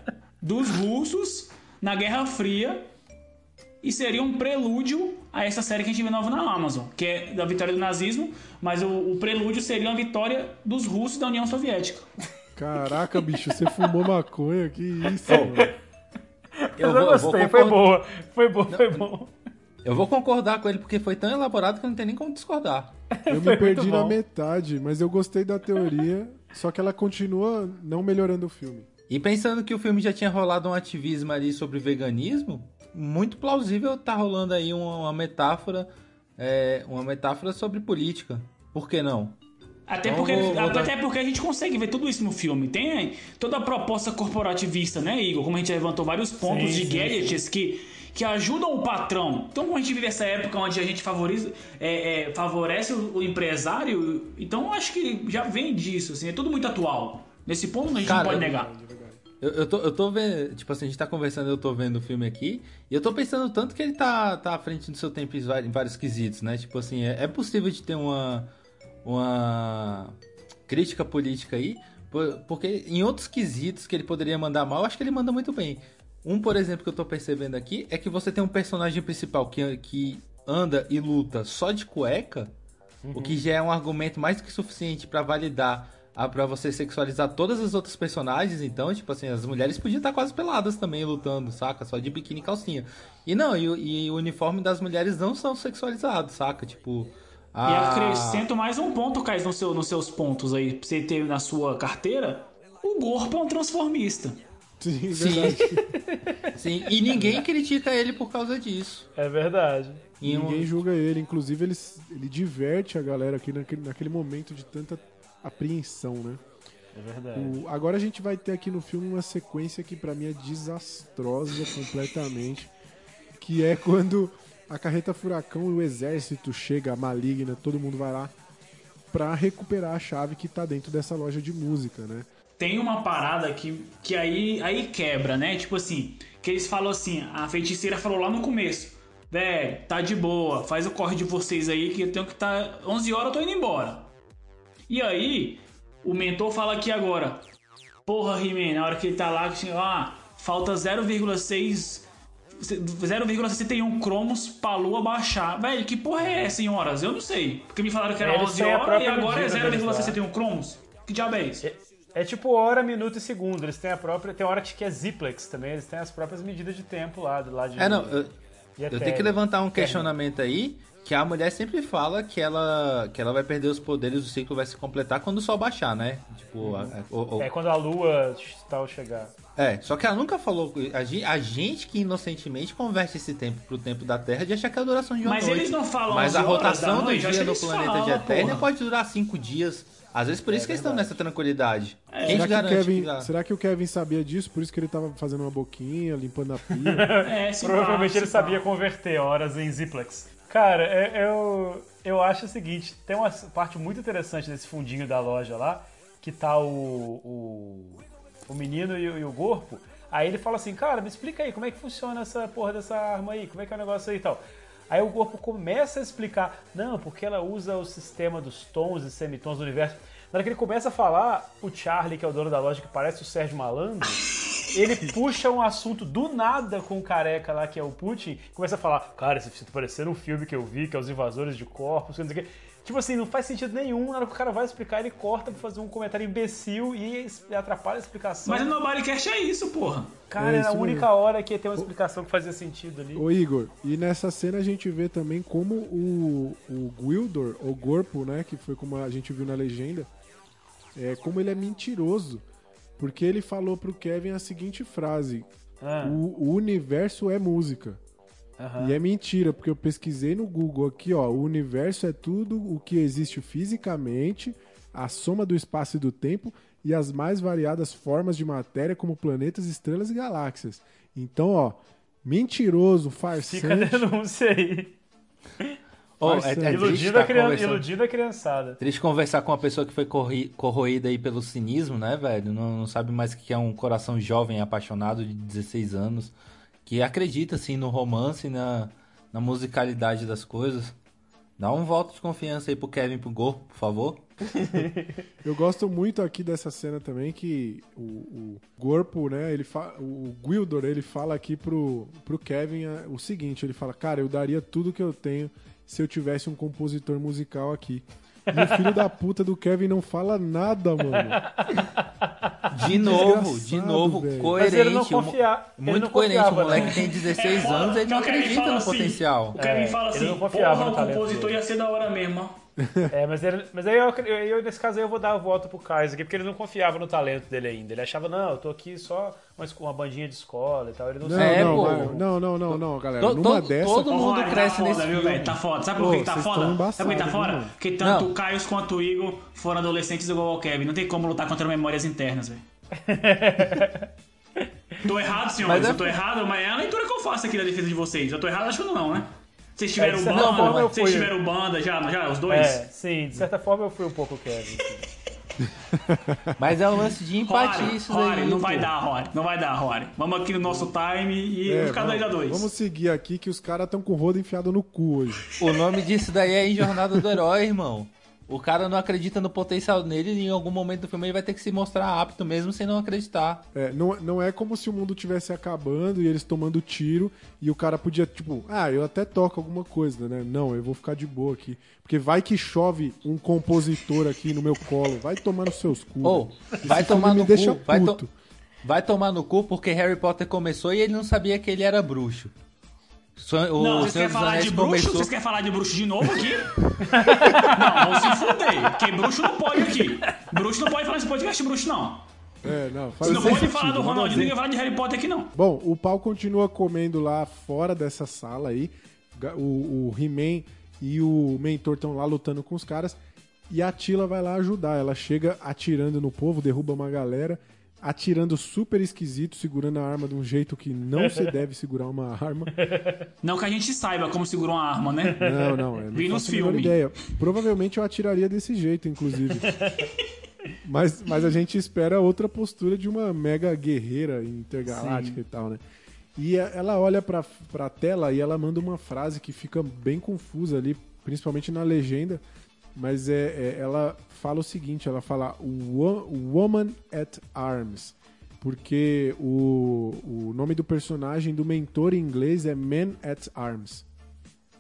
Speaker 3: dos russos na Guerra Fria e seria um prelúdio a essa série que a gente vê nova na Amazon, que é da vitória do nazismo, mas o, o prelúdio seria uma vitória dos russos da União Soviética.
Speaker 1: Caraca, bicho, você fumou maconha? Que isso.
Speaker 7: Eu
Speaker 8: Eu,
Speaker 7: vou, eu vou
Speaker 8: gostei, foi
Speaker 7: concordar-
Speaker 8: boa. Foi boa, foi bom.
Speaker 7: Eu vou concordar com ele porque foi tão elaborado que não tem nem como discordar.
Speaker 1: Eu me perdi na metade, mas eu gostei da teoria, só que ela continua não melhorando o filme.
Speaker 7: E pensando que o filme já tinha rolado um ativismo ali sobre veganismo, muito plausível tá rolando aí uma, uma metáfora, é, uma metáfora sobre política. Por que não?
Speaker 3: Até
Speaker 7: Então,
Speaker 3: porque,
Speaker 7: vou- vou dar-
Speaker 3: até porque a gente consegue ver tudo isso no filme. Tem toda a proposta corporativista, né, Igor? Como a gente levantou vários pontos
Speaker 8: Sim,
Speaker 3: de
Speaker 8: sim,
Speaker 3: gadgets que, que ajudam o patrão. Então, como a gente vive essa época onde a gente favoriza, é, é, favorece o, o empresário, então eu acho que já vem disso, assim, é tudo muito atual. Nesse ponto a gente
Speaker 7: Cara,
Speaker 3: não pode negar.
Speaker 7: Eu, eu, tô, eu tô vendo, tipo assim, a gente tá conversando, eu tô vendo o filme aqui, e eu tô pensando tanto que ele tá, tá à frente do seu tempo em vários, quesitos, né? Tipo assim, é, é possível de ter uma, uma crítica política aí, por- porque em outros quesitos que ele poderia mandar mal, acho que ele manda muito bem. Um, por exemplo, que eu tô percebendo aqui, é que você tem um personagem principal que, que anda e luta só de cueca, o que já é um argumento mais do que suficiente pra validar a, pra você sexualizar todas as outras personagens. Então, tipo assim, as mulheres podiam estar quase peladas também lutando, saca? Só de biquíni e calcinha. E não, e, o- e o uniforme das mulheres não são sexualizados, saca? Tipo.
Speaker 3: E
Speaker 7: a-
Speaker 3: acrescento mais um ponto, Caio, no seu, nos seus pontos aí, pra você ter na sua carteira. O corpo é um transformista.
Speaker 1: Sim,
Speaker 7: Sim.
Speaker 1: verdade.
Speaker 7: Sim, e ninguém critica ele por causa disso.
Speaker 8: É verdade.
Speaker 7: E um-
Speaker 1: Ninguém julga ele. Inclusive, ele, ele diverte a galera aqui naquele, naquele momento de tanta apreensão, né?
Speaker 8: É verdade.
Speaker 1: O- agora a gente vai ter aqui no filme uma sequência que pra mim é desastrosa completamente, que é quando a carreta furacão e o exército chega, a maligna, todo mundo vai lá pra recuperar a chave que tá dentro dessa loja de música, né?
Speaker 3: Tem uma parada que, que aí, aí quebra, né? Tipo assim, que eles falam assim, a feiticeira falou lá no começo, velho, tá de boa, faz o corre de vocês aí que eu tenho que tá 11 horas eu tô indo embora. E aí, o mentor fala aqui agora, porra, He-Man, na hora que ele tá lá, ah, falta 0,6 0,61 cromos pra lua baixar. Velho, que porra é essa em horas? Eu não sei. Porque me falaram que era
Speaker 8: Eles
Speaker 3: 11
Speaker 8: têm a
Speaker 3: horas e agora é
Speaker 8: medida deles lá.
Speaker 3: 0,61 cromos. Que diabo é isso?
Speaker 8: É, tipo hora, minuto e segundo. Eles têm a própria. Tem hora que é Ziplex também, eles têm as próprias medidas de tempo lá, do lado de.
Speaker 7: É, não, eu, eu tenho que levantar um questionamento aí, que a mulher sempre fala que ela, que ela vai perder os poderes, o ciclo vai se completar quando o sol baixar, né? Tipo, a- a- o- o-
Speaker 8: É quando a lua tal chegar.
Speaker 7: É, só que ela nunca falou. A gente, a gente que inocentemente converte esse tempo pro tempo da Terra de achar que é a duração de uma
Speaker 3: Mas
Speaker 7: noite.
Speaker 3: eles não falam
Speaker 7: Mas
Speaker 3: 11
Speaker 7: a
Speaker 3: horas
Speaker 7: rotação
Speaker 3: da
Speaker 7: do dia no planeta de
Speaker 3: porra.
Speaker 7: pode durar cinco dias. Às vezes por isso que eles estão nessa tranquilidade. Quem te
Speaker 1: Será que, Kevin,
Speaker 7: que
Speaker 1: será que o Kevin sabia disso? Por isso que ele tava fazendo uma boquinha, limpando a pia?
Speaker 3: É,
Speaker 8: Provavelmente
Speaker 3: pá,
Speaker 8: ele
Speaker 3: pá.
Speaker 8: sabia converter horas em Ziplex. Cara, é- eu, eu acho o seguinte: tem uma parte muito interessante desse fundinho da loja lá, que tá o, o, o menino e, o- e o corpo. Aí ele fala assim: Cara, me explica aí, como é que funciona essa porra dessa arma aí? Como é que é o negócio aí e tal? Aí o corpo começa a explicar: Não, porque ela usa o sistema dos tons e semitons do universo. Na hora que ele começa a falar, o Charlie, que é o dono da loja, que parece o Sérgio Malandro, ele puxa um assunto do nada com o careca lá, que é o Putin, e começa a falar, cara, esse tá parecendo um filme que eu vi, que é Os Invasores de Corpos, não sei o quê. Tipo assim, não faz sentido nenhum. Na hora que o cara vai explicar, ele corta pra fazer um comentário imbecil e atrapalha a explicação.
Speaker 3: Mas no Bodycast é isso, porra.
Speaker 8: Cara,
Speaker 1: É
Speaker 8: era a única hora que ia ter uma explicação que fazia sentido ali.
Speaker 1: Ô Igor, e nessa cena a gente vê também como o, o Gwildor, ou Gorpo, né, que foi como a gente viu na legenda, é como ele é mentiroso. Porque ele falou pro Kevin a seguinte frase:
Speaker 8: Ah,
Speaker 1: o, o universo é música.
Speaker 8: Aham.
Speaker 1: E é mentira, porque eu pesquisei no Google aqui, ó. O universo é tudo o que existe fisicamente, a soma do espaço e do tempo e as mais variadas formas de matéria, como planetas, estrelas e galáxias. Então, ó, mentiroso,
Speaker 8: Fica a
Speaker 1: farsante.
Speaker 8: denúncia aí.
Speaker 7: Ô, é, é
Speaker 1: Farsante.
Speaker 8: Iludindo
Speaker 7: tá
Speaker 8: a, criança, iludindo a criançada.
Speaker 7: Triste conversar com uma pessoa que foi corri- corroída aí pelo cinismo, né, velho? Não, não sabe mais o que é um coração jovem, apaixonado de 16 anos, que acredita, assim, no romance, na, na musicalidade das coisas. Dá um voto de confiança aí pro Kevin e pro Gorpo, por favor.
Speaker 1: Eu gosto muito aqui dessa cena também que o, o Gorpo, né, ele fa... o Gwildor, ele fala aqui pro, pro Kevin ah, o seguinte, ele fala, cara, eu daria tudo que eu tenho se eu tivesse um compositor musical aqui. E o filho da puta do Kevin não fala nada, mano.
Speaker 7: De novo, de novo,
Speaker 1: velho.
Speaker 7: coerente.
Speaker 8: Mas ele não confia- ele
Speaker 7: muito
Speaker 8: não
Speaker 7: coerente. O
Speaker 8: confiava,
Speaker 7: moleque
Speaker 8: não.
Speaker 7: tem 16 anos, ele não
Speaker 3: O
Speaker 7: acredita no
Speaker 3: assim,
Speaker 7: potencial.
Speaker 3: O Kevin
Speaker 8: É,
Speaker 3: fala
Speaker 8: ele
Speaker 3: assim,
Speaker 8: não confiava
Speaker 3: porra,
Speaker 8: no
Speaker 3: o compositor ia ser da hora mesmo, ó.
Speaker 8: É, mas, ele, mas aí eu, eu- nesse caso aí eu vou dar o voto pro Kaiser aqui, porque ele não confiava no talento dele ainda. Ele achava, não, eu tô aqui só uma, uma bandinha de escola e tal. Ele não,
Speaker 1: Não,
Speaker 8: sabia.
Speaker 7: É,
Speaker 1: não,
Speaker 7: pô.
Speaker 1: não, não, não, não, galera.
Speaker 7: To-
Speaker 1: Numa
Speaker 7: todo-
Speaker 1: dessa.
Speaker 7: todo
Speaker 3: Ô,
Speaker 7: mundo cresce
Speaker 3: tá foda,
Speaker 7: nesse
Speaker 3: viu,
Speaker 7: filme.
Speaker 3: velho? Tá foda. Sabe por que tá foda? Sabe por que tá foda?
Speaker 1: mano?
Speaker 3: Porque tanto
Speaker 7: Não.
Speaker 3: o Caio quanto o Igor foram adolescentes igual ao Kevin. Não tem como lutar contra memórias internas, velho. tô errado, senhores.
Speaker 7: Mas é-
Speaker 3: Eu tô errado, mas é a leitura que eu faço aqui da defesa de vocês. Eu tô errado, acho que não, né? Vocês tiveram
Speaker 8: É,
Speaker 3: banda, vocês
Speaker 8: fui.
Speaker 3: tiveram banda já, já, os dois?
Speaker 8: É, sim, de certa forma eu fui um pouco Kevin.
Speaker 7: Mas é um lance de empatia
Speaker 3: Rory,
Speaker 7: isso
Speaker 3: Rory,
Speaker 7: daí.
Speaker 3: não vai
Speaker 7: pô.
Speaker 3: dar, Rory. Não vai dar, Rory. Vamos aqui no nosso time e
Speaker 1: É,
Speaker 3: ficar 2 a 2
Speaker 1: Vamos seguir aqui que os caras estão com o rodo enfiado no cu hoje.
Speaker 7: O nome disso daí é em Jornada do Herói, irmão. O cara não acredita no potencial nele e em algum momento do filme ele vai ter que se mostrar apto mesmo sem não acreditar.
Speaker 1: É, não, não é como se o mundo tivesse acabando e eles tomando tiro e o cara podia, tipo, ah, eu até toco alguma coisa, né? Não, eu vou ficar de boa aqui. Porque vai que chove um compositor aqui no meu colo. Vai tomar nos seus cu.
Speaker 7: Ou,
Speaker 1: velho.
Speaker 7: vai tomar no
Speaker 1: me deixa
Speaker 7: cu. Vai, to-
Speaker 1: puto.
Speaker 7: vai tomar no cu porque Harry Potter começou e ele não sabia que ele era bruxo. O
Speaker 3: Não, vocês querem falar
Speaker 7: Anéis
Speaker 3: de bruxo?
Speaker 7: começou.
Speaker 3: Vocês querem falar de bruxo de novo aqui? não, vão se fuder. Porque bruxo não pode aqui. Bruxo não pode falar nesse podcast bruxo, não.
Speaker 1: É, não, faz
Speaker 3: Você não pode
Speaker 1: sentido,
Speaker 3: falar do Ronaldinho, ninguém falar de Harry Potter aqui, não.
Speaker 1: Bom, o pau continua comendo lá fora dessa sala aí. O, o He-Man e o mentor estão lá lutando com os caras. E a Tila vai lá ajudar. Ela chega atirando no povo, derruba uma galera, atirando super esquisito, segurando a arma de um jeito que não se deve segurar uma arma.
Speaker 3: Não que a gente saiba como segura uma arma, né?
Speaker 1: Não, não, eu
Speaker 3: Vi
Speaker 1: não
Speaker 3: nos
Speaker 1: a menor
Speaker 3: filmes.
Speaker 1: ideia. Provavelmente eu atiraria desse jeito, inclusive. mas, mas a gente espera outra postura de uma mega guerreira intergaláctica e tal, né? E a- ela olha pra, pra tela e ela manda uma frase que fica bem confusa ali, principalmente na legenda. Mas é, é- ela fala o seguinte: ela fala "Wo- Woman at Arms. Porque o, o nome do personagem do mentor em inglês é Man at Arms.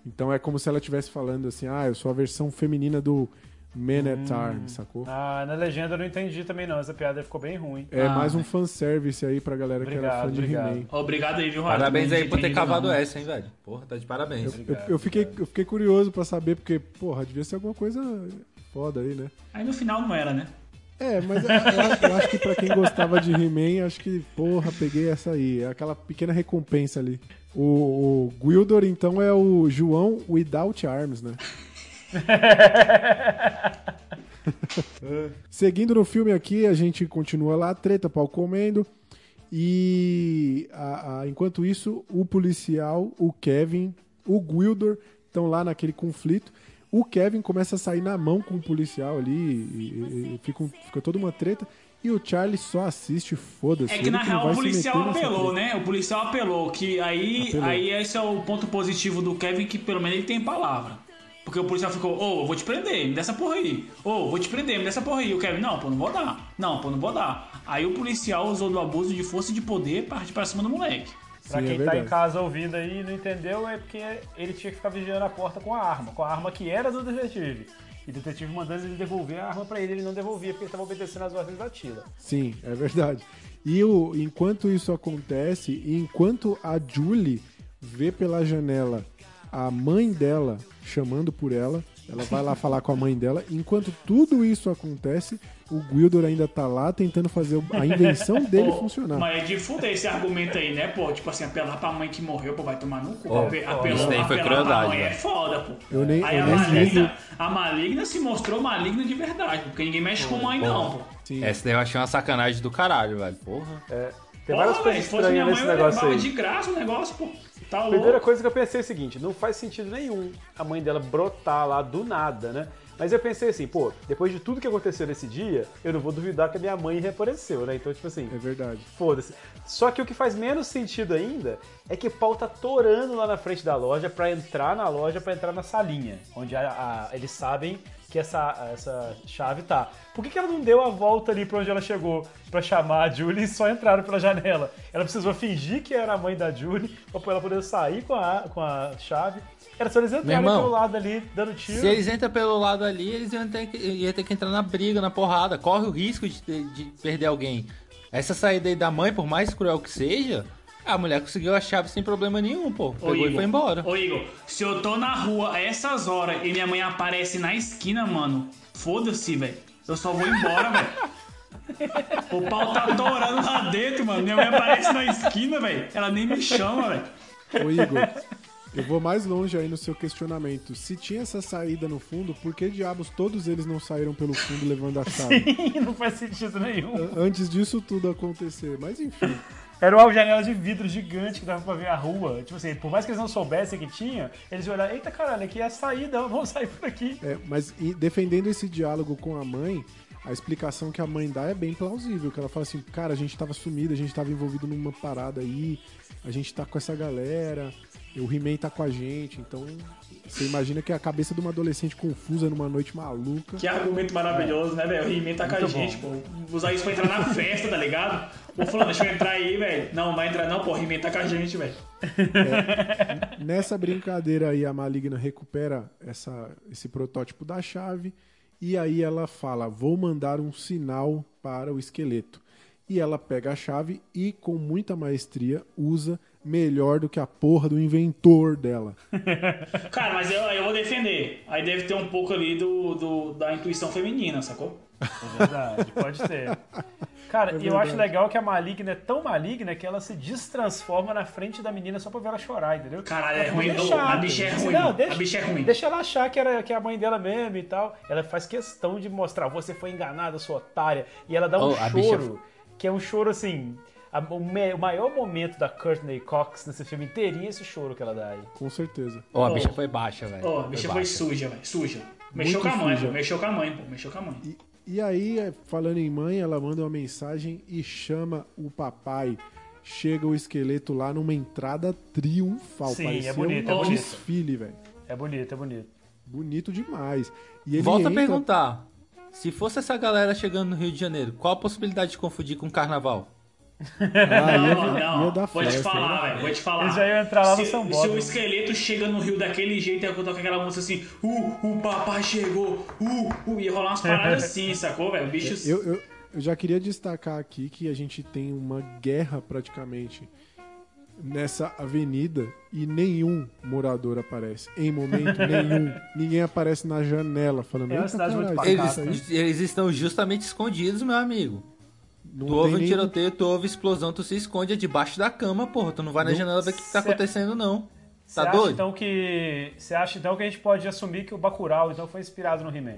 Speaker 1: Então é como se ela estivesse falando assim: ah, eu sou a versão feminina do Man at Arms, sacou?
Speaker 8: Ah, na legenda eu não entendi também não, essa piada ficou bem ruim.
Speaker 1: É
Speaker 3: Ah,
Speaker 1: mais um
Speaker 3: né?
Speaker 1: fanservice aí pra galera que era
Speaker 8: Obrigado,
Speaker 1: fã de
Speaker 8: obrigado.
Speaker 1: He-Man.
Speaker 3: Obrigado aí, viu, Rory?
Speaker 7: Parabéns aí por ter cavado
Speaker 3: não.
Speaker 7: essa, hein, velho. Porra, tá de parabéns.
Speaker 1: Eu, eu fiquei, eu fiquei curioso pra saber, porque, porra, devia ser alguma coisa foda aí, né?
Speaker 3: Aí no final não era, né?
Speaker 1: É, mas eu, eu- eu acho que pra quem gostava de He-Man, acho que, porra, peguei essa aí. É aquela pequena recompensa ali. O, o Gwildor, então, é o João Without Arms, né? Seguindo no filme aqui, a gente continua lá, treta, pau comendo. E a- a- enquanto isso, o policial, o Kevin, o Gwildor estão lá naquele conflito. O Kevin começa a sair na mão com o policial ali, e, e- e fica, fica toda uma treta. E o Charlie só assiste, foda-se.
Speaker 3: É que
Speaker 1: ele
Speaker 3: na
Speaker 1: não
Speaker 3: real
Speaker 1: vai
Speaker 3: o
Speaker 1: se
Speaker 3: policial apelou, né? O policial apelou, que aí,
Speaker 1: Apelou.
Speaker 3: aí esse é o ponto positivo do Kevin, que pelo menos ele tem palavra. Porque o policial ficou, ô, eu vou te prender, me dá essa porra aí. Ô, vou te prender, me dá essa porra aí. O Kevin, não, pô, não vou dar. Não, pô, não vou dar. Aí o policial usou do abuso de força e de poder para partir pra cima do moleque.
Speaker 8: Pra
Speaker 1: Sim, é
Speaker 8: quem tá
Speaker 1: verdade.
Speaker 8: em casa ouvindo aí e não entendeu, é porque ele tinha que ficar vigiando a porta com a arma, com a arma que era do detetive. E o detetive mandando ele devolver a arma pra ele, ele não devolvia porque ele tava obedecendo as ordens da Tila.
Speaker 1: Sim, é verdade. E o, enquanto isso acontece, e enquanto a Julie vê pela janela a mãe dela chamando por ela, ela vai lá falar com a mãe dela. Enquanto tudo isso acontece, o Gwildor ainda tá lá tentando fazer a invenção dele
Speaker 3: Pô,
Speaker 1: funcionar.
Speaker 3: Mas é de fuder esse argumento aí, né, pô? Tipo assim, apelar pra mãe que morreu, pô, vai tomar no cu.
Speaker 7: Ó,
Speaker 3: Ape-
Speaker 7: ó,
Speaker 3: apelou,
Speaker 7: isso daí foi
Speaker 3: apelar
Speaker 7: crueldade,
Speaker 3: pra mãe é foda, pô.
Speaker 1: Eu nem-
Speaker 3: aí
Speaker 1: eu
Speaker 3: a,
Speaker 1: nem
Speaker 3: maligna, a maligna se mostrou maligna de verdade, porque ninguém mexe com mãe, não, pô.
Speaker 1: Sim.
Speaker 7: Essa daí eu achei uma sacanagem do caralho, velho. Porra.
Speaker 8: É, tem várias
Speaker 3: Porra,
Speaker 8: coisas
Speaker 3: velho, se fosse minha
Speaker 8: estranhas
Speaker 3: mãe,
Speaker 8: nesse
Speaker 3: eu
Speaker 8: negócio aí.
Speaker 3: de graça o negócio, pô. Tá
Speaker 8: A
Speaker 3: louco.
Speaker 8: primeira coisa que eu pensei é o seguinte, não faz sentido nenhum a mãe dela brotar lá do nada, né? Mas eu pensei assim, pô, depois de tudo que aconteceu nesse dia, eu não vou duvidar que a minha mãe reapareceu, né? Então, tipo assim,
Speaker 1: É verdade.
Speaker 8: foda-se. Só que o que faz menos sentido ainda é que Paul tá torando lá na frente da loja pra entrar na loja, pra entrar na salinha, onde a- a- eles sabem que essa, essa chave tá. Por que, que ela não deu a volta ali pra onde ela chegou pra chamar a Julie e só entraram pela janela? Ela precisou fingir que era a mãe da Julie pra ela poder sair com a, com a chave. Era só eles entrarem
Speaker 7: irmão,
Speaker 8: pelo lado ali, dando tiro.
Speaker 7: Se eles entram pelo lado ali, eles iam ter, que, iam ter que entrar na briga, na porrada. Corre o risco de, de perder alguém. Essa saída aí da mãe, por mais cruel que seja, a mulher conseguiu a chave sem problema nenhum, pô.
Speaker 3: Ô,
Speaker 7: Pegou e
Speaker 3: Igor,
Speaker 7: foi embora.
Speaker 3: Ô, Igor, se eu tô na rua a essas horas e minha mãe aparece na esquina, mano, foda-se, velho. Eu só vou embora, velho. O pau tá torando lá dentro, mano. Minha mãe aparece na esquina, velho. Ela nem me chama, velho.
Speaker 1: Ô Igor, eu vou mais longe aí no seu questionamento. Se tinha essa saída no fundo, por que diabos todos eles não saíram pelo fundo levando a chave?
Speaker 8: não faz sentido nenhum.
Speaker 1: Antes disso tudo acontecer. Mas enfim.
Speaker 8: Era uma janela de vidro gigante que dava pra ver a rua. Tipo assim, por mais que eles não soubessem que tinha, eles iam olhar, eita caralho, aqui é a saída, vamos sair por aqui.
Speaker 1: É, mas defendendo esse diálogo com a mãe, a explicação que a mãe dá é bem plausível. Que ela fala assim, cara, a gente tava sumido, a gente tava envolvido numa parada aí, a gente tá com essa galera, o He-Man tá com a gente, então você imagina que é a cabeça de uma adolescente confusa numa noite maluca.
Speaker 3: Que argumento maravilhoso, né, velho? O He-Man tá com a
Speaker 8: Muito
Speaker 3: gente, pô. Usar isso pra entrar na festa, tá ligado? Pô, falando, deixa eu entrar aí, velho. Não, vai entrar não, pô. O He-Man tá com a gente, velho.
Speaker 1: Nessa brincadeira aí, a Maligna recupera essa, esse protótipo da chave e aí ela fala: Vou mandar um sinal para o esqueleto. E ela pega a chave e, com muita maestria, usa melhor do que a porra do inventor dela.
Speaker 3: Cara, mas eu, eu vou defender. Aí deve ter um pouco ali do, do- da intuição feminina, sacou?
Speaker 8: É verdade, pode ser. Cara,
Speaker 1: É
Speaker 8: e eu acho legal que a maligna é tão maligna que ela se destransforma na frente da menina só pra ver ela chorar, entendeu?
Speaker 3: Caralho, é ruim.
Speaker 8: chata.
Speaker 3: a bicha é ruim,
Speaker 8: Não, deixa,
Speaker 3: A bicha é ruim.
Speaker 8: Deixa ela achar que, era, que é a mãe dela mesmo e tal. Ela faz questão de mostrar, você foi enganada, sua otária. E ela dá um
Speaker 7: Oh, bicha-
Speaker 8: choro, que é um choro assim... a- o, me- o maior momento da Courtney Cox nesse filme inteirinho é esse choro que ela dá aí.
Speaker 1: Com certeza.
Speaker 7: Ó, a
Speaker 3: Ô.
Speaker 7: bicha foi baixa, velho.
Speaker 3: Ó, a bicha foi
Speaker 7: baixa.
Speaker 3: suja, velho. Suja. Mexeu
Speaker 1: Muito
Speaker 3: com a mãe,
Speaker 1: suja.
Speaker 3: pô. Mexeu com a mãe, pô. Mexeu com a mãe.
Speaker 1: E, e aí, é, falando em mãe, ela manda uma mensagem e chama o papai. Chega o esqueleto lá numa entrada triunfal.
Speaker 8: Sim, é
Speaker 1: Parecia
Speaker 8: bonito,
Speaker 1: um
Speaker 8: é bonito.
Speaker 1: desfile, velho.
Speaker 8: É bonito, é bonito.
Speaker 1: Bonito demais. E ele
Speaker 7: Volta
Speaker 1: entra...
Speaker 7: a perguntar. Se fosse essa galera chegando no Rio de Janeiro, qual a possibilidade de confundir com carnaval?
Speaker 1: Ah, ia,
Speaker 3: Não,
Speaker 1: ia
Speaker 3: não.
Speaker 1: dar
Speaker 3: Vou te
Speaker 1: festa,
Speaker 3: falar,
Speaker 1: né?
Speaker 3: velho. Vou te falar.
Speaker 8: Eles já iam entrar lá no
Speaker 3: se,
Speaker 8: sambódromo.
Speaker 3: Se o esqueleto chega no Rio daquele jeito, ia tocar aquela música assim, uh, o papai chegou, uh, uh, ia rolar umas paradas assim, sacou, velho? O bicho.
Speaker 1: Eu, eu, eu já queria destacar aqui que a gente tem uma guerra praticamente nessa avenida e nenhum morador aparece. Em momento nenhum. Ninguém aparece na janela falando.
Speaker 8: É uma
Speaker 1: "Eita,
Speaker 8: cidade muito pacata,
Speaker 1: isso
Speaker 7: Eles, eles estão justamente escondidos, meu amigo.
Speaker 1: Não
Speaker 7: tu ouve um
Speaker 1: nem-
Speaker 7: tiroteio, tu ouve explosão, tu se esconde é debaixo da cama, porra. Tu não vai na
Speaker 1: Não-
Speaker 7: janela ver o que tá acontecendo, não. Tá
Speaker 8: acha,
Speaker 7: doido?
Speaker 8: então que você acha então que a gente pode assumir que o Bacurau então foi inspirado no He-Man?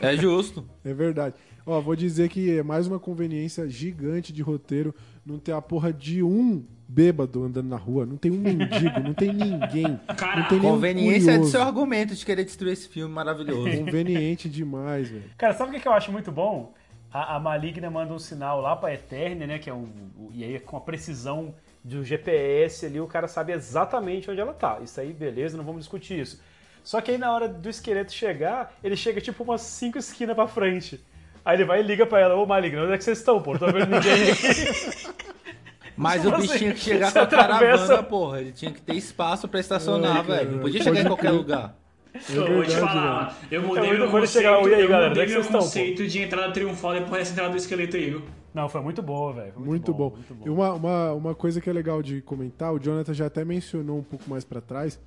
Speaker 7: É justo.
Speaker 1: É verdade. Ó, vou dizer que é mais uma conveniência gigante de roteiro não ter a porra de um bêbado andando na rua, não tem um mendigo, não tem ninguém.
Speaker 3: Cara,
Speaker 1: não tem
Speaker 7: Conveniência é do
Speaker 1: curioso.
Speaker 7: seu argumento de querer destruir esse filme maravilhoso.
Speaker 1: Conveniente demais, velho.
Speaker 8: Cara, sabe o que que eu acho muito bom? A, a Maligna manda um sinal lá pra Eternia, né? Que é um. o- E aí, com a precisão do GPS ali, o cara sabe exatamente onde ela tá. Isso aí, beleza, não vamos discutir isso. Só que aí na hora do esqueleto chegar, ele chega tipo umas cinco esquinas pra frente. Aí ele vai e liga pra ela, ô Maligno, onde é que vocês estão, pô? Não tô vendo ninguém aqui.
Speaker 7: Mas
Speaker 8: Tipo
Speaker 7: o bicho
Speaker 8: assim,
Speaker 7: tinha que chegar com a caravana,
Speaker 8: atravessa-
Speaker 7: porra. Ele tinha que ter espaço pra estacionar,
Speaker 1: É,
Speaker 7: velho. Não podia chegar em qualquer lugar.
Speaker 3: Eu vou te falar, eu mudei
Speaker 8: É muito
Speaker 3: meu
Speaker 8: bom
Speaker 3: conceito,
Speaker 8: chegar, "E aí,
Speaker 3: eu
Speaker 8: galera,
Speaker 3: mudei
Speaker 8: é
Speaker 3: meu
Speaker 8: vocês estão, pô?"
Speaker 3: conceito de entrada triunfal depois dessa entrada do esqueleto aí, viu?
Speaker 8: Não, foi muito boa, velho. foi
Speaker 1: Muito bom.
Speaker 8: muito
Speaker 1: E uma, uma, uma coisa que é legal de comentar, o Jonathan já até mencionou um pouco mais pra trás,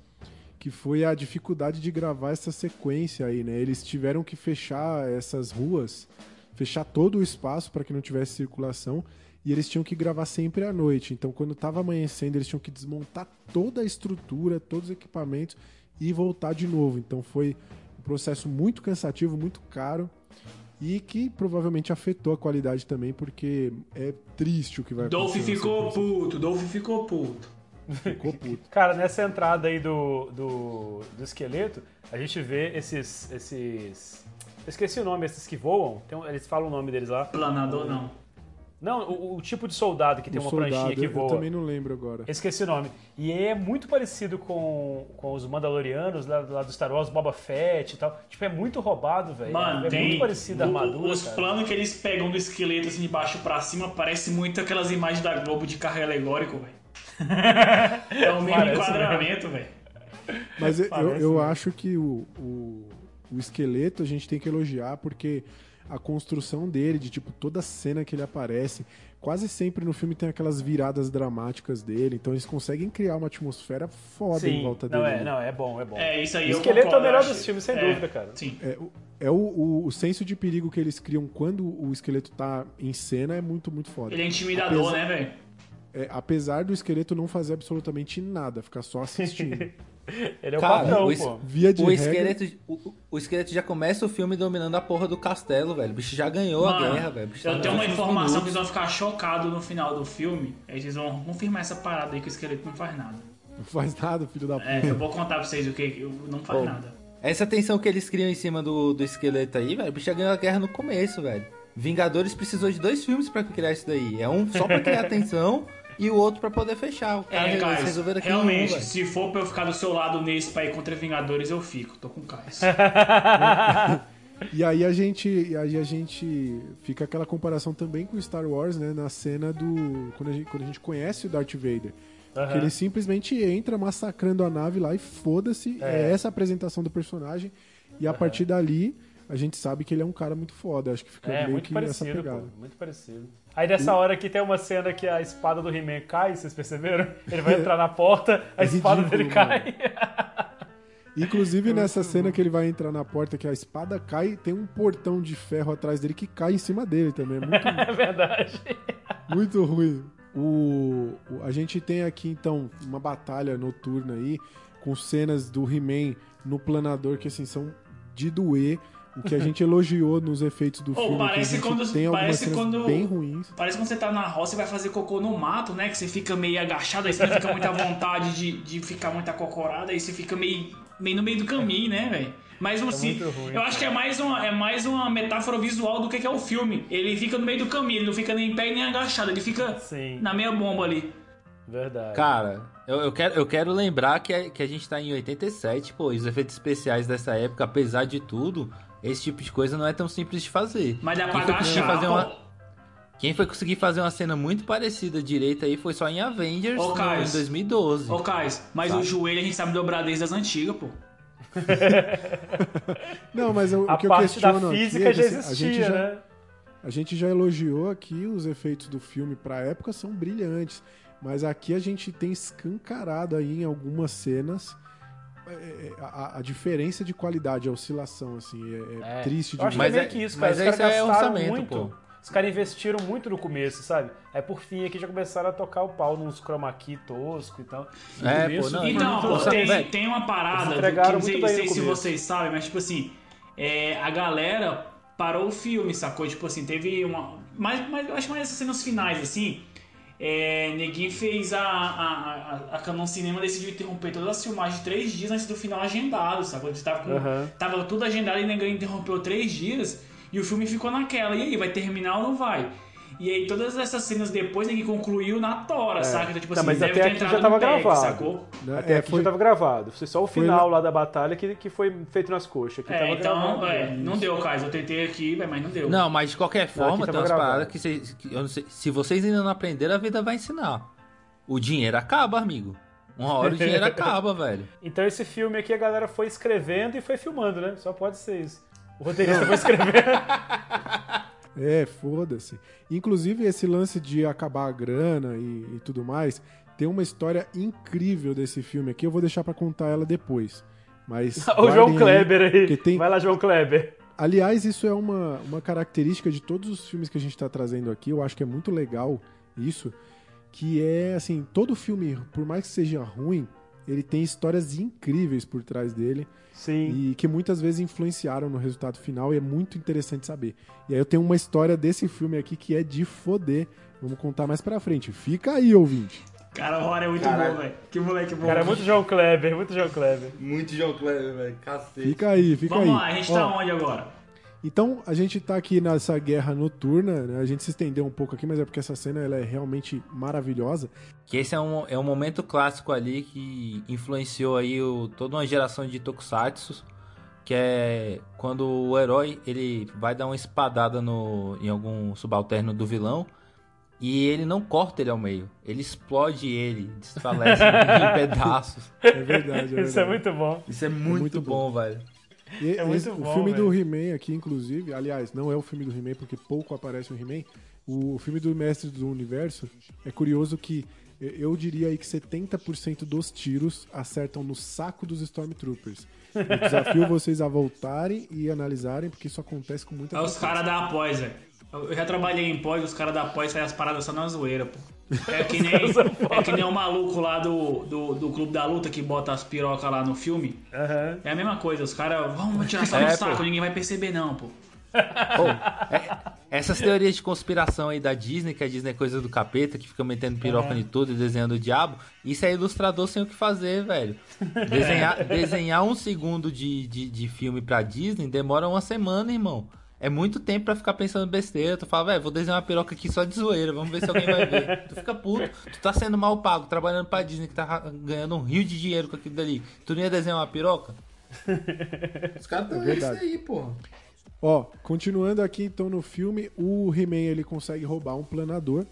Speaker 1: que foi a dificuldade de gravar essa sequência aí, né? Eles tiveram que fechar essas ruas, fechar todo o espaço para que não tivesse circulação, e eles tinham que gravar sempre à noite. Então, quando tava amanhecendo, eles tinham que desmontar toda a estrutura, todos os equipamentos e voltar de novo. Então, foi um processo muito cansativo, muito caro. E que provavelmente afetou a qualidade também, porque é triste o que vai
Speaker 3: Dolph
Speaker 1: acontecer.
Speaker 3: ficou puto, Dolph ficou puto.
Speaker 1: Ficou puto.
Speaker 8: Cara, nessa entrada aí do, do, do esqueleto, a gente vê esses. esses. Eu esqueci o nome, esses que voam. Tem um- eles falam o nome deles lá.
Speaker 3: Planador não.
Speaker 8: Não, o, o tipo de soldado que tem
Speaker 1: O
Speaker 8: uma
Speaker 1: soldado,
Speaker 8: pranchinha que voa.
Speaker 1: Eu também não lembro agora.
Speaker 8: Esqueci o nome. E é muito parecido com, com os Mandalorianos lá, lá do Star Wars, Boba Fett e tal. Tipo, é muito roubado, velho.
Speaker 3: Mano,
Speaker 8: é
Speaker 3: tem.
Speaker 8: muito parecido a
Speaker 3: o-
Speaker 8: armadura.
Speaker 3: Os
Speaker 8: cara.
Speaker 3: planos que eles pegam do esqueleto assim de baixo pra cima parece muito aquelas imagens da Globo de carro alegórico, velho. é o mesmo
Speaker 8: Parece
Speaker 3: enquadramento, velho.
Speaker 1: Mas eu, eu,
Speaker 8: Parece,
Speaker 1: eu acho que o, o, o esqueleto a gente tem que elogiar porque a construção dele, de tipo, toda cena que ele aparece, quase sempre no filme tem aquelas viradas dramáticas dele, então eles conseguem criar uma atmosfera foda em
Speaker 8: Sim,
Speaker 1: volta
Speaker 8: não
Speaker 1: dele.
Speaker 8: é,
Speaker 1: né?
Speaker 8: não, é bom, é bom.
Speaker 3: É, isso aí
Speaker 8: O esqueleto
Speaker 3: concordo,
Speaker 8: é o melhor dos filmes, sem
Speaker 3: É,
Speaker 8: dúvida, cara.
Speaker 3: Sim.
Speaker 1: É, o, é o, o, o senso de perigo que eles criam quando o esqueleto tá em cena é muito, muito foda.
Speaker 3: Ele é intimidador,
Speaker 1: Apesar-
Speaker 3: né, velho?
Speaker 1: É, apesar do esqueleto não fazer absolutamente nada, ficar só assistindo.
Speaker 8: Ele é o
Speaker 7: Cara,
Speaker 8: patrão,
Speaker 7: o es-
Speaker 8: pô.
Speaker 1: Via de
Speaker 7: O
Speaker 1: regra,
Speaker 7: esqueleto, o, o esqueleto já começa o filme dominando a porra do castelo, velho. O bicho já ganhou a
Speaker 3: Mano,
Speaker 7: guerra, velho. Tá
Speaker 3: eu
Speaker 7: nos
Speaker 3: tenho uma informação que
Speaker 7: minutos.
Speaker 3: eles vão ficar chocados no final do filme. Aí vocês vão confirmar essa parada aí que o esqueleto não faz nada.
Speaker 1: não faz nada, filho da puta.
Speaker 3: É, eu vou contar pra vocês o que eu não faz
Speaker 7: Pô.
Speaker 3: nada.
Speaker 7: Essa tensão que eles criam em cima do, do esqueleto aí, velho. O bicho já ganhou a guerra no começo, velho. Vingadores precisou de dois filmes pra criar isso daí. É um só pra criar tensão e o outro pra poder fechar. O cara
Speaker 3: É,
Speaker 7: eles
Speaker 3: Caio,
Speaker 7: resolveram aqui um,
Speaker 3: realmente, se for pra eu ficar do seu lado nesse pra ir contra Vingadores, eu fico. Tô com o Caio.
Speaker 1: E aí a gente, e aí a gente fica aquela comparação também com Star Wars, né, na cena do quando a gente, quando a gente conhece o Darth Vader,
Speaker 8: Aham.
Speaker 1: que ele simplesmente entra massacrando a nave lá e foda-se, é.
Speaker 8: É.
Speaker 1: essa a apresentação do personagem e a partir dali a gente sabe que ele é um cara muito foda, acho que fica
Speaker 8: É,
Speaker 1: meio
Speaker 8: muito
Speaker 1: que essa
Speaker 8: parecido,
Speaker 1: pegada.
Speaker 8: pô. Muito parecido. Aí nessa hora que tem uma cena que a espada do He-Man cai, vocês perceberam? Ele vai entrar na porta, a
Speaker 1: É
Speaker 8: espada
Speaker 1: ridículo,
Speaker 8: dele cai.
Speaker 1: Inclusive nessa cena que ele vai entrar na porta que a espada cai, tem um portão de ferro atrás dele que cai em cima dele também, é muito
Speaker 8: é verdade.
Speaker 1: Muito ruim. O, o- a gente tem aqui então uma batalha noturna aí com cenas do He-Man no planador que assim são de doer. O que a gente elogiou nos efeitos do
Speaker 3: Ô,
Speaker 1: filme,
Speaker 3: parece quando-
Speaker 1: tem
Speaker 3: parece
Speaker 1: cenas
Speaker 3: quando-
Speaker 1: bem ruins.
Speaker 3: Parece quando você tá na roça e vai fazer cocô no mato, né? Que você fica meio agachado, aí você não fica muita vontade de, de ficar muito acocorado, aí você fica meio, meio no meio do caminho, né, velho? Mas assim,
Speaker 8: muito ruim,
Speaker 3: eu acho que é mais, uma, é mais uma metáfora visual do que, é o filme. Ele fica no meio do caminho, ele não fica nem em pé e nem agachado, ele fica
Speaker 8: Sim.
Speaker 3: na meia bomba ali.
Speaker 8: Verdade.
Speaker 7: Cara, eu, eu quero, eu quero lembrar que a, que a gente tá em 87, pô, e os efeitos especiais dessa época, apesar de tudo, esse tipo de coisa não é tão simples de fazer.
Speaker 3: Mas dá pra
Speaker 7: Quem foi conseguir
Speaker 3: agachar,
Speaker 7: fazer uma, Quem foi conseguir fazer uma cena muito parecida direita aí foi só em Avengers
Speaker 3: Ô,
Speaker 7: no- em 2012.
Speaker 3: Ô, Cais, mas
Speaker 7: Sabe?
Speaker 3: o joelho a gente sabe dobrar desde as antigas, pô.
Speaker 1: Não, mas o, o
Speaker 8: a
Speaker 1: que eu
Speaker 8: parte da
Speaker 1: questiono aqui
Speaker 8: física
Speaker 1: é
Speaker 8: já
Speaker 1: assim, a
Speaker 8: existia,
Speaker 1: gente já,
Speaker 8: né?
Speaker 1: A gente já elogiou aqui os efeitos do filme pra época são brilhantes, mas aqui a gente tem escancarado aí em algumas cenas a, a diferença de qualidade, a oscilação, assim, é, é
Speaker 8: É.
Speaker 1: triste de
Speaker 8: Eu acho
Speaker 1: ver.
Speaker 8: que é
Speaker 7: Mas
Speaker 8: meio
Speaker 7: é-
Speaker 8: que isso, cara.
Speaker 7: mas
Speaker 8: Os caras
Speaker 7: é
Speaker 8: gastaram
Speaker 7: orçamento,
Speaker 8: muito.
Speaker 7: pô.
Speaker 8: Os caras investiram muito no começo, sabe? Aí por fim aqui já começaram a tocar o pau nos chroma key tosco e tal. No
Speaker 7: É,
Speaker 8: começo,
Speaker 7: pô, não,
Speaker 3: Então, pô, tem,
Speaker 7: velho,
Speaker 3: tem uma parada, que não sei, sei se vocês sabem, mas tipo assim, é, a galera parou o filme, sacou? Tipo assim, teve uma. Mas, mas eu acho mais assim nos finais, assim. É, Neguinho fez a, a, a, a Canon Cinema decidiu interromper todas as filmagens três dias antes do final agendado, sacou? Eles Tava, com-
Speaker 8: Aham.
Speaker 3: tava tudo agendado e Neguinho interrompeu três dias e o filme ficou naquela. E aí, vai terminar ou não vai? E aí todas essas cenas depois ninguém concluiu na tora, saca? Então, tipo
Speaker 8: Tá,
Speaker 3: assim,
Speaker 8: mas
Speaker 3: deve
Speaker 8: até
Speaker 3: ter
Speaker 8: aqui
Speaker 3: entrado
Speaker 8: já
Speaker 3: no
Speaker 8: tava
Speaker 3: pack,
Speaker 8: gravado.
Speaker 3: sacou?
Speaker 1: Né?
Speaker 8: Até
Speaker 1: É,
Speaker 8: aqui
Speaker 1: foi-
Speaker 8: já tava gravado. Foi só o
Speaker 1: Foi
Speaker 8: final lá da batalha que, que foi feito nas coxas. Aqui
Speaker 3: É,
Speaker 8: tava
Speaker 3: então,
Speaker 8: gravado.
Speaker 3: é, não deu, Caio. Eu tentei aqui, mas não deu.
Speaker 7: Não, mas de qualquer forma, tem umas paradas que, vocês, que eu não sei. Se vocês ainda não aprenderam, a vida vai ensinar. O dinheiro acaba, amigo. Uma hora o dinheiro acaba, velho.
Speaker 8: Então esse filme aqui a galera foi escrevendo e foi filmando, né? Só pode ser isso. O roteirista foi escrevendo.
Speaker 1: É, foda-se. Inclusive, esse lance de acabar a grana e, e tudo mais, tem uma história incrível desse filme aqui. Eu vou deixar pra contar ela depois. Mas.
Speaker 8: o João Kleber aí.
Speaker 1: porque tem-
Speaker 8: Vai lá, João Kleber.
Speaker 1: Aliás, isso é uma, uma característica de todos os filmes que a gente tá trazendo aqui. Eu acho que é muito legal isso. Que é, assim, todo filme, por mais que seja ruim, ele tem histórias incríveis por trás dele.
Speaker 8: Sim.
Speaker 1: e que muitas vezes influenciaram no resultado final e é muito interessante saber. E aí eu tenho uma história desse filme aqui que é de foder. Vamos contar mais pra frente. Fica aí, ouvinte.
Speaker 3: Cara, o Rora é muito bom, velho. Que moleque bom.
Speaker 8: Cara, é muito João Kleber, muito João Kleber.
Speaker 7: Muito João Kleber, velho. Cacete.
Speaker 1: Fica aí, fica
Speaker 3: Vamos
Speaker 1: aí.
Speaker 3: lá, a gente
Speaker 1: Ó,
Speaker 3: tá onde agora?
Speaker 1: Então, a gente tá aqui nessa guerra noturna, né? A gente se estendeu um pouco aqui, mas é porque essa cena ela é realmente maravilhosa.
Speaker 7: Que esse é um, é um momento clássico ali que influenciou aí o, toda uma geração de tokusatsu. Que é quando o herói ele vai dar uma espadada no, em algum subalterno do vilão. E ele não corta ele ao meio. Ele explode ele, desfalece em pedaços.
Speaker 1: É verdade, é
Speaker 8: Isso é
Speaker 1: verdade.
Speaker 8: muito bom.
Speaker 7: Isso é muito,
Speaker 1: muito
Speaker 7: bom, velho.
Speaker 1: E
Speaker 8: É muito
Speaker 1: esse-
Speaker 8: bom,
Speaker 1: o filme do
Speaker 8: velho.
Speaker 1: He-Man aqui, inclusive, aliás, não é o filme do He-Man porque pouco aparece o He-Man. O filme do Mestre do Universo é curioso que eu diria aí que 70% dos tiros acertam no saco dos Stormtroopers. Eu desafio vocês a voltarem e analisarem, porque isso acontece com muita
Speaker 3: É os caras da pós, velho. Eu já trabalhei em pós, os caras da pós fazem as paradas só na zoeira, pô. É que nem, é que nem o maluco lá do, do, do Clube da Luta que bota as pirocas lá no filme.
Speaker 8: Aham.
Speaker 3: É a mesma coisa, os caras vão tirar só
Speaker 7: É,
Speaker 3: no
Speaker 7: pô.
Speaker 3: saco, ninguém vai perceber não, pô.
Speaker 7: Ô, é- essas teorias de conspiração aí da Disney, que a Disney é coisa do capeta, que fica metendo piroca em tudo e desenhando o diabo, isso é ilustrador sem o que fazer, velho. Desenhar, desenhar um segundo de, de, de filme pra Disney demora uma semana, irmão. É muito tempo pra ficar pensando besteira. Tu fala, velho, vou desenhar uma piroca aqui só de zoeira, vamos ver se alguém vai ver. Tu fica puto, tu tá sendo mal pago, trabalhando pra Disney, que tá ganhando um rio de dinheiro com aquilo dali. Tu não ia desenhar uma piroca? Os caras estão
Speaker 1: É verdade.
Speaker 7: aí, porra.
Speaker 1: Ó, continuando aqui então no filme, o He-Man ele consegue roubar um planador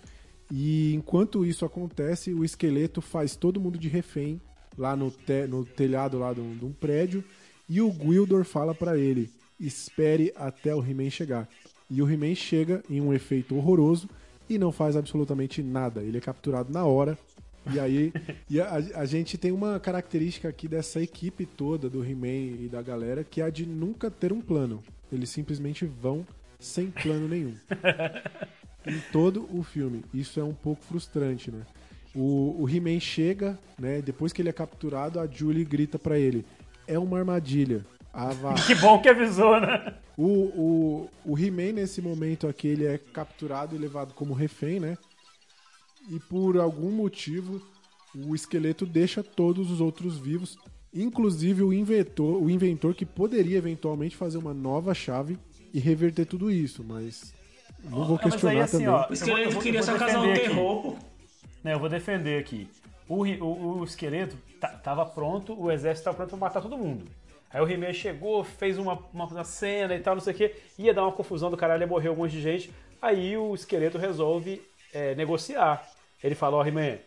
Speaker 1: e enquanto isso acontece, o esqueleto faz todo mundo de refém lá no, te- no telhado lá de um, de um prédio e o Gwildor fala pra ele: espere até o He-Man chegar. E o He-Man chega em um efeito horroroso e não faz absolutamente nada. Ele é capturado na hora. E aí, e a, a gente tem uma característica aqui dessa equipe toda do He-Man e da galera que é a de nunca ter um plano. Eles simplesmente vão sem plano nenhum. em todo o filme. Isso é um pouco frustrante, né? O, o He-Man chega, né? Depois que ele é capturado, a Julie grita pra ele: é uma armadilha. Ah, vá.
Speaker 8: Que bom que avisou, né?
Speaker 1: O, o, o He-Man, nesse momento aqui, ele é capturado e levado como refém, né? E por algum motivo, o esqueleto deixa todos os outros vivos, inclusive o inventor, o inventor que poderia eventualmente fazer uma nova chave e reverter tudo isso, mas não vou
Speaker 8: Não, mas aí,
Speaker 1: questionar
Speaker 8: assim,
Speaker 1: também.
Speaker 8: ó,
Speaker 3: O
Speaker 8: Eu vou- eu
Speaker 3: esqueleto
Speaker 8: vou-
Speaker 3: queria
Speaker 8: eu vou
Speaker 3: só casar um terror.
Speaker 8: Né, eu vou defender aqui. O, o, o esqueleto ta- tava pronto, o exército tava pronto pra matar todo mundo. Aí o He-Man chegou, fez uma, uma, uma cena e tal, não sei o que, ia dar uma confusão do caralho, ia morrer um monte de gente. Aí o esqueleto resolve é, negociar. Ele fala, ó, He-Man,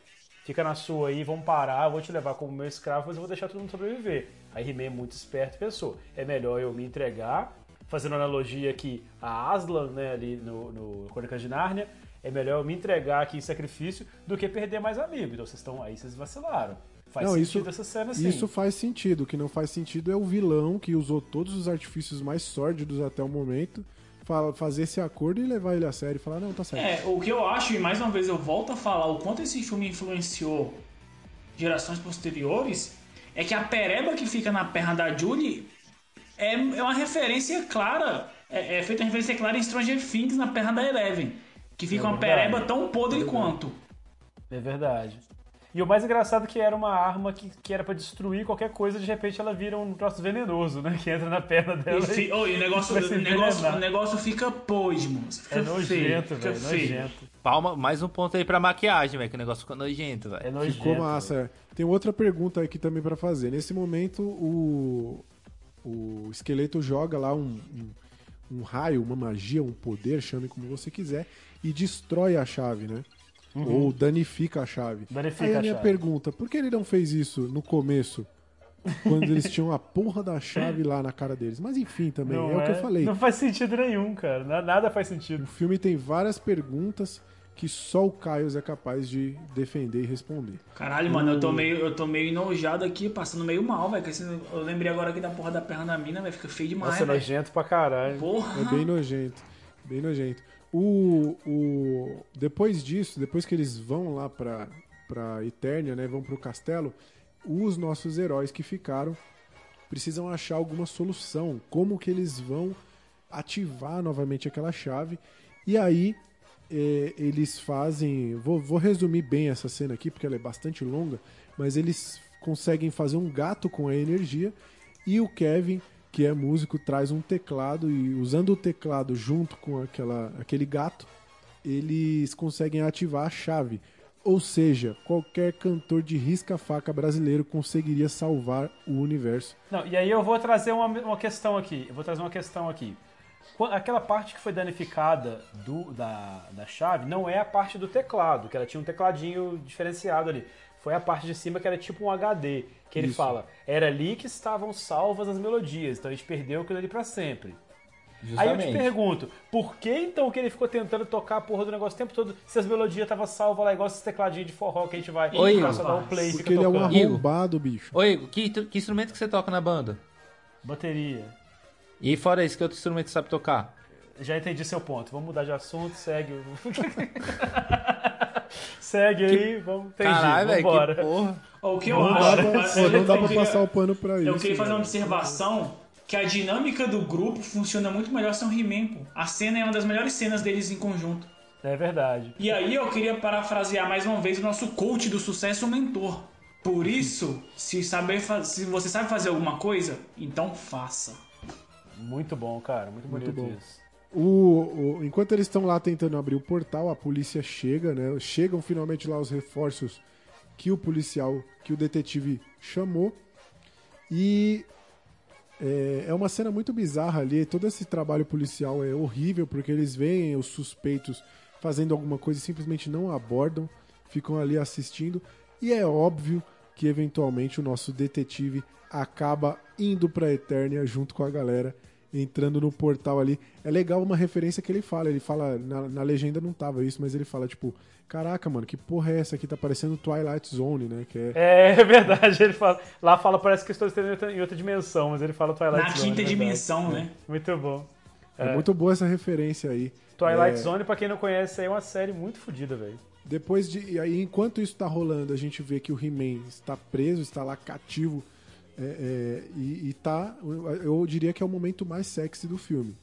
Speaker 8: fica na sua aí, vamos parar, eu vou te levar como meu escravo, mas eu vou deixar todo mundo sobreviver. Aí He-Man, muito esperto, pensou, é melhor eu me entregar, fazendo analogia aqui a Aslan, né, ali no, no de Nárnia, é melhor eu me entregar aqui em sacrifício do que perder mais amigos. Então vocês estão aí, vocês vacilaram. Faz
Speaker 1: Não,
Speaker 8: sentido
Speaker 1: isso-
Speaker 8: essa cena assim.
Speaker 1: Isso faz sentido. O que não faz sentido é o vilão que usou todos os artifícios mais sórdidos até o momento fa- fazer esse acordo e levar ele a sério e falar, não, tá certo.
Speaker 3: É, o que eu acho, e mais uma vez eu volto a falar, o quanto esse filme influenciou gerações posteriores, é que a pereba que fica na perna da Julie é, é uma referência clara. É, é feita uma referência clara em Stranger Things na perna da Eleven. Que fica
Speaker 8: É
Speaker 3: uma pereba tão podre quanto.
Speaker 8: É verdade. E o mais engraçado é que era uma arma que, que era pra destruir qualquer coisa, de repente ela vira um troço venenoso, né? Que entra na perna dela.
Speaker 3: E, fi- oh, e o negócio, o negócio, o negócio fica posmo. Fica
Speaker 8: É nojento,
Speaker 3: fica
Speaker 8: velho,
Speaker 3: feio.
Speaker 8: nojento.
Speaker 7: Palma, mais um ponto aí pra maquiagem, velho, que o negócio ficou nojento, velho.
Speaker 8: É nojento.
Speaker 1: Ficou massa. é. Tem outra pergunta aqui também pra fazer. Nesse momento, o, o esqueleto joga lá um, um, um raio, uma magia, um poder, chame como você quiser, e destrói a chave, né? Ou danifica a chave.
Speaker 8: Uhum. Danifica
Speaker 1: Aí a
Speaker 8: a
Speaker 1: minha
Speaker 8: chave.
Speaker 1: pergunta, por que ele não fez isso no começo? Quando eles tinham a porra da chave lá na cara deles. Mas enfim, também,
Speaker 8: Não
Speaker 1: é, o que eu falei.
Speaker 8: Não faz sentido nenhum, cara. Na- Nada faz sentido.
Speaker 1: O filme tem várias perguntas que só o Caio é capaz de defender e responder.
Speaker 3: Caralho, mano, eu tô meio, eu tô meio enojado aqui, passando meio mal, velho. Eu lembrei agora aqui da porra da perna da mina, velho. Fica feio demais,
Speaker 8: Nossa, é
Speaker 3: velho.
Speaker 8: nojento pra caralho.
Speaker 3: Porra.
Speaker 1: É bem nojento. Bem nojento. O, o, depois disso, depois que eles vão lá pra, pra Eternia, né? Vão pro castelo, os nossos heróis que ficaram precisam achar alguma solução. Como que eles vão ativar novamente aquela chave. E aí é, eles fazem. Vou, vou resumir bem essa cena aqui, porque ela é bastante longa, mas eles conseguem fazer um gato com a energia. E o Kevin, que é músico, traz um teclado e usando o teclado junto com aquela, aquele gato, eles conseguem ativar a chave. Ou seja, qualquer cantor de risca-faca brasileiro conseguiria salvar o universo.
Speaker 8: Não, e aí eu vou trazer uma, uma questão aqui. Eu vou trazer uma questão aqui. Aquela parte que foi danificada do, da, da chave não é a parte do teclado, que ela tinha um tecladinho diferenciado ali. Foi a parte de cima que era tipo um HD, que ele
Speaker 1: Isso.
Speaker 8: fala, era ali que estavam salvas as melodias, então a gente perdeu aquilo ali pra sempre. Aí eu te
Speaker 7: Justamente.
Speaker 8: pergunto, por que então que ele ficou tentando tocar a porra do negócio o tempo todo se as melodias estavam salvas lá, igual esses tecladinhos de forró que a gente vai
Speaker 7: Oi,
Speaker 8: só dar um play e
Speaker 1: Porque
Speaker 8: fica
Speaker 1: ele é um?
Speaker 7: Igor.
Speaker 1: arrombado, bicho.
Speaker 7: Ô, Igor, que, que instrumento que você toca na banda?
Speaker 8: Bateria.
Speaker 7: E fora isso, que outro instrumento você sabe tocar?
Speaker 8: Já entendi seu ponto. Vamos mudar de assunto, segue. o- segue aí, vamos. Entendi,
Speaker 7: Caralho, velho, que
Speaker 8: vambora.
Speaker 7: porra.
Speaker 3: O que eu
Speaker 1: Não dá
Speaker 3: acho.
Speaker 1: pra,
Speaker 3: mas
Speaker 1: pô, não dá
Speaker 3: eu
Speaker 1: pra
Speaker 3: queria-
Speaker 1: passar o pano pra isso.
Speaker 3: Eu queria fazer uma
Speaker 1: velho.
Speaker 3: observação que a dinâmica do grupo funciona muito melhor sem o He-Man, pô. A cena é uma das melhores cenas deles em conjunto.
Speaker 8: É verdade.
Speaker 3: E aí eu queria parafrasear mais uma vez o nosso coach do sucesso, o mentor. Por isso, se, saber se você sabe fazer alguma coisa, então faça.
Speaker 8: Muito bom, cara. Muito bonito
Speaker 1: bom.
Speaker 8: isso.
Speaker 1: O, o- enquanto eles estão lá tentando abrir o portal, a polícia chega, né? Chegam finalmente lá os reforços que o policial, que o detetive chamou. E é, é uma cena muito bizarra ali. Todo esse trabalho policial é horrível porque eles veem os suspeitos fazendo alguma coisa e simplesmente não abordam, ficam ali assistindo. E é óbvio que eventualmente o nosso detetive acaba indo pra Eternia junto com a galera, entrando no portal ali. É legal uma referência que ele fala. Ele fala, na, na legenda não tava isso, mas ele fala tipo: Caraca, mano, que porra é essa aqui? Tá parecendo Twilight Zone, né? Que é,
Speaker 8: É, é verdade. Ele fala, lá fala, parece que estou em outra, em outra dimensão, mas ele fala Twilight
Speaker 3: Na
Speaker 8: Zone.
Speaker 3: quinta
Speaker 8: é verdade.
Speaker 3: dimensão, né?
Speaker 8: Muito bom.
Speaker 1: é muito boa essa referência aí.
Speaker 8: Twilight
Speaker 1: É,
Speaker 8: Zone, pra quem não conhece, é uma série muito fodida, velho.
Speaker 1: Depois de. E aí, enquanto isso tá rolando, a gente vê que o He-Man está preso, está lá cativo. É, é, e, e tá. Eu diria que é o momento mais sexy do filme.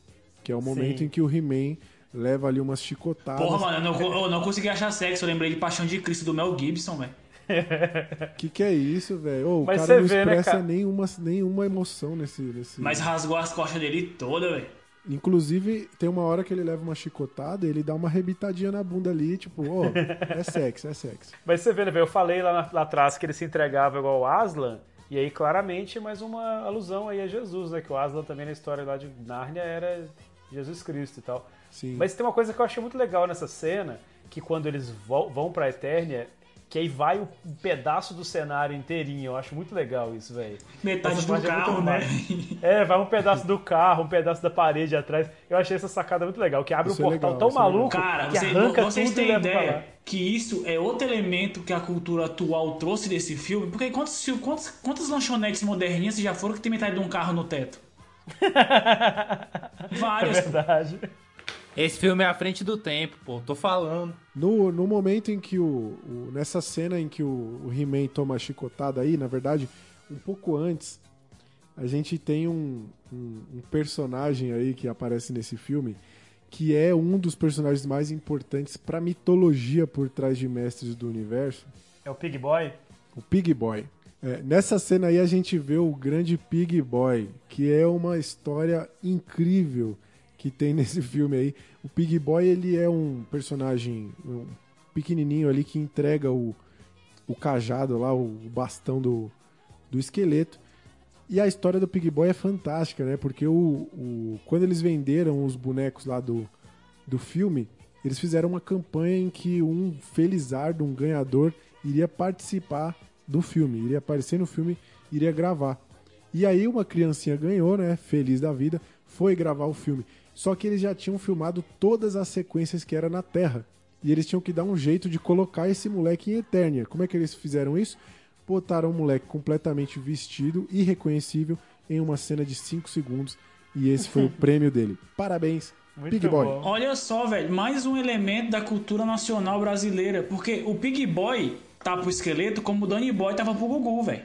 Speaker 1: Que é o momento
Speaker 8: Sim.
Speaker 1: em que o He-Man leva ali umas chicotadas.
Speaker 3: Porra, mano, eu não, eu não consegui achar sexo. Eu lembrei de Paixão de Cristo do Mel Gibson, velho.
Speaker 1: Que que é isso, velho? Ô, O
Speaker 8: Mas
Speaker 1: cara
Speaker 8: você
Speaker 1: não
Speaker 8: vê, né,
Speaker 1: expressa
Speaker 8: cara?
Speaker 1: nenhuma, nenhuma emoção nesse, nesse.
Speaker 3: Mas rasgou as costas dele toda, velho.
Speaker 1: Inclusive, tem uma hora que ele leva uma chicotada e ele dá uma rebitadinha na bunda ali, tipo, ó, é sexy, é sexy.
Speaker 8: Mas você vê, né, velho? Eu falei lá, na- lá atrás que ele se entregava igual o Aslan, e aí claramente mais uma alusão aí a Jesus, né? Que o Aslan também na história lá de Nárnia era Jesus Cristo e tal.
Speaker 1: Sim.
Speaker 8: Mas tem uma coisa que eu achei muito legal nessa cena, que quando eles vão pra Eternia, que aí vai o- um pedaço do cenário inteirinho. Eu acho muito legal isso, velho.
Speaker 3: Metade
Speaker 8: Essa
Speaker 3: do
Speaker 8: é
Speaker 3: carro, né?
Speaker 8: massa. É, vai um pedaço do carro, um pedaço da parede atrás. Eu achei essa sacada muito legal, que abre
Speaker 1: Isso
Speaker 8: um
Speaker 1: é
Speaker 8: portal
Speaker 1: legal,
Speaker 8: tão
Speaker 1: é legal.
Speaker 8: maluco
Speaker 3: Cara,
Speaker 8: que
Speaker 3: você-
Speaker 8: arranca
Speaker 3: vocês
Speaker 8: tudo e
Speaker 3: têm ideia que isso é outro elemento que a cultura atual trouxe desse filme? Porque quantos, quantos, quantas lanchonetes moderninhas já foram que tem metade de um carro no teto?
Speaker 8: É
Speaker 3: Várias.
Speaker 8: verdade.
Speaker 7: Esse filme é à frente do tempo, pô. Tô falando.
Speaker 1: No, no momento em que o, o- Nessa cena em que o, o He-Man toma a chicotada aí, na verdade, um pouco antes, a gente tem um, um, um personagem aí que aparece nesse filme que é um dos personagens mais importantes pra mitologia por trás de Mestres do Universo,
Speaker 8: É o Pig Boy?
Speaker 1: O Pig Boy. É, nessa cena aí a gente vê o grande Pig Boy, que é uma história incrível que tem nesse filme aí. O Pig Boy ele é um personagem um pequenininho ali que entrega o, o cajado lá, o bastão do, do esqueleto. E a história do Pig Boy é fantástica, né? Porque o, o, quando eles venderam os bonecos lá do, do filme, eles fizeram uma campanha em que um felizardo, um ganhador, iria participar do filme, iria aparecer no filme, iria gravar. E aí uma criancinha ganhou, né? Feliz da vida, foi gravar o filme. Só que eles já tinham filmado todas as sequências que era na Terra. E eles tinham que dar um jeito de colocar esse moleque em Eternia. Como é que eles fizeram isso? Botaram um moleque completamente vestido, irreconhecível, em uma cena de 5 segundos. E esse foi o prêmio dele. Parabéns,
Speaker 8: Muito
Speaker 1: Pig Boy.
Speaker 8: bom.
Speaker 3: Olha só, velho, mais um elemento da cultura nacional brasileira. Porque o Pig Boy tá pro esqueleto como o Danny Boy tava pro Gugu, velho.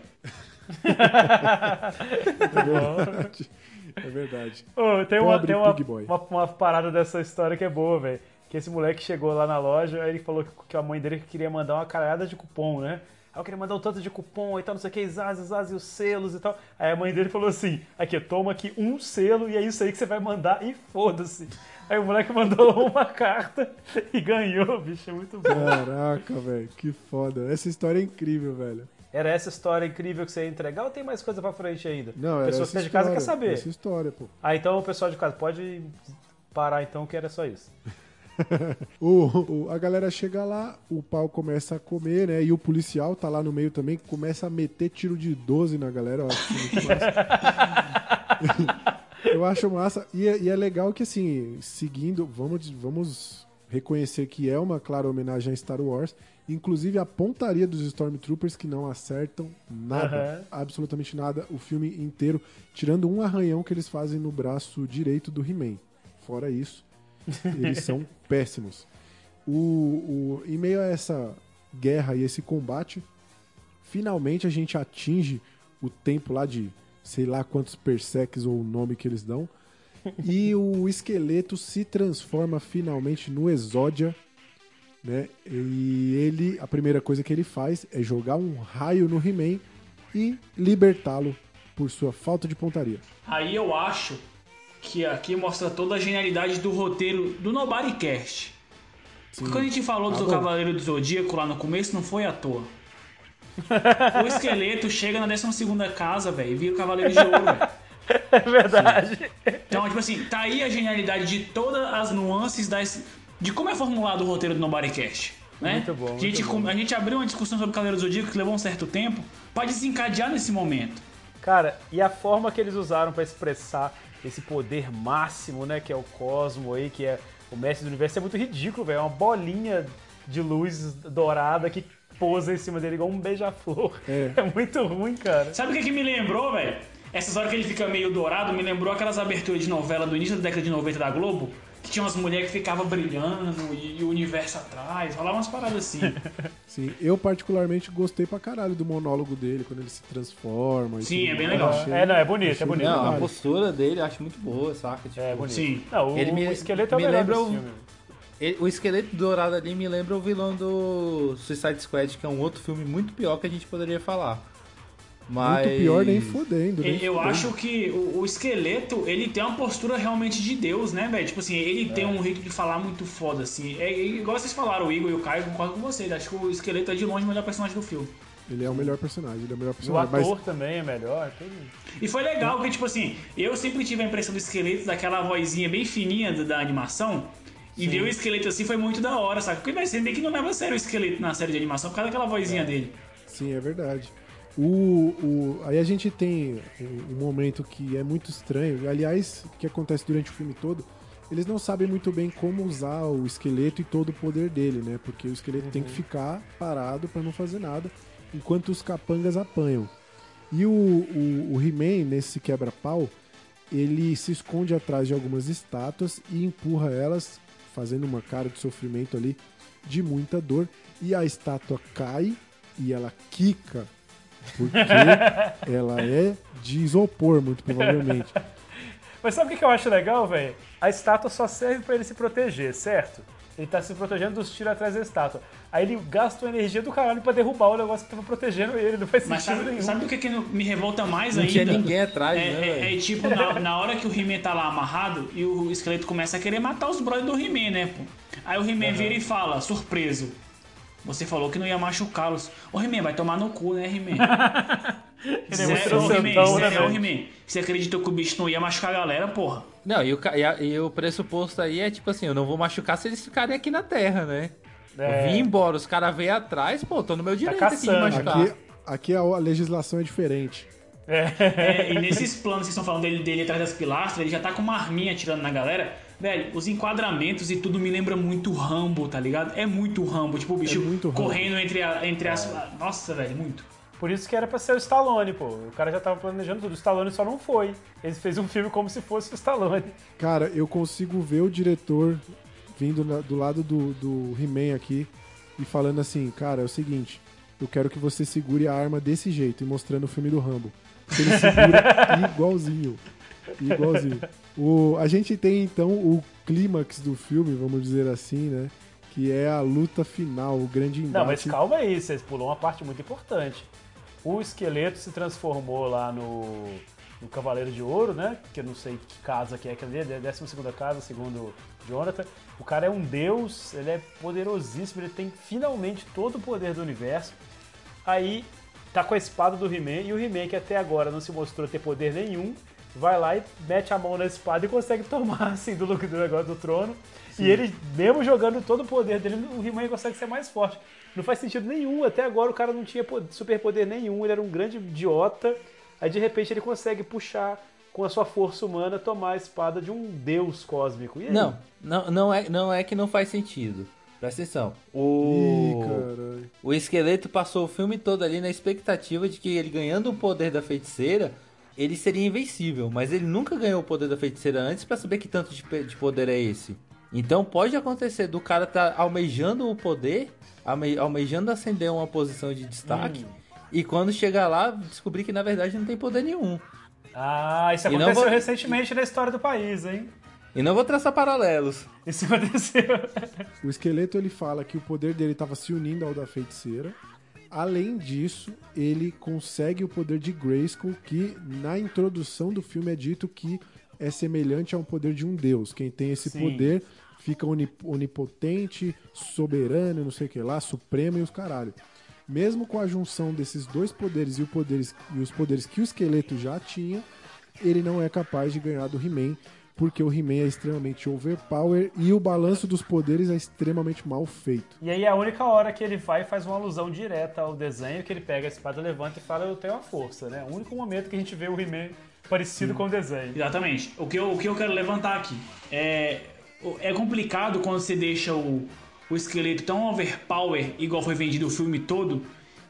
Speaker 1: É verdade.
Speaker 8: Ô, tem uma, tem uma, uma, uma parada dessa história que é boa, velho. Que esse moleque chegou lá na loja, aí ele falou que, que a mãe dele queria mandar uma caralhada de cupom, né? Aí eu queria mandar um tanto de cupom e tal, não sei o que, zaz, zaz, e os selos e tal. Aí a mãe dele falou assim: aqui, toma aqui um selo e é isso aí que você vai mandar e foda-se. Aí o moleque mandou uma carta e ganhou, bicho, é muito bom.
Speaker 1: Caraca, velho, que foda. Essa história é incrível, velho.
Speaker 8: Era essa história incrível que você ia entregar ou tem mais coisa pra frente ainda?
Speaker 1: Não,
Speaker 8: a
Speaker 1: era
Speaker 8: pessoa
Speaker 1: essa
Speaker 8: que tá de casa quer saber.
Speaker 1: Essa história, pô.
Speaker 8: Ah, então o pessoal de casa pode parar então que era só isso.
Speaker 1: O, o- a galera chega lá, o pau começa a comer, né? E o policial tá lá no meio também, começa a meter tiro de 12 na galera. Eu acho muito massa. eu acho massa. E, é- e é legal que, assim, seguindo, vamos, vamos reconhecer que é uma clara homenagem a Star Wars. Inclusive a pontaria dos Stormtroopers que não acertam nada,
Speaker 8: Aham.
Speaker 1: absolutamente nada, o filme inteiro, tirando um arranhão que eles fazem no braço direito do He-Man. Fora isso, eles são péssimos. O, o- em meio a essa guerra e esse combate, finalmente a gente atinge o tempo lá de sei lá quantos persecs ou o nome que eles dão. E o esqueleto se transforma finalmente no Exódia, né? E ele, a primeira coisa que ele faz é jogar um raio no He-Man e libertá-lo por sua falta de pontaria.
Speaker 3: Aí eu acho que aqui mostra toda a genialidade do roteiro do Nobodycast. Porque quando a gente falou
Speaker 1: Tá
Speaker 3: do
Speaker 1: bom.
Speaker 3: Cavaleiro do Zodíaco lá no começo, não foi à toa. o esqueleto chega na 12 casa, velho, e vira o Cavaleiro de Ouro, velho.
Speaker 8: É verdade.
Speaker 3: Então, tipo assim, tá aí a genialidade de todas as nuances das, de como é formulado o roteiro do Nobodycast. Né?
Speaker 8: Muito bom,
Speaker 3: a, gente,
Speaker 8: muito bom.
Speaker 3: a gente abriu uma discussão sobre o Cavaleiro do Zodíaco que levou um certo tempo pra desencadear nesse momento.
Speaker 8: Cara, e a forma que eles usaram pra expressar esse poder máximo, né, que é o Cosmo aí, que é o mestre do universo, é muito ridículo, velho. É uma bolinha de luz dourada que pousa em cima dele igual um beija-flor.
Speaker 1: É.
Speaker 8: É muito ruim, cara.
Speaker 3: Sabe o que, que me lembrou, velho? Essas horas que ele fica meio dourado, me lembrou aquelas aberturas de novela do início da década de 90 da Globo, que tinha umas mulheres que ficavam brilhando e, e o universo atrás, rolava umas paradas assim.
Speaker 1: Sim, eu particularmente gostei pra caralho do monólogo dele, quando ele se transforma. e
Speaker 3: Sim,
Speaker 1: tudo
Speaker 3: é bem legal.
Speaker 1: Achei-
Speaker 8: É, não, é bonito,
Speaker 1: achei
Speaker 8: é bonito.
Speaker 7: Não, a postura dele eu acho muito boa, saca? Tipo,
Speaker 8: É bonito.
Speaker 3: Sim.
Speaker 8: Não, o,
Speaker 7: Ele me-
Speaker 8: o esqueleto é o
Speaker 7: me
Speaker 8: melhor
Speaker 7: lembra o- ele- o esqueleto dourado ali me lembra o vilão do Suicide Squad, que é um outro filme muito pior que a gente poderia falar. Mas...
Speaker 1: Muito pior nem fodendo. nem
Speaker 3: Eu
Speaker 1: fudendo.
Speaker 3: acho que o, o esqueleto, ele tem uma postura realmente de Deus, né, velho? Tipo assim, ele tem um jeito de falar muito foda, assim. É, é igual vocês falaram, o Igor e o Caio, eu concordo com vocês. Acho que o esqueleto é de longe o melhor personagem do filme.
Speaker 1: Ele é o melhor personagem, ele é o melhor
Speaker 8: E o
Speaker 1: personagem. Mas
Speaker 8: ator também é melhor. Tudo...
Speaker 3: E foi legal, porque, tipo assim, eu sempre tive a impressão do esqueleto, daquela vozinha bem fininha da, da animação. E ver o esqueleto assim foi muito da hora, sabe? Porque vai ser bem que não leva a sério o esqueleto na série de animação por causa daquela vozinha dele.
Speaker 1: Sim, é verdade. O, o, aí a gente tem um, um momento que é muito estranho. Aliás, que acontece durante o filme todo. Eles não sabem muito bem como usar o esqueleto e todo o poder dele, né? Porque o esqueleto tem que ficar parado pra não fazer nada, enquanto os capangas apanham. E o, o, o He-Man, nesse quebra-pau, ele se esconde atrás de algumas estátuas e empurra elas, fazendo uma cara de sofrimento ali, de muita dor. E a estátua cai e ela quica, porque ela é de isopor, muito provavelmente.
Speaker 8: Mas sabe o que eu acho legal, velho? A estátua só serve pra ele se proteger, certo? ele tá se protegendo dos tiros atrás da estátua. Aí ele gasta uma energia do caralho pra derrubar o negócio que tava protegendo ele, não faz
Speaker 3: Mas
Speaker 8: sentido
Speaker 3: sabe,
Speaker 8: nenhum.
Speaker 3: sabe o que, que me revolta mais
Speaker 7: Não
Speaker 3: ainda?
Speaker 7: tinha ninguém atrás,
Speaker 3: é,
Speaker 7: né,
Speaker 3: é-
Speaker 7: velho?
Speaker 3: é tipo, na, na hora que o He-Man tá lá amarrado e o esqueleto começa a querer matar os brothers do He-Man, né, pô? Aí o He-Man vira e fala, surpreso. Você falou que não ia machucá-los. Ô He-Man, vai tomar no cu, né, He-Man?
Speaker 8: É
Speaker 3: ô, He-Man,
Speaker 8: né,
Speaker 3: ô? He-Man. Você acreditou que o bicho não ia machucar a galera, porra?
Speaker 7: Não, e o, e, a- e o pressuposto aí é tipo assim, eu não vou machucar se eles ficarem aqui na Terra, né?
Speaker 8: É.
Speaker 7: Eu vim embora, os caras veio atrás, pô, tô no meu direito aqui de machucar.
Speaker 1: Aqui, aqui a a legislação é diferente.
Speaker 3: É, e nesses planos que estão falando dele, dele atrás das pilastras, ele já tá com uma arminha atirando na galera. Velho, os enquadramentos e tudo me lembra muito Rambo, tá ligado? É muito Rambo. Tipo, o bicho
Speaker 1: É muito Rambo.
Speaker 3: correndo entre, a- entre as. Nossa, velho, muito.
Speaker 8: Por isso que era pra ser o Stallone, pô. O cara já tava planejando tudo. O Stallone só não foi. Ele fez um filme como se fosse o Stallone.
Speaker 1: Cara, eu consigo ver o diretor vindo na- do lado do, do He-Man aqui e falando assim, cara, é o seguinte, eu quero que você segure a arma desse jeito e mostrando o filme do Rambo. Ele segura igualzinho. Igualzinho. O, a gente tem então o clímax do filme, vamos dizer assim, né? Que é a luta final, o grande embate.
Speaker 8: Não, mas calma aí, vocês pulou uma parte muito importante. O esqueleto se transformou lá no, no Cavaleiro de Ouro, né? Que eu não sei que casa que é ali, é a 12 casa, segundo Jonathan. O cara é um deus, ele é poderosíssimo, ele tem finalmente todo o poder do universo. Aí tá com a espada do He-Man e o He-Man, que até agora não se mostrou ter poder nenhum, vai lá e mete a mão na espada e consegue tomar assim do, lugar- do negócio do trono. E ele, mesmo jogando todo o poder dele, o He-Man consegue ser mais forte. Não faz sentido nenhum. Até agora o cara não tinha po- superpoder nenhum, ele era um grande idiota. Aí de repente ele consegue puxar com a sua força humana, tomar a espada de um deus cósmico. E aí?
Speaker 7: Não, não, não, é, não é que não faz sentido. Presta atenção.
Speaker 1: Ih,
Speaker 7: O,
Speaker 1: caralho.
Speaker 7: o esqueleto passou o filme todo ali na expectativa de que ele ganhando o poder da feiticeira, ele seria invencível. Mas ele nunca ganhou o poder da feiticeira antes pra saber que tanto de, poder é esse. Então pode acontecer do cara tá almejando o poder, alme- almejando ascender uma posição de destaque. E quando chegar lá, descobrir que na verdade não tem poder nenhum.
Speaker 8: Ah, isso
Speaker 7: não
Speaker 8: aconteceu
Speaker 7: vou-
Speaker 8: recentemente na história do país, hein?
Speaker 7: E não vou traçar paralelos.
Speaker 8: Isso aconteceu.
Speaker 1: O esqueleto ele fala que o poder dele estava se unindo ao da feiticeira. Além disso, ele consegue o poder de Grayskull, que na introdução do filme é dito que é semelhante a um poder de um deus. Quem tem esse
Speaker 8: Sim.
Speaker 1: poder fica onip- onipotente, soberano, não sei o que lá, supremo e os caralho. Mesmo com a junção desses dois poderes e, poderes e os poderes que o esqueleto já tinha, ele não é capaz de ganhar do He-Man, porque o He-Man é extremamente overpower e o balanço dos poderes é extremamente mal feito.
Speaker 8: E aí a única hora que ele vai faz uma alusão direta ao desenho, que ele pega a espada, levanta e fala, eu tenho a força, né? O único momento que a gente vê o He-Man parecido com o desenho.
Speaker 3: Exatamente. O que eu, o que eu quero levantar aqui é. É complicado quando você deixa o, o esqueleto tão overpower, igual foi vendido o filme todo,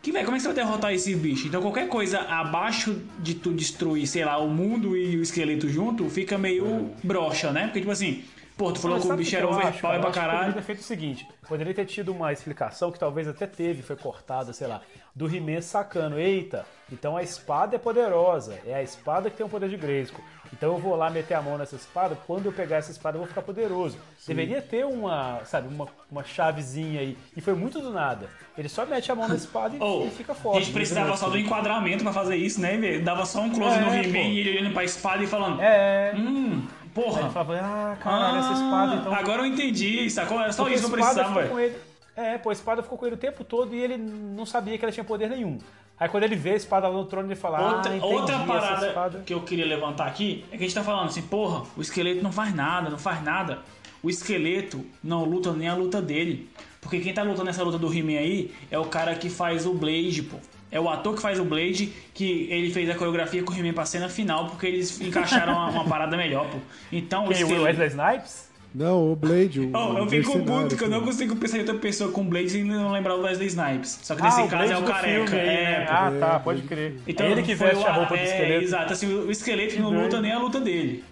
Speaker 3: que, velho, como é que você vai derrotar esse bicho? Então qualquer coisa abaixo de tu destruir, sei lá, o mundo e o esqueleto junto, fica meio broxa, né? Porque, tipo assim, pô, tu falou
Speaker 8: Mas
Speaker 3: que o bicho
Speaker 8: que
Speaker 3: era overpower pra
Speaker 8: que Poderia
Speaker 3: caralho.
Speaker 8: ter feito o seguinte, poderia ter tido uma explicação, que talvez até teve, foi cortada, sei lá, do He-Man sacando, eita, então a espada é poderosa, é a espada que tem o poder de Grayskull. Então eu vou lá meter a mão nessa espada, quando eu pegar essa espada eu vou ficar poderoso. Deveria ter uma, sabe, uma, uma chavezinha aí. E foi muito do nada. Ele só mete a mão na espada e,
Speaker 3: Oh,
Speaker 8: e fica forte.
Speaker 3: a gente precisava só do enquadramento pra fazer isso, né? Dava só um close
Speaker 8: É,
Speaker 3: no He-Man e ele olhando pra espada e falando:
Speaker 8: É,
Speaker 3: Hum,
Speaker 8: Aí
Speaker 3: porra.
Speaker 8: ele falava, ah, caralho, essa espada então.
Speaker 3: Agora eu entendi, sacou? Era só
Speaker 8: Porque
Speaker 3: isso que eu precisava, velho.
Speaker 8: É, pô, a espada ficou com ele o tempo todo e ele não sabia que ela tinha poder nenhum. Aí quando ele vê a espada lá no trono, ele fala,
Speaker 3: Outra,
Speaker 8: ah,
Speaker 3: outra parada que eu queria levantar aqui é que a gente tá falando assim, porra, o esqueleto não faz nada, não faz nada. O esqueleto não luta nem a luta dele. Porque quem tá lutando nessa luta do He-Man aí é o cara que faz o Blade, pô. É o ator que faz o Blade, que ele fez a coreografia com o He-Man pra cena final, porque eles encaixaram uma, uma parada melhor, pô. Então,
Speaker 8: Quem, o
Speaker 3: esqueleto...
Speaker 8: Wesley Snipes?
Speaker 1: Não, o Blade, o,
Speaker 3: Oh, eu fico puto que eu não consigo pensar em outra pessoa com Blade e não lembrar o Wesley Snipes. Só que
Speaker 8: Ah,
Speaker 3: nesse
Speaker 8: o
Speaker 3: caso é o careca.
Speaker 8: filme
Speaker 3: é,
Speaker 8: né? Ah, tá,
Speaker 1: É,
Speaker 8: pode crer.
Speaker 3: Então,
Speaker 8: é ele que
Speaker 3: foi
Speaker 8: veste
Speaker 3: o-
Speaker 8: a roupa do
Speaker 3: é,
Speaker 8: esqueleto.
Speaker 3: Exato, assim, o esqueleto que não
Speaker 8: doido.
Speaker 3: luta nem a luta dele.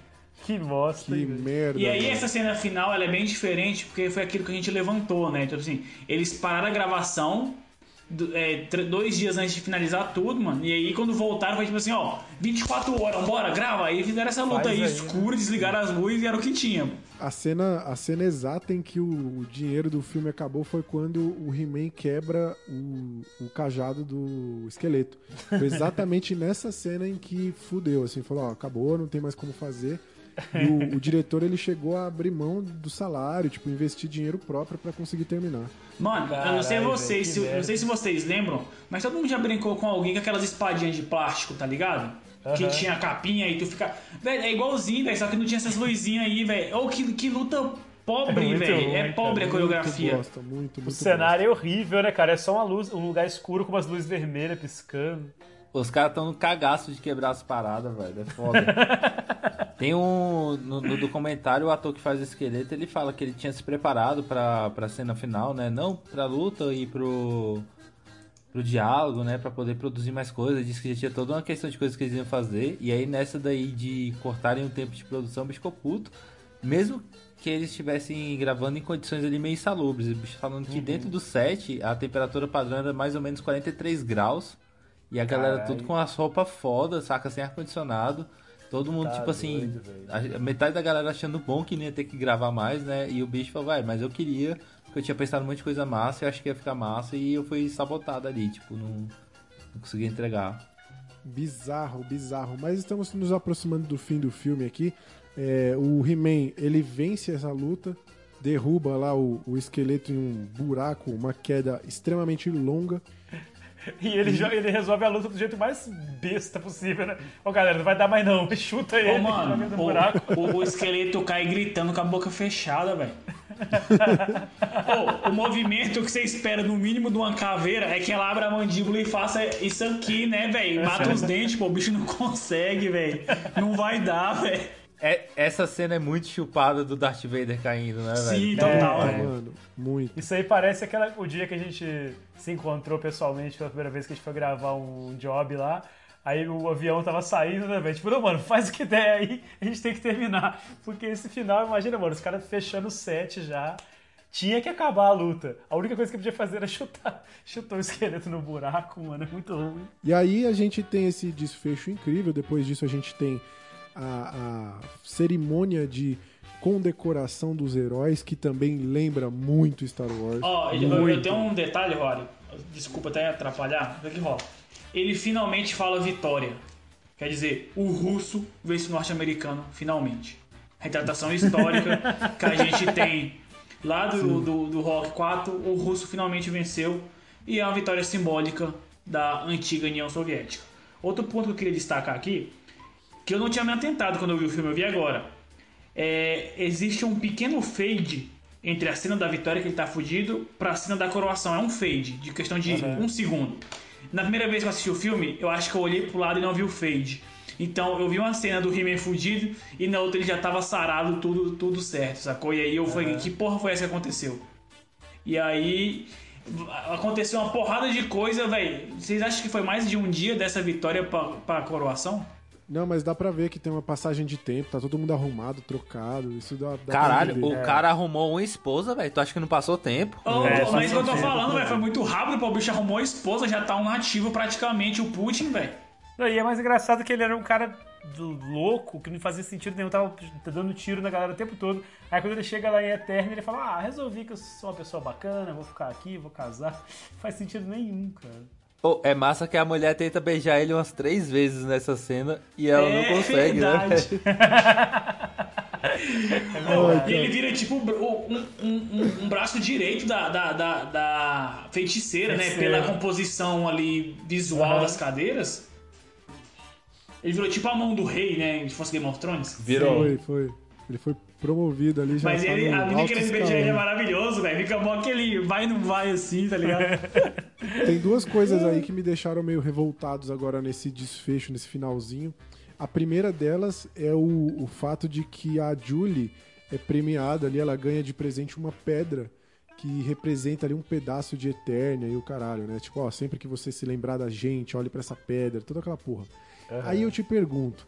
Speaker 8: Que bosta.
Speaker 1: Que merda.
Speaker 3: E aí
Speaker 1: mano.
Speaker 3: essa cena final ela é bem diferente porque foi aquilo que a gente levantou, né? Então assim, eles pararam a gravação é, dois dias antes de finalizar tudo, mano. E aí quando voltaram foi tipo assim, ó, 24 horas, bora, grava. Aí fizeram essa luta aí,
Speaker 8: aí,
Speaker 3: escura, desligaram as luzes e era o que tinha. mano.
Speaker 1: A cena, a cena exata em que o, dinheiro do filme acabou foi quando o He-Man quebra o, o cajado do esqueleto. Foi exatamente nessa cena em que fudeu, assim, falou, ó, acabou, não tem mais como fazer. E o, o diretor, ele chegou a abrir mão do salário, tipo, investir dinheiro próprio pra conseguir terminar.
Speaker 3: Mano, eu não sei
Speaker 8: Caralho,
Speaker 3: vocês,
Speaker 8: que
Speaker 3: se, não sei se vocês lembram, mas todo mundo já brincou com alguém com aquelas espadinhas de plástico, tá ligado? Que
Speaker 8: Aham.
Speaker 3: tinha a capinha e tu fica. Velho, é igualzinho, velho, só que não tinha essas luzinhas aí, velho. Ô, que, que luta pobre,
Speaker 8: muito
Speaker 3: velho. É
Speaker 8: cara.
Speaker 3: pobre a
Speaker 1: Muito
Speaker 3: coreografia.
Speaker 1: bosta, muito, muito
Speaker 8: O cenário é horrível, né, cara? É só uma luz, um lugar escuro com umas luzes vermelhas piscando.
Speaker 7: Os caras estão no cagaço de quebrar as paradas, velho. É foda. Tem um. No, no documentário, o ator que faz o esqueleto, ele fala que ele tinha se preparado pra, pra cena final, né? Não pra luta e pro. pro diálogo, né? Pra poder produzir mais coisas. Disse que já tinha toda uma questão de coisas que eles iam fazer. E aí nessa daí de cortarem o tempo de produção, o bicho ficou puto. Mesmo que eles estivessem gravando em condições ali meio insalubres. O bicho falando que dentro do set a temperatura padrão era mais ou menos 43 graus. E a galera
Speaker 8: Caralho.
Speaker 7: tudo com as roupas foda, saca? Sem ar-condicionado. Todo mundo,
Speaker 8: Tá
Speaker 7: tipo assim,
Speaker 8: doido,
Speaker 7: a- metade da galera achando bom que não ia ter que gravar mais, né? E o bicho falou, vai, mas eu queria, porque eu tinha pensado um monte de coisa massa, eu acho que ia ficar massa, e eu fui sabotado ali, tipo, não, não consegui entregar.
Speaker 1: Bizarro, bizarro. Mas estamos nos aproximando do fim do filme aqui. É, o He-Man, ele vence essa luta, derruba lá o, o esqueleto em um buraco, uma queda extremamente longa.
Speaker 8: E ele, ele resolve a luta do jeito mais besta possível, né? Ô galera, não vai dar mais não. Chuta ele,
Speaker 3: Ô,
Speaker 8: joga
Speaker 3: mano, o, o, o esqueleto cai gritando com a boca fechada, velho. O movimento que você espera no mínimo de uma caveira é que ela abra a mandíbula e faça isso aqui, né, velho? Mata os dentes, pô, o bicho não consegue, velho. Não vai dar, velho.
Speaker 7: É, essa cena é muito chupada do Darth Vader caindo, né, velho?
Speaker 3: Sim, total.
Speaker 1: Ah,
Speaker 8: É.
Speaker 1: mano, muito.
Speaker 8: Isso aí parece aquela, o dia que a gente se encontrou pessoalmente pela primeira vez que a gente foi gravar um job lá. Aí o avião tava saindo, né, velho? Tipo, não, mano, faz o que der aí, a gente tem que terminar. Porque esse final, imagina, mano, os caras fechando o set já. Tinha que acabar a luta. A única coisa que podia fazer era chutar, chutar o esqueleto no buraco, mano. É muito ruim.
Speaker 1: E aí a gente tem esse desfecho incrível. Depois disso a gente tem a, a cerimônia de condecoração dos heróis, que também lembra muito Star Wars.
Speaker 3: Ó, eu, eu tenho um detalhe, Rory. Desculpa até atrapalhar. O que, que rola? Ele finalmente fala vitória. Quer dizer, o russo vence o norte-americano, finalmente. Retratação histórica que a gente tem lá do, do, do Rock 4, o russo finalmente venceu. E é uma vitória simbólica da antiga União Soviética. Outro ponto que eu queria destacar aqui, que eu não tinha me atentado quando eu vi o filme, eu vi agora. É, existe um pequeno fade entre a cena da vitória que ele tá fugido pra cena da coroação. É um fade, de questão de um segundo. Na primeira vez que eu assisti o filme, eu acho que eu olhei pro lado e não vi o fade. Então eu vi uma cena do He-Man fugido e na outra ele já tava sarado, tudo, tudo certo, sacou? E aí eu falei, que porra foi essa que aconteceu? E aí aconteceu uma porrada de coisa, velho. Vocês acham que foi mais de um dia dessa vitória pra, pra coroação?
Speaker 1: Não, mas dá pra ver que tem uma passagem de tempo, tá todo mundo arrumado, trocado. Isso dá, dá
Speaker 7: Caralho, o cara arrumou uma esposa, velho. Tu acha que não passou tempo?
Speaker 3: Ô,
Speaker 8: É,
Speaker 3: mas isso que eu tô
Speaker 8: faz
Speaker 3: falando, velho, foi muito rápido, pô. O bicho arrumou a esposa, já tá um nativo praticamente, o Putin, velho.
Speaker 8: E é mais engraçado que ele era um cara do- louco, que não fazia sentido nenhum, tava dando tiro na galera o tempo todo. Aí quando ele chega lá em Eterno, ele fala: Ah, resolvi que eu sou uma pessoa bacana, vou ficar aqui, vou casar. Não faz sentido nenhum, cara.
Speaker 7: Pô, é massa que a mulher tenta beijar ele umas três vezes nessa cena e ela
Speaker 3: é
Speaker 7: não consegue, né?
Speaker 3: verdade.
Speaker 8: É
Speaker 3: E ele vira tipo um, um- um- um braço direito da, da, da, da feiticeira, né?
Speaker 8: Feiticeira.
Speaker 3: Pela composição ali visual
Speaker 8: Aham.
Speaker 3: das cadeiras. Ele virou tipo a mão do rei, né? Se fosse Game of Thrones.
Speaker 7: Virou.
Speaker 1: Foi, foi. Ele foi promovido ali, já
Speaker 3: Mas
Speaker 1: tá
Speaker 3: ele, a menina
Speaker 1: alto
Speaker 3: querendo beijar ele é maravilhoso, velho. Fica bom que ele vai e não vai assim, tá ligado?
Speaker 1: Tem duas coisas aí que me deixaram meio revoltados agora nesse desfecho, nesse finalzinho. A primeira delas é o, o fato de que a Julie é premiada ali, ela ganha de presente uma pedra que representa ali um pedaço de Eternia e o caralho, né? Tipo, ó, sempre que você se lembrar da gente, olhe pra essa pedra, toda aquela porra. Aí eu te pergunto,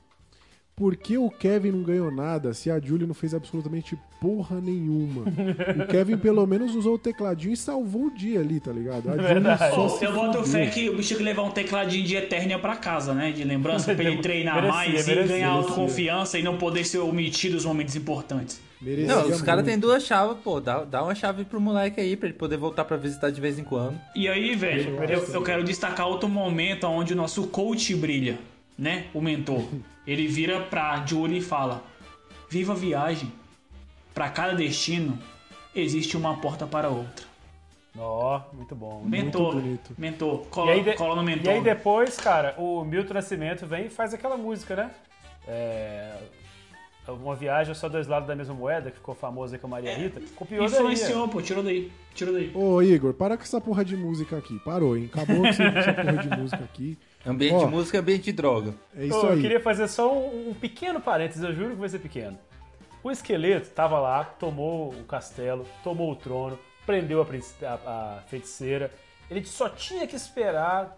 Speaker 1: por que o Kevin não ganhou nada se a Julie não fez absolutamente porra nenhuma? o Kevin pelo menos usou o tecladinho e salvou o dia ali, tá ligado? A Julie
Speaker 8: Verdade.
Speaker 1: só
Speaker 3: eu boto fé que o bicho tinha que levar um tecladinho de Eternia pra casa, né? De lembrança, pra ele treinar
Speaker 8: Merecia,
Speaker 3: mais
Speaker 8: merecia,
Speaker 3: e ganhar
Speaker 1: merecia.
Speaker 3: autoconfiança e não poder ser omitido os momentos importantes.
Speaker 1: Merecia
Speaker 7: Não, os caras têm duas chaves, pô. Dá, dá uma chave pro moleque aí pra ele poder voltar pra visitar de vez em quando.
Speaker 3: E aí, velho, eu, eu quero destacar outro momento onde o nosso coach brilha, né? O mentor. Ele vira pra Julie e fala: Viva a viagem. Pra cada destino existe uma porta para outra.
Speaker 8: Ó, muito bom.
Speaker 3: Mentor,
Speaker 1: bonito.
Speaker 3: mentor,
Speaker 8: E
Speaker 3: cola,
Speaker 8: de-
Speaker 3: cola no
Speaker 8: e
Speaker 3: mentor.
Speaker 8: aí depois, cara, o Milton Nascimento vem e faz aquela música, né? É... Uma viagem só dois lados da mesma moeda, que ficou famosa aí com a Maria Rita. Copiou daí.
Speaker 3: Influenciou, pô, tirou daí. Tirou daí.
Speaker 1: Ô, Igor, para com essa porra de música aqui. Parou, hein? Acabou com essa porra de música aqui.
Speaker 7: Ambiente
Speaker 1: Ó.
Speaker 7: de música, ambiente de droga.
Speaker 1: É isso
Speaker 8: Ô,
Speaker 1: aí.
Speaker 8: Eu queria fazer só um, um pequeno parênteses, eu juro que vai ser pequeno. O esqueleto tava lá, tomou o castelo, tomou o trono, prendeu a, a- a feiticeira. Ele só tinha que esperar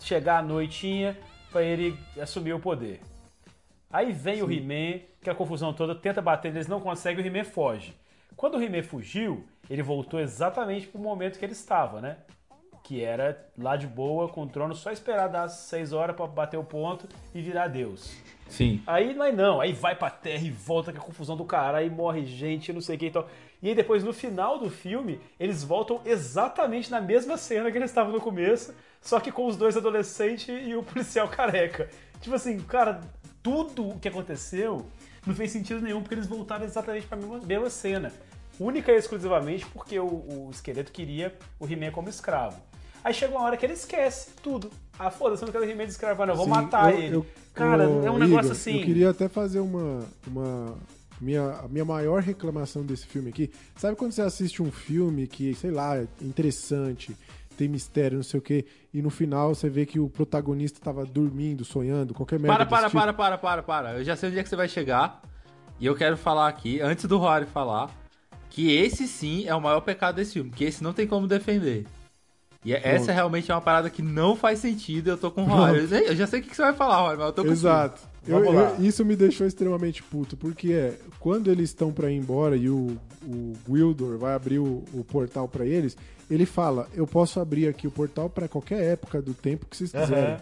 Speaker 8: chegar a noitinha pra ele assumir o poder. Aí vem o He-Man, que a confusão toda, tenta bater neles, não consegue, o He-Man foge. Quando o He-Man fugiu, ele voltou exatamente pro momento que ele estava, né? Que era lá de boa, com o trono, só esperar das 6 horas pra bater o ponto e virar Deus.
Speaker 7: Sim.
Speaker 8: Aí mas não, aí vai pra terra e volta com a confusão do cara, aí morre gente, não sei o que e tal. E aí depois, no final do filme, eles voltam exatamente na mesma cena que eles estavam no começo, só que com os dois adolescentes e o policial careca. Tipo assim, cara, tudo o que aconteceu não fez sentido nenhum, porque eles voltaram exatamente pra mesma, mesma cena. Única e exclusivamente porque o, o esqueleto queria o He-Man como escravo. Aí chega uma hora que ele esquece tudo. Ah, foda-se, eu não quero de escravo, não, eu vou
Speaker 1: Sim,
Speaker 8: matar
Speaker 1: eu-
Speaker 8: ele.
Speaker 1: eu-
Speaker 8: Cara, é um negócio
Speaker 1: Igor,
Speaker 8: assim.
Speaker 1: Eu queria até fazer uma. uma minha, a minha maior reclamação desse filme aqui. Sabe quando você assiste um filme que, sei lá, é interessante, tem mistério, não sei o quê, e no final você vê que o protagonista tava dormindo, sonhando, qualquer merda.
Speaker 7: Para, para,
Speaker 1: tipo?
Speaker 7: para, para, para, para. Eu já sei onde é que você vai chegar. E eu quero falar aqui, antes do Rory falar, que esse sim é o maior pecado desse filme, que esse não tem como defender. E é- essa realmente é uma parada que não faz sentido, eu tô com o Rory. Eu, eu já sei o que você vai falar, Rory, mas eu tô com
Speaker 1: Exato. Eu- eu- isso me deixou extremamente puto, porque é, quando eles estão pra ir embora e o, o Wildor vai abrir o, o portal pra eles, ele fala: Eu posso abrir aqui o portal pra qualquer época do tempo que vocês quiserem.
Speaker 8: Aham.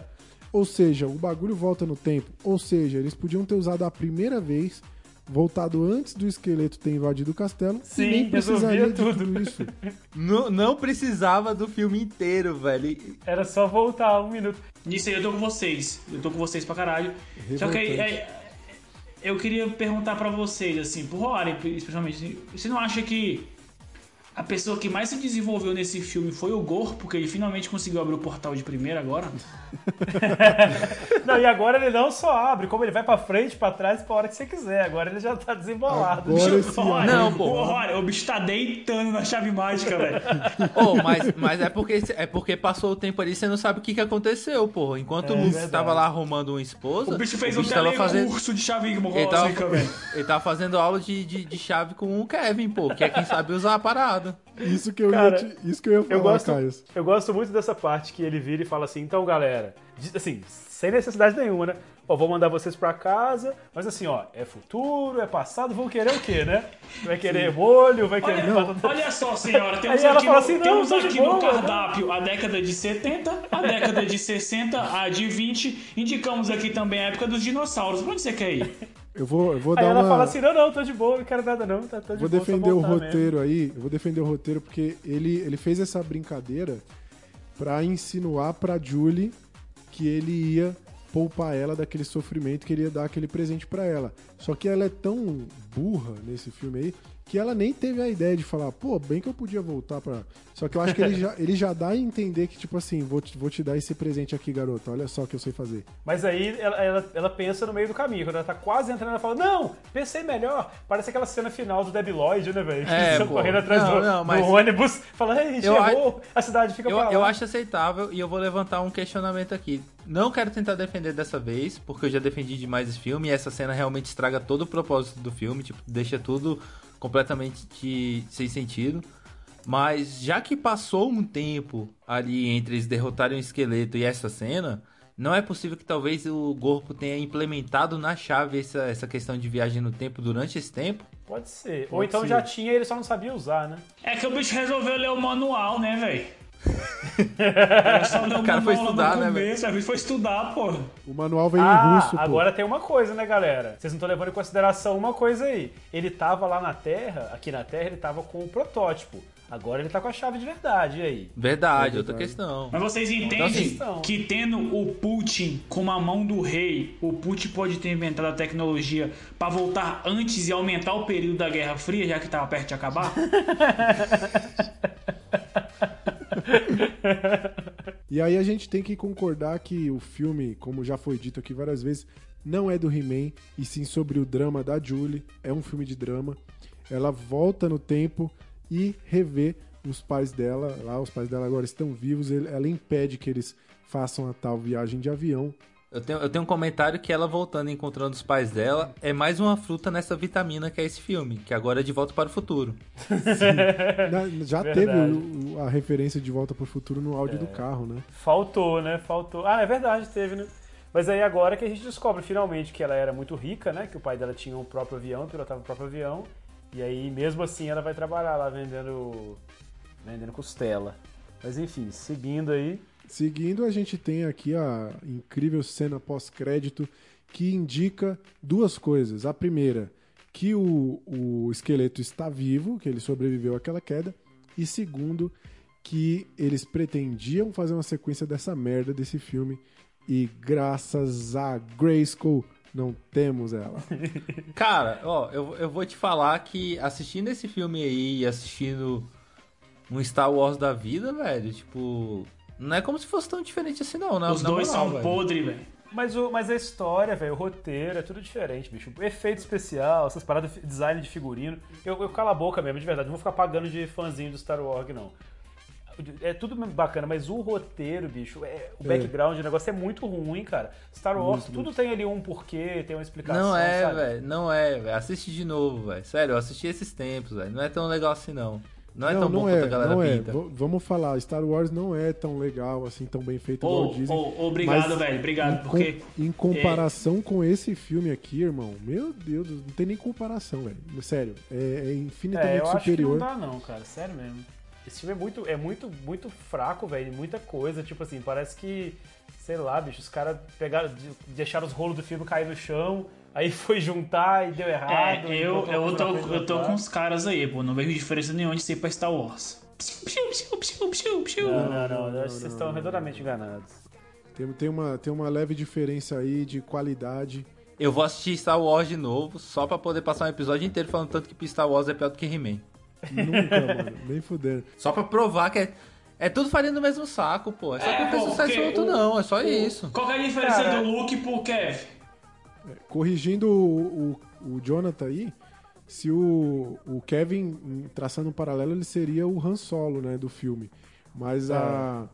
Speaker 1: Ou seja, o bagulho volta no tempo. Ou seja, eles podiam ter usado a primeira vez, voltado antes do esqueleto ter invadido o castelo,
Speaker 8: Sim,
Speaker 1: nem precisaria
Speaker 8: resolvia
Speaker 1: de
Speaker 8: tudo.
Speaker 1: tudo isso.
Speaker 7: Não, não precisava do filme inteiro, velho.
Speaker 8: Era só voltar um minuto.
Speaker 3: Nisso aí eu tô com vocês. Eu tô com vocês pra caralho. Só que aí,
Speaker 1: Revoltante.
Speaker 3: é, eu queria perguntar pra vocês, assim, pro Rory, especialmente, você não acha que a pessoa que mais se desenvolveu nesse filme foi o Gor, porque ele finalmente conseguiu abrir o portal de primeira agora?
Speaker 8: Não, e agora ele não só abre, como ele vai pra frente, pra trás, pra hora que você quiser. Agora ele já tá desembolado.
Speaker 1: Agora
Speaker 7: Não, pô.
Speaker 3: O Rory, o bicho tá deitando na chave mágica, velho.
Speaker 7: Oh, mas, mas é porque é porque passou o tempo ali, você não sabe o que, que aconteceu, porra. Enquanto
Speaker 8: É
Speaker 7: o Luffy
Speaker 8: verdade.
Speaker 7: tava lá arrumando uma esposa,
Speaker 3: O bicho fez
Speaker 7: o
Speaker 3: um
Speaker 7: bicho tava fazendo,
Speaker 3: telecurso de chave
Speaker 7: ele tava, ele tava fazendo aula de, de, de chave com o Kevin, pô, que é quem sabe usar a parada.
Speaker 1: Isso que eu,
Speaker 8: Cara,
Speaker 1: ia, te- isso que eu ia falar,
Speaker 8: Eu gosto,
Speaker 1: Caio.
Speaker 8: eu gosto muito dessa parte que ele vira e fala assim, então galera, diz- assim, sem necessidade nenhuma, né? Ó, vou mandar vocês pra casa, mas assim, ó, é futuro, é passado, vão querer o quê, né? Vai querer molho, vai querer...
Speaker 3: Olha, olha só, senhora, temos
Speaker 8: Aí ela
Speaker 3: aqui, no,
Speaker 8: assim,
Speaker 3: temos aqui no cardápio a década de 70, a década de 60, a de 20. Indicamos aqui também a época dos dinossauros. Pra onde você quer ir?
Speaker 1: Eu vou, eu vou
Speaker 8: Aí
Speaker 1: dar
Speaker 8: ela
Speaker 1: uma.
Speaker 8: fala assim, não, não, tô de boa, não quero nada não, tá, tô de
Speaker 1: Vou
Speaker 8: boa, só
Speaker 1: defender o
Speaker 8: voltar mesmo.
Speaker 1: roteiro aí, eu vou defender o roteiro porque ele, ele fez essa brincadeira pra insinuar pra Julie que ele ia poupar ela daquele sofrimento, que ele ia dar aquele presente pra ela. Só que ela é tão burra nesse filme aí que ela nem teve a ideia de falar, pô, bem que eu podia voltar pra. Só que eu acho que ele já, ele já dá a entender que, tipo assim, vou te, vou te dar esse presente aqui, garota, olha só o que eu sei fazer.
Speaker 8: Mas aí ela, ela, ela pensa no meio do caminho. Quando ela tá quase entrando, ela fala: Não, pensei melhor. Parece aquela cena final do Debi Lloyd, né, velho? Que
Speaker 7: É, pô.
Speaker 8: correndo atrás
Speaker 7: Não,
Speaker 8: do,
Speaker 7: não,
Speaker 8: do
Speaker 7: mas-
Speaker 8: ônibus. Fala, ei,
Speaker 7: Eu
Speaker 8: chegou, a cidade fica
Speaker 7: Eu,
Speaker 8: pra lá.
Speaker 7: eu acho aceitável e eu vou levantar um questionamento aqui. Não quero tentar defender dessa vez, porque eu já defendi demais esse filme e essa cena realmente estraga todo o propósito do filme, tipo, deixa tudo completamente de- sem sentido. Mas já que passou um tempo ali entre eles derrotarem o esqueleto e essa cena, Não é possível que talvez o Gorpo tenha implementado na chave essa, essa questão de viagem no tempo durante esse tempo?
Speaker 8: Pode ser. Ou
Speaker 1: Pode
Speaker 8: então
Speaker 1: ser.
Speaker 8: já tinha e ele só não sabia usar, né?
Speaker 3: É que o bicho resolveu ler o manual, né, velho?
Speaker 7: O cara foi estudar, né, velho?
Speaker 3: foi estudar, pô.
Speaker 1: O manual veio em
Speaker 8: Ah,
Speaker 1: russo, pô.
Speaker 8: agora tem uma coisa, né, galera? Vocês não estão levando em consideração uma coisa aí. Ele tava lá na Terra, aqui na Terra, ele tava com o protótipo. Agora ele tá com a chave de verdade, e aí?
Speaker 7: Verdade,
Speaker 1: É
Speaker 7: outra questão.
Speaker 3: Mas vocês entendem que tendo o Putin com a mão do rei, o Putin pode ter inventado a tecnologia pra voltar antes e aumentar o período da Guerra Fria, já que tava perto de acabar?
Speaker 1: E aí a gente tem que concordar que o filme, como já foi dito aqui várias vezes, não é do He-Man, e sim sobre o drama da Julie. É um filme de drama. Ela volta no tempo e revê os pais dela. Lá, os pais dela agora estão vivos. Ela impede que eles façam a tal viagem de avião.
Speaker 7: Eu tenho, eu tenho um comentário que ela voltando e encontrando os pais dela é mais uma fruta nessa vitamina que é esse filme, que agora é de volta para o futuro.
Speaker 1: Na- Já teve
Speaker 8: Verdade.
Speaker 1: o- o- a referência de Volta pro Futuro no áudio do carro, né?
Speaker 8: Faltou, né? Faltou. Ah, é verdade, teve, né? Mas aí agora que a gente descobre finalmente que ela era muito rica, né? Que o pai dela tinha um próprio avião, pilotava o próprio avião. E aí, mesmo assim, ela vai trabalhar lá vendendo, vendendo costela. Mas enfim, seguindo aí.
Speaker 1: Seguindo, a gente tem aqui a incrível cena pós-crédito que indica duas coisas. A primeira, que o, o esqueleto está vivo, que ele sobreviveu àquela queda. E segundo, que eles pretendiam fazer uma sequência dessa merda desse filme. E graças a Grayskull, não temos ela.
Speaker 7: Cara, ó, eu, eu vou te falar que assistindo esse filme aí e assistindo um Star Wars da vida, velho, tipo. Não é como se fosse tão diferente assim, não. Na,
Speaker 3: Os
Speaker 7: na
Speaker 3: dois
Speaker 7: moral,
Speaker 3: são
Speaker 7: velho.
Speaker 3: podres, velho.
Speaker 8: Mas, o, mas a história, velho, o roteiro, é tudo diferente, bicho. Efeito especial, essas paradas, de design de figurino. Eu, eu calo a boca mesmo, de verdade. Não vou ficar pagando de fãzinho do Star Wars, não. É tudo bacana, mas o roteiro, bicho, é, o background, o negócio é muito ruim, cara. Star Wars, tudo tem ali um porquê, tem uma explicação.
Speaker 7: Não é, velho. Não é, velho. Assiste de novo, velho. Sério, eu assisti esses tempos, velho. Não é tão legal assim, não. Não é tão bom quanto a galera
Speaker 1: não é.
Speaker 7: pinta.
Speaker 1: V- vamos falar, Star Wars não é tão legal, assim, tão bem feito igual
Speaker 3: Ô,
Speaker 1: dizem.
Speaker 3: ô, obrigado,
Speaker 1: Mas
Speaker 3: velho, obrigado,
Speaker 1: em
Speaker 3: porque
Speaker 1: Em comparação com esse filme aqui, irmão, meu Deus, não tem nem comparação, velho. Sério, é, é
Speaker 8: É,
Speaker 1: infinitamente
Speaker 8: eu acho que não
Speaker 1: superior.
Speaker 8: dá não, cara, sério mesmo. Esse filme é muito, é muito, muito fraco, velho, muita coisa, tipo assim, parece que, sei lá, bicho, os caras pegaram, de- deixaram os rolos do filme cair no chão, aí foi juntar e deu errado.
Speaker 3: É, eu, eu, tô, eu tô com os caras aí, pô. Não vejo diferença nenhuma de ser pra Star Wars. Psiu, psiu, psiu, psiu, psiu.
Speaker 8: Não, não, não, eu acho que vocês estão redondamente enganados.
Speaker 1: Tem, tem, uma, tem uma leve diferença aí de qualidade.
Speaker 7: Eu vou assistir Star Wars de novo, só pra poder passar um episódio inteiro falando tanto que Star Wars é pior do que He-Man.
Speaker 1: Nunca, mano. Nem fudendo.
Speaker 7: Só pra provar que é, é tudo farinha do mesmo saco, pô. É só que um fez sucesso
Speaker 3: porque
Speaker 7: outro não, é só
Speaker 3: o-
Speaker 7: isso.
Speaker 3: Qual é a diferença
Speaker 8: Cara,
Speaker 3: do Luke pro Kev?
Speaker 1: Corrigindo o, o, o Jonathan aí, se o, o Kevin, em- traçando um paralelo, ele seria o Han Solo, né, do filme. Mas a,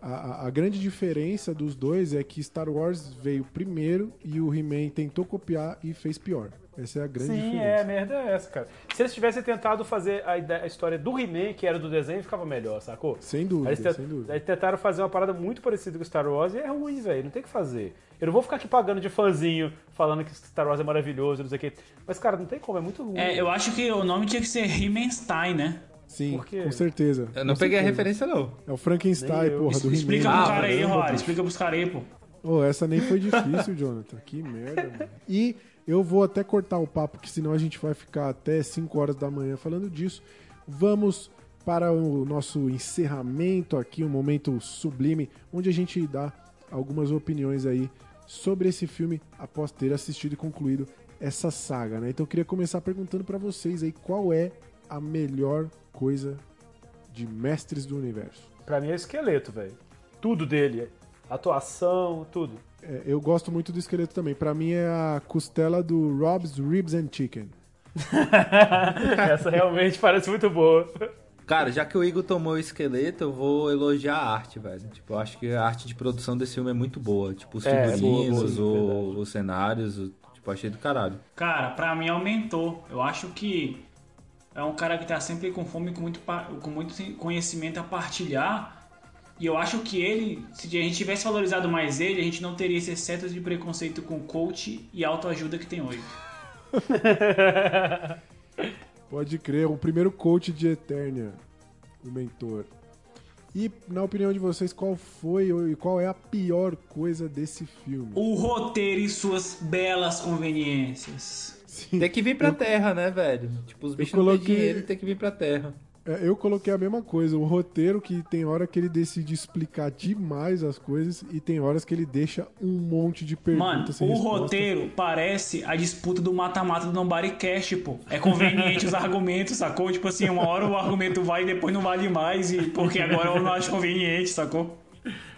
Speaker 1: a, a grande diferença dos dois é que Star Wars veio primeiro e o He-Man tentou copiar e fez pior. Essa é a grande
Speaker 8: Sim,
Speaker 1: diferença.
Speaker 8: é, a merda é essa, cara. Se eles tivessem tentado fazer a, ide- a história do He-Man, que era do desenho, ficava melhor, sacou?
Speaker 1: Sem
Speaker 8: Aí
Speaker 1: dúvida,
Speaker 8: eles, te-
Speaker 1: sem dúvida.
Speaker 8: aí tentaram fazer uma parada muito parecida com Star Wars e é ruim, velho. Não tem o que fazer. Eu não vou ficar aqui pagando de fãzinho, falando que Star Wars é maravilhoso, não sei o quê. Mas, cara, não tem como, é muito ruim.
Speaker 3: É, eu acho que o nome tinha que ser He-Manstein, né?
Speaker 1: Sim, com certeza.
Speaker 7: Eu não
Speaker 1: Com
Speaker 7: peguei a
Speaker 1: certeza.
Speaker 7: referência, não.
Speaker 1: É o Frankenstein, porra, do
Speaker 3: Explica
Speaker 1: He-Man.
Speaker 3: pro
Speaker 7: Ah,
Speaker 3: cara aí, Rory. Explica pros caras aí, pô.
Speaker 1: Oh, essa nem foi difícil, Jonathan. Que merda, mano. E eu vou até cortar o papo, que senão a gente vai ficar até 5 horas da manhã falando disso. Vamos para o nosso encerramento aqui, um momento sublime, onde a gente dá algumas opiniões aí sobre esse filme após ter assistido e concluído essa saga, né? Então eu queria começar perguntando para vocês aí qual é a melhor coisa de Mestres do Universo.
Speaker 8: Pra mim é esqueleto, velho. Tudo dele. Atuação, tudo.
Speaker 1: É, eu gosto muito do esqueleto também. Pra mim é a costela do Rob's Ribs and Chicken.
Speaker 8: Essa realmente parece muito boa.
Speaker 7: Cara, já que o Igor tomou o esqueleto, eu vou elogiar a arte, velho. Tipo, eu acho que a arte de produção desse filme é muito boa. Tipo, os
Speaker 8: É,
Speaker 7: figurinos,
Speaker 8: boa, sim,
Speaker 7: o- os cenários, o- tipo, achei do caralho.
Speaker 3: Cara, pra mim aumentou. Eu acho que é um cara que tá sempre com fome, com muito, com muito conhecimento a partilhar. E eu acho que ele, se a gente tivesse valorizado mais ele, a gente não teria esse excesso de preconceito com coach e autoajuda que tem hoje.
Speaker 1: Pode crer, o primeiro coach de Eternia, o mentor. E, na opinião de vocês, qual foi e qual é a pior coisa desse filme?
Speaker 3: O roteiro e suas belas conveniências.
Speaker 1: Sim,
Speaker 7: Tem que vir pra terra, né, velho? Tipo, os bichos não
Speaker 1: coloquei-
Speaker 7: têm dinheiro e tem que vir pra terra.
Speaker 1: É, eu coloquei a mesma coisa. O roteiro que tem hora que ele decide explicar demais as coisas e tem horas que ele deixa um monte de
Speaker 3: Mano,
Speaker 1: perguntas sem
Speaker 3: o
Speaker 1: resposta.
Speaker 3: roteiro parece a disputa do mata-mata do Nobody Cash, pô. É conveniente os argumentos, sacou? Tipo assim, uma hora o argumento vai e depois não vale mais, e porque agora eu não acho conveniente, sacou?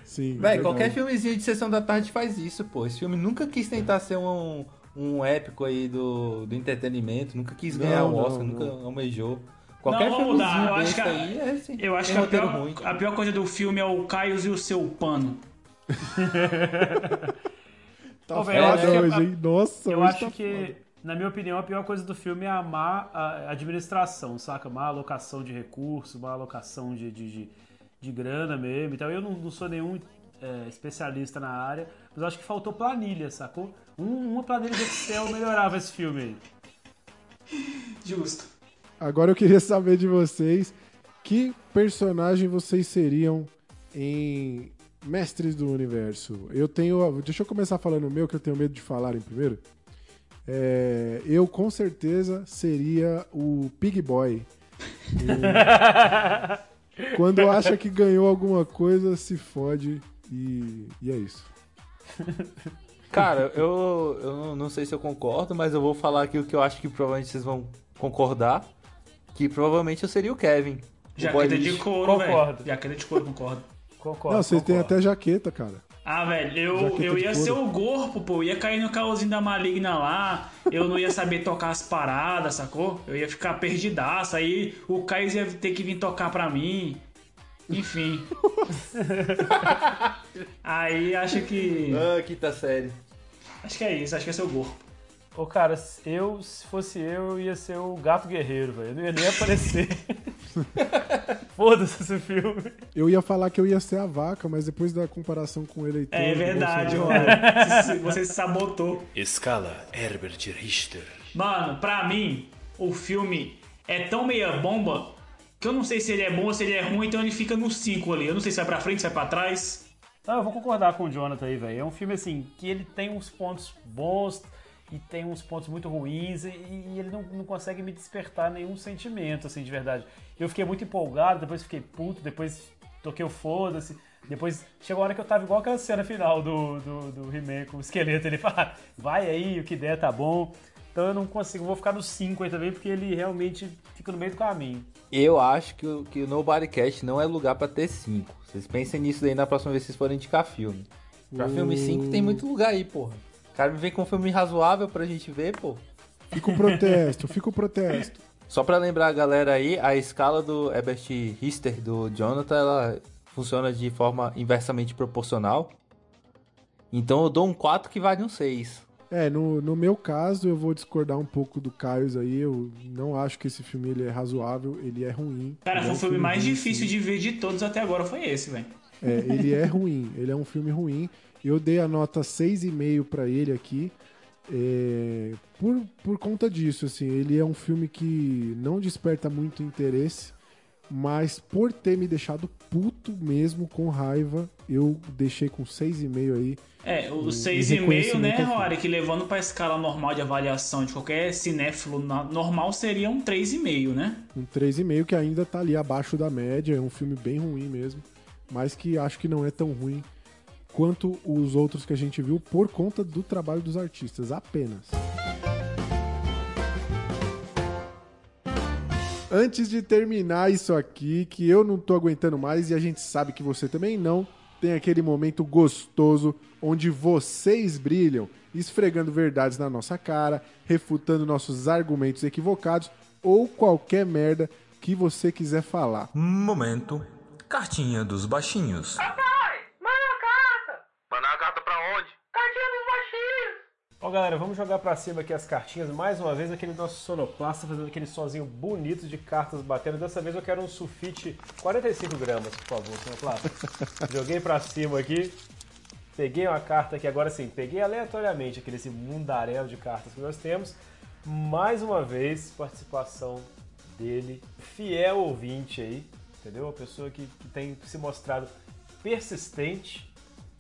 Speaker 1: Sim,
Speaker 7: Véi, qualquer filmezinho de sessão da tarde faz isso, pô. Esse filme nunca quis tentar ser um, um épico aí do, do entretenimento, nunca quis ganhar
Speaker 1: Não,
Speaker 7: um Oscar,
Speaker 1: não,
Speaker 7: nunca
Speaker 1: não.
Speaker 7: almejou. Qualquer
Speaker 3: Não, vamos mudar. Eu acho que a-
Speaker 7: aí é assim.
Speaker 3: Eu acho
Speaker 7: tem
Speaker 3: que a pior,
Speaker 7: ruim.
Speaker 3: a pior coisa do filme é o Caio e o seu pano.
Speaker 1: Tá
Speaker 8: Ô, velho,
Speaker 1: foda hoje, hein? Nossa,
Speaker 8: Eu acho
Speaker 1: tá
Speaker 8: que,
Speaker 1: foda.
Speaker 8: na minha opinião, a pior coisa do filme é a má a- administração, saca? Má alocação de recursos, má alocação de, de, de, de grana mesmo. Então eu não, não sou nenhum é, especialista na área, mas eu acho que faltou planilha, sacou? Um- uma planilha de Excel melhorava esse filme aí.
Speaker 3: Justo.
Speaker 1: Agora eu queria saber de vocês que personagem vocês seriam em Mestres do Universo. Eu tenho. Deixa eu começar falando o meu, que eu tenho medo de falarem primeiro. É, eu com certeza seria o Pig Boy. E quando acha que ganhou alguma coisa, se fode e, e é isso.
Speaker 7: Cara, eu, eu não sei se eu concordo, mas eu vou falar aqui o que eu acho que provavelmente vocês vão concordar. Que provavelmente eu seria o Kevin. o
Speaker 3: Jaqueta de
Speaker 7: lixo.
Speaker 3: couro,
Speaker 8: Concordo.
Speaker 3: velho. Jaqueta de couro, concordo.
Speaker 8: Concordo.
Speaker 1: Não, vocês têm até jaqueta, cara.
Speaker 3: Ah, velho, eu,
Speaker 1: Jaqueta
Speaker 3: eu
Speaker 1: de
Speaker 3: ia ser o corpo, pô. Eu ia cair no caosinho da maligna lá. Eu não ia saber tocar as paradas, sacou? Eu ia ficar perdidaço. Aí o Caio ia ter que vir tocar pra mim. Enfim. aí acho que.
Speaker 7: Ah, quinta série.
Speaker 3: Acho que é isso, acho que é seu corpo.
Speaker 8: Ô, cara, eu, se fosse eu, eu ia ser o gato guerreiro, velho. Eu não ia nem aparecer. Foda-se esse filme.
Speaker 1: Eu ia falar que eu ia ser a vaca, mas depois da comparação com ele.
Speaker 3: É verdade, mano. Você- Você se sabotou.
Speaker 5: Escala Herbert Richter.
Speaker 3: Mano, pra mim, o filme é tão meia bomba que eu não sei se ele é bom ou se ele é ruim, então ele fica no 5 ali. Eu não sei se vai pra frente, se vai pra trás.
Speaker 8: Não, eu vou concordar com o Jonathan aí, velho. É um filme, assim, que ele tem uns pontos bons e tem uns pontos muito ruins e, e ele não, não consegue me despertar nenhum sentimento, assim, de verdade. Eu fiquei muito empolgado, depois fiquei puto, depois toquei o foda-se. Depois chegou a hora que eu tava igual aquela cena final do, do, do He-Man com o esqueleto. Ele fala, "Ah, vai aí, o que der tá bom. Então eu não consigo, vou ficar no 5 aí também, porque ele realmente fica no meio do caminho.
Speaker 7: Eu acho que, o- que o Nobody Cast não é lugar pra ter 5. Vocês pensem nisso daí na próxima vez que vocês forem indicar filme. Pra filme 5 tem muito lugar aí, porra. O cara me vem com um filme razoável pra gente ver, pô.
Speaker 1: Fica o protesto, fica o protesto.
Speaker 7: Só pra lembrar a galera aí, a escala do Herbert Richter do Jonathan, ela funciona de forma inversamente proporcional. Então eu dou um 4 que vale um 6.
Speaker 1: É, no, no meu caso, eu vou discordar um pouco do Caio aí. Eu não acho que esse filme ele é razoável, ele é ruim.
Speaker 3: Cara, foi o filme mais
Speaker 1: ruim,
Speaker 3: difícil
Speaker 1: sim.
Speaker 3: de ver de todos até agora, foi esse, velho.
Speaker 1: É, ele é ruim, ele é um filme ruim. Eu dei a nota 6,5 pra ele aqui. é, por, por conta disso, assim, ele é um filme que não desperta muito interesse, mas por ter me deixado puto mesmo, com raiva, eu deixei com 6,5 aí.
Speaker 3: É, o
Speaker 1: E-
Speaker 3: 6,5,
Speaker 1: e reconhecimento
Speaker 3: né. Rory, que levando pra escala normal de avaliação de qualquer cinéfilo normal seria um 3,5, né?
Speaker 1: Um 3,5 que ainda tá ali abaixo da média, é um filme bem ruim mesmo, mas que acho que não é tão ruim quanto os outros que a gente viu por conta do trabalho dos artistas, apenas. Antes de terminar isso aqui, que eu não tô aguentando mais e a gente sabe que você também não, tem aquele momento gostoso onde vocês brilham, esfregando verdades na nossa cara, refutando nossos argumentos equivocados ou qualquer merda que você quiser falar.
Speaker 9: Momento. Cartinha dos baixinhos.
Speaker 8: Ô galera, vamos jogar pra cima aqui as cartinhas. Mais uma vez, aquele nosso sonoplasta fazendo aquele sonzinho bonito de cartas batendo. Dessa vez eu quero um sulfite 45 gramas, por favor, sonoplasta. Joguei pra cima aqui. Peguei uma carta aqui, agora sim, peguei aleatoriamente aquele esse mundaréu de cartas que nós temos. Mais uma vez, participação dele, fiel ouvinte aí, entendeu? Uma pessoa que, que tem se mostrado persistente.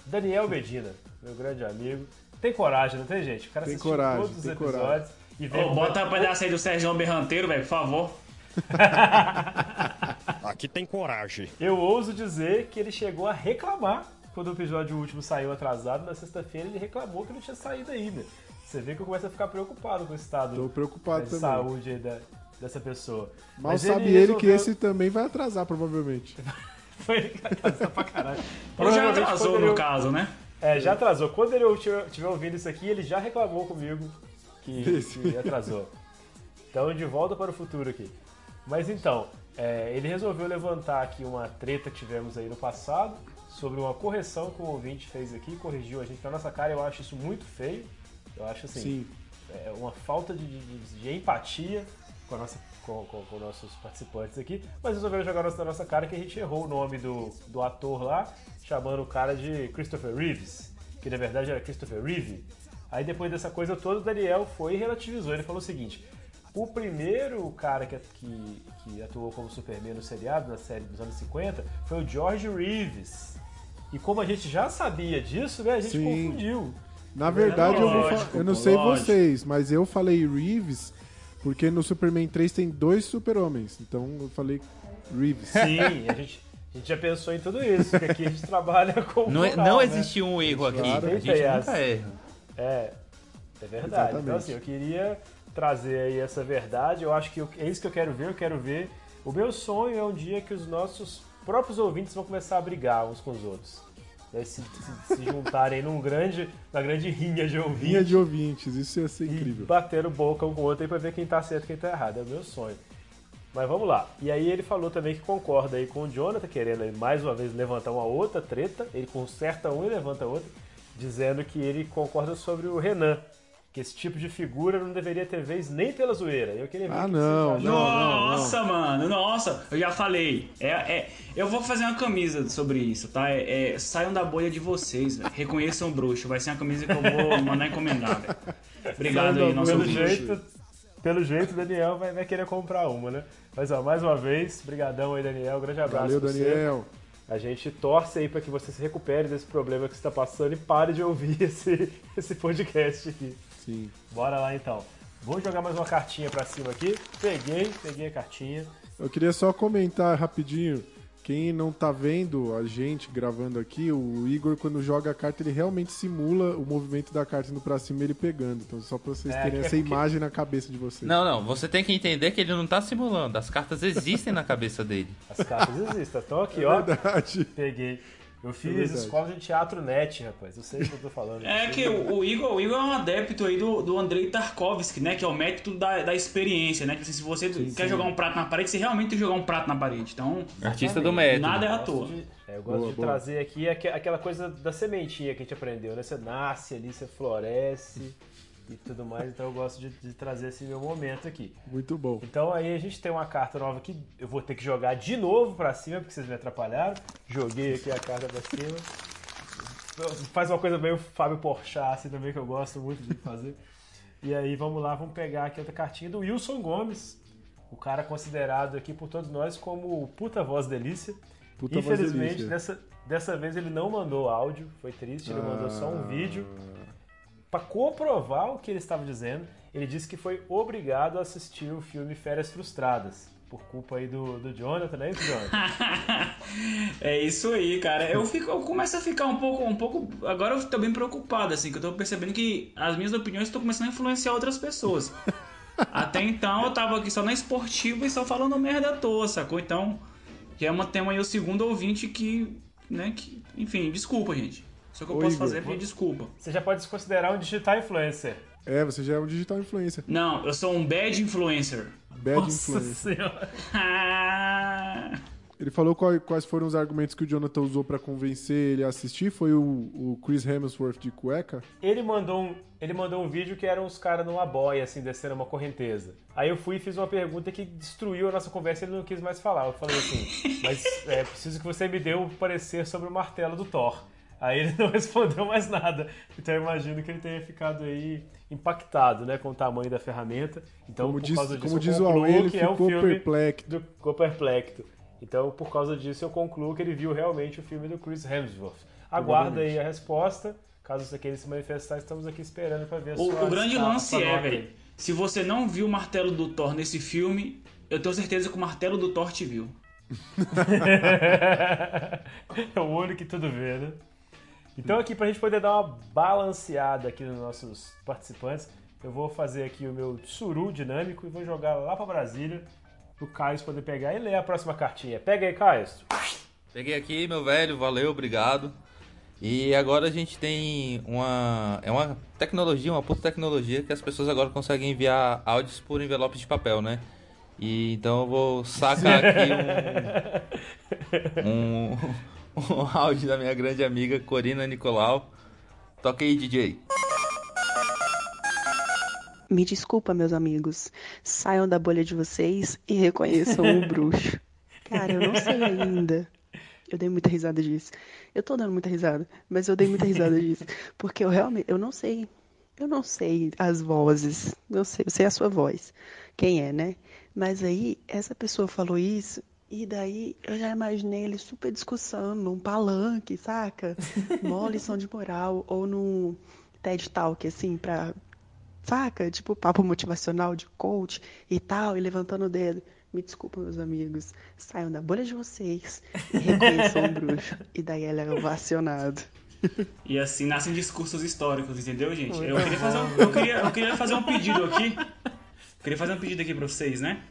Speaker 8: Daniel Medina, meu grande amigo. Tem coragem, não tem, gente? O cara
Speaker 1: Tem
Speaker 8: assistiu
Speaker 1: coragem,
Speaker 8: todos os
Speaker 1: tem
Speaker 8: episódios
Speaker 1: coragem.
Speaker 8: e veio
Speaker 3: Ô,
Speaker 8: com-
Speaker 3: bota um pedaço aí do Sérgio Berranteiro, velho, por favor.
Speaker 10: Aqui tem coragem.
Speaker 8: Eu ouso dizer que ele chegou a reclamar quando o episódio último saiu atrasado. Na sexta-feira ele reclamou que não tinha saído ainda. Você vê que eu começo a ficar preocupado com o estado
Speaker 1: Tô preocupado
Speaker 8: de
Speaker 1: também.
Speaker 8: saúde aí da- dessa pessoa.
Speaker 1: Mal
Speaker 8: Mas
Speaker 1: sabe ele, que esse também vai atrasar, provavelmente.
Speaker 8: Foi atrasado pra caralho.
Speaker 3: Ou já atrasou, no
Speaker 8: ele-
Speaker 3: caso, né?
Speaker 8: É, já atrasou. Quando ele estiver ouvindo isso aqui, ele já reclamou comigo que, que atrasou. Então, de volta para o futuro aqui. Mas então, é, ele resolveu levantar aqui uma treta que tivemos aí no passado sobre uma correção que o ouvinte fez aqui, corrigiu a gente na nossa cara. Eu acho isso muito feio. Eu acho assim,
Speaker 1: Sim.
Speaker 8: é uma falta de, de- de empatia com, nossa, com, com- com nossos participantes aqui, mas resolveram jogar na nossa cara que a gente errou o nome do, do ator lá, chamando o cara de Christopher Reeves, que na verdade era Christopher Reeve. Aí depois dessa coisa toda, o Daniel foi e relativizou. Ele falou o seguinte: o primeiro cara que, que, que atuou como Superman no seriado, na série dos anos 50, foi o George Reeves. E como a gente já sabia disso, né, a gente
Speaker 1: Sim.
Speaker 8: confundiu.
Speaker 1: Na verdade, eu,
Speaker 3: Lógico,
Speaker 1: eu não sei
Speaker 3: lógico.
Speaker 1: vocês, mas eu falei Reeves porque no Superman 3 tem dois super-homens. Então eu falei Reeves.
Speaker 8: Sim, a gente, a gente já pensou em tudo isso, que aqui a gente trabalha com
Speaker 7: Não, é-
Speaker 8: moral,
Speaker 7: não
Speaker 8: né?
Speaker 7: existe um erro aqui.
Speaker 1: Claro.
Speaker 7: A gente
Speaker 8: Tem as-
Speaker 7: nunca erra.
Speaker 8: É, é verdade.
Speaker 1: Exatamente.
Speaker 8: Então assim, eu queria trazer aí essa verdade, eu acho que eu- é isso que eu quero ver, eu quero ver. O meu sonho é um dia que os nossos próprios ouvintes vão começar a brigar uns com os outros. Né, Se, se- se juntarem num grande, na grande rinha de ouvintes.
Speaker 1: Linha de ouvintes, isso ia ser
Speaker 8: e
Speaker 1: incrível.
Speaker 8: bateram boca um com o outro aí pra ver quem tá certo e quem tá errado. É o meu sonho. Mas vamos lá. E aí ele falou também que concorda aí com o Jonathan, querendo mais uma vez levantar uma outra treta. Ele conserta uma e levanta outra, dizendo que ele concorda sobre o Renan. Que esse tipo de figura não deveria ter vez nem pela zoeira. Eu queria ver
Speaker 1: Ah,
Speaker 8: que
Speaker 1: não,
Speaker 8: vocês acham.
Speaker 1: não.
Speaker 3: Nossa, mano, nossa, eu já falei. É, é, eu vou fazer uma camisa sobre isso, tá? É, é, saiam da bolha de vocês, velho. Reconheçam o bruxo. Vai ser uma camisa que eu vou mandar encomendar, velho. Obrigado aí, nosso
Speaker 8: Pelo jeito, pelo jeito, o Daniel vai, vai querer comprar uma, né? Mas ó, mais uma vez, brigadão aí, Daniel. Grande abraço
Speaker 1: Valeu,
Speaker 8: pra você.
Speaker 1: Daniel.
Speaker 8: A gente torce aí para que você se recupere desse problema que você está passando e pare de ouvir esse, esse podcast aqui.
Speaker 1: Sim.
Speaker 8: Bora lá então. Vou jogar mais uma cartinha pra cima aqui. Peguei, peguei a cartinha.
Speaker 1: Eu queria só comentar rapidinho. Quem não tá vendo a gente gravando aqui, o Igor, quando joga a carta, ele realmente simula o movimento da carta indo pra cima e ele pegando. Então, só pra vocês
Speaker 8: É,
Speaker 1: terem
Speaker 8: que é
Speaker 1: essa
Speaker 8: porque-
Speaker 1: imagem na cabeça de vocês.
Speaker 7: Não, não, você tem que entender que ele não tá simulando. As cartas existem na cabeça dele.
Speaker 8: As cartas existem. Estão aqui,
Speaker 1: É
Speaker 8: ó.
Speaker 1: verdade.
Speaker 8: Peguei. Eu fiz
Speaker 1: verdade.
Speaker 8: escola de teatro net, rapaz. Eu sei o que eu tô falando.
Speaker 3: É que o, o Igor, o Igor é um adepto aí do, do Andrei Tarkovsky, né? Que é o método da, da experiência, né? Que se você quer jogar um prato na parede, você realmente tem que jogar um prato na parede. Então,
Speaker 7: Artista do método.
Speaker 3: nada é à toa.
Speaker 8: de- é, eu gosto
Speaker 1: Boa,
Speaker 8: de
Speaker 1: boa.
Speaker 8: trazer aqui aque- aquela coisa da sementinha que a gente aprendeu, né? Você nasce ali, você floresce e tudo mais. Então eu gosto de, de trazer esse meu momento aqui.
Speaker 1: Muito bom.
Speaker 8: Então aí a gente tem uma carta nova que eu vou ter que jogar de novo pra cima, porque vocês me atrapalharam. Joguei aqui a carta pra cima. Faz uma coisa meio Fábio Porchat, assim, também, que eu gosto muito de fazer. E aí vamos lá, vamos pegar aqui outra cartinha do Wilson Gomes. O cara considerado aqui por todos nós como o puta voz delícia.
Speaker 1: Puta voz
Speaker 8: Infelizmente,
Speaker 1: delícia.
Speaker 8: dessa, dessa vez ele não mandou áudio, foi triste, ele mandou só um vídeo. Pra comprovar o que ele estava dizendo, ele disse que foi obrigado a assistir o filme Férias Frustradas. Por culpa aí do, do Jonathan, é isso, Jonathan?
Speaker 3: É isso aí, cara. Eu, fico, eu começo a ficar um pouco, um pouco. Agora eu tô bem preocupado, assim, que eu tô percebendo que as minhas opiniões estão começando a influenciar outras pessoas. Até então eu tava aqui só na esportiva e só falando merda à toa, sacou? Então, já é uma tema aí o segundo ouvinte que, né, que. Enfim, desculpa, gente. Só que eu
Speaker 1: Ô,
Speaker 3: posso
Speaker 1: Igor,
Speaker 3: fazer é pedir desculpa.
Speaker 8: Você já pode se considerar um digital influencer.
Speaker 1: É, você já é um digital influencer.
Speaker 3: Não, eu sou um bad influencer.
Speaker 1: Bad
Speaker 8: Nossa
Speaker 1: influencer.
Speaker 8: senhora.
Speaker 1: Ele falou qual- quais foram os argumentos que o Jonathan usou pra convencer ele a assistir. Foi o, o Chris Hemsworth de cueca.
Speaker 8: Ele mandou um, ele mandou um vídeo que eram os caras numa boia, assim, descendo uma correnteza. Aí eu fui e fiz uma pergunta que destruiu a nossa conversa e ele não quis mais falar. Eu falei assim, mas é preciso que você me dê um parecer sobre o martelo do Thor. Aí ele não respondeu mais nada. Então eu imagino que ele tenha ficado aí impactado, né, com o tamanho da ferramenta. Então,
Speaker 1: Como
Speaker 8: por
Speaker 1: diz,
Speaker 8: causa disso,
Speaker 1: como
Speaker 8: eu
Speaker 1: diz o
Speaker 8: concluo
Speaker 1: Aue, ele
Speaker 8: que é um
Speaker 1: ficou
Speaker 8: filme
Speaker 1: perplexo.
Speaker 8: do ficou perplexo. Então, por causa disso, eu concluo que ele viu realmente o filme do Chris Hemsworth. Aguarda aí a resposta. Caso você queira se manifestar, estamos aqui esperando para ver a
Speaker 3: O,
Speaker 8: sua
Speaker 3: o grande lance é, velho, se você não viu o martelo do Thor nesse filme, eu tenho certeza que o martelo do Thor te viu.
Speaker 8: é o olho que tudo vê, né? Então aqui pra gente poder dar uma balanceada aqui nos nossos participantes, eu vou fazer aqui o meu suru dinâmico e vou jogar lá pra Brasília pro Caio poder pegar e ler a próxima cartinha. Pega aí, Caio.
Speaker 7: Peguei aqui, meu velho, valeu, obrigado. E agora a gente tem uma. É uma tecnologia, uma puta tecnologia que as pessoas agora conseguem enviar áudios por envelope de papel, né? E então eu vou sacar aqui um. um, um áudio da minha grande amiga Corina Nicolau. Toca aí, DJ.
Speaker 10: Me desculpa, meus amigos. Saiam da bolha de vocês e reconheçam o bruxo. Cara, eu não sei ainda. Eu dei muita risada disso. Eu tô dando muita risada, mas eu dei muita risada disso. Porque eu realmente, eu não sei. Eu não sei as vozes. Eu sei, eu sei a sua voz. Quem é, né? Mas aí, essa pessoa falou isso, e daí eu já imaginei ele super discussão num palanque, saca? Mó lição de moral, ou num TED Talk, assim, pra saca? Tipo, papo motivacional de coach e tal, e levantando o dedo. Me desculpa, meus amigos. Saiam da bolha de vocês e reconheçam o bruxo. E daí ele é ovacionado.
Speaker 3: E assim nascem discursos históricos, entendeu, gente? Eu queria, fazer um, eu, queria, eu queria fazer um pedido aqui. Eu queria fazer um pedido aqui pra vocês, né?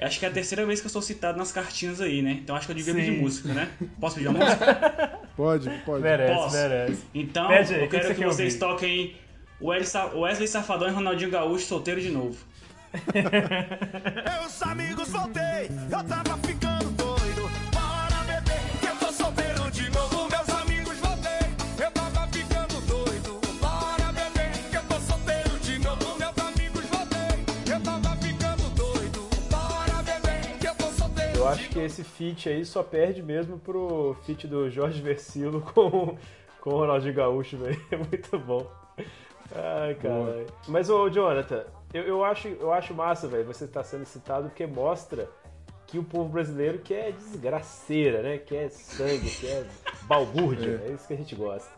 Speaker 3: Acho que é a terceira vez que eu sou citado nas cartinhas aí, né? Então acho que eu devia
Speaker 8: Sim.
Speaker 3: pedir música, né? Posso pedir uma música?
Speaker 1: Pode, pode.
Speaker 8: Merece,
Speaker 3: Posso?
Speaker 8: merece.
Speaker 3: Então,
Speaker 8: Pede
Speaker 3: eu
Speaker 8: que
Speaker 3: quero que,
Speaker 8: quer
Speaker 3: vocês
Speaker 8: ouvir?
Speaker 3: toquem Sa- Wesley Safadão e Ronaldinho Gaúcho solteiro de novo.
Speaker 2: Meus amigos, voltei, eu tava ficando Eu
Speaker 8: acho que esse feat aí só perde mesmo pro feat do Jorge Versilo com, com o Ronaldinho Gaúcho, velho. É muito bom. Ai, caralho. Mas, ô, Jonathan, eu, eu, acho, eu acho massa, velho, você tá sendo citado porque mostra que o povo brasileiro quer desgraceira, né? Quer sangue, quer balbúrdia. É. isso que a gente gosta.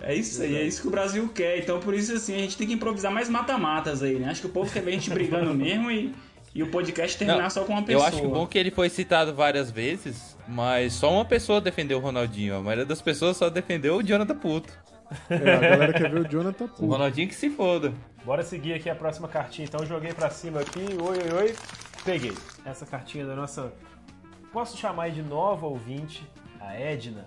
Speaker 3: É isso aí, é isso que o Brasil quer. Então por isso assim, a gente tem que improvisar mais mata-matas aí, né? Acho que o povo quer ver a gente brigando mesmo e, e o podcast terminar
Speaker 7: Não,
Speaker 3: só com uma
Speaker 7: Eu
Speaker 3: pessoa.
Speaker 7: acho que o bom que ele foi citado várias vezes, mas só uma pessoa defendeu o Ronaldinho. A maioria das pessoas só defendeu o Jonathan Puto.
Speaker 1: É, a galera quer ver o Jonathan
Speaker 7: O
Speaker 1: puto.
Speaker 7: Ronaldinho que se foda.
Speaker 8: Bora seguir aqui a próxima cartinha. Então, joguei pra cima aqui. Oi, oi, oi. Peguei. Essa cartinha da nossa. Posso chamar de nova ouvinte, a Edna.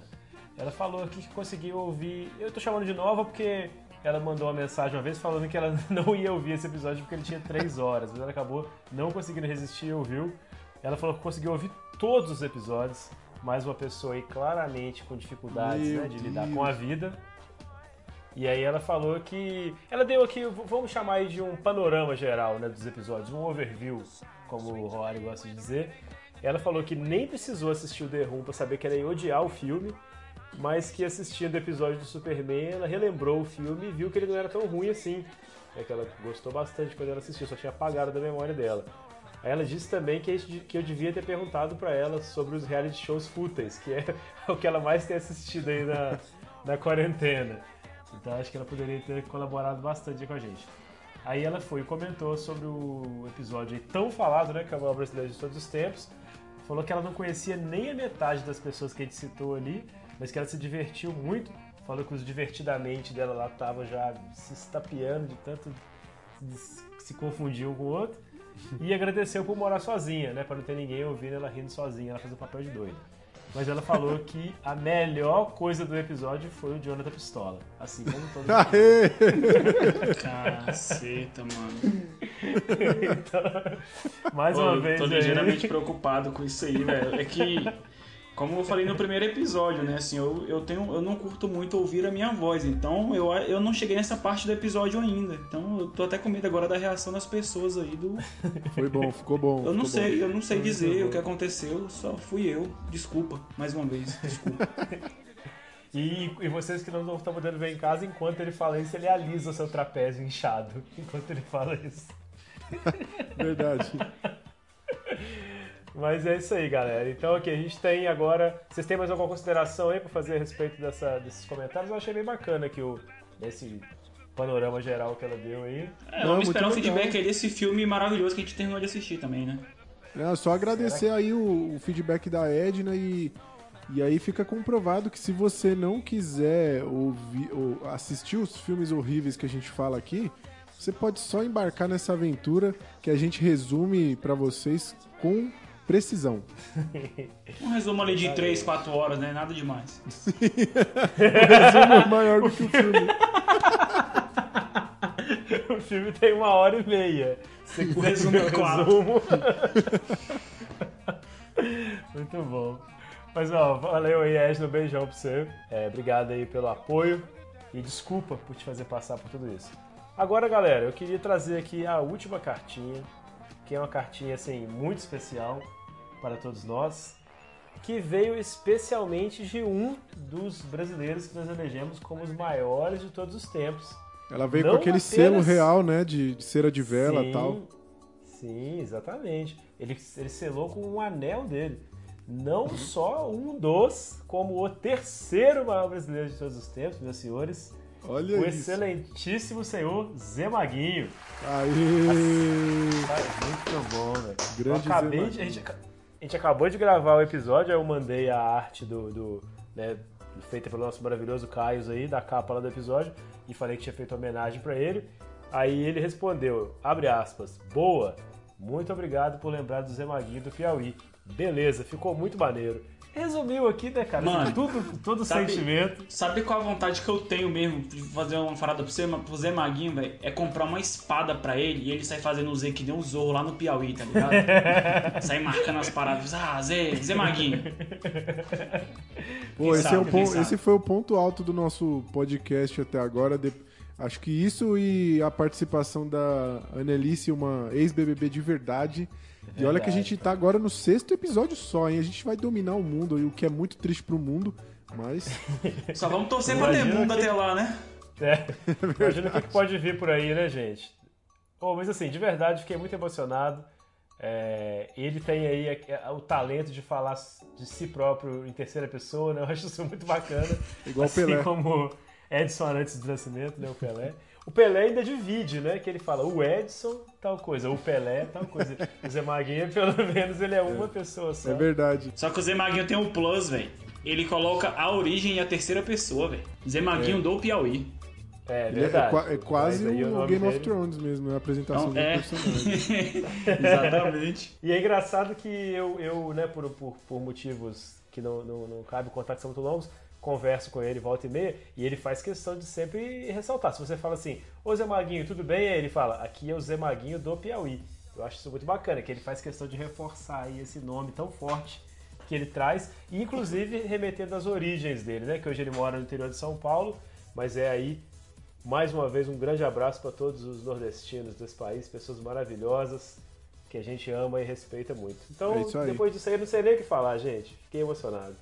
Speaker 8: Ela falou aqui que conseguiu ouvir. Eu tô chamando de nova porque ela mandou uma mensagem uma vez falando que ela não ia ouvir esse episódio porque ele tinha três horas. Mas ela acabou não conseguindo resistir e ouviu. Ela falou que conseguiu ouvir todos os episódios. Mais uma pessoa aí claramente com dificuldades né, de lidar com a vida. E aí ela falou que. Ela deu aqui, vamos chamar aí de um panorama geral né, dos episódios, um overview, como o Rory gosta de dizer. Ela falou que nem precisou assistir o The Room pra saber que ela ia odiar o filme, mas que assistindo o episódio do Superman, ela relembrou o filme e viu que ele não era tão ruim assim. É que ela gostou bastante quando ela assistiu, só tinha apagado da memória dela. Aí ela disse também que, que eu devia ter perguntado pra ela sobre os reality shows fúteis, que é o que ela mais tem assistido aí na, na quarentena. Então acho que ela poderia ter colaborado bastante com a gente. Aí ela foi e comentou sobre o episódio tão falado, né? Que é o maior brasileiro de todos os tempos. Falou que ela não conhecia nem a metade das pessoas que a gente citou ali, mas que ela se divertiu muito. Falou que os divertidamente dela lá tava já se estapeando de tanto se confundir um com o outro. E agradeceu por morar sozinha, né? Pra não ter ninguém ouvindo ela rindo sozinha, ela faz o papel de doida. Mas ela falou que a melhor coisa do episódio foi o Jonathan Pistola. Assim como todo mundo.
Speaker 3: Caceta, mano.
Speaker 8: então, mais
Speaker 3: Pô,
Speaker 8: uma
Speaker 3: eu
Speaker 8: vez
Speaker 3: tô
Speaker 8: aí.
Speaker 3: ligeiramente preocupado com isso aí, velho. É que, como eu falei no primeiro episódio, né? Assim, eu, eu, tenho, eu não curto muito ouvir a minha voz. Então, eu, eu não cheguei nessa parte do episódio ainda. Então, eu tô até com medo agora da reação das pessoas aí do...
Speaker 1: Foi bom, ficou bom.
Speaker 3: Eu não sei,
Speaker 1: bom.
Speaker 3: eu não sei dizer o que aconteceu. Só fui eu. Desculpa, mais uma vez. Desculpa.
Speaker 8: E, e vocês que não estão podendo ver em casa, enquanto ele fala isso, ele alisa o seu trapézio inchado. Enquanto ele fala isso.
Speaker 1: Verdade.
Speaker 8: Mas é isso aí, galera. Então, aqui, a gente tem agora. Vocês têm mais alguma consideração aí pra fazer a respeito dessa, desses comentários? Eu achei bem bacana aqui o, esse panorama geral que ela deu aí.
Speaker 3: É,
Speaker 1: Não,
Speaker 3: vamos esperar um
Speaker 1: legal.
Speaker 3: feedback aí desse filme maravilhoso que a gente terminou de assistir também, né?
Speaker 1: É, só agradecer aí o, o feedback da Edna e, e aí fica comprovado que se você não quiser ouvir, ou assistir os filmes horríveis que a gente fala aqui, você pode só embarcar nessa aventura que a gente resume pra vocês com precisão.
Speaker 3: Um resumo ali de 3, 4 horas, né? Nada demais.
Speaker 1: Resumo maior do que o filme.
Speaker 8: o filme tem uma hora e meia. Se você quiser
Speaker 3: resumo é
Speaker 8: o
Speaker 3: quatro.
Speaker 8: resumo. Muito bom. Mas ó, valeu aí, Edna, um beijão pra você. É, obrigado aí pelo apoio e desculpa por te fazer passar por tudo isso. Agora, galera, eu queria trazer aqui a última cartinha, que é uma cartinha assim muito especial para todos nós, que veio especialmente de um dos brasileiros que nós elegemos como os maiores de todos os tempos.
Speaker 1: Ela veio
Speaker 8: Não
Speaker 1: com aquele
Speaker 8: apenas-
Speaker 1: selo real, né? De, de cera de vela e
Speaker 8: Sim,
Speaker 1: tal.
Speaker 8: Sim, exatamente. Ele, ele selou com um anel dele. Não só um dos, como o terceiro maior brasileiro de todos os tempos, meus senhores.
Speaker 1: Olha
Speaker 8: o
Speaker 1: isso.
Speaker 8: excelentíssimo senhor Zé Maguinho. Tá muito bom, velho. Eu
Speaker 1: Grande
Speaker 8: acabei
Speaker 1: Zé
Speaker 8: de, a, gente, a gente acabou de gravar o episódio, aí eu mandei a arte do, do né, feita pelo nosso maravilhoso Caios aí, da capa lá do episódio, e falei que tinha feito homenagem pra ele. Aí ele respondeu, abre aspas, boa, muito obrigado por lembrar do Zé Maguinho do Piauí. Beleza, ficou muito maneiro. Resumiu aqui, né, cara?
Speaker 3: Mano,
Speaker 8: tudo, todo o
Speaker 3: sabe-
Speaker 8: sentimento.
Speaker 3: Sabe qual a vontade que eu tenho mesmo de fazer uma parada pra você, pro Zé Maguinho, velho? É comprar uma espada pra ele e ele sair fazendo o Z que nem um zorro lá no Piauí, tá ligado? sair marcando as paradas. Ah, Zé, Zé Maguinho.
Speaker 1: Pô, esse,
Speaker 3: sabe,
Speaker 1: é o ponto- esse foi o ponto alto do nosso podcast até agora. De- Acho que isso e a participação da Annelice, uma ex-BBB de verdade. E olha que a gente tá agora no sexto episódio só, hein? A gente vai dominar o mundo, e o que é muito triste pro mundo, mas
Speaker 3: Só vamos torcer pra ter
Speaker 8: Imagina
Speaker 3: mundo
Speaker 8: que-
Speaker 3: até lá, né?
Speaker 8: É, imagina o que que pode vir por aí, né, gente? Oh, mas assim, de verdade, fiquei muito emocionado. É, ele tem aí a- a- o talento de falar de si próprio em terceira pessoa, né? Eu acho isso muito bacana.
Speaker 1: Igual o
Speaker 8: assim
Speaker 1: Pelé.
Speaker 8: como Edson antes do nascimento, né? O Pelé. O Pelé ainda divide, né? Que ele fala o Edson, tal coisa, o Pelé, tal coisa. O Zé Maguinha, pelo menos, ele é uma pessoa só.
Speaker 1: é verdade.
Speaker 3: Só que o Zé Maguinho tem um plus, velho. Ele coloca a origem e a terceira pessoa, velho. Zé Maguinho do Piauí.
Speaker 8: É,
Speaker 1: é,
Speaker 8: verdade.
Speaker 1: é quase
Speaker 8: Mas aí
Speaker 1: o,
Speaker 8: nome
Speaker 1: Game of
Speaker 8: dele-
Speaker 1: Thrones mesmo, é a apresentação
Speaker 3: Não,
Speaker 1: do
Speaker 3: é.
Speaker 1: personagem.
Speaker 3: Exatamente.
Speaker 8: E é engraçado que eu, eu né, por, por, por motivos que não, não, não cabe contar que são muito longos, converso com ele volta e meia, e ele faz questão de sempre ressaltar. Se você fala assim, ô Zé Maguinho, tudo bem? Aí ele fala, aqui é o Zé Maguinho do Piauí. Eu acho isso muito bacana, que ele faz questão de reforçar aí esse nome tão forte que ele traz, inclusive remetendo às origens dele, né? Que hoje ele mora no interior de São Paulo, mas é aí, mais uma vez, um grande abraço para todos os nordestinos desse país, pessoas maravilhosas, que a gente ama e respeita muito. Então,
Speaker 1: É
Speaker 8: depois disso aí, eu não sei nem o que falar, gente. Fiquei emocionado.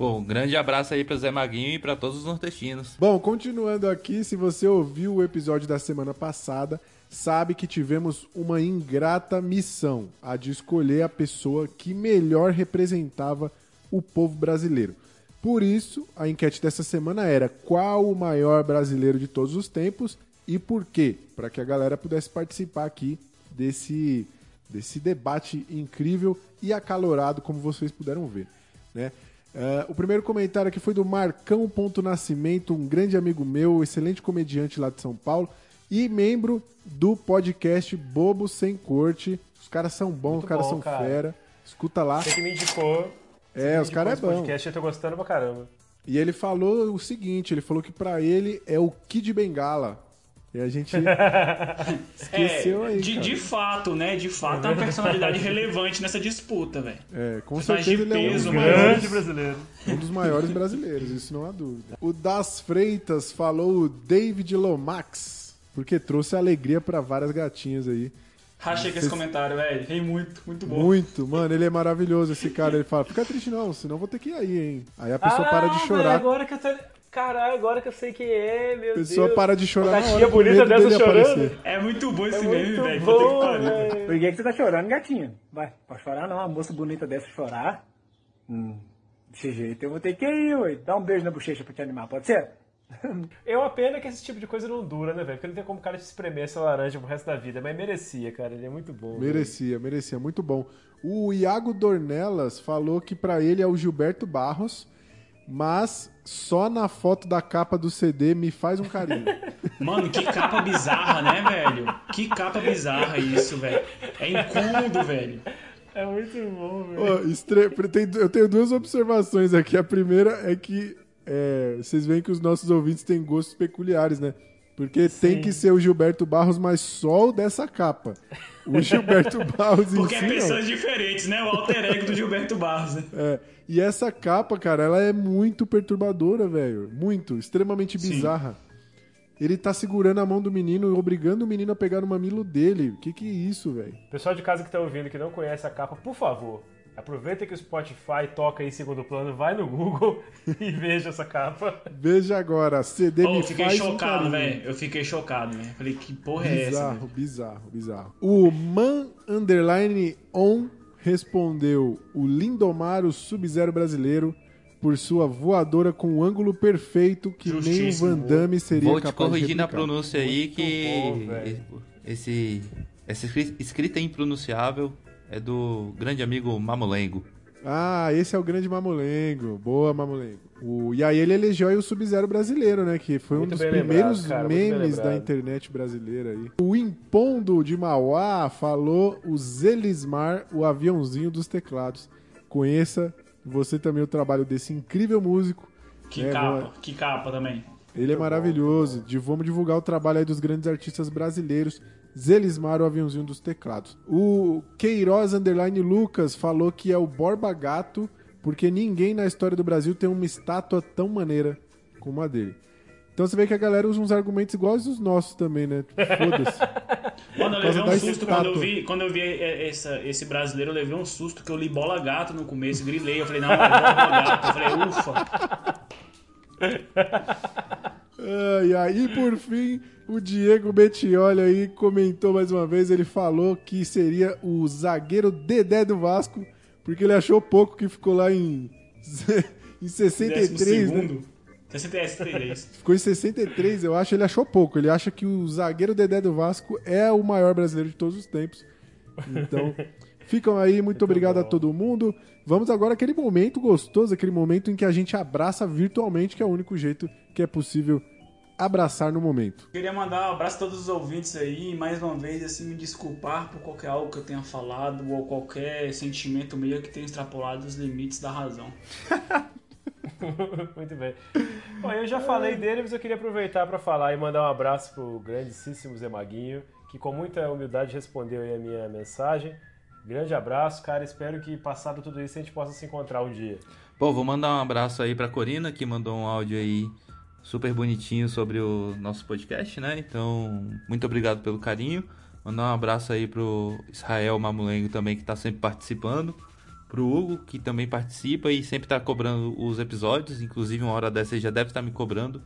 Speaker 7: Pô, um grande abraço aí pro Zé Maguinho e pra todos os nordestinos.
Speaker 1: Bom, continuando aqui, se você ouviu o episódio da semana passada, sabe que tivemos uma ingrata missão, a de escolher a pessoa que melhor representava o povo brasileiro. Por isso, a enquete dessa semana era qual o maior brasileiro de todos os tempos e por quê? Para que a galera pudesse participar aqui desse, desse debate incrível e acalorado, como vocês puderam ver. Né? É, o primeiro comentário aqui foi do Marcão Ponto Nascimento, um grande amigo meu, excelente comediante lá de São Paulo e membro do podcast Bobo Sem Corte. Os caras são bons,
Speaker 8: Muito
Speaker 1: os caras
Speaker 8: bom,
Speaker 1: são
Speaker 8: cara.
Speaker 1: fera. Escuta lá.
Speaker 8: Você que me indicou.
Speaker 1: É,
Speaker 8: me
Speaker 1: os caras é bom.
Speaker 8: podcast, eu tô gostando pra caramba.
Speaker 1: E ele falou o seguinte, ele falou que pra ele é o Kid Bengala. E a gente esqueceu
Speaker 3: é,
Speaker 1: aí.
Speaker 3: de, de fato, né? De fato, é uma personalidade relevante nessa disputa, velho.
Speaker 1: É, com certeza ele é um
Speaker 3: peso.
Speaker 8: Grande brasileiro.
Speaker 1: Um dos maiores brasileiros, isso não há dúvida. O Das Freitas falou o David Lomax, porque trouxe alegria pra várias gatinhas aí.
Speaker 3: Rachei com esse comentário, velho. Rei muito, muito bom.
Speaker 1: Muito, mano, ele é maravilhoso esse cara. Ele fala, fica triste não, senão vou ter que ir aí, hein. Aí a pessoa para de
Speaker 8: Ah,
Speaker 1: chorar.
Speaker 8: velho, agora que eu tô... Caralho, agora que eu sei quem é, meu
Speaker 1: A
Speaker 8: Deus.
Speaker 1: pessoa para de chorar
Speaker 8: Uma
Speaker 1: na
Speaker 8: gatinha bonita dessa chorando.
Speaker 1: aparecer.
Speaker 3: É muito bom esse
Speaker 8: É
Speaker 3: meme, velho. Puta que.
Speaker 11: Por que, que você tá chorando, gatinho? Vai, pode chorar não, uma moça bonita dessa chorar. Hum, desse jeito eu vou ter que ir, ué. Dá um beijo na bochecha pra te animar, pode ser?
Speaker 8: É uma pena que esse tipo de coisa não dura, né, velho? Porque não tem como o cara te espremer essa laranja pro resto da vida. Mas merecia, cara. Ele é muito bom.
Speaker 1: Merecia, merecia, muito bom. O Iago Dornelas falou que pra ele é o Gilberto Barros, mas só na foto da capa do CD me faz um carinho.
Speaker 3: Mano, que capa bizarra, né, velho? Que capa bizarra isso, velho. É incômodo, velho.
Speaker 8: É muito bom, velho.
Speaker 1: Ó, estre- Eu tenho duas observações aqui. A primeira é que é, vocês veem que os nossos ouvintes têm gostos peculiares, né? Porque tem que ser o Gilberto Barros, mas só o dessa capa. O Gilberto Barros em
Speaker 3: Porque
Speaker 1: si,
Speaker 3: é pessoas diferentes, né? O alter ego do Gilberto Barros, né?
Speaker 1: É, e essa capa, cara, ela é muito perturbadora, velho. Muito, extremamente
Speaker 3: Sim.
Speaker 1: bizarra. Ele tá segurando a mão do menino, obrigando o menino a pegar no mamilo dele. Que que é isso, velho?
Speaker 8: Pessoal de casa que tá ouvindo que não conhece a capa, por favor, aproveita que o Spotify toca aí em segundo plano, vai no Google e veja essa capa.
Speaker 1: Veja agora, CD
Speaker 3: Ô,
Speaker 1: me
Speaker 3: eu fiquei
Speaker 1: faz um
Speaker 3: chocado,
Speaker 1: carinho.
Speaker 3: velho. Eu fiquei chocado, velho. Falei, que porra é essa?
Speaker 1: Bizarro,
Speaker 3: velho?
Speaker 1: bizarro, bizarro. O Man Underline On respondeu o Lindomaro Sub-Zero brasileiro por sua voadora com um ângulo perfeito que nem o. Van Damme seria
Speaker 7: Vou te
Speaker 1: capaz de
Speaker 7: corrigir na pronúncia aí que
Speaker 8: bom,
Speaker 7: esse essa escri- escrita impronunciável é do grande amigo Mamolengo.
Speaker 1: Ah, esse é o grande Mamolengo. Boa, Mamolengo. O... E aí ele elegeu aí o Sub-Zero brasileiro, né? Que foi um
Speaker 8: Muito
Speaker 1: dos
Speaker 8: bem
Speaker 1: primeiros
Speaker 8: lembrado, cara, muito
Speaker 1: memes da internet brasileira aí. O Impondo de Mauá falou o Zelismar, o aviãozinho dos teclados. Conheça você também o trabalho desse incrível músico.
Speaker 3: Que
Speaker 1: É,
Speaker 3: capa,
Speaker 1: boa.
Speaker 3: que capa também.
Speaker 1: Ele é maravilhoso. De, vamos divulgar o trabalho aí dos grandes artistas brasileiros. Zelismar, o aviãozinho dos teclados. O Queiroz Underline Lucas falou que é o Borba Gato, porque ninguém na história do Brasil tem uma estátua tão maneira como a dele. Então você vê que a galera usa uns argumentos iguais os nossos também, né? Tipo, Foda-se.
Speaker 3: Mano, eu levei um susto quando eu
Speaker 1: estátua.
Speaker 3: vi, quando eu vi é, essa- esse brasileiro, eu levei um susto que eu li bola gato no começo, grilei. Eu falei, não, é bola gato. Eu falei, ufa.
Speaker 1: Ah, e aí, por fim, o Diego Bettioli aí comentou mais uma vez, ele falou que seria o zagueiro Dedé do Vasco, porque ele achou pouco que ficou lá em, em 63, né?
Speaker 3: segundo. 63.
Speaker 1: Ficou em 63, eu acho, ele achou pouco. Ele acha que o zagueiro Dedé do Vasco é o maior brasileiro de todos os tempos. Então, ficam aí, muito obrigado a todo mundo. Vamos agora àquele momento gostoso, aquele momento em que a gente abraça virtualmente, que é o único jeito que é possível abraçar no momento.
Speaker 3: Queria mandar um abraço a todos os ouvintes aí e mais uma vez assim me desculpar por qualquer algo que eu tenha falado ou qualquer sentimento meu que tenha extrapolado os limites da razão.
Speaker 8: Muito bem. Bom, eu já falei dele, mas eu queria aproveitar para falar e mandar um abraço pro grandíssimo Zé Maguinho, que com muita humildade respondeu aí a minha mensagem. Grande abraço, cara. Espero que passado tudo isso a gente possa se encontrar um dia.
Speaker 7: Pô, vou mandar um abraço aí pra Corina, que mandou um áudio aí super bonitinho sobre o nosso podcast, né? Então, muito obrigado pelo carinho. Mandar um abraço aí pro Israel Mamulengo também, que tá sempre participando. Pro Hugo, que também participa e sempre tá cobrando os episódios. Inclusive, uma hora dessa ele já deve estar me cobrando.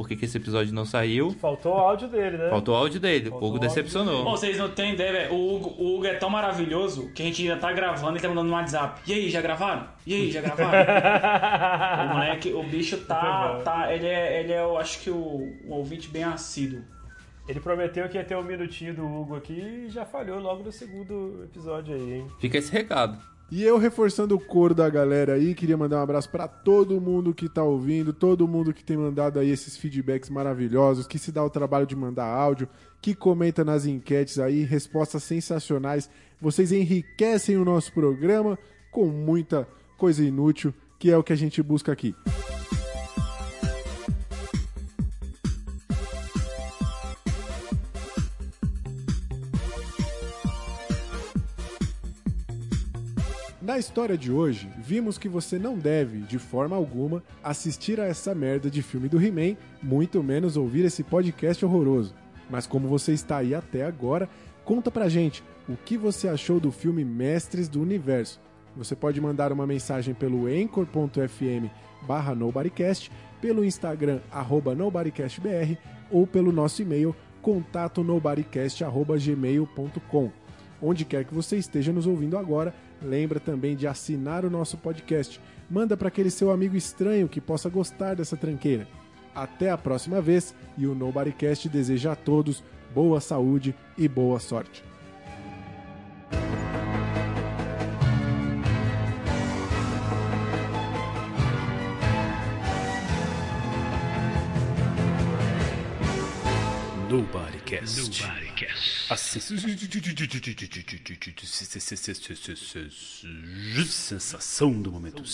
Speaker 7: Porque que esse episódio não saiu.
Speaker 8: Faltou o áudio dele, né?
Speaker 7: Faltou o áudio dele.
Speaker 8: Faltou
Speaker 7: o Hugo decepcionou.
Speaker 3: Bom, vocês não têm ideia, velho. O Hugo, o Hugo é tão maravilhoso que a gente ainda tá gravando e tá mandando no WhatsApp. E aí, já gravaram? E aí, já gravaram? o moleque, o bicho tá. tá ele, é, ele é, eu acho que, o, um ouvinte bem assíduo.
Speaker 8: Ele prometeu que ia ter um minutinho do Hugo aqui e já falhou logo no segundo episódio aí, hein?
Speaker 7: Fica esse recado.
Speaker 1: E eu reforçando o coro da galera aí, queria mandar um abraço pra todo mundo que tá ouvindo, todo mundo que tem mandado aí esses feedbacks maravilhosos, que se dá o trabalho de mandar áudio, que comenta nas enquetes aí, respostas sensacionais. Vocês enriquecem o nosso programa com muita coisa inútil, que é o que a gente busca aqui. História de hoje, vimos que você não deve, de forma alguma, assistir a essa merda de filme do He-Man, muito menos ouvir esse podcast horroroso. Mas como você está aí até agora, conta pra gente o que você achou do filme Mestres do Universo. Você pode mandar uma mensagem pelo anchor.fm barra nobodycast, pelo Instagram arroba nobodycastbr ou pelo nosso e-mail contato nobodycast.gmail.com. Onde quer que você esteja nos ouvindo agora, lembra também de assinar o nosso podcast. Manda para aquele seu amigo estranho que possa gostar dessa tranqueira. Até a próxima vez e o Nobodycast deseja a todos boa saúde e boa sorte.
Speaker 5: Nobodycast. A sensação do momento.